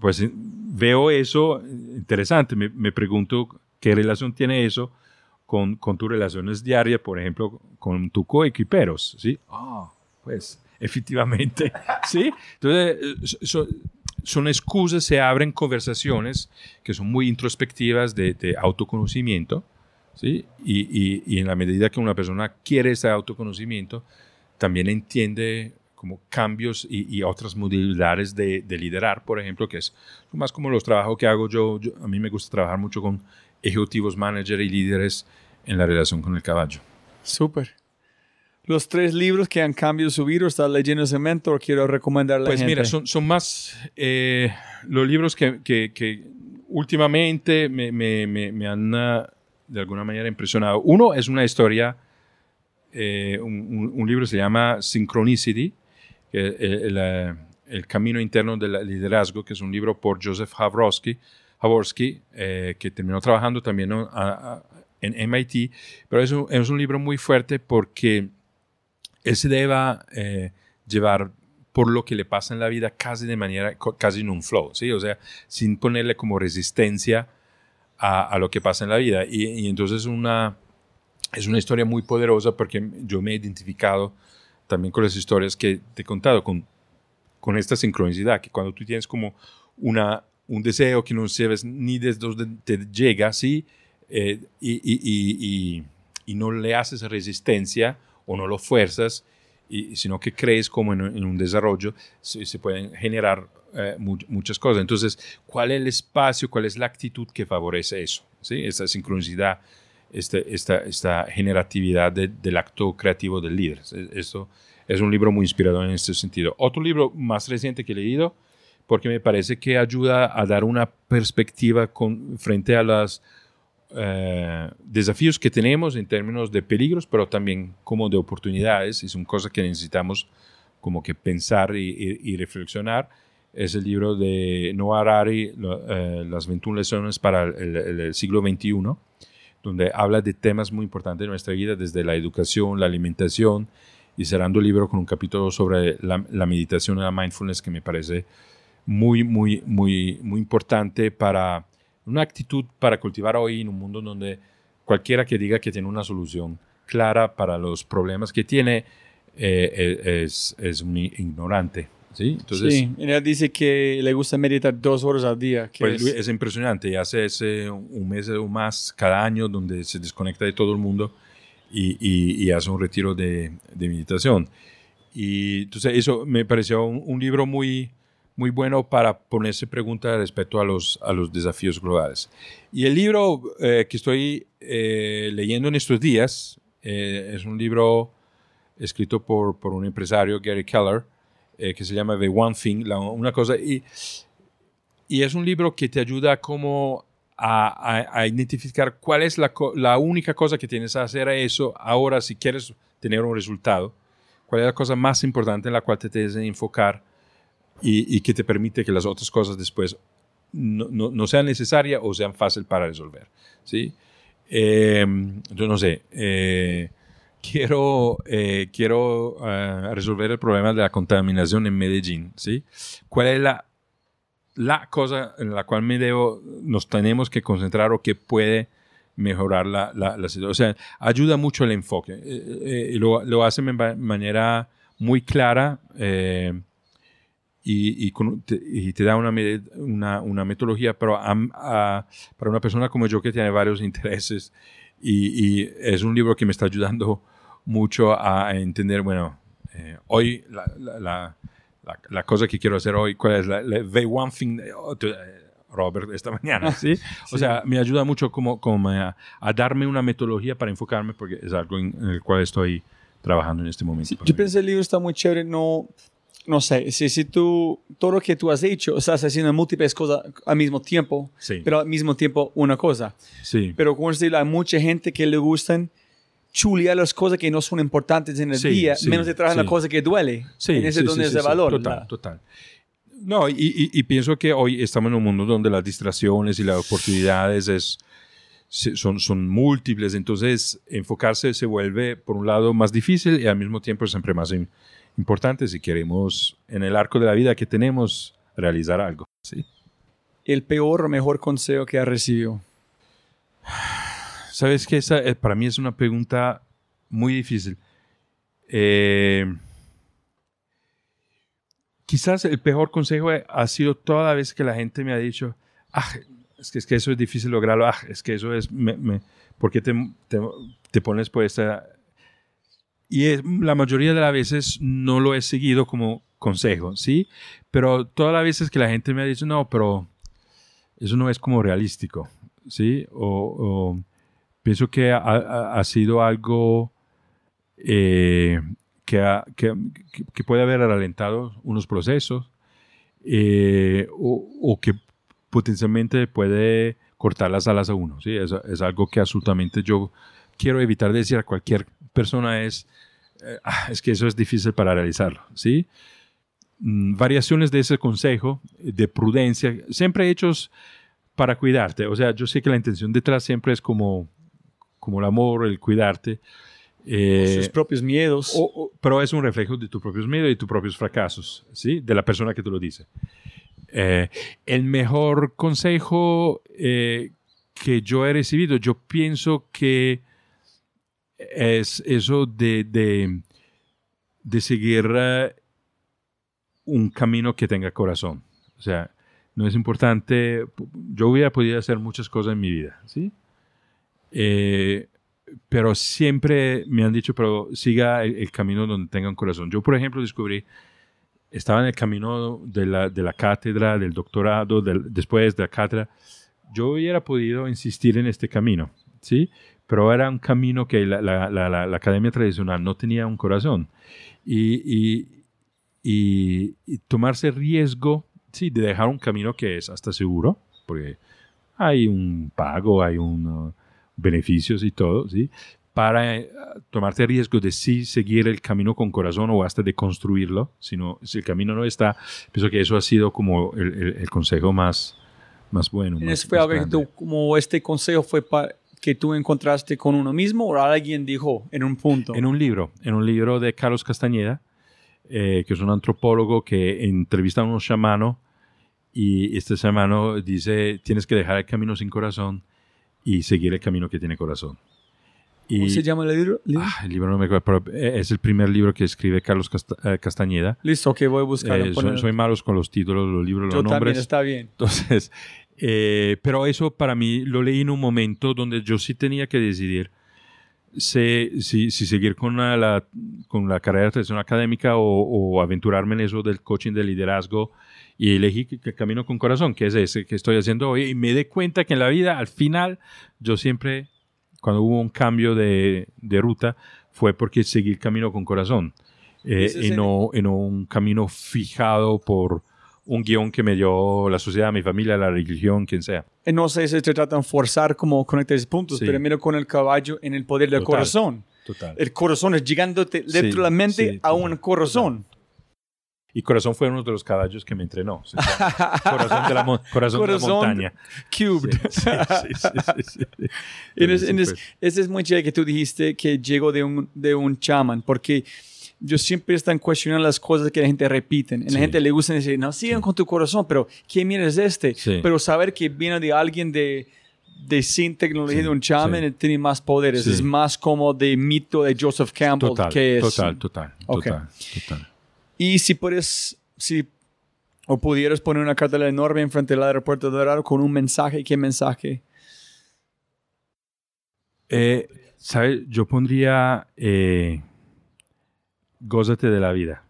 pues veo eso, interesante, me, me pregunto qué relación tiene eso con, con tus relaciones diarias, por ejemplo, con tu coequiperos, ¿sí? Ah, pues efectivamente, <laughs> ¿sí? Entonces, so, son excusas, se abren conversaciones que son muy introspectivas de, de autoconocimiento, ¿sí? Y, y, y, en la medida que una persona quiere ese autoconocimiento, también entiende como cambios y, y otras modalidades de, de, liderar, por ejemplo, que es más como los trabajos que hago yo, yo, a mí me gusta trabajar mucho con ejecutivos, managers y líderes en la relación con el caballo. Súper. Los tres libros que han cambiado su vida, está leyendo ese mentor, quiero recomendarle pues a la gente. Pues mira, son, son más eh, los libros que, que, que últimamente me, me, me, me, han uh, de alguna manera impresionado. Uno es una historia, eh, un, un, un, libro se llama Synchronicity, que el, el, el, camino interno del liderazgo, que es un libro por Joseph Jaworski eh, que terminó trabajando también a, a, en MIT, pero es un, es un, libro muy fuerte porque él se debe eh, llevar por lo que le pasa en la vida casi de manera, casi en un flow, ¿sí? O sea, sin ponerle como resistencia a, a lo que pasa en la vida. Y, y, entonces una, es una historia muy poderosa porque yo me he identificado también con las historias que te he contado, con, con esta sincronicidad, que cuando tú tienes como una, un deseo que no sabes ni desde dónde te llega, ¿sí? Eh, y, y, y, y, no le haces resistencia o no lo fuerzas, sino que crees como en, en un desarrollo, se, se pueden generar eh, mu muchas cosas. Entonces, ¿cuál es el espacio, cuál es la actitud que favorece eso? ¿sí? Esta sincronicidad, este, esta, esta generatividad de, del acto creativo del líder. Esto es un libro muy inspirador en este sentido. Otro libro más reciente que he leído, porque me parece que ayuda a dar una perspectiva con, frente a las eh, desafíos que tenemos en términos de peligros, pero también como de oportunidades, y son cosas que necesitamos como que pensar y, y, y reflexionar. Es el libro de Noah Harari, lo, eh, Las 21 lecciones para el, el, el, siglo XXI, donde habla de temas muy importantes de nuestra vida, desde la educación, la alimentación, y cerrando el libro con un capítulo sobre la, meditación y la mindfulness que me parece muy, muy, muy, muy importante para una actitud para cultivar hoy en un mundo donde cualquiera que diga que tiene una solución clara para los problemas que tiene eh, es, es, un ignorante. ¿Sí? Entonces, sí, él dice que le gusta meditar dos horas al día. pues es... es, impresionante, hace ese un mes o más cada año donde se desconecta de todo el mundo y, y, y hace un retiro de, de, meditación. Y entonces eso me pareció un, un libro muy, muy bueno para ponerse preguntas respecto a los, a los desafíos globales. Y el libro eh, que estoy eh, leyendo en estos días eh, es un libro escrito por, por un empresario, Gary Keller, eh, que se llama The One Thing, la, una cosa, y, y, es un libro que te ayuda como a, a, a identificar cuál es la, la, única cosa que tienes que hacer a eso ahora si quieres tener un resultado, cuál es la cosa más importante en la cual te tienes que enfocar y, y, que te permite que las otras cosas después no, no, no sean necesarias o sean fáciles para resolver. ¿sí? Eh, yo no sé, eh, quiero, eh, quiero uh, resolver el problema de la contaminación en Medellín. ¿sí? ¿Cuál es la, la cosa en la cual me debo, nos tenemos que concentrar o que puede mejorar la, la, la situación? O sea, ayuda mucho el enfoque. Eh, eh, lo, lo hace de manera muy clara y, y, con, te, y, te, da una, una, una metodología, pero a, a, para una persona como yo que tiene varios <laughs> intereses y, y, es un libro que me está ayudando mucho a entender, bueno, eh, hoy la, la, la, la, cosa que quiero hacer hoy, ¿cuál es? La, the one thing, oh, eh, Robert, esta <laughs> mañana, ¿sí? O sea, me ayuda mucho como, como a, a, darme una metodología para enfocarme porque es algo en, en el cual estoy trabajando en este momento. Sí, yo pensé el libro está muy chévere, no, no sé, si, si tú, todo lo que tú has hecho, estás haciendo múltiples cosas al mismo tiempo, Sí. pero al mismo tiempo una cosa. Sí, Pero como decir, hay mucha gente que le gustan chulear las cosas que no son importantes en el Sí, día, sí, menos de trabajar sí. la cosa que duele. sí. en ese donde es de valor. Total, la- total. No, y, y- y pienso que hoy estamos en un mundo donde las distracciones y las oportunidades es, son, son múltiples, entonces enfocarse se vuelve, por un lado, más difícil y al mismo tiempo siempre más im- importante si queremos, en el arco de la vida que tenemos, realizar algo. ¿sí? El peor o mejor consejo que has recibido. Sabes que esa eh, para mí es una pregunta muy difícil. Eh, quizás el peor consejo ha sido toda vez que la gente me ha dicho, ah, es que, es que eso es difícil lograrlo, ah, es que eso es, me, me- ¿por qué te, pones por esta? Y la mayoría de las veces no lo he seguido como consejo, ¿sí? Pero todas las veces que la gente me ha dicho, no, pero eso no es como realístico, ¿sí? O pienso que ha, ha- ha sido algo eh, que, ha- que, que- puede haber alentado unos procesos eh, o, o que potencialmente puede cortar las alas a uno, ¿sí? Es, es algo que absolutamente yo quiero evitar decir a cualquier persona es, eh, "Ah, es que eso es difícil para realizarlo, ¿sí? Mm, variaciones de ese consejo de prudencia, siempre hechos para cuidarte. O sea, yo sé que la intención detrás siempre es como, como el amor, el cuidarte. eh, sus propios miedos. o- o- pero es un reflejo de tus propios miedos y tus propios fracasos, ¿sí? De la persona que te lo dice. Eh, el mejor consejo eh, que yo he recibido, yo pienso que es eso de, de, de seguir eh, un camino que tenga corazón. O sea, no es importante, yo hubiera podido hacer muchas cosas en mi vida, ¿sí? Eh, pero siempre me han dicho, pero siga el, el camino donde tenga un corazón. Yo, por ejemplo, descubrí, estaba en el camino de la, de la cátedra, del doctorado, del- después de la cátedra. Yo hubiera podido insistir en este camino, ¿sí? Pero era un camino que la, la- la- la- academia tradicional no tenía un corazón. Y, y- y- y tomarse riesgo, sí, de dejar un camino que es hasta seguro, porque hay un pago, hay un beneficios y todo, ¿sí? Para eh, tomarte riesgo de sí seguir el camino con corazón o hasta de construirlo, sino si el camino no está, pienso que eso ha sido como el, el- el consejo más, más bueno. ¿Y más- fue más algo que grande. tú, como este consejo fue pa- que tú encontraste con uno mismo o alguien dijo en un punto? En un libro, en un libro de Carlos Castañeda, eh, que es un antropólogo que entrevista a unos chamanos y este chamano dice, tienes que dejar el camino sin corazón y seguir el camino que tiene corazón. ¿Cómo Y, se llama el libro? ¿Libro? Ah, el libro no me acuerdo, pero eh, es el primer libro que escribe Carlos Casta- eh, Castañeda. Listo, que voy a buscar. Eh, soy, soy malos con los títulos, los libros, Yo los también, nombres. está bien. Entonces, <laughs> eh, pero eso para mí lo leí en un momento donde yo sí tenía que decidir si, si, si seguir con la, la- con la carrera de tradición académica o, o aventurarme en eso del coaching de liderazgo y elegí que, camino con corazón, que es ese que estoy haciendo hoy. Y me di cuenta que en la vida, al final, yo siempre, cuando hubo un cambio de, de ruta, fue porque seguí el camino con corazón. Eh, y, no, y no un camino fijado por un guion que me dio la sociedad, mi familia, la religión, quien sea. Eh, No sé si te tratan de forzar como conectar esos puntos, Sí. pero mira con el caballo en el poder del Total. corazón. Total. El corazón es llegándote Sí, literalmente sí, a total, un corazón. Y Corazón fue uno de los caballos que me entrenó. <laughs> Corazón de la, mon- corazón de la Corazón montaña. Cubed. Sí, sí, sí, sí, sí, sí. <laughs> En es- Sí, en es- ese es muy chévere que tú dijiste que llegó de un, de un chamán, porque yo siempre están cuestionando las cosas que la gente repiten. A Sí. la gente le gusta decir, no, sigan con tu corazón, pero ¿qué mierda es este? Pero saber que viene de alguien de, de sin tecnología, Sí, de un chamán, sí. tiene más poderes. Sí. Es más como de mito de Joseph Campbell, Total, que es... total, total, Ok. total, total. Y si puedes, si o pudieras poner una cartela enorme enfrente del aeropuerto de Dorado con un mensaje, ¿qué mensaje? Eh, ¿Sabes? Yo pondría eh, gózate de la vida.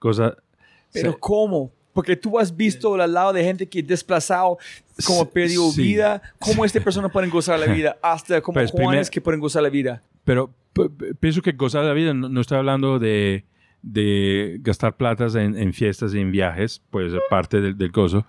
Pero se- ¿cómo? Porque tú has visto al lado de gente que desplazado, como perdió sí. vida, cómo esta persona pueden gozar la vida, <laughs> hasta como Pues, Juanes primer- que pueden gozar la vida. Pero pienso que gozar de la vida no, no estoy hablando de, de gastar platas en, en fiestas y en viajes, pues es parte del, del gozo.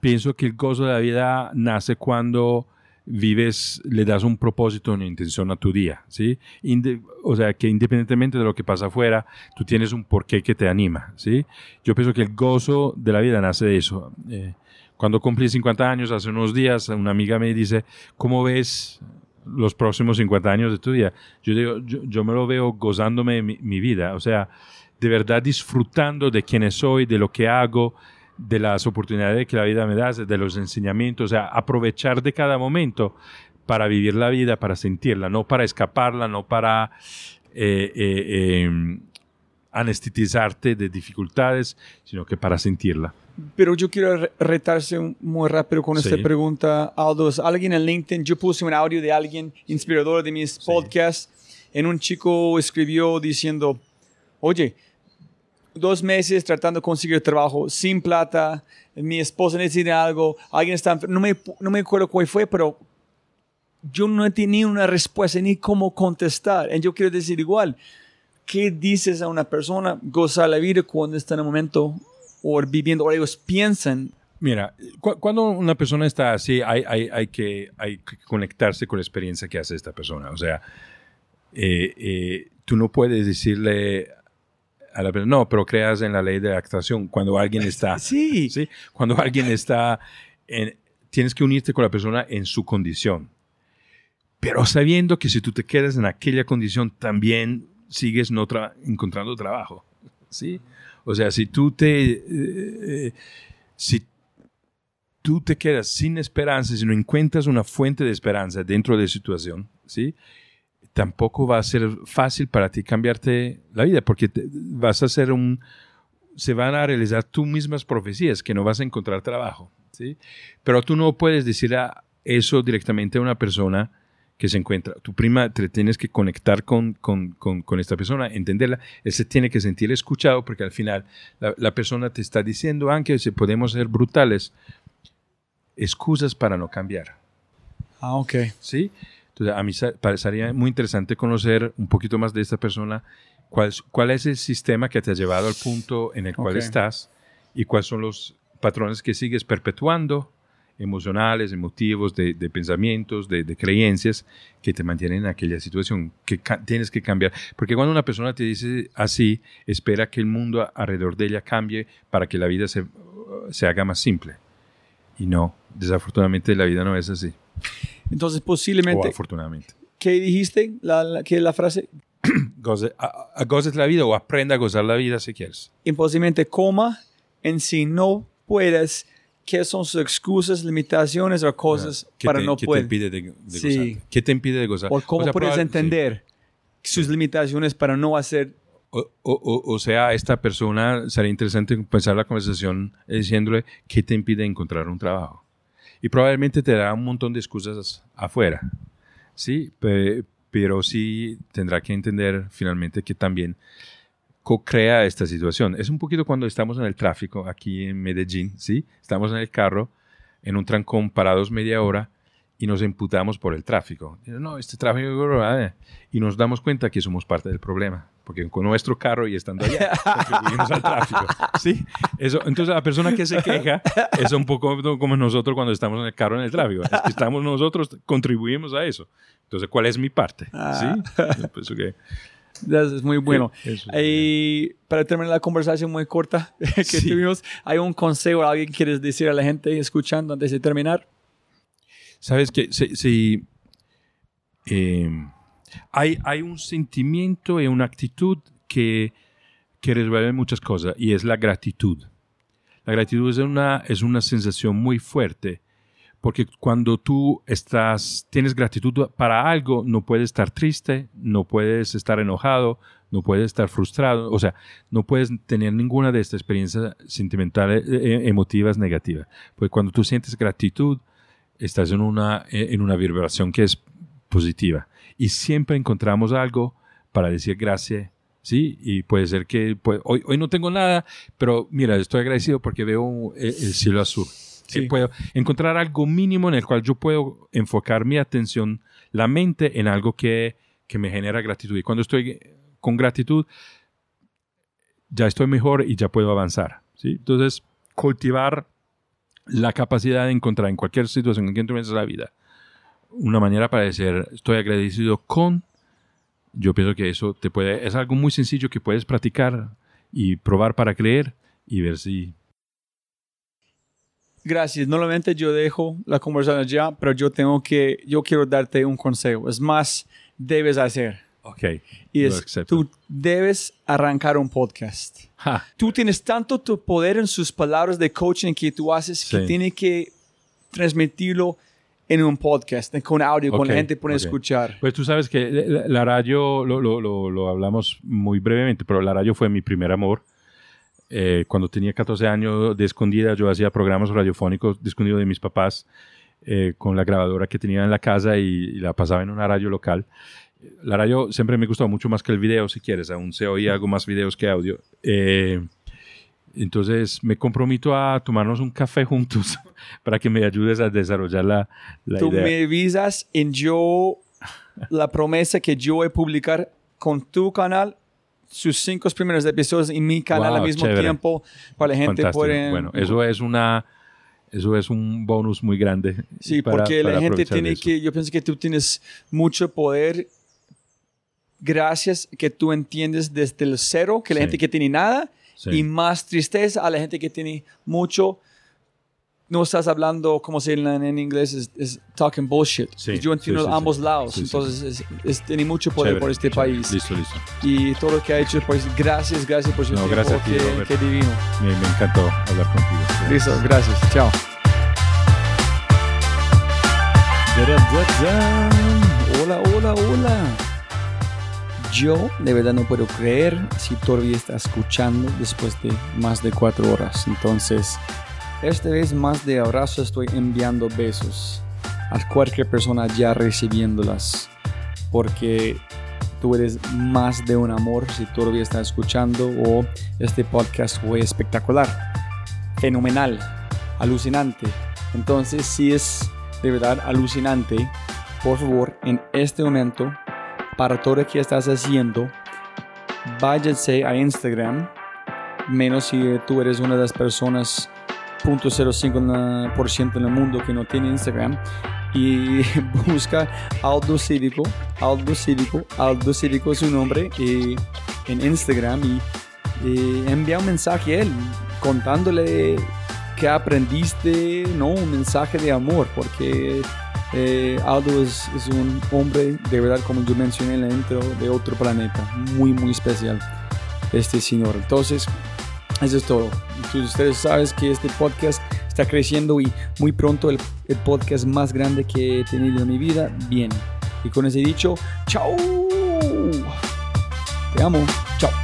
Pienso que el gozo de la vida nace cuando vives, le das un propósito, una intención a tu día, ¿sí? Inde- o sea, que independientemente de lo que pasa afuera, tú tienes un porqué que te anima, ¿sí? Yo pienso que el gozo de la vida nace de eso. Eh, cuando cumplí 50 años, hace unos días, una amiga me dice, ¿cómo ves los próximos 50 años de tu vida? Yo digo, yo, yo me lo veo gozándome mi, mi vida, o sea, de verdad disfrutando de quién soy, de lo que hago, de las oportunidades que la vida me da, de los enseñamientos, o sea, aprovechar de cada momento para vivir la vida, para sentirla, no para escaparla, no para eh, eh, eh, anesthetizarte de dificultades, sino que para sentirla. Pero yo quiero re- retarse muy rápido con esta Sí. pregunta, Aldo. ¿Es Alguien en LinkedIn, yo puse un audio de alguien inspirador de mis podcasts, en un chico escribió diciendo, oye, dos meses tratando de conseguir trabajo sin plata, mi esposa necesita algo, alguien está no me, no me acuerdo cuál fue, pero yo no tenía una respuesta ni cómo contestar. Y yo quiero decir igual, ¿qué dices a una persona gozar la vida cuando está en el momento o viviendo, o ellos piensan, Mira, cu- cuando una persona está así, hay, hay, hay, que, hay que conectarse con la experiencia que hace esta persona. O sea, eh, eh, tú no puedes decirle a la persona, no, pero creas en la ley de actuación cuando alguien <laughs> está... sí, ¿sí? Cuando alguien está, en- tienes que unirte con la persona en su condición. Pero sabiendo que si tú te quedas en aquella condición, también sigues no tra- encontrando trabajo. ¿sí? O sea, si tú te... eh, eh, si tú te quedas sin esperanza, si no encuentras una fuente de esperanza dentro de la situación, ¿sí? Tampoco va a ser fácil para ti cambiarte la vida, porque te- vas a ser un, se van a realizar tú mismas profecías que no vas a encontrar trabajo, ¿sí? Pero tú no puedes decir a eso directamente a una persona que se encuentra. Tu prima te tienes que conectar con, con, con, con esta persona, entenderla. Él se tiene que sentir escuchado porque al final la, la persona te está diciendo, aunque se podemos ser brutales, excusas para no cambiar. ah, ok. ¿sí? Entonces, a mí parecería muy interesante conocer un poquito más de esta persona, cuál, es- cuál es el sistema que te ha llevado al punto en el cual Ok. estás y cuáles son los patrones que sigues perpetuando, emocionales, emotivos, de, de pensamientos, de, de creencias que te mantienen en aquella situación, que tienes que cambiar. Porque cuando una persona te dice así, espera que el mundo alrededor de ella cambie para que la vida se, se haga más simple. Y no, desafortunadamente la vida no es así. Entonces, O posiblemente, afortunadamente. ¿qué dijiste? La, la- ¿Qué es la frase? <clears throat> Goce, a, a- goces la vida o aprenda a gozar la vida si quieres. Imposiblemente coma en si no puedes, ¿qué son sus excusas, limitaciones o cosas ¿Qué para te, no qué te poder? impide de, de Sí. gozar? ¿Qué te impide de gozar? O cómo sea, puedes entender sus limitaciones para no hacer... sí. O, o- o- o sea, a esta persona sería interesante pensar la conversación diciéndole qué te impide encontrar un trabajo. Y probablemente te dará un montón de excusas afuera. Sí, Pe- pero sí tendrá que entender finalmente que también co-crea esta situación. Es un poquito cuando estamos en el tráfico aquí en Medellín, ¿sí? Estamos en el carro, en un trancón parados media hora y nos imputamos por el tráfico. No, este tráfico... eh, Y nos damos cuenta que somos parte del problema, porque con nuestro carro y estando allá <laughs> contribuimos al tráfico. ¿sí? Eso, entonces la persona que se queja es un poco como nosotros cuando estamos en el carro en el tráfico. Es que estamos nosotros, contribuimos a eso. Entonces, ¿cuál es mi parte? Ah. ¿Sí? Que... Eso es muy bueno. Eso para terminar la conversación muy corta <laughs> que Sí. tuvimos, ¿hay un consejo, alguien que quieres decir a la gente escuchando antes de terminar? Sabes que si, si, eh, hay, un sentimiento y una actitud que, que resuelve muchas cosas y es la gratitud. La gratitud es una, es una sensación muy fuerte porque cuando tú estás, tienes gratitud para algo, no puedes estar triste, no puedes estar enojado, no puedes estar frustrado, o sea, no puedes tener ninguna de estas experiencias sentimentales, eh, emotivas negativas. Pues cuando tú sientes gratitud, estás en una, en una vibración que es positiva. Y siempre encontramos algo para decir gracias, ¿sí? Y puede ser que pues, hoy, hoy no tengo nada, pero mira, estoy agradecido porque veo el, el cielo azul. Sí. Y puedo encontrar algo mínimo en el cual yo puedo enfocar mi atención, la mente, en algo que, que me genera gratitud. Y cuando estoy con gratitud, ya estoy mejor y ya puedo avanzar. ¿sí? Entonces, cultivar la capacidad de encontrar en cualquier situación, en cualquier momento de la vida, una manera para decir, estoy agradecido con, yo pienso que eso te puede, es algo muy sencillo que puedes practicar y probar para creer y ver si... Gracias. Normalmente yo dejo la conversación ya, pero yo tengo que, yo quiero darte un consejo. Es más, debes hacer. Ok. Y es, tú debes arrancar un podcast. Tú tienes tanto tu poder en sus palabras de coaching que tú haces que Sí. tiene que transmitirlo en un podcast, con audio, con la gente puede ok. escuchar. Pues tú sabes que la, radio, lo, lo, lo, lo hablamos muy brevemente, pero la radio fue mi primer amor. Eh, cuando tenía 14 años de escondida, yo hacía programas radiofónicos de escondido de mis papás eh, con la grabadora que tenía en la casa y, y la pasaba en una radio local. La radio siempre me gustó mucho más que el video, si quieres. Aún se oía algo más videos que audio. Eh, entonces me comprometo a tomarnos un café juntos <laughs> para que me ayudes a desarrollar la, la tú idea. me avisas en yo, la promesa que yo voy a publicar con tu canal sus cinco primeros episodios en mi canal Wow, al mismo chévere. tiempo para la gente puede Bueno, eso es una eso es un bonus muy grande. Sí, para- porque la para gente aprovechar tiene eso. que, yo pienso que tú tienes mucho poder gracias que tú entiendes desde el cero, que la Sí. gente que tiene nada, Sí. y más tristeza a la gente que tiene mucho. No estás hablando, como se dice en, en inglés, es, es talking bullshit. Sí, Yo entiendo sí, ambos lados, entonces es- es- tiene mucho poder Chévere, por este chévere. país. Listo, listo. Y todo lo que ha hecho, pues gracias, gracias por su No, tiempo, gracias a ti, Robert. qué divino. Me, me encantó hablar contigo. Listo, gracias, chao. Hola, hola, hola. Yo de verdad no puedo creer si todavía está escuchando después de más de cuatro horas. Entonces, esta vez más de abrazo estoy enviando besos a cualquier persona ya recibiéndolas. Porque tú eres más de un amor si todavía está escuchando o este podcast fue espectacular, fenomenal, alucinante. Entonces, si es de verdad alucinante, por favor, en este momento, para todo lo que estás haciendo, váyanse a Instagram, menos si tú eres una de las personas 0.05% en el mundo que no tiene Instagram, y <laughs> busca Aldo Cívico, Aldo Cívico, Aldo Cívico es su nombre, y en Instagram y, y envía un mensaje a él contándole que aprendiste, no, un mensaje de amor, porque eh, Aldo es, es un hombre, de verdad, como yo mencioné en la intro, de otro planeta, muy, muy especial, este señor. Entonces, eso es todo. Entonces, ustedes saben que este podcast está creciendo y muy pronto el, el podcast más grande que he tenido en mi vida viene. Y con ese dicho, chao. Te amo. Chao.